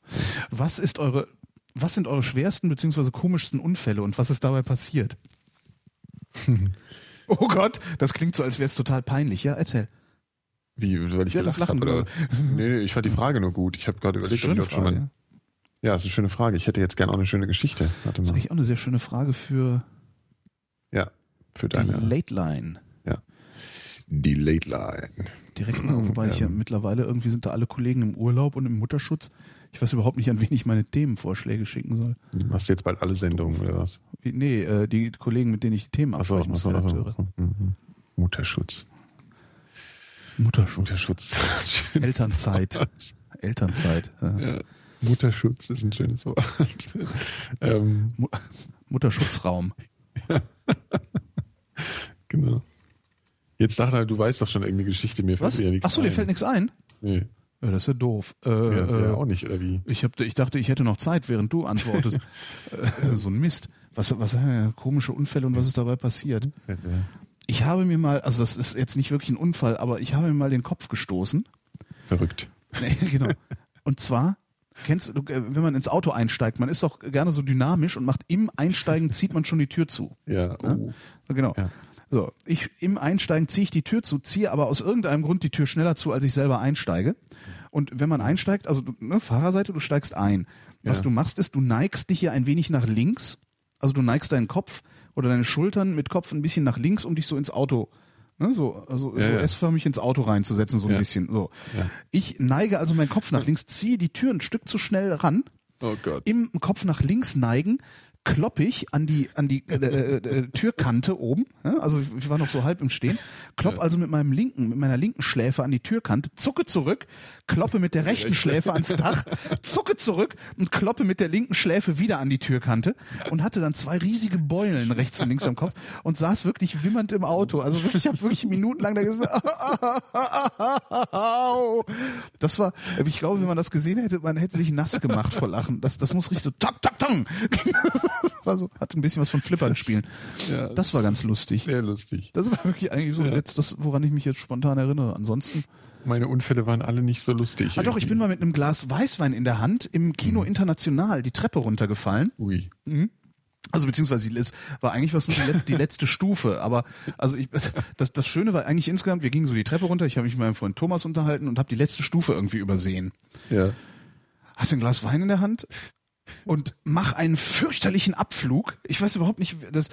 Was ist eure, was sind eure schwersten bzw. komischsten Unfälle und was ist dabei passiert? oh Gott, das klingt so, als wäre es total peinlich. Ja, erzähl. Wie, weil ich ja, gelacht habe? Oder? Nee, nee, ich fand die Frage nur gut. Ich habe gerade überlegt, ob ich schon mal ja, das ist eine schöne Frage. Ich hätte jetzt gerne auch eine schöne Geschichte. Warte mal. Das ist eigentlich auch eine sehr schöne Frage für, ja, für deine. Die Late Line. Ja. Die Late Line. Direkt mal, wobei ja. ich ja mittlerweile irgendwie sind da alle Kollegen im Urlaub und im Mutterschutz. Ich weiß überhaupt nicht, an wen ich meine Themenvorschläge schicken soll. Du machst jetzt bald alle Sendungen oder was? Wie, nee, äh, die Kollegen, mit denen ich die Themen absprechen muss, Redakteure. Mhm. Mutterschutz. Mutterschutz. Mutterschutz. Elternzeit. Elternzeit. Ja. Mutterschutz ist ein schönes Wort. ähm, Mutterschutzraum. genau. Jetzt dachte er, du weißt doch schon irgendeine Geschichte, mir fällt ja nichts Achso, dir fällt nichts ein? Nee. Ja, das ist ja doof. Äh, ja, äh, auch nicht, oder wie? Ich, hab, ich dachte, ich hätte noch Zeit, während du antwortest. äh, so ein Mist. Was, was äh, komische Unfälle und was ist dabei passiert? Ja, ich habe mir mal, also das ist jetzt nicht wirklich ein Unfall, aber ich habe mir mal den Kopf gestoßen. Verrückt. Nee, genau. Und zwar Kennst du, äh, wenn man ins Auto einsteigt, man ist doch gerne so dynamisch und macht im Einsteigen zieht man schon die Tür zu. Ja, oh. ja? Genau. Ja. So, ich im Einsteigen ziehe ich die Tür zu, ziehe aber aus irgendeinem Grund die Tür schneller zu, als ich selber einsteige. Und wenn man einsteigt, also ne, Fahrerseite, du steigst ein. Was ja. du machst, ist, du neigst dich hier ein wenig nach links. Also du neigst deinen Kopf oder deine Schultern mit Kopf ein bisschen nach links, um dich so ins Auto Ne, so, also ja, so ja. S-förmig ins Auto reinzusetzen, so ein ja. bisschen. So. Ich neige also meinen Kopf nach links, ziehe die Tür ein Stück zu schnell ran. Oh Gott. Im Kopf nach links neigen, kloppig an die an die äh, äh, äh, Türkante oben, ja, also ich war noch so halb im Stehen, klopp also mit meinem linken mit meiner linken Schläfe an die Türkante, zucke zurück, kloppe mit der rechten Schläfe ans Dach, zucke zurück und kloppe mit der linken Schläfe wieder an die Türkante und hatte dann zwei riesige Beulen rechts und links am Kopf und saß wirklich wimmernd im Auto. Also wirklich, ich habe wirklich minutenlang da gesagt, das war, ich glaube, wenn man das gesehen hätte, man hätte sich nass gemacht vor Lachen. Das das muss richtig so tak tak tak war so, hatte ein bisschen was von Flippern spielen. Ja, das war ganz lustig. Sehr lustig. Das war wirklich eigentlich so ja. jetzt das, woran ich mich jetzt spontan erinnere. Ansonsten. Meine Unfälle waren alle nicht so lustig. Ah doch, ich bin mal mit einem Glas Weißwein in der Hand im Kino mhm. International die Treppe runtergefallen. Ui. Mhm. Also beziehungsweise es war eigentlich was mit die letzte Stufe, aber also ich, das, das Schöne war eigentlich insgesamt, wir gingen so die Treppe runter, ich habe mich mit meinem Freund Thomas unterhalten und habe die letzte Stufe irgendwie übersehen. Ja. Hatte ein Glas Wein in der Hand, und mach einen fürchterlichen Abflug. Ich weiß überhaupt nicht, das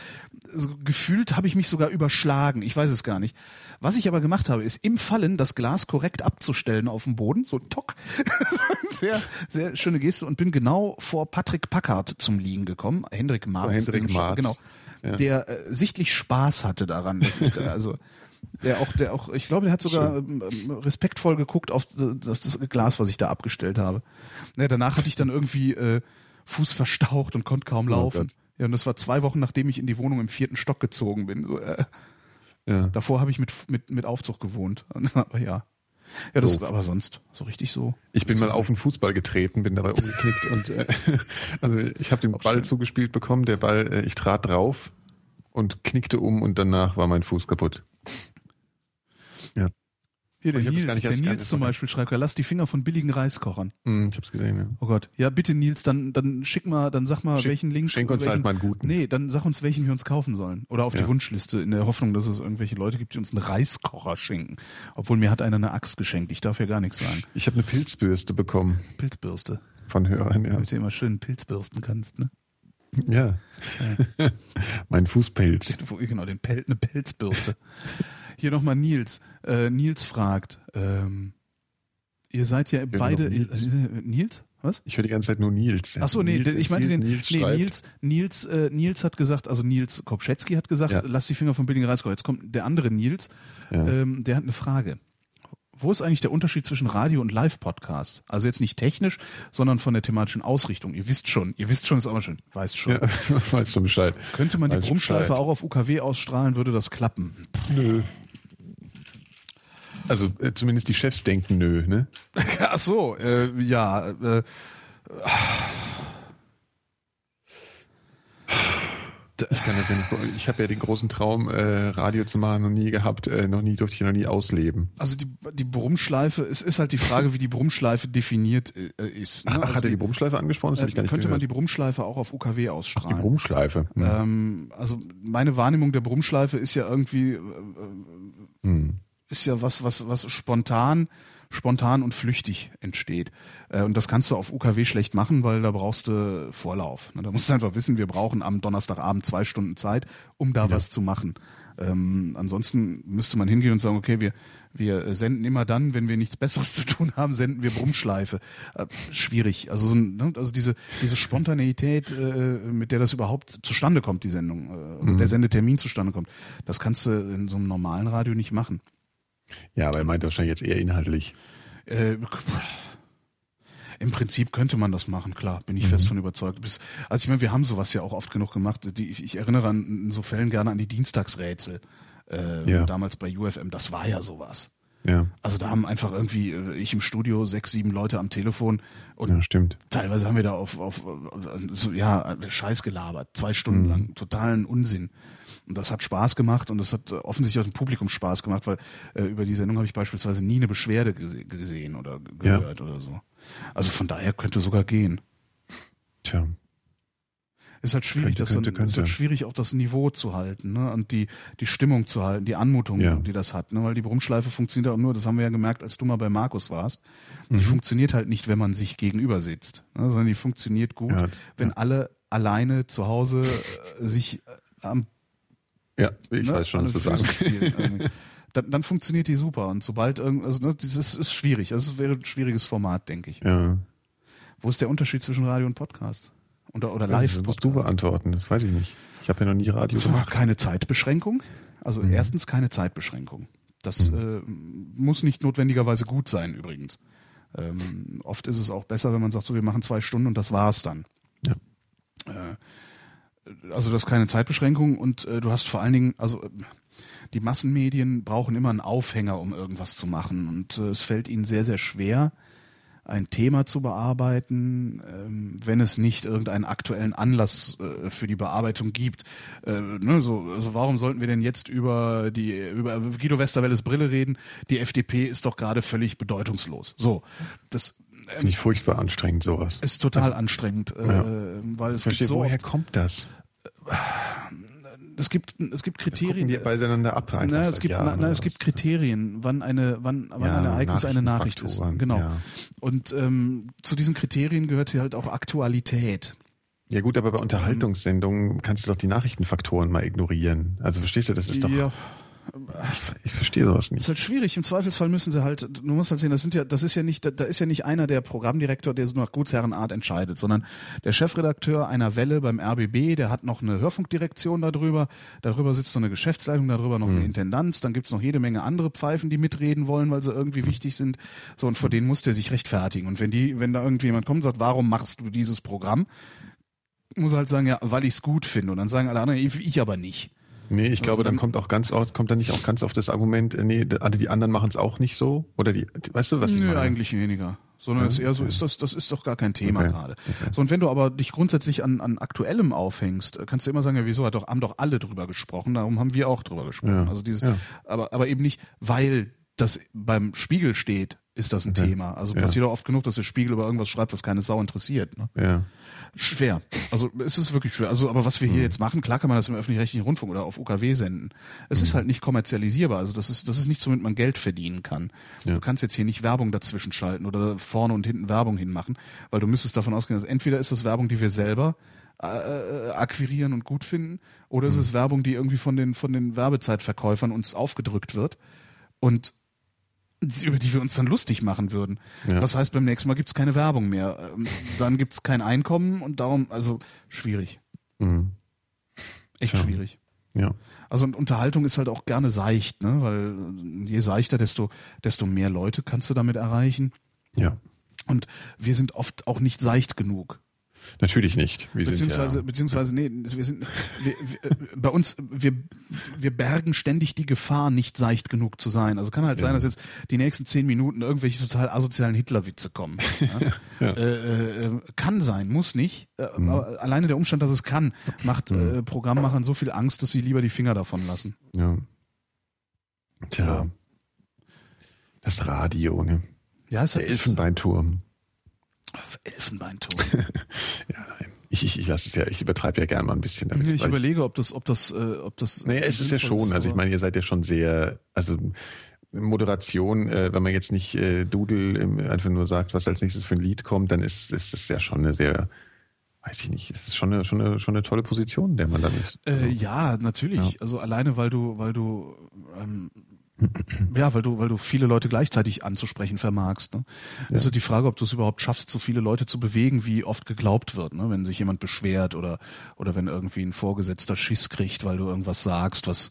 also gefühlt habe ich mich sogar überschlagen. Ich weiß es gar nicht. Was ich aber gemacht habe, ist im Fallen das Glas korrekt abzustellen auf dem Boden, so tock. sehr sehr schöne Geste und bin genau vor Patrick Packard zum Liegen gekommen. Hendrik Marz, Hendrik Marz. genau. Ja. Der äh, sichtlich Spaß hatte daran, dass ich da, also Der auch, der auch, ich glaube, der hat sogar ähm, respektvoll geguckt auf das, das Glas, was ich da abgestellt habe. Ja, danach hatte ich dann irgendwie äh, Fuß verstaucht und konnte kaum laufen. Oh ja, und das war zwei Wochen, nachdem ich in die Wohnung im vierten Stock gezogen bin. So, äh. ja. Davor habe ich mit, mit, mit Aufzug gewohnt. Aber ja. Ja, das war aber sonst so richtig so. Ich bin mal auf den Fußball getreten, bin dabei umgeknickt und äh, also ich habe den Ball zugespielt bekommen, der Ball, äh, ich trat drauf und knickte um und danach war mein Fuß kaputt. Ja. Hier, der Nils, der Nils zum Beispiel schreibt, lass die Finger von billigen Reiskochern. Mm, ich hab's gesehen, ja. Oh Gott. Ja, bitte Nils, dann, dann schick mal, dann sag mal, schick, welchen Link. Schenk uns welchen, halt mal einen guten. Nee, dann sag uns, welchen wir uns kaufen sollen. Oder auf ja. die Wunschliste, in der Hoffnung, dass es irgendwelche Leute gibt, die uns einen Reiskocher schenken. Obwohl mir hat einer eine Axt geschenkt, ich darf ja gar nichts sagen. Ich habe eine Pilzbürste bekommen. Pilzbürste. Von Hörern, ja. Damit du immer schön Pilzbürsten kannst, ne? Ja. ja. mein Fußpilz. Genau, den Pel eine Pelzbürste. Hier nochmal Nils. Äh, Nils fragt, ähm, ihr seid ja beide. Nils. Äh, Nils? Was? Ich höre die ganze Zeit nur Nils. Ach so, nee, Nils ich meinte den Nils. Nee, Nils, Nils, äh, Nils hat gesagt, also Nils Kopschetzky hat gesagt, ja. lass die Finger vom billigen Reiskocher. Jetzt kommt der andere Nils, ja. ähm, der hat eine Frage. Wo ist eigentlich der Unterschied zwischen Radio und Live-Podcast? Also jetzt nicht technisch, sondern von der thematischen Ausrichtung. Ihr wisst schon, ihr wisst schon, ist aber schon, weißt schon. Ja, weißt schon Bescheid. Könnte man die Brummschleife auch auf UKW ausstrahlen, würde das klappen? Nö. Also äh, zumindest die Chefs denken nö, ne? Ach so, äh, ja. Äh, ich kann das ja nicht. Ich habe ja den großen Traum, äh, Radio zu machen, noch nie gehabt, äh, noch nie durfte ich noch nie ausleben. Also die, die Brummschleife, es ist halt die Frage, wie die Brummschleife definiert äh, ist. Ne? Ach, also hat er die Brummschleife angesprochen? Das äh, ich gar nicht könnte gehört. man die Brummschleife auch auf UKW ausstrahlen. Ach, die Brummschleife. Hm. Ähm, also meine Wahrnehmung der Brummschleife ist ja irgendwie äh, hm ist ja was, was, was spontan, spontan und flüchtig entsteht. Äh, und das kannst du auf UKW schlecht machen, weil da brauchst du Vorlauf. Ne? Da musst du einfach wissen, wir brauchen am Donnerstagabend zwei Stunden Zeit, um da ja. was zu machen. Ähm, ansonsten müsste man hingehen und sagen, okay, wir, wir senden immer dann, wenn wir nichts Besseres zu tun haben, senden wir Brummschleife. Äh, schwierig. Also, so, ne? also diese, diese Spontaneität, äh, mit der das überhaupt zustande kommt, die Sendung, äh, mhm. der Sendetermin zustande kommt, das kannst du in so einem normalen Radio nicht machen. Ja, aber er meint wahrscheinlich jetzt eher inhaltlich. Äh, im Prinzip könnte man das machen, klar, bin ich mhm. fest von überzeugt. also ich meine, wir haben sowas ja auch oft genug gemacht. Die, ich, ich erinnere an in so Fällen gerne an die Dienstagsrätsel. Äh, ja. Damals bei UFM, das war ja sowas. Ja. Also da haben einfach irgendwie äh, ich im Studio sechs, sieben Leute am Telefon und ja, stimmt. teilweise haben wir da auf, auf so, ja Scheiß gelabert, zwei Stunden mhm. lang, totalen Unsinn. Und das hat Spaß gemacht und das hat offensichtlich auch dem Publikum Spaß gemacht, weil äh, über die Sendung habe ich beispielsweise nie eine Beschwerde gese gesehen oder gehört ja. oder so. Also von daher könnte sogar gehen. Tja. Ist halt schwierig, könnte, das könnte, könnte. ist halt schwierig, auch das Niveau zu halten, ne? Und die, die Stimmung zu halten, die Anmutung, ja. die das hat, ne? Weil die Brummschleife funktioniert auch nur, das haben wir ja gemerkt, als du mal bei Markus warst. Die mhm. funktioniert halt nicht, wenn man sich gegenüber sitzt, ne? sondern die funktioniert gut, ja, wenn alle alleine zu Hause äh, sich äh, am ja, ich ne, weiß schon, was du sagst. dann, dann funktioniert die super. Und sobald irgend, also ne, das ist, ist schwierig. Das wäre ein schwieriges Format, denke ich. Ja. Wo ist der Unterschied zwischen Radio und Podcast? Oder, oder live? Das musst du beantworten, das weiß ich nicht. Ich habe ja noch nie Radio gemacht. Keine Zeitbeschränkung. Also mhm. erstens keine Zeitbeschränkung. Das mhm. äh, muss nicht notwendigerweise gut sein übrigens. Ähm, oft ist es auch besser, wenn man sagt, so wir machen zwei Stunden und das war's dann. Ja. Äh, also das ist keine Zeitbeschränkung und äh, du hast vor allen Dingen, also die Massenmedien brauchen immer einen Aufhänger, um irgendwas zu machen und äh, es fällt ihnen sehr, sehr schwer, ein Thema zu bearbeiten, ähm, wenn es nicht irgendeinen aktuellen Anlass äh, für die Bearbeitung gibt. Äh, ne, so, also warum sollten wir denn jetzt über die über Guido Westerwelles Brille reden? Die FDP ist doch gerade völlig bedeutungslos. So, das Finde ich furchtbar anstrengend, sowas. Ist total also, anstrengend, äh, ja. weil es Verstehe, gibt so woher oft, kommt das? Es gibt es gibt Kriterien. Die beieinander ab. Na, es gibt na, na, es gibt Kriterien, wann eine wann wann ja, ein Ereignis eine Nachricht ist. Genau. Ja. Und ähm, zu diesen Kriterien gehört hier halt auch Aktualität. Ja gut, aber bei Unterhaltungssendungen kannst du doch die Nachrichtenfaktoren mal ignorieren. Also verstehst du, das ist doch. Ja ich, ich verstehe sowas nicht. Ist halt schwierig. Im Zweifelsfall müssen sie halt, du musst halt sehen, das sind ja, das ist ja nicht, da ist ja nicht einer der Programmdirektor, der so nach Gutsherrenart entscheidet, sondern der Chefredakteur einer Welle beim RBB, der hat noch eine Hörfunkdirektion darüber, darüber sitzt noch eine Geschäftsleitung, darüber noch eine mhm. Intendanz, dann gibt's noch jede Menge andere Pfeifen, die mitreden wollen, weil sie irgendwie wichtig sind. So, und vor denen muss der sich rechtfertigen. Und wenn die, wenn da irgendjemand kommt und sagt, warum machst du dieses Programm, muss er halt sagen, ja, weil ich's gut finde. Und dann sagen alle anderen, ich aber nicht. Nee, ich glaube, dann, dann kommt auch ganz oft, kommt dann nicht auch ganz oft das Argument, äh, nee, alle die anderen machen es auch nicht so? Oder die, weißt du, was ich Nö, meine? eigentlich weniger. Sondern es ist eher so, ist das, das ist doch gar kein Thema okay. gerade. Okay. So, und wenn du aber dich grundsätzlich an, an Aktuellem aufhängst, äh, kannst du immer sagen, ja, wieso hat doch, haben doch alle drüber gesprochen, darum haben wir auch drüber gesprochen. Ja. Also dieses, ja. aber, aber eben nicht, weil das beim Spiegel steht, ist das ein okay. Thema. Also passiert auch oft genug, dass der Spiegel über irgendwas schreibt, was keine Sau interessiert. Ne? Ja. Schwer. Also es ist wirklich schwer. Also, aber was wir hier mhm. jetzt machen, klar kann man das im öffentlich-rechtlichen Rundfunk oder auf UKW senden. Es mhm. ist halt nicht kommerzialisierbar. Also das ist, das ist nichts, womit man Geld verdienen kann. Ja. Du kannst jetzt hier nicht Werbung dazwischen schalten oder vorne und hinten Werbung hinmachen, weil du müsstest davon ausgehen, dass entweder ist das Werbung, die wir selber äh, äh akquirieren und gut finden, oder mhm. ist es Werbung, die irgendwie von den, von den Werbezeitverkäufern uns aufgedrückt wird. Und über die wir uns dann lustig machen würden. Ja. Das heißt, beim nächsten Mal gibt's keine Werbung mehr. Ähm, dann gibt's kein Einkommen und darum, also schwierig. Mhm. Echt Tja. schwierig. Ja. Also und Unterhaltung ist halt auch gerne seicht, ne? Weil je seichter, desto, desto mehr Leute kannst du damit erreichen. Ja. Und wir sind oft auch nicht seicht genug. Natürlich nicht. Wir beziehungsweise, ja, beziehungsweise, nee, wir sind, wir, wir, bei uns, wir, wir bergen ständig die Gefahr, nicht seicht genug zu sein. Also kann halt ja. sein, dass jetzt die nächsten zehn Minuten irgendwelche total asozialen Hitlerwitze kommen. Ja? äh, äh, kann sein, muss nicht. Äh, mhm. Aber alleine der Umstand, dass es kann, macht mhm. äh, Programmmachern so viel Angst, dass sie lieber die Finger davon lassen. Ja. Tja. Das Radio, ne? Ja, es der Elfenbeinturm. Elfenbeinturm. ja, nein. Ich, ich, ich lasse es ja, ich übertreibe ja gern mal ein bisschen damit. Ich überlege, ob das, ob das, äh, ob das. Naja, es ist ja schon. Ist, also ich meine, ihr seid ja schon sehr, also Moderation, äh, wenn man jetzt nicht äh, Doodle im, einfach nur sagt, was als nächstes für ein Lied kommt, dann ist, ist das ja schon eine sehr, weiß ich nicht, es ist schon eine, schon eine, schon eine tolle Position, der man dann ist. Äh, also, ja, natürlich. Ja. Also alleine, weil du, weil du ähm, ja, weil du, weil du viele Leute gleichzeitig anzusprechen vermagst. Ne? Ja. Ist so die Frage, ob du es überhaupt schaffst, so viele Leute zu bewegen, wie oft geglaubt wird, ne? wenn sich jemand beschwert oder, oder wenn irgendwie ein Vorgesetzter Schiss kriegt, weil du irgendwas sagst, was,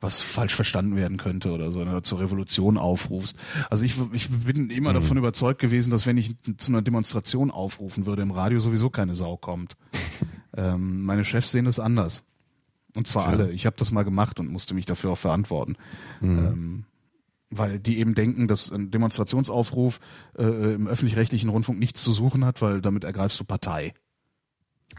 was falsch verstanden werden könnte oder so, oder zur Revolution aufrufst. Also ich, ich bin immer mhm. davon überzeugt gewesen, dass wenn ich zu einer Demonstration aufrufen würde im Radio, sowieso keine Sau kommt. ähm, meine Chefs sehen das anders. Und zwar ja. alle. Ich habe das mal gemacht und musste mich dafür auch verantworten. Mhm. Ähm, weil die eben denken, dass ein Demonstrationsaufruf äh, im öffentlich-rechtlichen Rundfunk nichts zu suchen hat, weil damit ergreifst du Partei.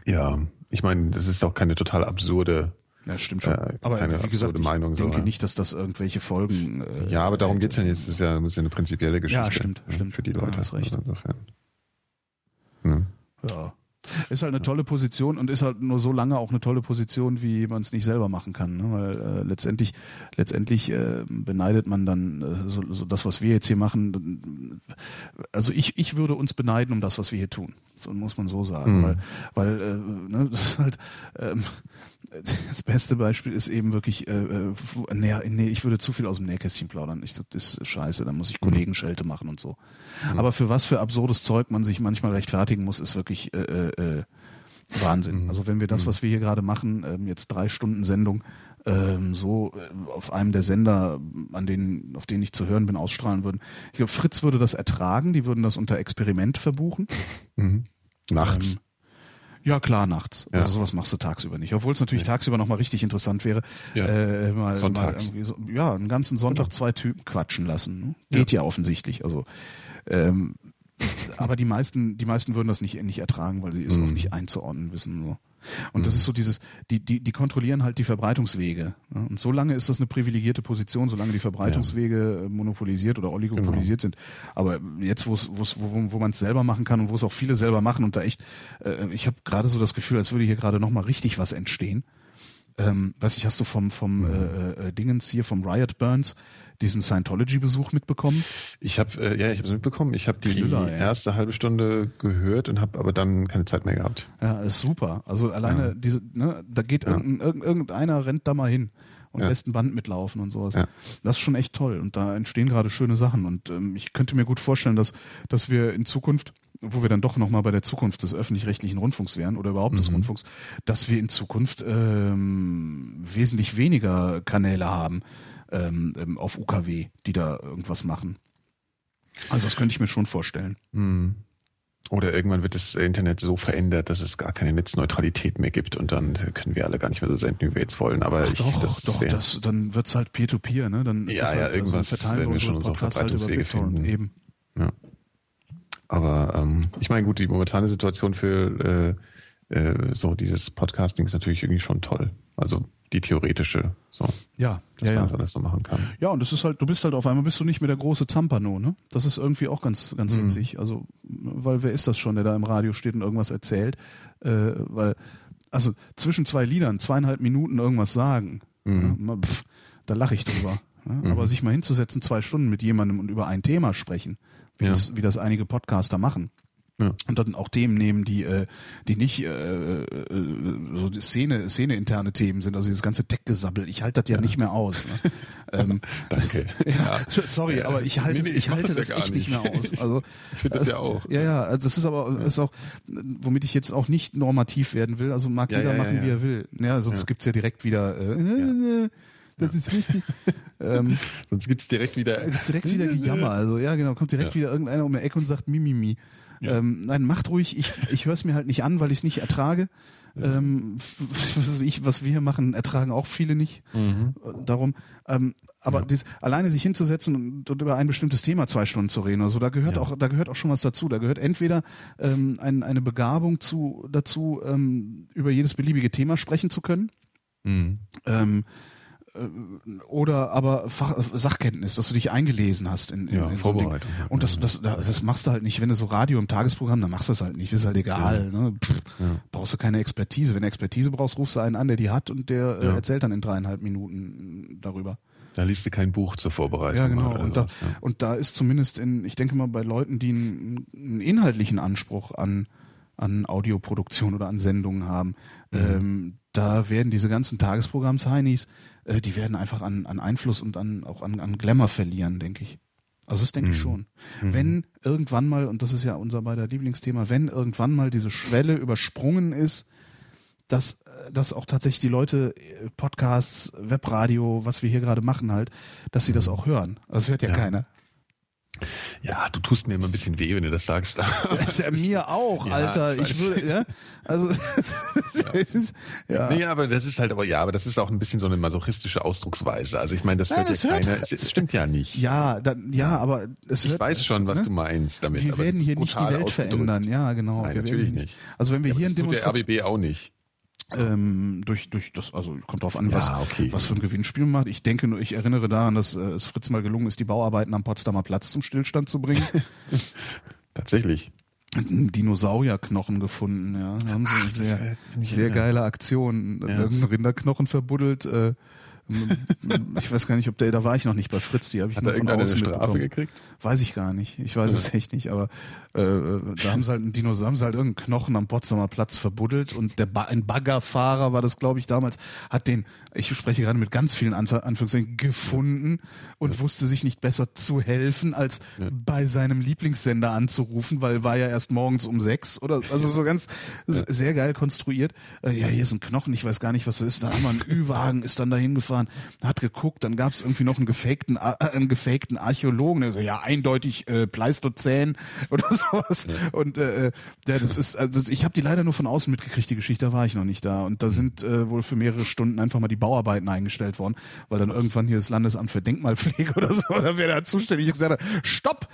Ja, ich meine, das ist auch keine total absurde ja, stimmt schon. Äh, aber wie gesagt, ich Meinung, denke so, nicht, dass das irgendwelche Folgen. Äh, ja, aber darum geht's ja nicht. Das ist ja, das ist ja eine prinzipielle Geschichte. Ja, stimmt, stimmt. Für die Leute. Ja, hast recht. Also insofern. Hm. Ja. Ist halt eine tolle Position und ist halt nur so lange auch eine tolle Position, wie man es nicht selber machen kann. Ne? Weil äh, letztendlich, letztendlich äh, beneidet man dann äh, so, so das, was wir jetzt hier machen. Also ich, ich würde uns beneiden um das, was wir hier tun. So muss man so sagen. Mhm. Weil, weil äh, ne, das ist halt ähm, das beste Beispiel ist eben wirklich, äh, äh nee, nee, ich würde zu viel aus dem Nähkästchen plaudern. Ich, das ist scheiße, dann muss ich Kollegenschelte machen und so. Mhm. Aber für was für absurdes Zeug man sich manchmal rechtfertigen muss, ist wirklich äh, äh, äh Wahnsinn. Mhm. Also wenn wir das, mhm. was wir hier gerade machen, ähm, jetzt drei Stunden Sendung, ähm, so äh, auf einem der Sender, an denen, auf denen ich zu hören bin, ausstrahlen würden. Ich glaube, Fritz würde das ertragen, die würden das unter Experiment verbuchen. Mhm. Nachts. Ähm, ja, klar, nachts. Ja. Also sowas machst du tagsüber nicht. Obwohl es natürlich ja. tagsüber nochmal richtig interessant wäre. Ja. Äh, mal, Sonntags. Mal so, ja, einen ganzen Sonntag zwei Typen quatschen lassen. Ne? Geht ja. ja offensichtlich. Also ähm, aber die meisten, die meisten würden das nicht, nicht ertragen, weil sie es mhm. auch nicht einzuordnen wissen. So. Und mhm. das ist so dieses, die, die, die kontrollieren halt die Verbreitungswege. Ne? Und solange ist das eine privilegierte Position, solange die Verbreitungswege ja. Äh, monopolisiert oder oligopolisiert genau. sind. Aber jetzt, wo es, wo, wo, wo man es selber machen kann und wo es auch viele selber machen und da echt, äh, ich habe gerade so das Gefühl, als würde hier gerade nochmal richtig was entstehen ähm, weiß ich, hast du vom vom mhm. äh, äh, Dingens hier vom Riot Burns diesen Scientology-Besuch mitbekommen? Ich habe äh, ja, ich habe es mitbekommen. Ich habe die Knüller, erste ja. halbe Stunde gehört und habe aber dann keine Zeit mehr gehabt. Ja, ist super. Also alleine ja. diese, ne, da geht ja. irgendein, irgendeiner rennt da mal hin und Ja. besten Band mitlaufen und sowas. Ja. Das ist schon echt toll und da entstehen gerade schöne Sachen und ähm, ich könnte mir gut vorstellen, dass, dass wir in Zukunft, wo wir dann doch nochmal bei der Zukunft des öffentlich-rechtlichen Rundfunks wären oder überhaupt des Mhm. Rundfunks, dass wir in Zukunft ähm, wesentlich weniger Kanäle haben ähm, ähm, auf UKW, die da irgendwas machen. Also das könnte ich mir schon vorstellen. Hm. Oder irgendwann wird das Internet so verändert, dass es gar keine Netzneutralität mehr gibt und dann können wir alle gar nicht mehr so senden, wie wir jetzt wollen. Aber ich, doch, das doch, das, dann wird's halt Peer-to-Peer, ne? Dann ist Ja, das ja, halt, irgendwas verteilen werden wir schon unsere halt Verbreitungswege BitTorrent. finden. Eben. Aber ähm, ich meine, gut, die momentane Situation für äh, äh, so dieses Podcasting ist natürlich irgendwie schon toll. Also die theoretische, so, Ja, dass ja, man ja. das alles so machen kann. Ja, und das ist halt, du bist halt auf einmal bist du nicht mehr der große Zampano, ne? Das ist irgendwie auch ganz, ganz Mhm. witzig. Also, weil wer ist das schon, der da im Radio steht und irgendwas erzählt? Äh, weil, also zwischen zwei Liedern, zweieinhalb Minuten irgendwas sagen, Mhm. ja, pff, da lache ich drüber. Ne? Aber sich mal hinzusetzen, zwei Stunden mit jemandem und über ein Thema sprechen, wie, Ja. das, wie das einige Podcaster machen. Ja. Und dann auch Themen nehmen, die, äh, die nicht äh, äh, so Szene, Szene-interne Themen sind, also dieses ganze Tech-Gesabbel. Ich halte das ja, nicht mehr aus. Ne? ähm, Danke. ja, sorry, Ja, aber ich halte nee, nee, es, ich ich halte das das, ja echt nicht mehr nicht. aus. Also Ich finde das ja auch. ja, ja, also das ist aber ist auch, womit ich jetzt auch nicht normativ werden will. Also mag Ja, jeder ja, ja, machen, ja. wie er will. Ja, sonst Ja. gibt's ja direkt wieder. Äh, Das ist wichtig. ähm, Sonst gibt's direkt wieder. ist direkt wieder Gejammer. Also ja, genau, kommt direkt Ja. wieder irgendeiner um die Ecke und sagt Mimimi. Ja. Ähm, nein, macht ruhig. Ich, ich höre es mir halt nicht an, weil ich es nicht ertrage. Ähm, f- was, ich, was wir hier machen, ertragen auch viele nicht. Mhm. Äh, Darum. Ähm, aber Ja. dies, alleine sich hinzusetzen und, und über ein bestimmtes Thema zwei Stunden zu reden oder so, da gehört Ja. auch, da gehört auch schon was dazu. Da gehört entweder ähm, ein, eine Begabung zu dazu, ähm, über jedes beliebige Thema sprechen zu können. Mhm. Ähm, äh, oder aber Fach, Sachkenntnis, dass du dich eingelesen hast in, in, Ja, in so. Vorbereitung. halt, Und das, ja. das, das machst du halt nicht, wenn du so Radio im Tagesprogramm, dann machst du das halt nicht. Das ist halt egal. Ne? Pff, Ja. Brauchst du keine Expertise. Wenn du Expertise brauchst, rufst du einen an, der die hat und der äh, Ja. erzählt dann in dreieinhalb Minuten darüber. Da liest du kein Buch zur Vorbereitung. Ja, genau. Und da, ja. und da ist zumindest in, ich denke mal, bei Leuten, die einen, einen inhaltlichen Anspruch an, an Audioproduktion oder an Sendungen haben, Mhm. ähm, da werden diese ganzen Tagesprogrammsheinis, äh, die werden einfach an, an Einfluss und an, auch an, an Glamour verlieren, denke ich. Also das denke ich Mhm. schon. Mhm. Wenn irgendwann mal, und das ist ja unser beider Lieblingsthema, wenn irgendwann mal diese Schwelle übersprungen ist, dass, äh, dass auch tatsächlich die Leute äh, Podcasts, Webradio, was wir hier gerade machen halt, dass sie das auch hören. Also das hört ja, Mhm. Ja. keiner. Ja, du tust mir immer ein bisschen weh, wenn du das sagst. Das ja mir auch, Ja, Alter. ich Ich würde, ja, also es ist, ja. Nee, aber das ist halt, aber ja, aber das ist auch ein bisschen so eine masochistische Ausdrucksweise. Also ich meine, das Nein, hört das ja hört- keiner. Es, stimmt ja nicht. ja, dann, ja, aber es ich hört, weiß schon, was ne? du meinst damit. Wir werden das hier nicht die Welt ausgedrückt. verändern. Ja, genau. Nein, natürlich nicht. Also wenn wir Ja, hier das tut der RBB auch nicht. Ähm, durch, durch das, also kommt drauf an, Ja, was, okay. was für ein Gewinnspiel man macht. Ich denke nur, ich erinnere daran, dass äh, es Fritz mal gelungen ist, die Bauarbeiten am Potsdamer Platz zum Stillstand zu bringen. Tatsächlich. Dinosaurierknochen gefunden, ja. Da haben sie das sehr, sehr geile Aktion. Ja. Irgendein Rinderknochen verbuddelt. Äh, ich weiß gar nicht, ob der, da war ich noch nicht bei Fritz, die habe ich Hat nur er von irgendeine außen Strafe gekriegt? Weiß ich gar nicht. Ich weiß es echt nicht, aber äh, da haben sie halt einen Dinosaurier, haben sie halt irgendeinen Knochen am Potsdamer Platz verbuddelt und der ba ein Baggerfahrer war das, glaube ich, damals, hat den, ich spreche gerade mit ganz vielen Anza Anführungszeichen, gefunden und wusste sich nicht besser zu helfen, als Ja. bei seinem Lieblingssender anzurufen, weil war ja erst morgens um sechs oder also so ganz sehr geil konstruiert. Äh, ja, hier ist ein Knochen, ich weiß gar nicht, was das ist. Da haben wir einen Ü-Wagen, ist dann da hingefahren, hat geguckt, dann gab es irgendwie noch einen gefakten, äh, einen gefakten Archäologen, der so, ja, eindeutig äh, Pleistozän oder sowas. Und äh, ja, das ist, also ich habe die leider nur von außen mitgekriegt, die Geschichte, da war ich noch nicht da. Und da sind äh, wohl für mehrere Stunden einfach mal die Bauarbeiten eingestellt worden, weil dann irgendwann hier das Landesamt für Denkmalpflege oder so, oder wer da zuständig ist, gesagt hat, stopp!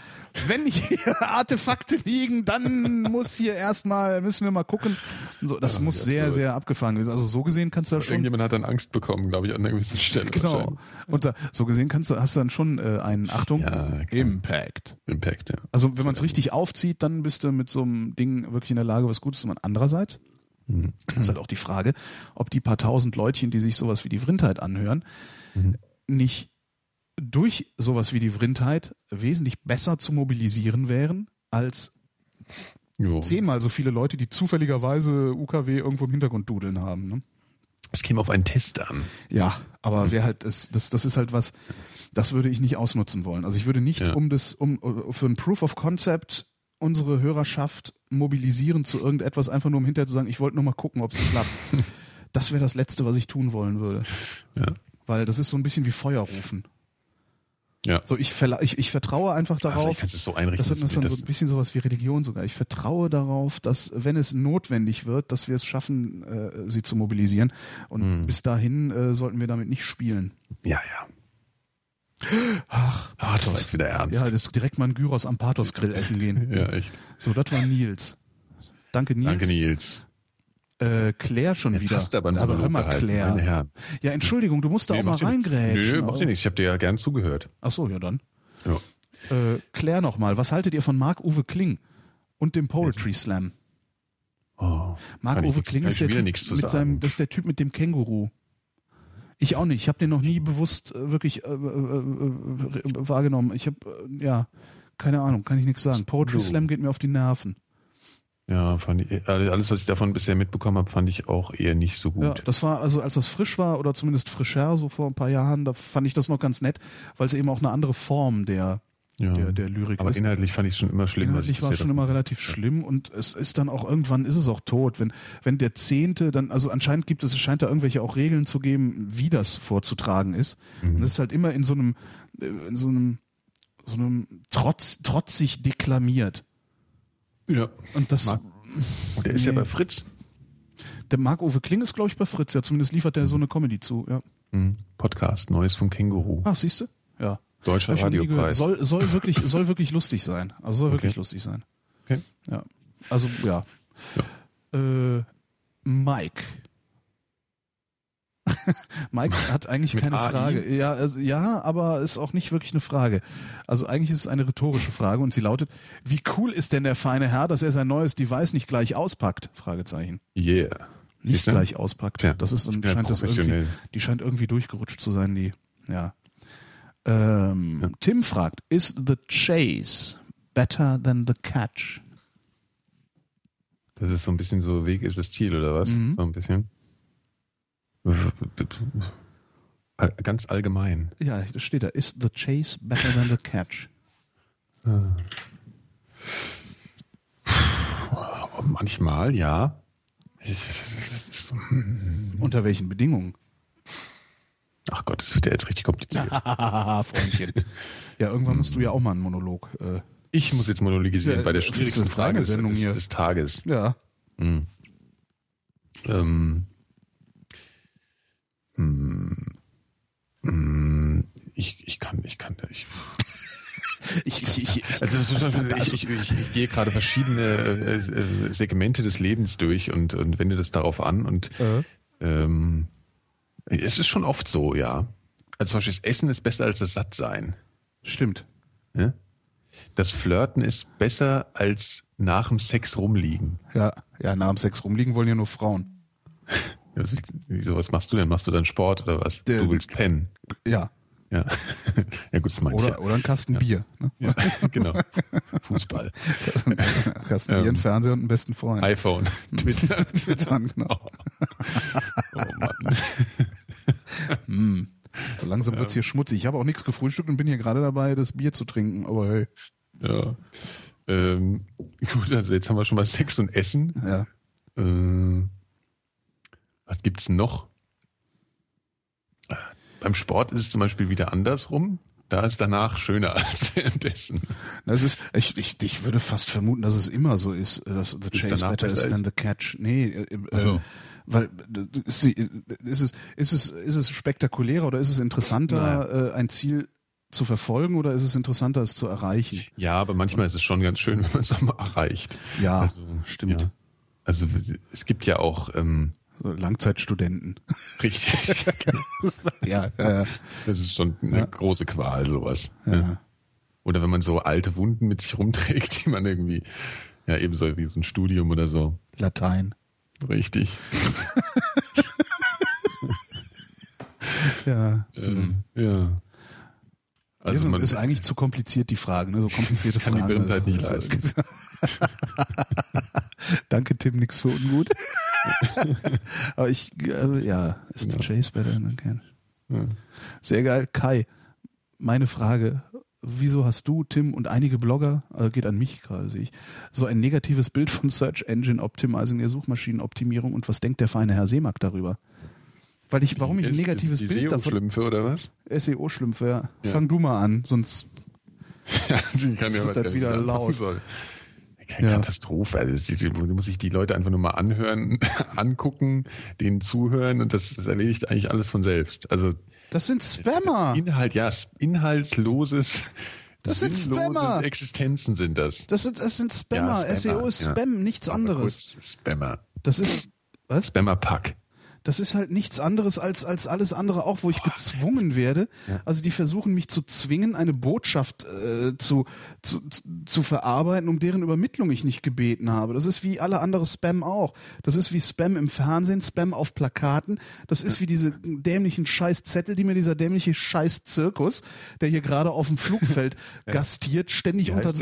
Wenn hier Artefakte liegen, dann muss hier erstmal, müssen wir mal gucken. So, das Ja, muss ja, sehr, verrückt. sehr abgefahren gewesen. Also so gesehen kannst du da schon Irgendjemand hat dann Angst bekommen, glaube ich, an einer Stelle. Genau. Und da, so gesehen kannst du, hast du dann schon äh, einen Achtung Ja. Impact. Impact, ja. Also wenn man es richtig aufzieht, dann bist du mit so einem Ding wirklich in der Lage, was Gutes zu machen. Andererseits Mhm. ist halt auch die Frage, ob die paar tausend Leutchen, die sich sowas wie die Vrindheit anhören, Mhm. nicht durch sowas wie die Vrindheit wesentlich besser zu mobilisieren wären als Jo. zehnmal so viele Leute, die zufälligerweise UKW irgendwo im Hintergrund dudeln haben. Ne? Es käme auf einen Test an. Ja, aber wer halt, das, das, das ist halt was, das würde ich nicht ausnutzen wollen. Also ich würde nicht Ja. um das, um für ein Proof of Concept unsere Hörerschaft mobilisieren zu irgendetwas, einfach nur um hinterher zu sagen, ich wollte nur mal gucken, ob es klappt. das wäre das Letzte, was ich tun wollen würde. Ja. Weil das ist so ein bisschen wie Feuer rufen. Ja. So, ich, ich, ich vertraue einfach darauf. vielleicht kannst es so einrichten. Das ist dann so ein bisschen sowas wie Religion sogar. Ich vertraue darauf, dass, wenn es notwendig wird, dass wir es schaffen, äh, sie zu mobilisieren. Und Hm. bis dahin äh, sollten wir damit nicht spielen. ja, ja. Ach, Ah, das war jetzt wieder ernst. Ja, das direkt mal ein Gyros am Pathos Grill essen gehen. Ja, echt. So, das war Nils. Danke, Nils. Danke, Nils. Äh, Claire schon Jetzt wieder. hast du aber aber hör Monolog mal, gehalten, Claire. meine Herren. Ja, Entschuldigung, du musst da Nee, auch mal reingrätschen. Nö, macht ja nichts. Ich habe dir ja gern zugehört. Ach so, ja dann. Ja. Äh, Claire nochmal. Was haltet ihr von Marc-Uwe Kling und dem Poetry Slam? Oh, Marc-Uwe Kling ist der, typ mit sagen. seinem, das ist der Typ mit dem Känguru. Ich auch nicht. Ich habe den noch nie bewusst äh, wirklich äh, äh, äh, wahrgenommen. Ich habe, äh, ja, keine Ahnung, kann ich nichts sagen. Poetry So. Slam geht mir auf die Nerven. Ja, fand ich, alles, was ich davon bisher mitbekommen habe, fand ich auch eher nicht so Ja, gut. das war, also als das frisch war, oder zumindest frischer, so vor ein paar Jahren, da fand ich das noch ganz nett, weil es eben auch eine andere Form der, Ja. der, der Lyrik Aber ist. inhaltlich fand ich es schon immer schlimm. was Inhaltlich ich war es schon immer relativ schlimm und es ist dann auch irgendwann ist es auch tot. Wenn, wenn der Zehnte dann, also anscheinend gibt es, es scheint da irgendwelche auch Regeln zu geben, wie das vorzutragen ist. Mhm. Das ist halt immer in so einem, äh, in so einem, so einem trotz, trotzig deklamiert. Ja. Und das, Marc- Der ist ja Nee. bei Fritz. der Marc-Uwe Kling ist, glaube ich, bei Fritz, ja, zumindest liefert der so eine Comedy zu, ja. Mhm. Podcast, Neues vom Känguru. Ach, siehst du? Ja. Deutscher. Radiopreis. Soll, soll wirklich, soll wirklich lustig sein. Also soll wirklich Okay. lustig sein. Okay. Ja. Also, ja. Äh, Mike. Mike hat eigentlich keine AI? Frage. Ja, also, ja, aber ist auch nicht wirklich eine Frage. Also eigentlich ist es eine rhetorische Frage und sie lautet: Wie cool ist denn der feine Herr, dass er sein neues Device nicht gleich auspackt? Fragezeichen. Yeah. Nicht Siehst du? gleich auspackt. Tja, das ist ja scheint das irgendwie, die scheint irgendwie durchgerutscht zu sein, die, ja. Ähm, Tim fragt, is the chase better than the catch? Das ist so ein bisschen so Weg ist das Ziel, oder was? Mhm. So ein bisschen. Ganz allgemein. Ja, das steht da. Is the chase better than the catch? Manchmal, ja. Unter welchen Bedingungen? Ach Gott, das wird ja jetzt richtig kompliziert. Freundchen. Ja, irgendwann musst du ja auch mal einen Monolog. Äh, Ich muss jetzt monologisieren Ja, bei der schwierigsten Frage des, des, des Tages. ja. Hm. Ähm, hm, hm, ich, ich kann, ich kann, ich, Ich, ich, ich, also, ist- Also, ich, ich, ich, ich gehe gerade verschiedene äh, äh, Segmente des Lebens durch und, und wende das darauf an und äh, ähm, es ist schon oft so, ja. Also zum Beispiel das Essen ist besser als das Sattsein. stimmt. Ja? Das Flirten ist besser als nach dem Sex rumliegen. Ja, ja, nach dem Sex rumliegen wollen ja nur Frauen. Ja, Was, wieso, was machst du denn? Machst du dann Sport oder was? Der- du willst pennen. Ja. Ja, ja gut, das meine ich Oder, oder ein Kasten Bier. Ne? ja. ja. genau. Fußball, Ein Kasten Bier, Ähm. Fernseher und einen besten Freund. iPhone, Twitter. Twittern, genau. Oh Mann. Hm. So langsam wird's hier schmutzig. Ich habe auch nichts gefrühstückt und bin hier gerade dabei, das Bier zu trinken. Aber hey, Ja. Ähm, gut, also jetzt haben wir schon mal Sex und Essen. ja. Äh, was gibt's noch? Äh, Beim Sport ist es zum Beispiel wieder andersrum. Da ist danach schöner als währenddessen. Das ist, ich, ich, ich würde fast vermuten, dass es immer so ist, dass the chase danach better is than ist? the catch. Nee, äh, äh, Ach so. weil äh, ist, sie- ist es ist es ist es spektakulärer oder ist es interessanter, äh, ein Ziel zu verfolgen oder ist es interessanter, es zu erreichen? Ja, aber manchmal ist es schon ganz schön, wenn man es auch mal erreicht. Ja, Also, stimmt. ja. Also es gibt ja auch ähm, Langzeitstudenten. richtig, ja, ja, das ist schon eine Ja. große Qual, sowas. ja. Oder wenn man so alte Wunden mit sich rumträgt, die man irgendwie, ja ebenso wie so ein Studium oder so. Latein. Richtig. Ja. Ähm, ja. Also Also man, ist eigentlich zu kompliziert die Frage, ne? So komplizierte Das kann die Fragen. Berühmtheit nicht Das ist- Danke Tim, nix für ungut. Aber ich, äh, ja, ist der Chase better than Ken? Sehr geil. Kai, meine Frage. Wieso hast du, Tim und einige Blogger, äh, geht an mich gerade, sehe ich, so ein negatives Bild von Search Engine Optimizing, der Suchmaschinenoptimierung und was denkt der feine Herr Seemack darüber? Weil ich, warum ich ein Ist- negatives ist die Bild davon. SEO-Schlümpfe oder was? SEO-Schlümpfe, ja. Ja. Fang du mal an, sonst Ja, kann was das wieder laut. Soll. Keine Ja. Katastrophe. Also, da muss sich die Leute einfach nur mal anhören, angucken, denen zuhören und das, das erledigt eigentlich alles von selbst. Also Das sind Spammer. Inhalt, ja, inhaltsloses, Das sind Spammer. Existenzen sind das. Das sind, das sind Spammer. Ja, Spammer, SEO ist ja. Spam, nichts Aber anderes. Spammer. Das ist, was? Spammer-Pack. Das ist halt nichts anderes als, als alles andere auch, wo ich gezwungen werde. Also die versuchen mich zu zwingen, eine Botschaft äh, zu, zu, zu verarbeiten, um deren Übermittlung ich nicht gebeten habe. Das ist wie alle andere Spam auch. Das ist wie Spam im Fernsehen, Spam auf Plakaten. Das ist wie diese dämlichen Scheißzettel, die mir dieser dämliche Scheiß-Zirkus, der hier gerade auf dem Flugfeld gastiert, ständig unter...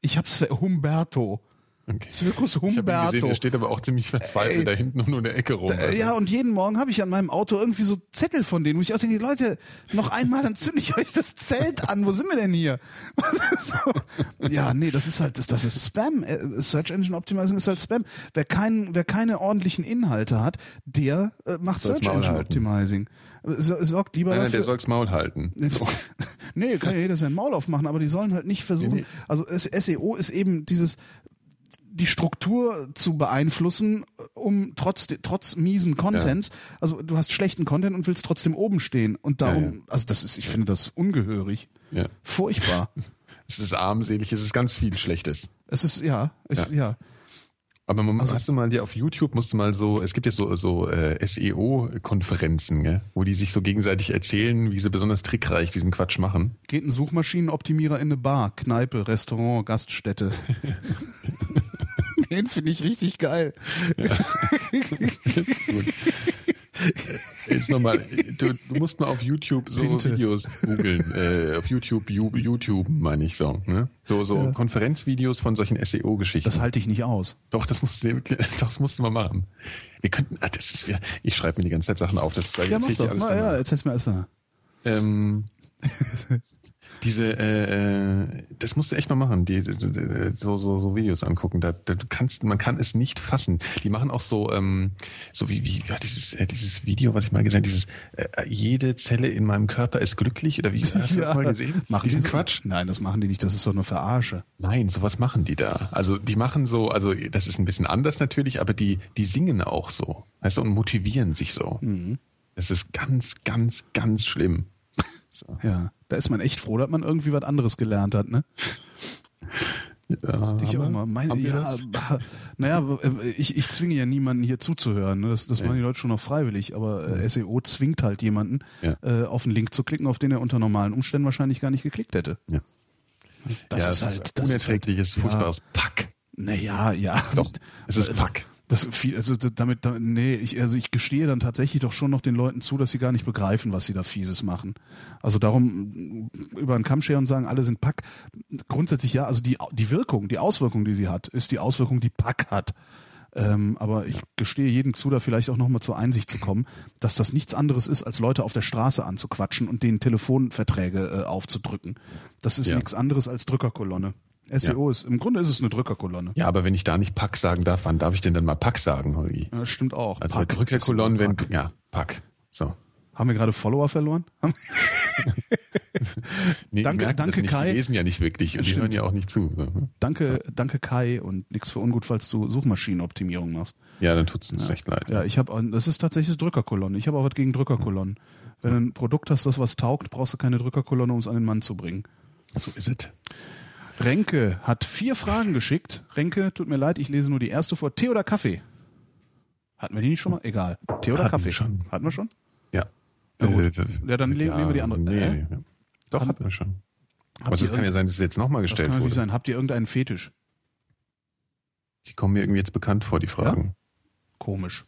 Ich hab's ver... Humberto. Okay. Zirkus Humberto. gesehen, der steht aber auch ziemlich verzweifelt Ey. da hinten und nur in der Ecke rum. Äh, Ja, und jeden Morgen habe ich an meinem Auto irgendwie so Zettel von denen, wo ich auch denke, Leute, noch einmal, dann zünde ich euch das Zelt an. Wo sind wir denn hier? so. Ja, nee, das ist halt, das, das ist Spam. Äh, Search Engine Optimizing ist halt Spam. Wer, keinen, wer keine ordentlichen Inhalte hat, der äh, macht Soll's Search Engine halten. Optimizing. So- Sorgt lieber Nein, nein, der soll's Maul halten. So. nee, kann ja jeder sein Maul aufmachen, aber die sollen halt nicht versuchen. Nee, nee. Also SEO ist eben dieses die Struktur zu beeinflussen, um trotz trotz miesen Contents, also du hast schlechten Content und willst trotzdem oben stehen und darum, Ja, ja. also das ist, ich finde das ungehörig, Ja. furchtbar. Es ist armselig, es ist ganz viel Schlechtes. es ist ja, ich, ja. Ja. Aber man, Also- hast du mal dir auf YouTube musst du mal so, es gibt ja so, so äh, SEO-Konferenzen, wo die sich so gegenseitig erzählen, wie sie besonders trickreich diesen Quatsch machen. Geht ein Suchmaschinenoptimierer in eine Bar, Kneipe, Restaurant, Gaststätte. Den finde ich richtig geil. Gut. Jetzt nochmal, du, du musst mal auf YouTube so Pinte. Videos googeln, äh, auf YouTube, YouTube meine ich so, ne? So, so Konferenzvideos von solchen SEO-Geschichten. Das halte ich nicht aus. Doch, das musst du, das musst du mal machen. Wir könnten, ah, das ist wieder, ich schreibe mir die ganze Zeit Sachen auf, das da Ja, mach erzähl ich dir doch. alles Na, dann ja, mal. erzähl's mir alles danach. Ähm, diese, äh, äh, das musst du echt mal machen, die, so, so, so Videos angucken. Da, da, du kannst, man kann es nicht fassen. Die machen auch so, ähm, so wie, wie, ja, dieses, äh, dieses Video, was ich mal gesehen habe, dieses, äh, jede Zelle in meinem Körper ist glücklich, oder wie, hast du das mal gesehen? Machen Diesen die so? Quatsch? Nein, das machen die nicht. Das ist doch nur Verarsche. Nein, sowas machen die da. Also die machen so, also das ist ein bisschen anders natürlich, aber die, die singen auch so, weißt du, und motivieren sich so. Mhm. Das ist ganz, ganz, ganz schlimm. So. Ja, da ist man echt froh, dass man irgendwie was anderes gelernt hat, ne? Ja, Ich auch mal. Meine, ja, das? naja, äh, ich, ich zwinge ja niemanden hier zuzuhören. Ne? Das, das machen die Leute schon noch freiwillig, aber äh, SEO zwingt halt jemanden, Ja. äh, auf einen Link zu klicken, auf den er unter normalen Umständen wahrscheinlich gar nicht geklickt hätte. Ja. Das ja, ist es halt, ist das unerträgliches, ist halt, furchtbares Pack. Naja, ja. Doch, es ist Äh, Pack. Das viel, also damit, da- nee, ich, also ich gestehe dann tatsächlich doch schon noch den Leuten zu, dass sie gar nicht begreifen, was sie da Fieses machen. Also darum über einen Kamm scheren und sagen, alle sind Pack. Grundsätzlich ja, also die, die Wirkung, die Auswirkung, die sie hat, ist die Auswirkung, die Pack hat. Ähm, aber ich gestehe jedem zu, da vielleicht auch nochmal zur Einsicht zu kommen, dass das nichts anderes ist, als Leute auf der Straße anzuquatschen und denen Telefonverträge äh, aufzudrücken. Das ist Ja. nichts anderes als Drückerkolonne. SEO ist, im Grunde ist es eine Drückerkolonne. Ja, aber wenn ich da nicht Pack sagen darf, wann darf ich denn dann mal Pack sagen, Holgi? Ja, stimmt auch. Also Pack ist wenn, Pack. ja, Pack. So. Haben wir gerade Follower verloren? Nee, Danke- danke, Kai. Die lesen ja nicht wirklich und die hören ja auch nicht zu. So, ne? danke, danke Kai und nix für ungut, falls du Suchmaschinenoptimierung machst. Ja, dann tut's uns echt leid. Ja, ich habe, das ist tatsächlich Drückerkolonne. Ich habe auch was gegen Drückerkolonnen. Wenn du ein Produkt hast, das was taugt, brauchst du keine Drückerkolonne, um es an den Mann zu bringen. So ist es. Renke hat vier Fragen geschickt. Renke, tut mir leid, ich lese nur die erste vor. Tee oder Kaffee? Hatten wir die nicht schon mal? Egal. Tee oder Hatten Kaffee? wir schon. Hatten wir schon? Ja. Ja. Äh, Ja, dann nehmen wir die andere. Nee, ja. Doch, hatten wir schon. Aber es ihr kann ja sein, dass es jetzt nochmal Das gestellt kann natürlich wurde. sein. Habt ihr irgendeinen Fetisch? Die kommen mir irgendwie jetzt bekannt vor, die Fragen. Komisch.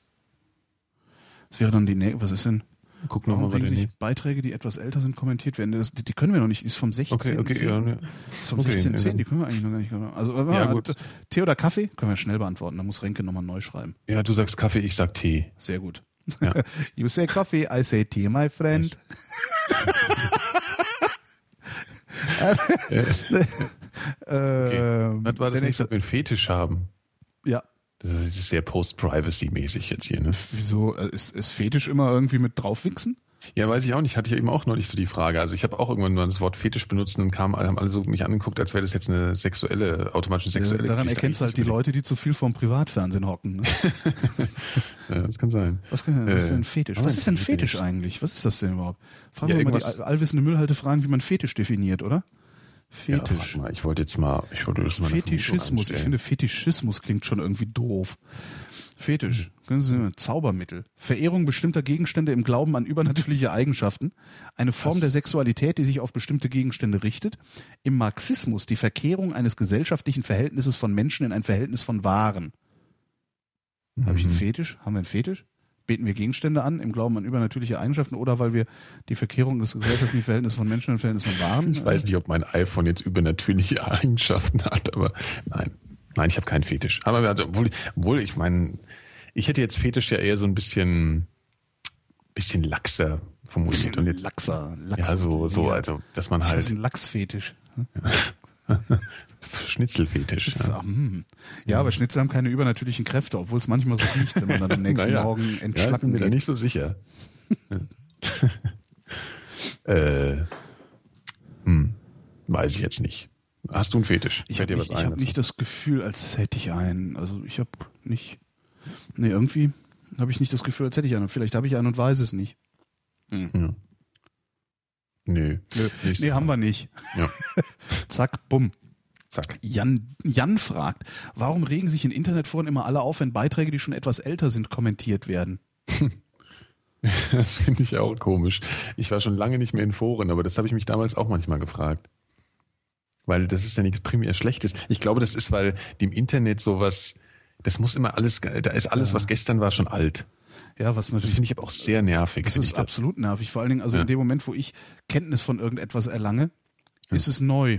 Das wäre dann die, Nä was ist denn? Guck noch Warum mal, was sich nächste. Beiträge, die etwas älter sind, kommentiert werden? Das, die, die können wir noch nicht. Die ist vom 16. Okay, okay, ja. Ist vom Okay, 16.10. ja. Die können wir eigentlich noch gar nicht. Also, äh, Ja, äh, gut. Tee oder Kaffee? Können wir schnell beantworten. Da muss Renke nochmal neu schreiben. Ja, du sagst Kaffee, ich sag Tee. Sehr gut. Ja. you say coffee, I say tea, my friend. Okay. Ähm, Was war das der nächste, wir einen Fetisch haben? Ja. Das ist sehr Post-Privacy-mäßig jetzt hier, ne? Wieso äh, ist, ist Fetisch immer irgendwie mit draufwichsen? Ja, weiß ich auch nicht. Hatte ich eben auch neulich so die Frage. Also ich habe auch irgendwann mal das Wort Fetisch benutzt und dann kamen, haben alle so mich angeguckt, als wäre das jetzt eine sexuelle, automatisch eine sexuelle Daran Geschichte. erkennst du halt die Leute, die zu viel vorm Privatfernsehen hocken. Ne? Ja, das kann sein. Was, kann, was ist denn ein Äh, Fetisch? Was ist denn Fetisch. Eigentlich? Was ist das denn überhaupt? Fragen Ja, wir mal die allwissende Müllhalde fragen, wie man Fetisch definiert, oder? Ja, Fetisch. frag mal. Ich wollte jetzt mal, ich wollte jetzt mal Fetischismus. Ich finde Fetischismus klingt schon irgendwie doof. Fetisch. Können Sie Zaubermittel. Verehrung bestimmter Gegenstände im Glauben an übernatürliche Eigenschaften. Eine Form Was? der Sexualität, die sich auf bestimmte Gegenstände richtet. Im Marxismus die Verkehrung eines gesellschaftlichen Verhältnisses von Menschen in ein Verhältnis von Waren. Habe ich einen Mhm. Fetisch? Haben wir einen Fetisch? Beten wir Gegenstände an im Glauben an übernatürliche Eigenschaften oder weil wir die Verkehrung des gesellschaftlichen Verhältnisses von Menschen in ein Verhältnis von Waren? Ich weiß nicht, ob mein iPhone jetzt übernatürliche Eigenschaften hat, aber nein. Nein, ich habe keinen Fetisch. Aber also, obwohl, obwohl ich meine, ich hätte jetzt Fetisch ja eher so ein bisschen, bisschen laxer formuliert. Und jetzt, Lachser, Lachser. ja, so, so, also, dass man halt ein Lachsfetisch. Schnitzelfetisch. Ist- Ja. hm. Ja, aber Schnitzel haben keine übernatürlichen Kräfte, obwohl es manchmal so riecht, wenn man dann am nächsten Naja. Morgen Ja, ich bin entschlacken mir da nicht so sicher. äh, hm, weiß ich jetzt nicht. Hast du einen Fetisch? Ich habe nicht, ich hab nicht das Gefühl, als hätte ich einen. Also ich habe nicht. Nee, irgendwie habe ich nicht das Gefühl, als hätte ich einen. Vielleicht habe ich einen und weiß es nicht. Ja. Nö. Nö. Nee, haben wir nicht. Ja. Zack, bumm. Zack. Jan, Jan fragt, warum regen sich in Internetforen immer alle auf, wenn Beiträge, die schon etwas älter sind, kommentiert werden? Das finde ich auch komisch. Ich war schon lange nicht mehr in Foren, aber das habe ich mich damals auch manchmal gefragt. Weil das ist ja nichts primär Schlechtes. Ich glaube, das ist, weil dem Internet sowas, das muss immer alles, da ist alles, was gestern war, schon alt. Ja, was Das natürlich finde ich aber auch sehr nervig. Das ist absolut nervig. Vor allen Dingen, also Ja. in dem Moment, wo ich Kenntnis von irgendetwas erlange, ist es neu.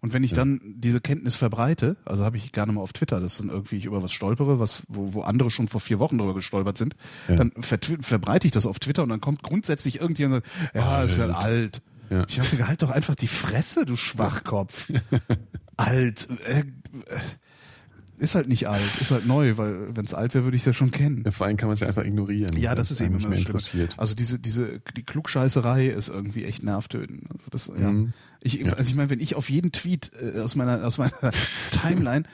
Und wenn ich dann diese Kenntnis verbreite, also habe ich gerne mal auf Twitter, dass dann irgendwie ich über was stolpere, was, wo, wo andere schon vor vier Wochen drüber gestolpert sind, Ja. dann vertwi- verbreite ich das auf Twitter und dann kommt grundsätzlich irgendjemand und sagt, ja, ist ja Alt. alt. Ja. Ich dachte, halt doch einfach die Fresse, du Schwachkopf. alt. Äh, äh, ist halt nicht alt, ist halt neu, weil wenn es alt wäre, würde ich es ja schon kennen. Ja, vor allem kann man es ja einfach ignorieren. Ja, weil das es ist eben immer das Schlimme. interessiert. Also diese, diese, die Klugscheißerei ist irgendwie echt nervtötend. Also das, ja. Mhm. Ich, Ja. also ich meine, wenn ich auf jeden Tweet äh, aus meiner, aus meiner Timeline,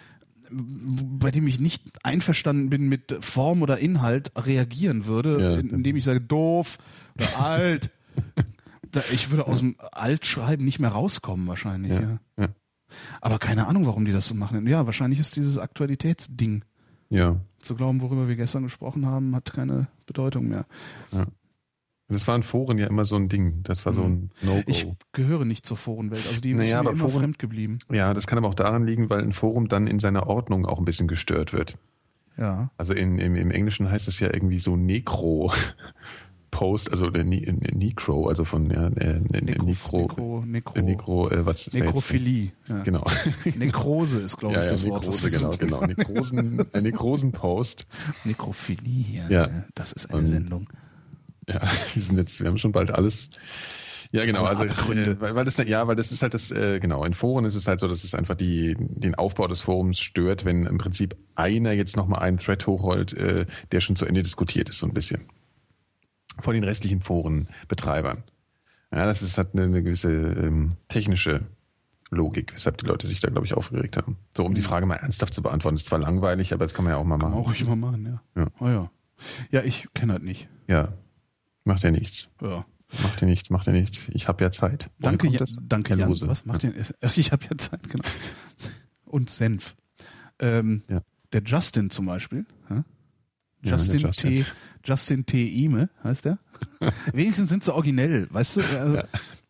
bei dem ich nicht einverstanden bin mit Form oder Inhalt, reagieren würde, Ja. in, indem ich sage, doof oder alt. da, ich würde aus dem Altschreiben nicht mehr rauskommen wahrscheinlich. Ja. Ja. Aber keine Ahnung, warum die das so machen. Ja, wahrscheinlich ist dieses Aktualitätsding. ja. Zu glauben, worüber wir gestern gesprochen haben, hat keine Bedeutung mehr. Das war in Foren ja immer so ein Ding. Das war so ein No-Go. Mhm. Ich gehöre nicht zur Forenwelt. Also die Naja, ist mir immer Foren- fremd geblieben. Ja, das kann aber auch daran liegen, weil ein Forum dann in seiner Ordnung auch ein bisschen gestört wird. Ja. Also in, im, im Englischen heißt es ja irgendwie so Necro Post, also der Ne- Ne- Necro, also von ja, äh, Ne- Necro, äh, Necro, äh, was Nekrophilie. Ja. Genau. Nekrose ist, glaube Ja, ich, ja, das Wort. Nekrose, genau, genau. Nekrosen, ein Nekrosen-Post. Nekrophilie, ja. Ja. äh, Das ist eine Und- Sendung. Ja, wir sind jetzt, wir haben schon bald alles. Ja, genau, also äh, weil, weil das ja, weil das ist halt das äh, genau, in Foren ist es halt so, dass es einfach die den Aufbau des Forums stört, wenn im Prinzip einer jetzt nochmal einen Thread hochholt, äh, der schon zu Ende diskutiert ist so ein bisschen. Von den restlichen Forenbetreibern. Ja, das ist halt eine, eine gewisse ähm, technische Logik, weshalb die Leute sich da, glaube ich, aufgeregt haben. So, um die Frage mal ernsthaft zu beantworten, ist zwar langweilig, aber das kann man ja auch mal Kann machen. auch ruhig mal machen, ja. Ja. Oh ja. Ja, ich kenne halt nicht. Ja, macht ja nichts. Ja. Macht ja nichts, macht ja nichts. Ich habe ja Zeit. Woher Danke, das? danke Jan. Was macht denn? Ach, Ich habe ja Zeit, genau. Und Senf. Ähm, Ja. Der Justin zum Beispiel. Hä? Ja, Justin, Justin. T. Justin T. Ime heißt der. Wenigstens sind sie originell, weißt du? Also, Ja.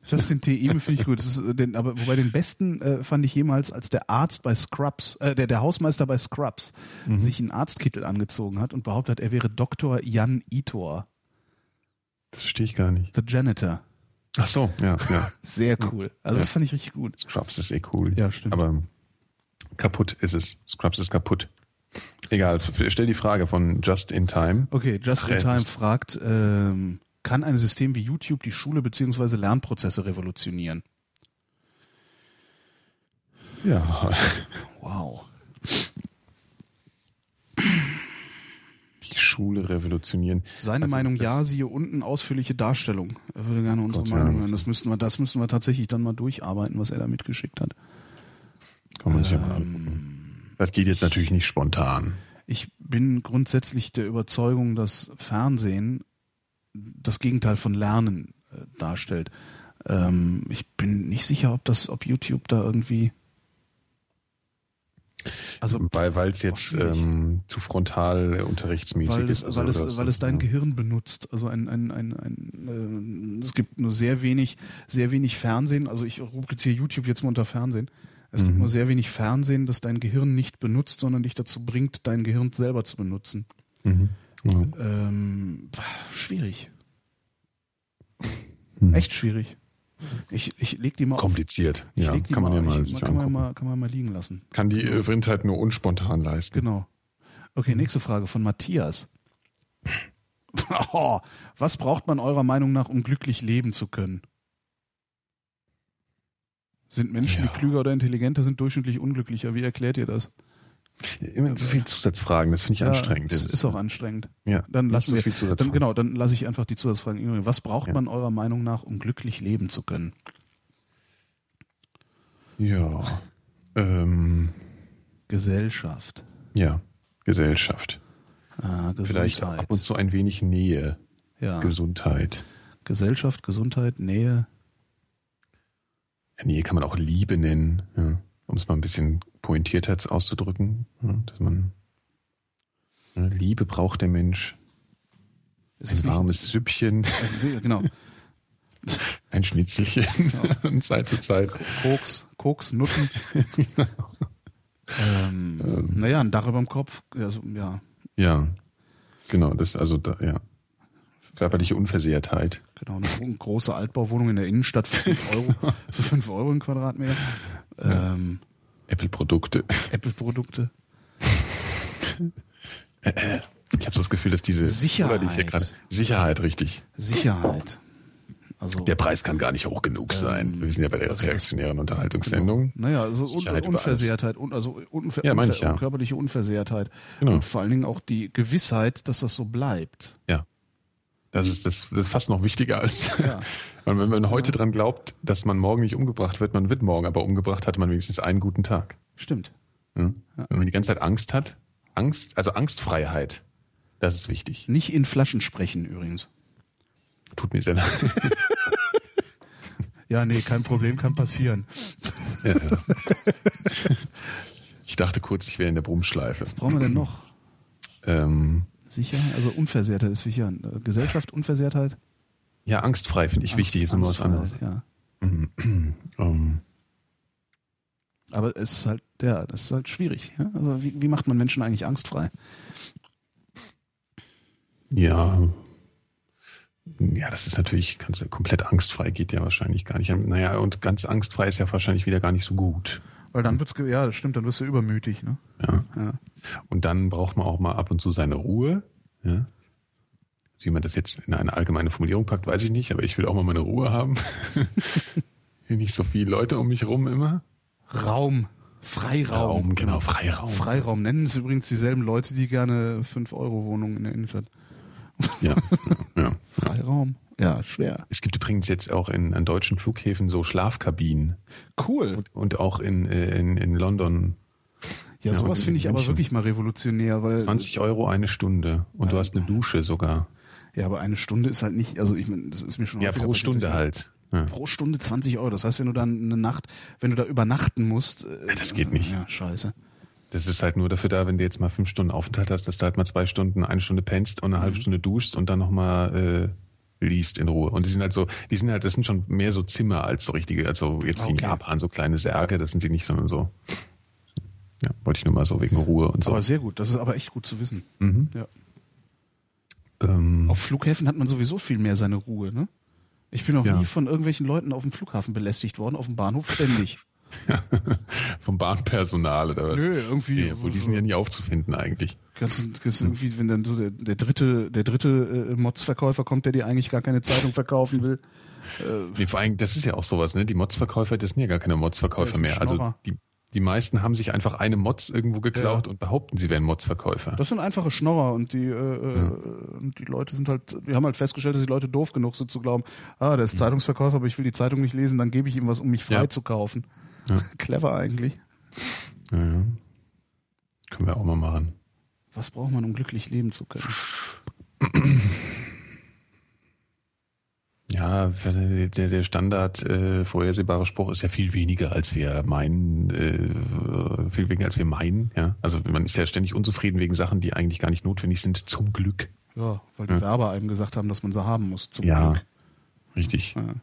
Justin T. Ime finde ich gut. Äh, den, aber wobei den besten äh, fand ich jemals, als der Arzt bei Scrubs, äh, der, der Hausmeister bei Scrubs, Mhm. sich einen Arztkittel angezogen hat und behauptet hat, er wäre Dr. Jan Itor. Das verstehe ich gar nicht. The Janitor. Ach so, ja, ja. Sehr cool. Also das fand ich richtig gut. Scrubs ist eh cool. Ja, stimmt. Aber kaputt ist es. Scrubs ist kaputt. Egal, stell die Frage von Just in Time. Okay, Just in Time fragt, ähm, kann ein System wie YouTube die Schule bzw. Lernprozesse revolutionieren? Ja, Wow. die Schule revolutionieren. Seine Also Meinung ja, siehe unten ausführliche Darstellung. Er würde gerne unsere Gott. Meinung hören. Das müssten wir, das müssen wir tatsächlich dann mal durcharbeiten, was er da mitgeschickt hat. Kann man sich ja mal Ähm. angucken. Das geht jetzt natürlich nicht spontan. Ich bin grundsätzlich der Überzeugung, dass Fernsehen das Gegenteil von Lernen äh, darstellt. Ähm, ich bin nicht sicher, ob das, ob YouTube da irgendwie. Also Weil es jetzt ähm, zu frontal äh, unterrichtsmäßig weil ist. es, also weil es, weil es dein ja. Gehirn benutzt. Also ein, ein, ein, ein äh, es gibt nur sehr wenig, sehr wenig Fernsehen. Also ich rubriziere YouTube jetzt mal unter Fernsehen. Es gibt Mhm. nur sehr wenig Fernsehen, das dein Gehirn nicht benutzt, sondern dich dazu bringt, dein Gehirn selber zu benutzen. Mhm. Ja. Ähm, schwierig. Hm. Echt schwierig. Ich, ich leg die mal auf. Kompliziert. Ich Ja, kann man ja mal ich, kann man mal, kann man mal liegen lassen. Kann die äh, Vrindheit nur unspontan leisten. Genau. Okay, nächste Frage von Matthias. Oh, was braucht man eurer Meinung nach, um glücklich leben zu können? Sind Menschen, Ja. die klüger oder intelligenter sind, durchschnittlich unglücklicher? Wie erklärt ihr das? Immer so viele Zusatzfragen, das finde ich anstrengend. Das ist auch anstrengend. Ja, Dann lassen so wir, dann, genau, dann lasse ich einfach die Zusatzfragen ignorieren. Was braucht Ja. man eurer Meinung nach, um glücklich leben zu können? Ja. Ähm, Gesellschaft. ja, Gesellschaft. Ah, Gesundheit. Vielleicht ab und zu ein wenig Nähe, ja. Gesundheit. Gesellschaft, Gesundheit, Nähe. Nähe kann man auch Liebe nennen, ja, um es mal ein bisschen pointierter auszudrücken. Ja, dass man ja, Liebe braucht der Mensch. Ist Ein es nicht- warmes Süppchen, Also, genau. ein Schnitzelchen von Zeit zu Zeit. Koks, Koks, Nutten. ähm, naja, ein Dach über dem Kopf. Also, ja, Ja, genau, das also da, ja. Körperliche Unversehrtheit. genau. Eine gro- große Altbauwohnung in der Innenstadt für 5 Euro, für 5 Euro im Quadratmeter. Ähm, Apple-Produkte. Apple-Produkte. Ich habe so das Gefühl, dass diese Sicherheit. gerade Sicherheit richtig. Sicherheit. Also, Der Preis kann gar nicht hoch genug sein. Ähm, Wir sind ja bei der also das- reaktionären Unterhaltungssendung. naja, also Sicherheit. Unversehrtheit, un also unver Ja, unver ich, ja. körperliche Unversehrtheit. Genau. Und vor allen Dingen auch die Gewissheit, dass das so bleibt. Ja. Das ist, das, das ist fast noch wichtiger als, Ja. wenn man heute dran glaubt, dass man morgen nicht umgebracht wird, man wird morgen aber umgebracht, hat man wenigstens einen guten Tag. Stimmt. Ja? Wenn man die ganze Zeit Angst hat, Angst, also Angstfreiheit, das ist wichtig. Nicht in Flaschen sprechen übrigens. Tut mir sehr leid. Ja, nee, kein Problem, kann passieren. Ich dachte kurz, ich wäre in der Brummschleife. Was brauchen wir denn noch? Ähm, Sicher, also Unversehrtheit ist wichtig. Äh, Gesellschaft, Unversehrtheit. ja, angstfrei finde ich wichtig, ist immer was anderes. Ja. Ähm, Aber es ist halt, ja, das ist halt schwierig. Ja? Also wie, wie macht man Menschen eigentlich angstfrei? Ja. Ja, das ist natürlich ganz, komplett angstfrei geht ja wahrscheinlich gar nicht. Naja, und ganz angstfrei ist ja wahrscheinlich wieder gar nicht so gut. Weil dann wird's, ja, das stimmt, dann wirst du übermütig, ne? Ja. Ja. Und dann braucht man auch mal ab und zu seine Ruhe. Ja. Wie man das jetzt in eine allgemeine Formulierung packt, weiß ich nicht, aber ich will auch mal meine Ruhe haben. nicht so viele Leute um mich rum immer. Raum, Freiraum. genau, Freiraum. Freiraum nennen es übrigens dieselben Leute, die gerne 5-Euro-Wohnungen in der Innenstadt. Ja, ja. Freiraum? Ja, schwer. Es gibt übrigens jetzt auch in, an deutschen Flughäfen so Schlafkabinen Cool. und, und auch in, äh, in, in London Ja, Ja, sowas finde ich aber München. wirklich mal revolutionär, weil 20 Euro eine Stunde und du hast eine Dusche sogar. ja, aber eine Stunde ist halt nicht, also ich meine, das ist mir schon Ja, pro passiert, Stunde halt. Ja. Pro Stunde 20 Euro. Das heißt, wenn du dann eine Nacht, wenn du da übernachten musst, äh, Ja, das geht nicht. Ja, scheiße. Das ist halt nur dafür da, wenn du jetzt mal fünf Stunden Aufenthalt hast, dass du halt mal zwei Stunden, eine Stunde pennst und eine halbe Stunde duschst und dann nochmal äh, liest in Ruhe. Und die sind halt so, die sind halt, das sind schon mehr so Zimmer als so richtige, also jetzt wie in Okay. Japan, so kleine Särge, das sind sie nicht, sondern so. Ja, wollte ich nur mal so wegen Ruhe und so. Aber sehr gut. Das ist aber echt gut zu wissen. mhm. Ja. Ähm, auf Flughäfen hat man sowieso viel mehr seine Ruhe, ne? Ich bin noch Ja. nie von irgendwelchen Leuten auf dem Flughafen belästigt worden, auf dem Bahnhof ständig. vom Bahnpersonal oder was? Nö, irgendwie. Nee, wohl, die sind ja nie aufzufinden eigentlich. Kannst du irgendwie, wenn dann so der, der dritte, der dritte äh, Mods-Verkäufer kommt, der dir eigentlich gar keine Zeitung verkaufen will. Nee, vor allem, das ist ja auch sowas, ne? Die Mods-Verkäufer, das sind ja gar keine Ja, Mods-Verkäufer mehr. Also die, die meisten haben sich einfach eine Mods irgendwo geklaut und behaupten, sie wären Mods-Verkäufer. Das sind einfache Schnorrer und die, äh, äh, und die Leute sind halt, wir haben halt festgestellt, dass die Leute doof genug sind zu glauben, ah, der ist Zeitungsverkäufer, aber ich will die Zeitung nicht lesen, dann gebe ich ihm was, um mich frei Ja. zu kaufen. Ja. Clever eigentlich. Ja, ja. Können wir auch mal machen. Was braucht man, um glücklich leben zu können? Ja, der, der Standard äh, vorhersehbare Spruch ist ja viel weniger, als wir meinen, äh, viel weniger, als wir meinen. Ja, also man ist ja ständig unzufrieden wegen Sachen, die eigentlich gar nicht notwendig sind. Zum Glück, Ja, weil die Werber einem gesagt haben, dass man sie haben muss, zum Ja. Glück. richtig. Ja.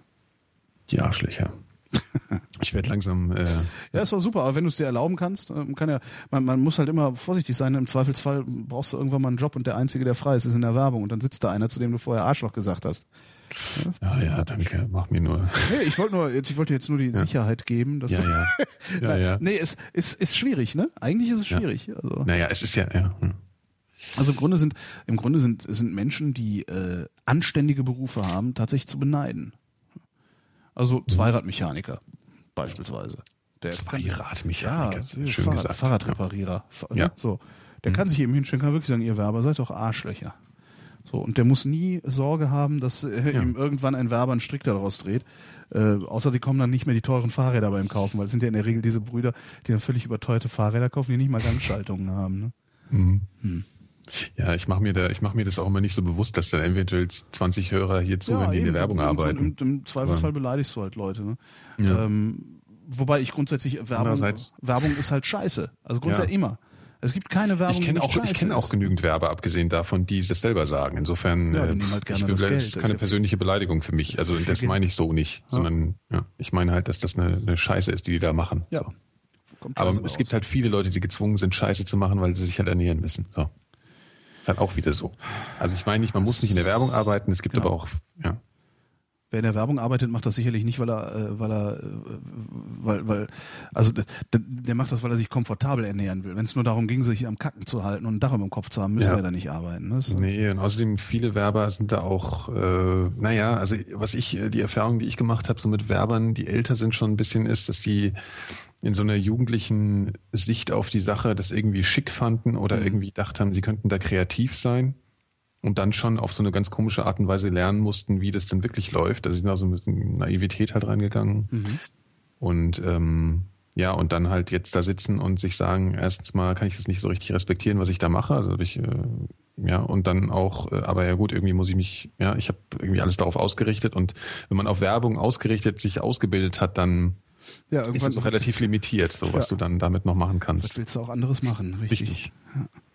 Die Arschlöcher. Ich werde langsam. Äh, Ja, ist doch super, aber wenn du es dir erlauben kannst, ähm, kann ja, man, man muss halt immer vorsichtig sein. Im Zweifelsfall brauchst du irgendwann mal einen Job und der Einzige, der frei ist, ist in der Werbung und dann sitzt da einer, zu dem du vorher Arschloch gesagt hast. ja, ja, danke. Mach mir nur. Nee, ich wollte nur, jetzt, ich wollte jetzt nur die Sicherheit geben, dass Ja, du, ja, ja, ja. Nee, es ist, ist schwierig, ne? Eigentlich ist es schwierig. Also, Naja, es ist ja. ja. hm. also im Grunde sind, im Grunde sind, sind Menschen, die äh, anständige Berufe haben, tatsächlich zu beneiden. Also Zweiradmechaniker beispielsweise. Der Zweiradmechaniker, Ja, schön Fahrrad, gesagt. Fahrradreparierer. Fa- ne? Ja. So. Der kann sich eben hinstellen, kann wirklich sagen, ihr Werber seid doch Arschlöcher. So, und der muss nie Sorge haben, dass äh, ihm irgendwann ein Werber einen Strick daraus dreht. Äh, außer die kommen dann nicht mehr die teuren Fahrräder beim Kaufen, weil es sind ja in der Regel diese Brüder, die dann völlig überteuerte Fahrräder kaufen, die nicht mal Gangschaltungen haben. Ne? Ja, ich mache mir da, ich mache mir das auch immer nicht so bewusst, dass dann eventuell 20 Hörer hier zuhören, die in der eben. Werbung arbeiten. Und im Zweifelsfall beleidigst du halt Leute. Ne? Ja. Ähm, wobei ich grundsätzlich Werbung, Werbung ist halt scheiße. Also grundsätzlich Ja. immer. Es gibt keine Werbung, Ich kenne auch, ich kenne auch genügend Werber, abgesehen davon, die das selber sagen. Insofern, Ja, äh, halt ich, das ist keine ja persönliche Beleidigung für mich. Also das meine ich so nicht, sondern ja, ich meine halt, dass das eine, eine Scheiße ist, die die da machen. Ja. So. Aber es raus. gibt halt viele Leute, die gezwungen sind, Scheiße zu machen, weil sie sich halt ernähren müssen. So. Halt auch wieder so. Also ich meine nicht, man muss nicht in der Werbung arbeiten, es gibt Genau. aber auch, ja. Wer in der Werbung arbeitet, macht das sicherlich nicht, weil er, äh, weil er, äh, weil, weil, also der, der macht das, weil er sich komfortabel ernähren will. Wenn es nur darum ging, sich am Kacken zu halten und ein Dach über dem Kopf zu haben, müsste Ja. er da nicht arbeiten. Ne? Nee, und außerdem viele Werber sind da auch, äh, naja, also was ich, äh, die Erfahrung, die ich gemacht habe, so mit Werbern, die älter sind schon ein bisschen, ist, dass die in so einer jugendlichen Sicht auf die Sache das irgendwie schick fanden oder Mhm. irgendwie gedacht haben, sie könnten da kreativ sein und dann schon auf so eine ganz komische Art und Weise lernen mussten, wie das denn wirklich läuft. Also sie sind da so ein bisschen Naivität halt reingegangen. Mhm. Und ähm, ja, und dann halt jetzt da sitzen und sich sagen, erstens mal kann ich das nicht so richtig respektieren, was ich da mache. Also ich, äh, ja, und dann auch, äh, aber ja gut, irgendwie muss ich mich, ja, ich habe irgendwie alles darauf ausgerichtet und wenn man auf Werbung ausgerichtet sich ausgebildet hat, dann ja, ist es auch relativ limitiert, so was Ja. du dann damit noch machen Was kannst. willst du auch anderes machen? Richtig. Richtig.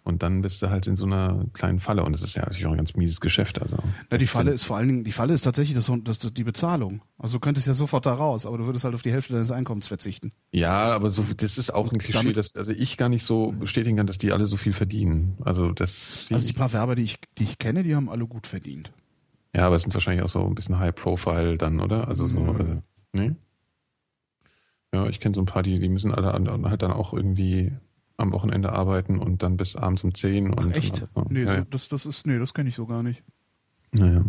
Und dann bist du halt in so einer kleinen Falle und das ist ja natürlich auch ein ganz mieses Geschäft. Also Na, die Falle ist vor allen Dingen, die Falle ist tatsächlich das, das, das, die Bezahlung. Also du könntest ja sofort da raus, aber du würdest halt auf die Hälfte deines Einkommens verzichten. Ja, aber so das ist auch ein Klischee, damit- dass also ich gar nicht so bestätigen kann, dass die alle so viel verdienen. Also das Also die paar Werber, die ich, die ich kenne, die haben alle gut verdient. Ja, aber es sind wahrscheinlich auch so ein bisschen High Profile dann, oder? Also so, äh, nee? Ja, ich kenne so ein paar, die, die müssen alle halt dann auch irgendwie am Wochenende arbeiten und dann bis abends um 10 und Echt? und so. Nee, ja, so, ja. Das, das ist, nee, das kenne ich so gar nicht. Naja.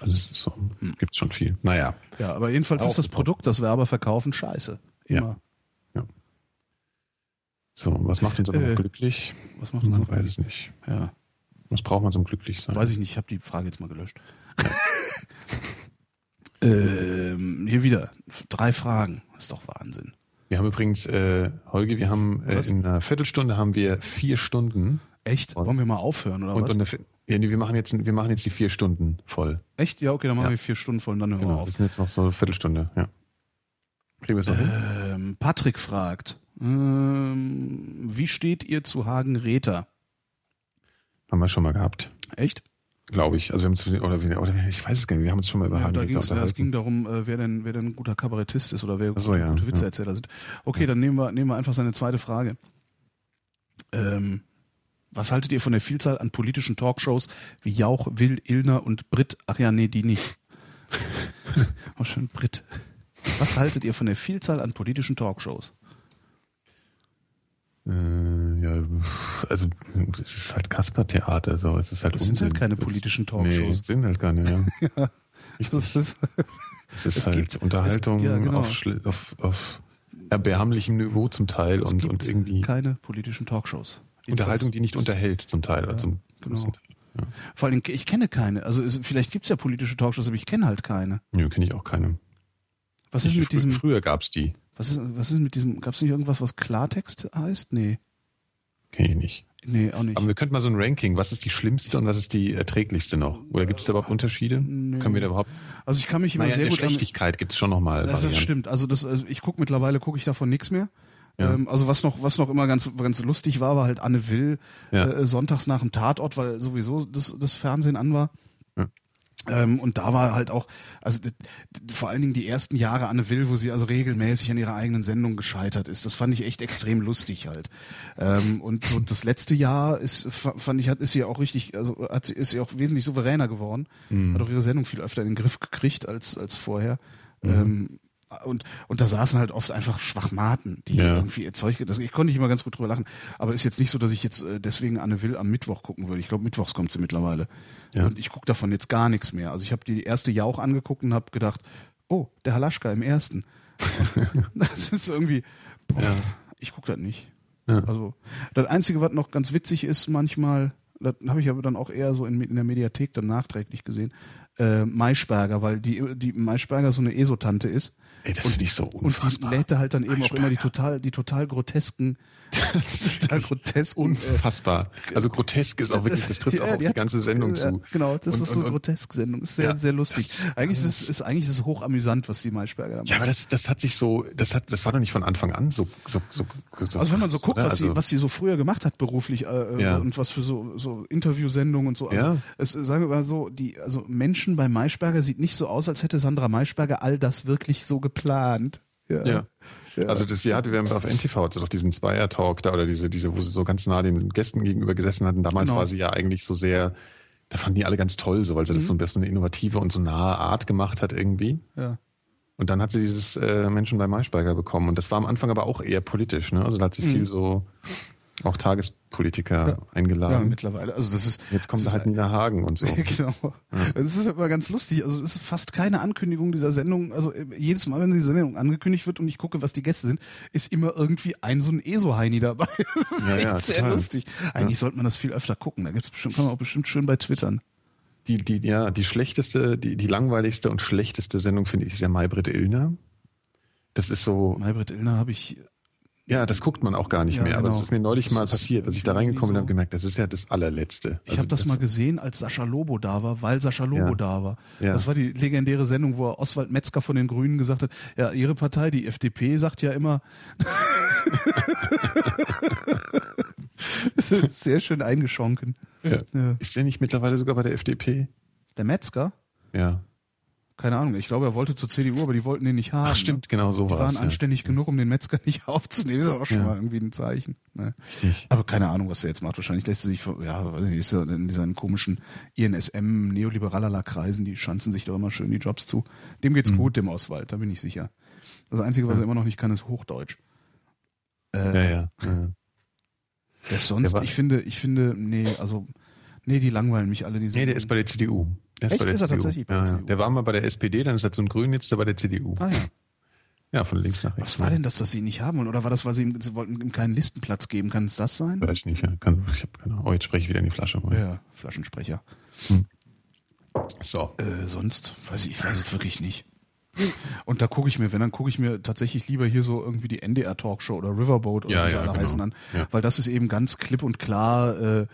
Also es so, gibt's schon viel. Naja. Ja, aber jedenfalls Auch ist das. Produkt, das Werber verkaufen, scheiße. Immer. So, was macht uns aber Äh, noch glücklich? Was macht uns Man noch? weiß es nicht. Ja, Was braucht man zum Glücklichsein? weiß ich nicht. Ich habe die Frage jetzt mal gelöscht. ähm, hier wieder drei Fragen. Das ist doch Wahnsinn. Wir haben übrigens, äh, Holger, wir haben äh, in einer Viertelstunde haben wir vier Stunden. Echt? Wollen wir mal aufhören oder Und, was? und ja, nee, wir machen jetzt, wir machen jetzt die vier Stunden voll. Echt? Ja, okay, dann machen Ja. wir vier Stunden voll und dann hören wir Genau, auf. das sind jetzt noch so eine Viertelstunde, ja. Kriegen wir es noch hin? Ähm, Patrick fragt, ähm, wie steht ihr zu Hagen Räther? Haben wir schon mal gehabt, Echt? Glaube ich. Also wir haben es, oder, oder ich weiß es gar nicht, wir haben uns schon mal über Ja, Hagen da ging's, ja, es ging darum, äh, wer denn, wer denn ein guter Kabarettist ist oder wer so, gute, ja, gute ja. Witzeerzähler sind. Okay, dann nehmen wir, nehmen wir einfach seine zweite Frage. Ähm, Was haltet ihr von der Vielzahl an politischen Talkshows wie Jauch, Will, Illner und Brit? Ach ja, nee, die nicht. oh, schön Brit. Was haltet ihr von der Vielzahl an politischen Talkshows? Äh, ja, also es ist halt Kasper-Theater, so es ist halt Das sind halt keine Das- politischen Nee, Talkshows. es sind halt keine, ja. ja, das ist, Es ist Es halt gibt- Unterhaltung es- ja, genau. auf, auf, auf erbärmlichem Niveau zum Teil es und, gibt und irgendwie keine politischen Talkshows. Unterhaltung, die nicht unterhält zum Teil. oder zum genau. Ja. Vor allem, ich kenne keine. Also es, vielleicht gibt's ja politische Talkshows, aber ich kenne halt keine. Nö, kenne ich auch keine. Was ist mit diesem, früher gab's die. Was ist, was ist mit diesem, gab's nicht irgendwas, was Klartext heißt? Nee. Kenne ich nicht. Nee, auch nicht. Aber wir könnten mal so ein Ranking. Was ist die schlimmste und was ist die erträglichste noch? Oder gibt es da überhaupt Unterschiede? Nee. Können wir da überhaupt? Also ich kann mich immer Naja, in sehr der gut Schlechtigkeit gibt es schon nochmal. Das ist, stimmt. Also das, also ich gucke mittlerweile gucke ich davon nichts mehr. Ja. Ähm, also was noch, was noch immer ganz, ganz lustig war, war halt Anne Will Ja. äh, sonntags nach dem Tatort, weil sowieso das, das Fernsehen an war. Ja. Ähm, und da war halt auch, also vor allen Dingen die ersten Jahre Anne Will, wo sie also regelmäßig an ihrer eigenen Sendung gescheitert ist. Das fand ich echt extrem lustig halt. Ähm, und so das letzte Jahr ist, fa- fand ich, hat ist sie auch richtig, also hat sie, ist sie auch wesentlich souveräner geworden. Mhm. Hat auch ihre Sendung viel öfter in den Griff gekriegt als als vorher. Mhm. Ähm, und, und da saßen halt oft einfach Schwachmaten, die Ja. irgendwie erzeugt. Das, ich konnte nicht immer ganz gut drüber lachen. Aber ist jetzt nicht so, dass ich jetzt äh, deswegen Anne Will am Mittwoch gucken würde. Ich glaube, Mittwochs kommt sie mittlerweile. Ja. Und ich gucke davon jetzt gar nichts mehr. Also ich habe die erste Jauch angeguckt und habe gedacht, oh, der Halaschka im ersten. das ist irgendwie, boah, Ja. ich gucke das nicht. Also das Einzige, was noch ganz witzig ist manchmal, das habe ich aber dann auch eher so in, in der Mediathek dann nachträglich gesehen, äh, Maischberger, weil die, die Maischberger so eine Esotante ist. Ey, das Und- finde ich so Und die unfassbar. lädt halt dann eben auch immer die total, die total grotesken, total grotesken, äh, Unfassbar. Also grotesk ist auch wirklich, das trifft Ja, auch auf die hat- ganze Sendung ja, zu. Genau, das Und- ist so eine und- Grotesk-Sendung. Ist sehr, Ja. sehr lustig. Eigentlich ist es, ist, eigentlich ist es hochamüsant, was die Maischberger da machen. Ja, aber das, das hat sich so, das hat, das war doch nicht von Anfang an so, so, so, so Also wenn man so guckt, oder? was sie, Also- was sie so früher gemacht hat beruflich äh, Ja. und was für so, so Interviewsendungen und so. Also Ja. es, sagen wir mal so, die, also Menschen bei Maischberger sieht nicht so aus, als hätte Sandra Maischberger all das wirklich so geplant. Ja. Ja. Ja. Also das Jahr, wir haben auf NTV hatte doch diesen Zweier-Talk da oder diese, diese, wo sie so ganz nah den Gästen gegenüber gesessen hatten. Damals Genau. war sie ja eigentlich so sehr, da fanden die alle ganz toll, so weil sie das so, so eine innovative und so nahe Art gemacht hat irgendwie. ja. Und dann hat sie dieses äh, Menschen bei Maischberger bekommen. Und das war am Anfang aber auch eher politisch, ne? Also da hat sie viel so auch Tagespolitiker ja, eingeladen. mittlerweile. Also das ist Jetzt kommt da halt Nina Hagen und so. genau. Es ist immer ganz lustig. Also es ist fast keine Ankündigung dieser Sendung. Also jedes Mal, wenn die Sendung angekündigt wird und ich gucke, was die Gäste sind, ist immer irgendwie ein so ein ESO-Heini dabei. Das ist Ja, echt ja, sehr total. lustig. Eigentlich sollte man das viel öfter gucken. Da gibt's bestimmt, kann man auch bestimmt schön bei Twittern. Die, die, ja, die schlechteste, die, die langweiligste und schlechteste Sendung finde ich ist ja Maybrit Illner. Das ist so, Maybrit Illner habe ich ja, das guckt man auch gar nicht Ja, mehr. Aber genau. das ist mir neulich Das mal ist passiert, dass ich da reingekommen bin und so- habe gemerkt, das ist ja das allerletzte. Ich Also habe das, mal gesehen, als Sascha Lobo da war, weil Sascha Lobo Ja. da war. Ja. Das war die legendäre Sendung, wo Oswald Metzger von den Grünen gesagt hat, ja, ihre Partei, die FDP, sagt ja immer, sehr schön eingeschonken. Ja. Ist der nicht mittlerweile sogar bei der FDP? Der Metzger? Ja. Keine Ahnung, ich glaube, er wollte zur CDU, aber die wollten den nicht haben. Ach, stimmt, genau so Ne? Die war waren es. Ja. anständig genug, um den Metzger nicht aufzunehmen. Das ist auch schon Ja. mal irgendwie ein Zeichen. Ne? Richtig. Aber keine Ahnung, was er jetzt macht. Wahrscheinlich lässt er sich, ja, ist ja in diesen komischen INSM, neoliberaler Kreisen, die schanzen sich doch immer schön die Jobs zu. Dem Mhm. geht's gut, dem Oswald, da bin ich sicher. Das Einzige, was er immer noch nicht kann, ist Hochdeutsch. Äh, Ja, ja. ja. Ist sonst, war- ich finde, ich finde, nee, also, nee, die langweilen mich alle. Diese Nee, der ist bei der CDU. Der Echt? bei der Ist er tatsächlich bei der ja. CDU? Der war mal bei der SPD, dann ist er zum Grün, jetzt ist er bei der CDU. Ah ja. Ja, von links nach rechts. Was war denn das, dass sie ihn nicht haben wollen? Oder war das, weil sie ihm, sie wollten ihm keinen Listenplatz geben? Kann es das sein? Weiß nicht, ja. Kann, ich hab keine Ahnung. Oh, jetzt spreche ich wieder in die Flasche. rein. Ja, Flaschensprecher. So. Äh, sonst weiß ich, ich weiß es wirklich nicht. Und da gucke ich mir, wenn, dann gucke ich mir tatsächlich lieber hier so irgendwie die NDR Talkshow oder Riverboat oder Ja, wie sie ja, alle genau. heißen an. Ja. Weil das ist eben ganz klipp und klar, äh,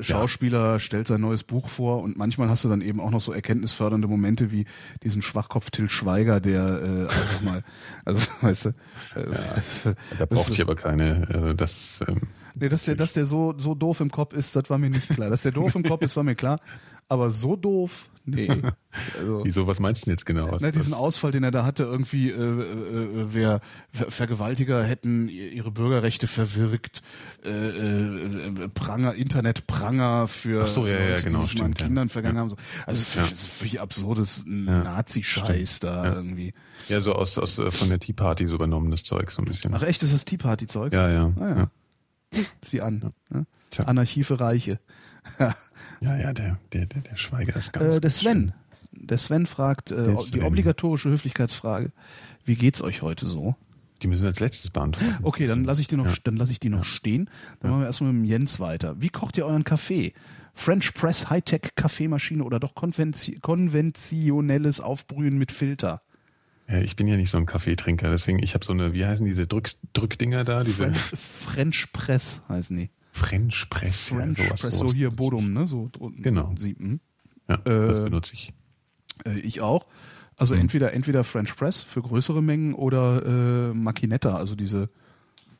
Schauspieler stellt sein neues Buch vor und manchmal hast du dann eben auch noch so erkenntnisfördernde Momente wie diesen Schwachkopf Till Schweiger, der äh, einfach mal, also weißt du, äh, das, Da ist- ich aber keine, also das, ähm, Nee, dass der, dass der so, so doof im Kopf ist, das war mir nicht klar. Dass der doof im Kopf ist, war mir klar. Aber so doof, nee. Also, Wieso, was meinst du denn jetzt genau? Was, na, diesen Ausfall, den er da hatte, irgendwie, äh, äh, wer Vergewaltiger hätten ihre Bürgerrechte verwirkt, äh, äh, Pranger, Internetpranger für Ach so, ja, ja, genau, die sich mal an stimmt, ja. Kindern vergangen Ja. haben. So. Also Ja. das ist völlig absurdes Nazi-Scheiß da Ja. irgendwie. Ja, so aus, aus äh, von der Tea Party so übernommenes Zeug, so ein bisschen. Ach echt, ist das Tea Party-Zeug? Ja, ja. Ah, ja. Ja. Sieh an. Ne? Anarchie für Reiche. Ja, ja, der, der, der, der Schweiger ist ganz. Äh, der Sven. Der Sven fragt äh, Der die Sven. obligatorische Höflichkeitsfrage. Wie geht's euch heute so? schön. Die müssen wir als letztes beantworten. Okay, dann lasse ich die noch, Ja. dann lasse ich die noch stehen. Dann machen wir erstmal mit dem Jens weiter. Wie kocht ihr euren Kaffee? French Press Hightech Kaffeemaschine oder doch konventionelles Aufbrühen mit Filter? Ja, ich bin ja nicht so ein Kaffeetrinker, deswegen, ich habe so eine, wie heißen diese Drück, Drückdinger da? Diese French, French Press heißen die. French Press. French ja, sowas, Press, sowas so hier Bodum, ne? So drunten. Genau. Sie, hm. ich. Ja, das Äh, benutze ich. Äh, ich auch. Also entweder entweder French Press für größere Mengen oder äh, Macchinetta, also diese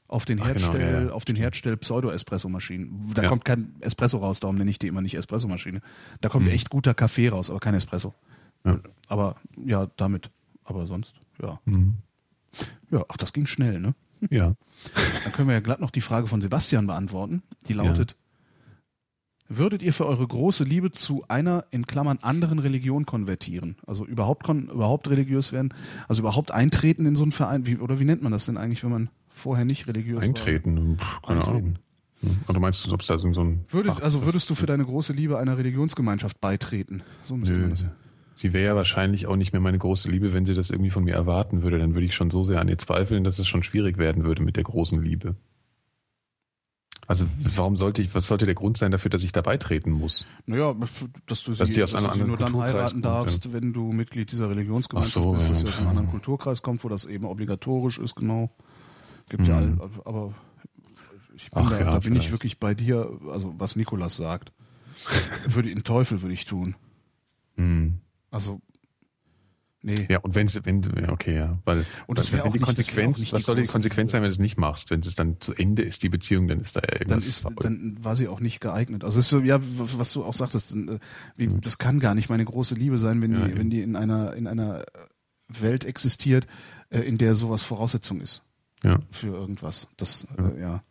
auf den Ach, genau, Herstell, ja, ja. auf den Herstell Pseudo-Espresso-Maschinen. Da Ja. kommt kein Espresso raus, darum nenne ich die immer nicht Espresso-Maschine. Da kommt echt guter Kaffee raus, aber kein Espresso. Aber ja, damit. Aber sonst, ja. Mhm. Ja, ach, das ging schnell, ne? Ja. Dann können wir ja glatt noch die Frage von Sebastian beantworten. Die lautet: Würdet ihr für eure große Liebe zu einer in Klammern anderen Religion konvertieren? Also überhaupt kon überhaupt religiös werden? Also überhaupt eintreten in so einen Verein? Wie, oder wie nennt man das denn eigentlich, wenn man vorher nicht religiös Eintreten, pff, keine Eintreten. Ahnung. Hm. Oder meinst du, ob es da so ein war? Würdet, also würdest du für deine große Liebe einer Religionsgemeinschaft beitreten? So müsste man Nö. das. Sie wäre ja wahrscheinlich auch nicht mehr meine große Liebe, wenn sie das irgendwie von mir erwarten würde. Dann würde ich schon so sehr an ihr zweifeln, dass es schon schwierig werden würde mit der großen Liebe. Also warum sollte ich, was sollte der Grund sein dafür, dass ich da beitreten muss? Naja, dass du sie, Dass sie aus dass einem du sie anderen nur dann Kulturkreis heiraten darfst, wenn du Mitglied dieser Religionsgemeinschaft so, bist, dass ja. sie aus einem anderen Kulturkreis kommt, wo das eben obligatorisch ist, genau. Gibt ja Mhm. all, aber ich bin Ach da, ja, da bin ich wirklich bei dir, also was Nikolas sagt. würde den Teufel würde ich tun. Hm. Also nee. Ja, und wenn es, wenn, ja, okay, ja, weil, Und das weil wär wenn auch die nicht- Konsequenz, nicht was soll die Konsequenz sein, wenn du es nicht machst? Wenn es dann zu Ende ist, die Beziehung, dann ist da ja dann irgendwas ist, faul. dann war sie auch nicht geeignet. Also ist so, ja, was du auch sagtest, äh, wie, das kann gar nicht meine große Liebe sein, wenn. Ja, die, eben. wenn die in einer in einer Welt existiert, äh, in der sowas Voraussetzung ist ja, für irgendwas. Das äh, ja,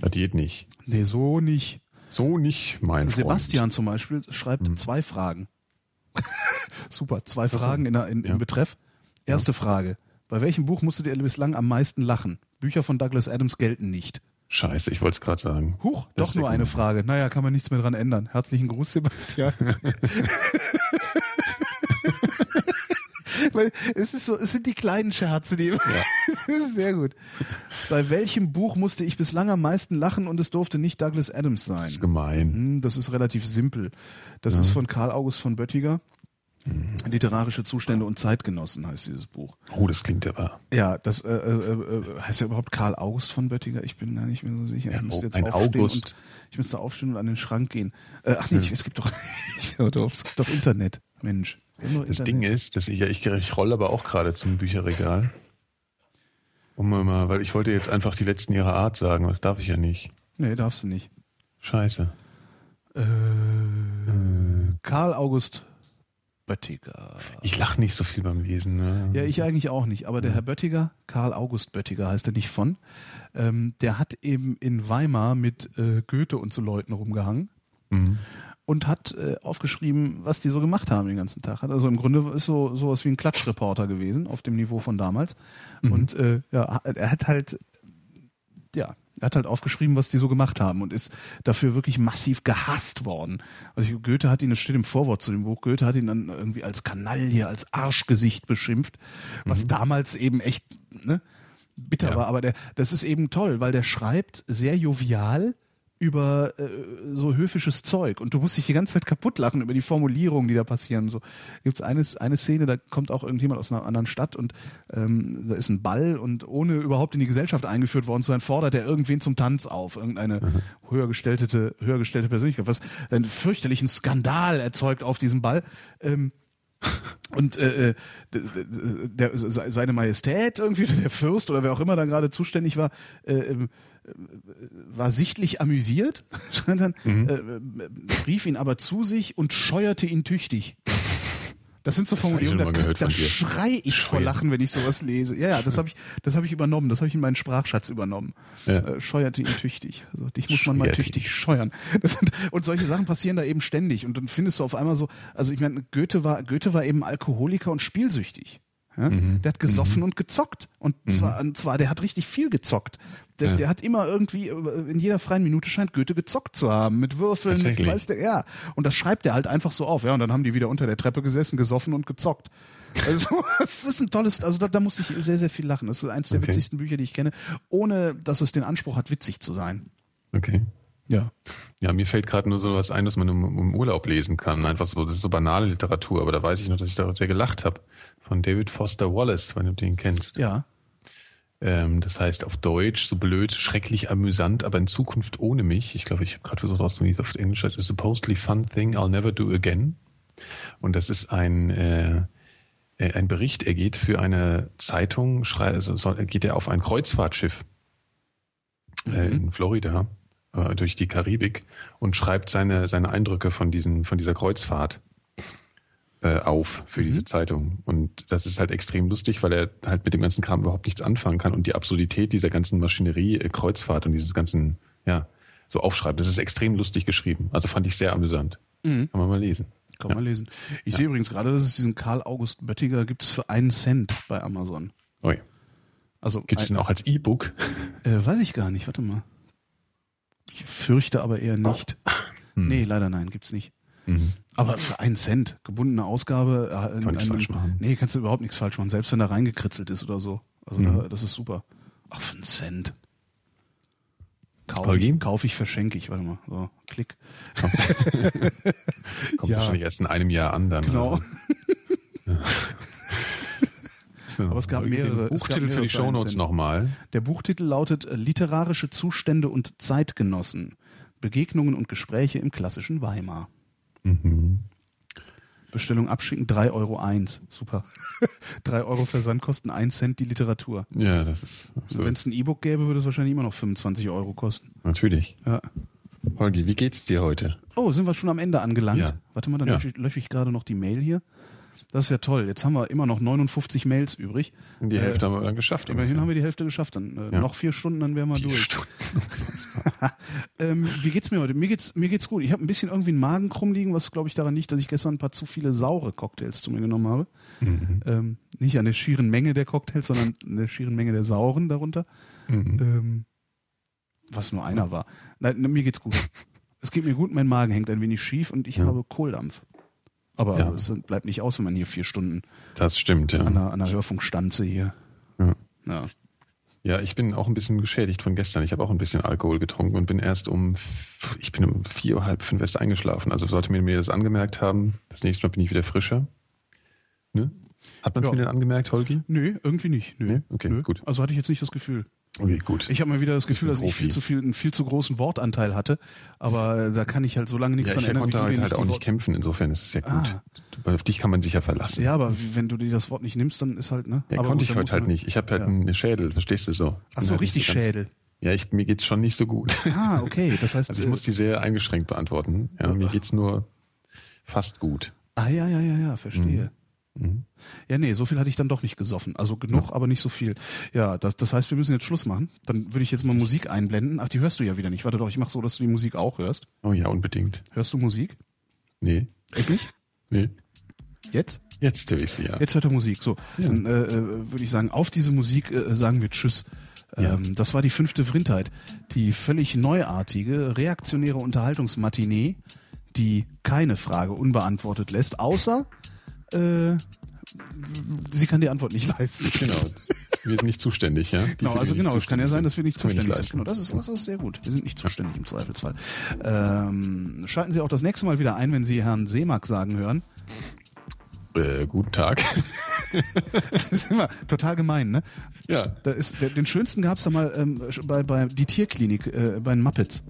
das geht nicht. nee, so nicht. So nicht, mein Sebastian zum Beispiel schreibt zwei Fragen. Super, zwei Fragen in, in, Ja. im Betreff. Erste Frage: Bei welchem Buch musstet ihr bislang am meisten lachen? Bücher von Douglas Adams gelten nicht. Scheiße, ich wollte es gerade sagen. Huch, Das doch nur ja eine. Frage. Naja, kann man nichts mehr dran ändern. Herzlichen Gruß, Sebastian. Weil es ist so, es sind die kleinen Scherze, die. das ist sehr gut. Bei welchem Buch musste ich bislang am meisten lachen und es durfte nicht Douglas Adams sein? Das ist gemein. Hm, Das ist relativ simpel. Das ist von Karl August von Böttiger. Literarische Zustände und Zeitgenossen heißt dieses Buch. Oh, das klingt aber. Ja, das äh, äh, äh, heißt ja überhaupt Karl August von Böttiger. Ich bin da nicht mehr so sicher. Ja, ich müsste jetzt ein aufstehen August. Und, ich müsste aufstehen und an den Schrank gehen. Äh, ach nee, ich, es gibt doch, es gibt doch Internet, Mensch. Das Internet. Ding ist, dass ich ja, ich, ich rolle aber auch gerade zum Bücherregal. Um mal, weil ich wollte jetzt einfach die letzten ihrer Art sagen, das darf ich ja nicht. Nee, darfst du nicht. Scheiße. Äh, Karl August Böttiger. Ich lache nicht so viel beim Lesen. Ne? Ja, ich eigentlich auch nicht. Aber der Herr Böttiger, Karl August Böttiger heißt er nicht von, ähm, der hat eben in Weimar mit äh, Goethe und so Leuten rumgehangen Mhm. und hat äh, aufgeschrieben, was die so gemacht haben den ganzen Tag. Hat also im Grunde ist so sowas wie ein Klatschreporter gewesen auf dem Niveau von damals. Und äh, ja, er hat halt ja, er hat halt aufgeschrieben, was die so gemacht haben und ist dafür wirklich massiv gehasst worden. Also Goethe hat ihn, das steht im Vorwort zu dem Buch, Goethe hat ihn dann irgendwie als Kanaille, als Arschgesicht beschimpft, was damals eben echt ne, bitter Ja. war. Aber der, das ist eben toll, weil der schreibt sehr jovial über äh, so höfisches Zeug und du musst dich die ganze Zeit kaputt lachen über die Formulierungen, die da passieren. So gibt's eine, eine Szene, da kommt auch irgendjemand aus einer anderen Stadt und ähm, da ist ein Ball und ohne überhaupt in die Gesellschaft eingeführt worden zu sein, fordert er irgendwen zum Tanz auf, irgendeine höher gestellte, höher gestellte Persönlichkeit, was einen fürchterlichen Skandal erzeugt auf diesem Ball. Ähm, und äh, äh, der, se- seine Majestät irgendwie, der Fürst oder wer auch immer da gerade zuständig war, äh, ähm, war sichtlich amüsiert, dann, mhm. äh, rief ihn aber zu sich und scheuerte ihn tüchtig. Das sind so Formulierungen, da, da schrei ich vor Lachen, wenn ich sowas lese. Ja, ja, das habe ich, das habe ich übernommen, das habe ich in meinen Sprachschatz übernommen. Ja. Äh, scheuerte ihn tüchtig. Also dich muss man mal tüchtig scheuern. Sind, und solche Sachen passieren da eben ständig. Und dann findest du auf einmal so, also ich meine, Goethe war, Goethe war eben Alkoholiker und spielsüchtig. Ja? Mhm. Der hat gesoffen mhm. und gezockt. Und mhm. zwar, und zwar, der hat richtig viel gezockt. Der, ja. der hat immer irgendwie, in jeder freien Minute scheint Goethe gezockt zu haben. Mit Würfeln, mit, weiß der, ja. Und das schreibt er halt einfach so auf. Ja, und dann haben die wieder unter der Treppe gesessen, gesoffen und gezockt. Also, das ist ein tolles, also da, da muss ich sehr, sehr viel lachen. Das ist eins der okay. witzigsten Bücher, die ich kenne, ohne dass es den Anspruch hat, witzig zu sein. Okay. Ja. Ja, mir fällt gerade nur so was ein, was man im, im, Urlaub lesen kann. Einfach so, das ist so banale Literatur, aber da weiß ich noch, dass ich da sehr gelacht habe. Von David Foster Wallace, wenn du den kennst. Ja. Ähm, das heißt auf Deutsch, so blöd, schrecklich amüsant, aber in Zukunft ohne mich. Ich glaube, ich habe gerade versucht auszudrücken, wie es auf Englisch heißt. A supposedly fun thing I'll never do again. Und das ist ein, äh, äh ein Bericht. Er geht für eine Zeitung, also geht er auf ein Kreuzfahrtschiff äh, mhm. in Florida äh, durch die Karibik und schreibt seine, seine Eindrücke von, diesen, von dieser Kreuzfahrt äh, auf für mhm. diese Zeitung. Und das ist halt extrem lustig, weil er halt mit dem ganzen Kram überhaupt nichts anfangen kann und die Absurdität dieser ganzen Maschinerie, äh, Kreuzfahrt und dieses ganzen, ja, so aufschreibt. Das ist extrem lustig geschrieben. Also fand ich sehr amüsant. Mhm. Kann man mal lesen. Kann ja. man lesen. Ich ja. sehe übrigens gerade, dass es diesen Karl August Böttiger gibt es für einen Cent bei Amazon. Ui. Also gibt es den auch als E-Book? Äh, weiß ich gar nicht. Warte mal. Ich fürchte aber eher nicht. Hm. Nee, leider nein, gibt's nicht. Mhm. Aber für einen Cent, gebundene Ausgabe. Äh, Kann falsch machen. Nee, kannst du überhaupt nichts falsch machen, selbst wenn da reingekritzelt ist oder so. Also mhm. da, das ist super. Ach, für einen Cent. Kaufe ich, kauf ich, verschenke ich. Warte mal, so, klick. Kommt ja. wahrscheinlich erst in einem Jahr an dann. Genau. Also. Aber es gab mehrere. Buchtitel mehrere für die Shownotes nochmal. Der Buchtitel lautet äh, Literarische Zustände und Zeitgenossen. Begegnungen und Gespräche im klassischen Weimar. Mhm. Bestellung abschicken, 3,01 Euro. Eins. Super. 3 Euro Versandkosten, 1 Cent die Literatur. Ja, das ist. Wenn es ein E-Book gäbe, würde es wahrscheinlich immer noch 25 Euro kosten. Natürlich. Ja. Holgi, wie geht's dir heute? Oh, sind wir schon am Ende angelangt? Ja. Warte mal, dann ja. lösche ich, lösche ich gerade noch die Mail hier. Das ist ja toll. Jetzt haben wir immer noch 59 Mails übrig. Die äh, Hälfte haben wir dann geschafft. Immerhin ungefähr. haben wir die Hälfte geschafft. Dann äh, ja. noch vier Stunden, dann wären wir vier durch. Stunden. ähm, wie geht's mir heute? Mir geht's mir geht's gut. Ich habe ein bisschen irgendwie einen Magen krumm liegen, was glaube ich daran liegt, dass ich gestern ein paar zu viele saure Cocktails zu mir genommen habe. Mhm. Ähm, nicht an der schieren Menge der Cocktails, sondern an der schieren Menge der sauren darunter. Mhm. Ähm, was nur einer war. Nein, mir geht's gut. Es geht mir gut, mein Magen hängt ein wenig schief und ich ja. habe Kohldampf. Aber ja. es bleibt nicht aus, wenn man hier vier Stunden das stimmt, ja. an einer, an einer Hörfunkstanze hier. Ja. ja. Ja, ich bin auch ein bisschen geschädigt von gestern. Ich habe auch ein bisschen Alkohol getrunken und bin erst um, ich bin um vier, halb fünf erst eingeschlafen. Also sollte mir mir das angemerkt haben, das nächste Mal bin ich wieder frischer. Ne? Hat man es ja. mir denn angemerkt, Holgi? Nö, irgendwie nicht. Nö. Nee? Okay, Nö. gut. Also hatte ich jetzt nicht das Gefühl. Okay, gut. Ich habe mal wieder das Gefühl, dass ich viel zu viel, einen viel zu großen Wortanteil hatte, aber da kann ich halt so lange nichts ja, dran ändern. Ich konnte halt, halt auch nicht kämpfen, insofern ist es ja gut. Ah. Auf dich kann man sich ja verlassen. Ja, aber wenn du dir das Wort nicht nimmst, dann ist halt, ne? Ja, aber konnte gut, ich heute halt nicht. Ich habe halt ja. einen Schädel, verstehst du so? Ach so, halt richtig so Schädel. Ja, ich, mir geht's schon nicht so gut. Ah, okay. Das heißt, also ich muss die sehr eingeschränkt beantworten. Ja, mir geht's nur fast gut. Ah, ja, ja, ja, ja, verstehe. Mhm. Mhm. Ja, nee, so viel hatte ich dann doch nicht gesoffen. Also genug, ja. aber nicht so viel. Ja, das, das heißt, wir müssen jetzt Schluss machen. Dann würde ich jetzt mal Musik einblenden. Ach, die hörst du ja wieder nicht. Warte doch, ich mache so, dass du die Musik auch hörst. Oh ja, unbedingt. Hörst du Musik? Nee. Echt nicht? Nee. Jetzt? Jetzt höre ich sie, ja. Jetzt hört er Musik. So, ja. dann äh, äh, würde ich sagen, auf diese Musik äh, sagen wir Tschüss. Ja. Ähm, das war die fünfte Vrindheit. Die völlig neuartige, reaktionäre Unterhaltungsmatinee, die keine Frage unbeantwortet lässt, außer äh, sie kann die Antwort nicht leisten. Genau. Wir sind nicht zuständig, ja? Die genau, also genau, es kann ja sein, dass wir nicht zuständig sind. Genau, das ist, das ist sehr gut. Wir sind nicht zuständig im Zweifelsfall. Ähm, schalten Sie auch das nächste Mal wieder ein, wenn Sie Herrn Seemack sagen hören. Äh, guten Tag. das ist immer total gemein, ne? Ja. Da ist, den schönsten gab's da mal ähm, bei, bei die Tierklinik äh, bei den Muppets.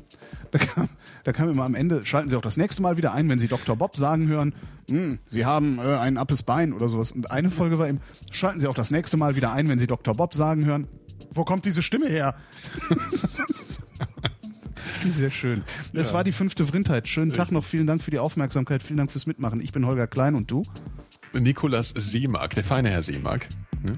Da kam, da kam immer am Ende, schalten Sie auch das nächste Mal wieder ein, wenn Sie Dr. Bob sagen hören, hm, Sie haben äh, ein appes Bein oder sowas. Und eine Folge war eben, schalten Sie auch das nächste Mal wieder ein, wenn Sie Dr. Bob sagen hören, wo kommt diese Stimme her? Sehr schön. Das ja. war die fünfte Vrindheit. Schönen Tag noch. Vielen Dank für die Aufmerksamkeit. Vielen Dank fürs Mitmachen. Ich bin Holger Klein und du? Nikolas Seemark, der feine Herr Seemark. Ne?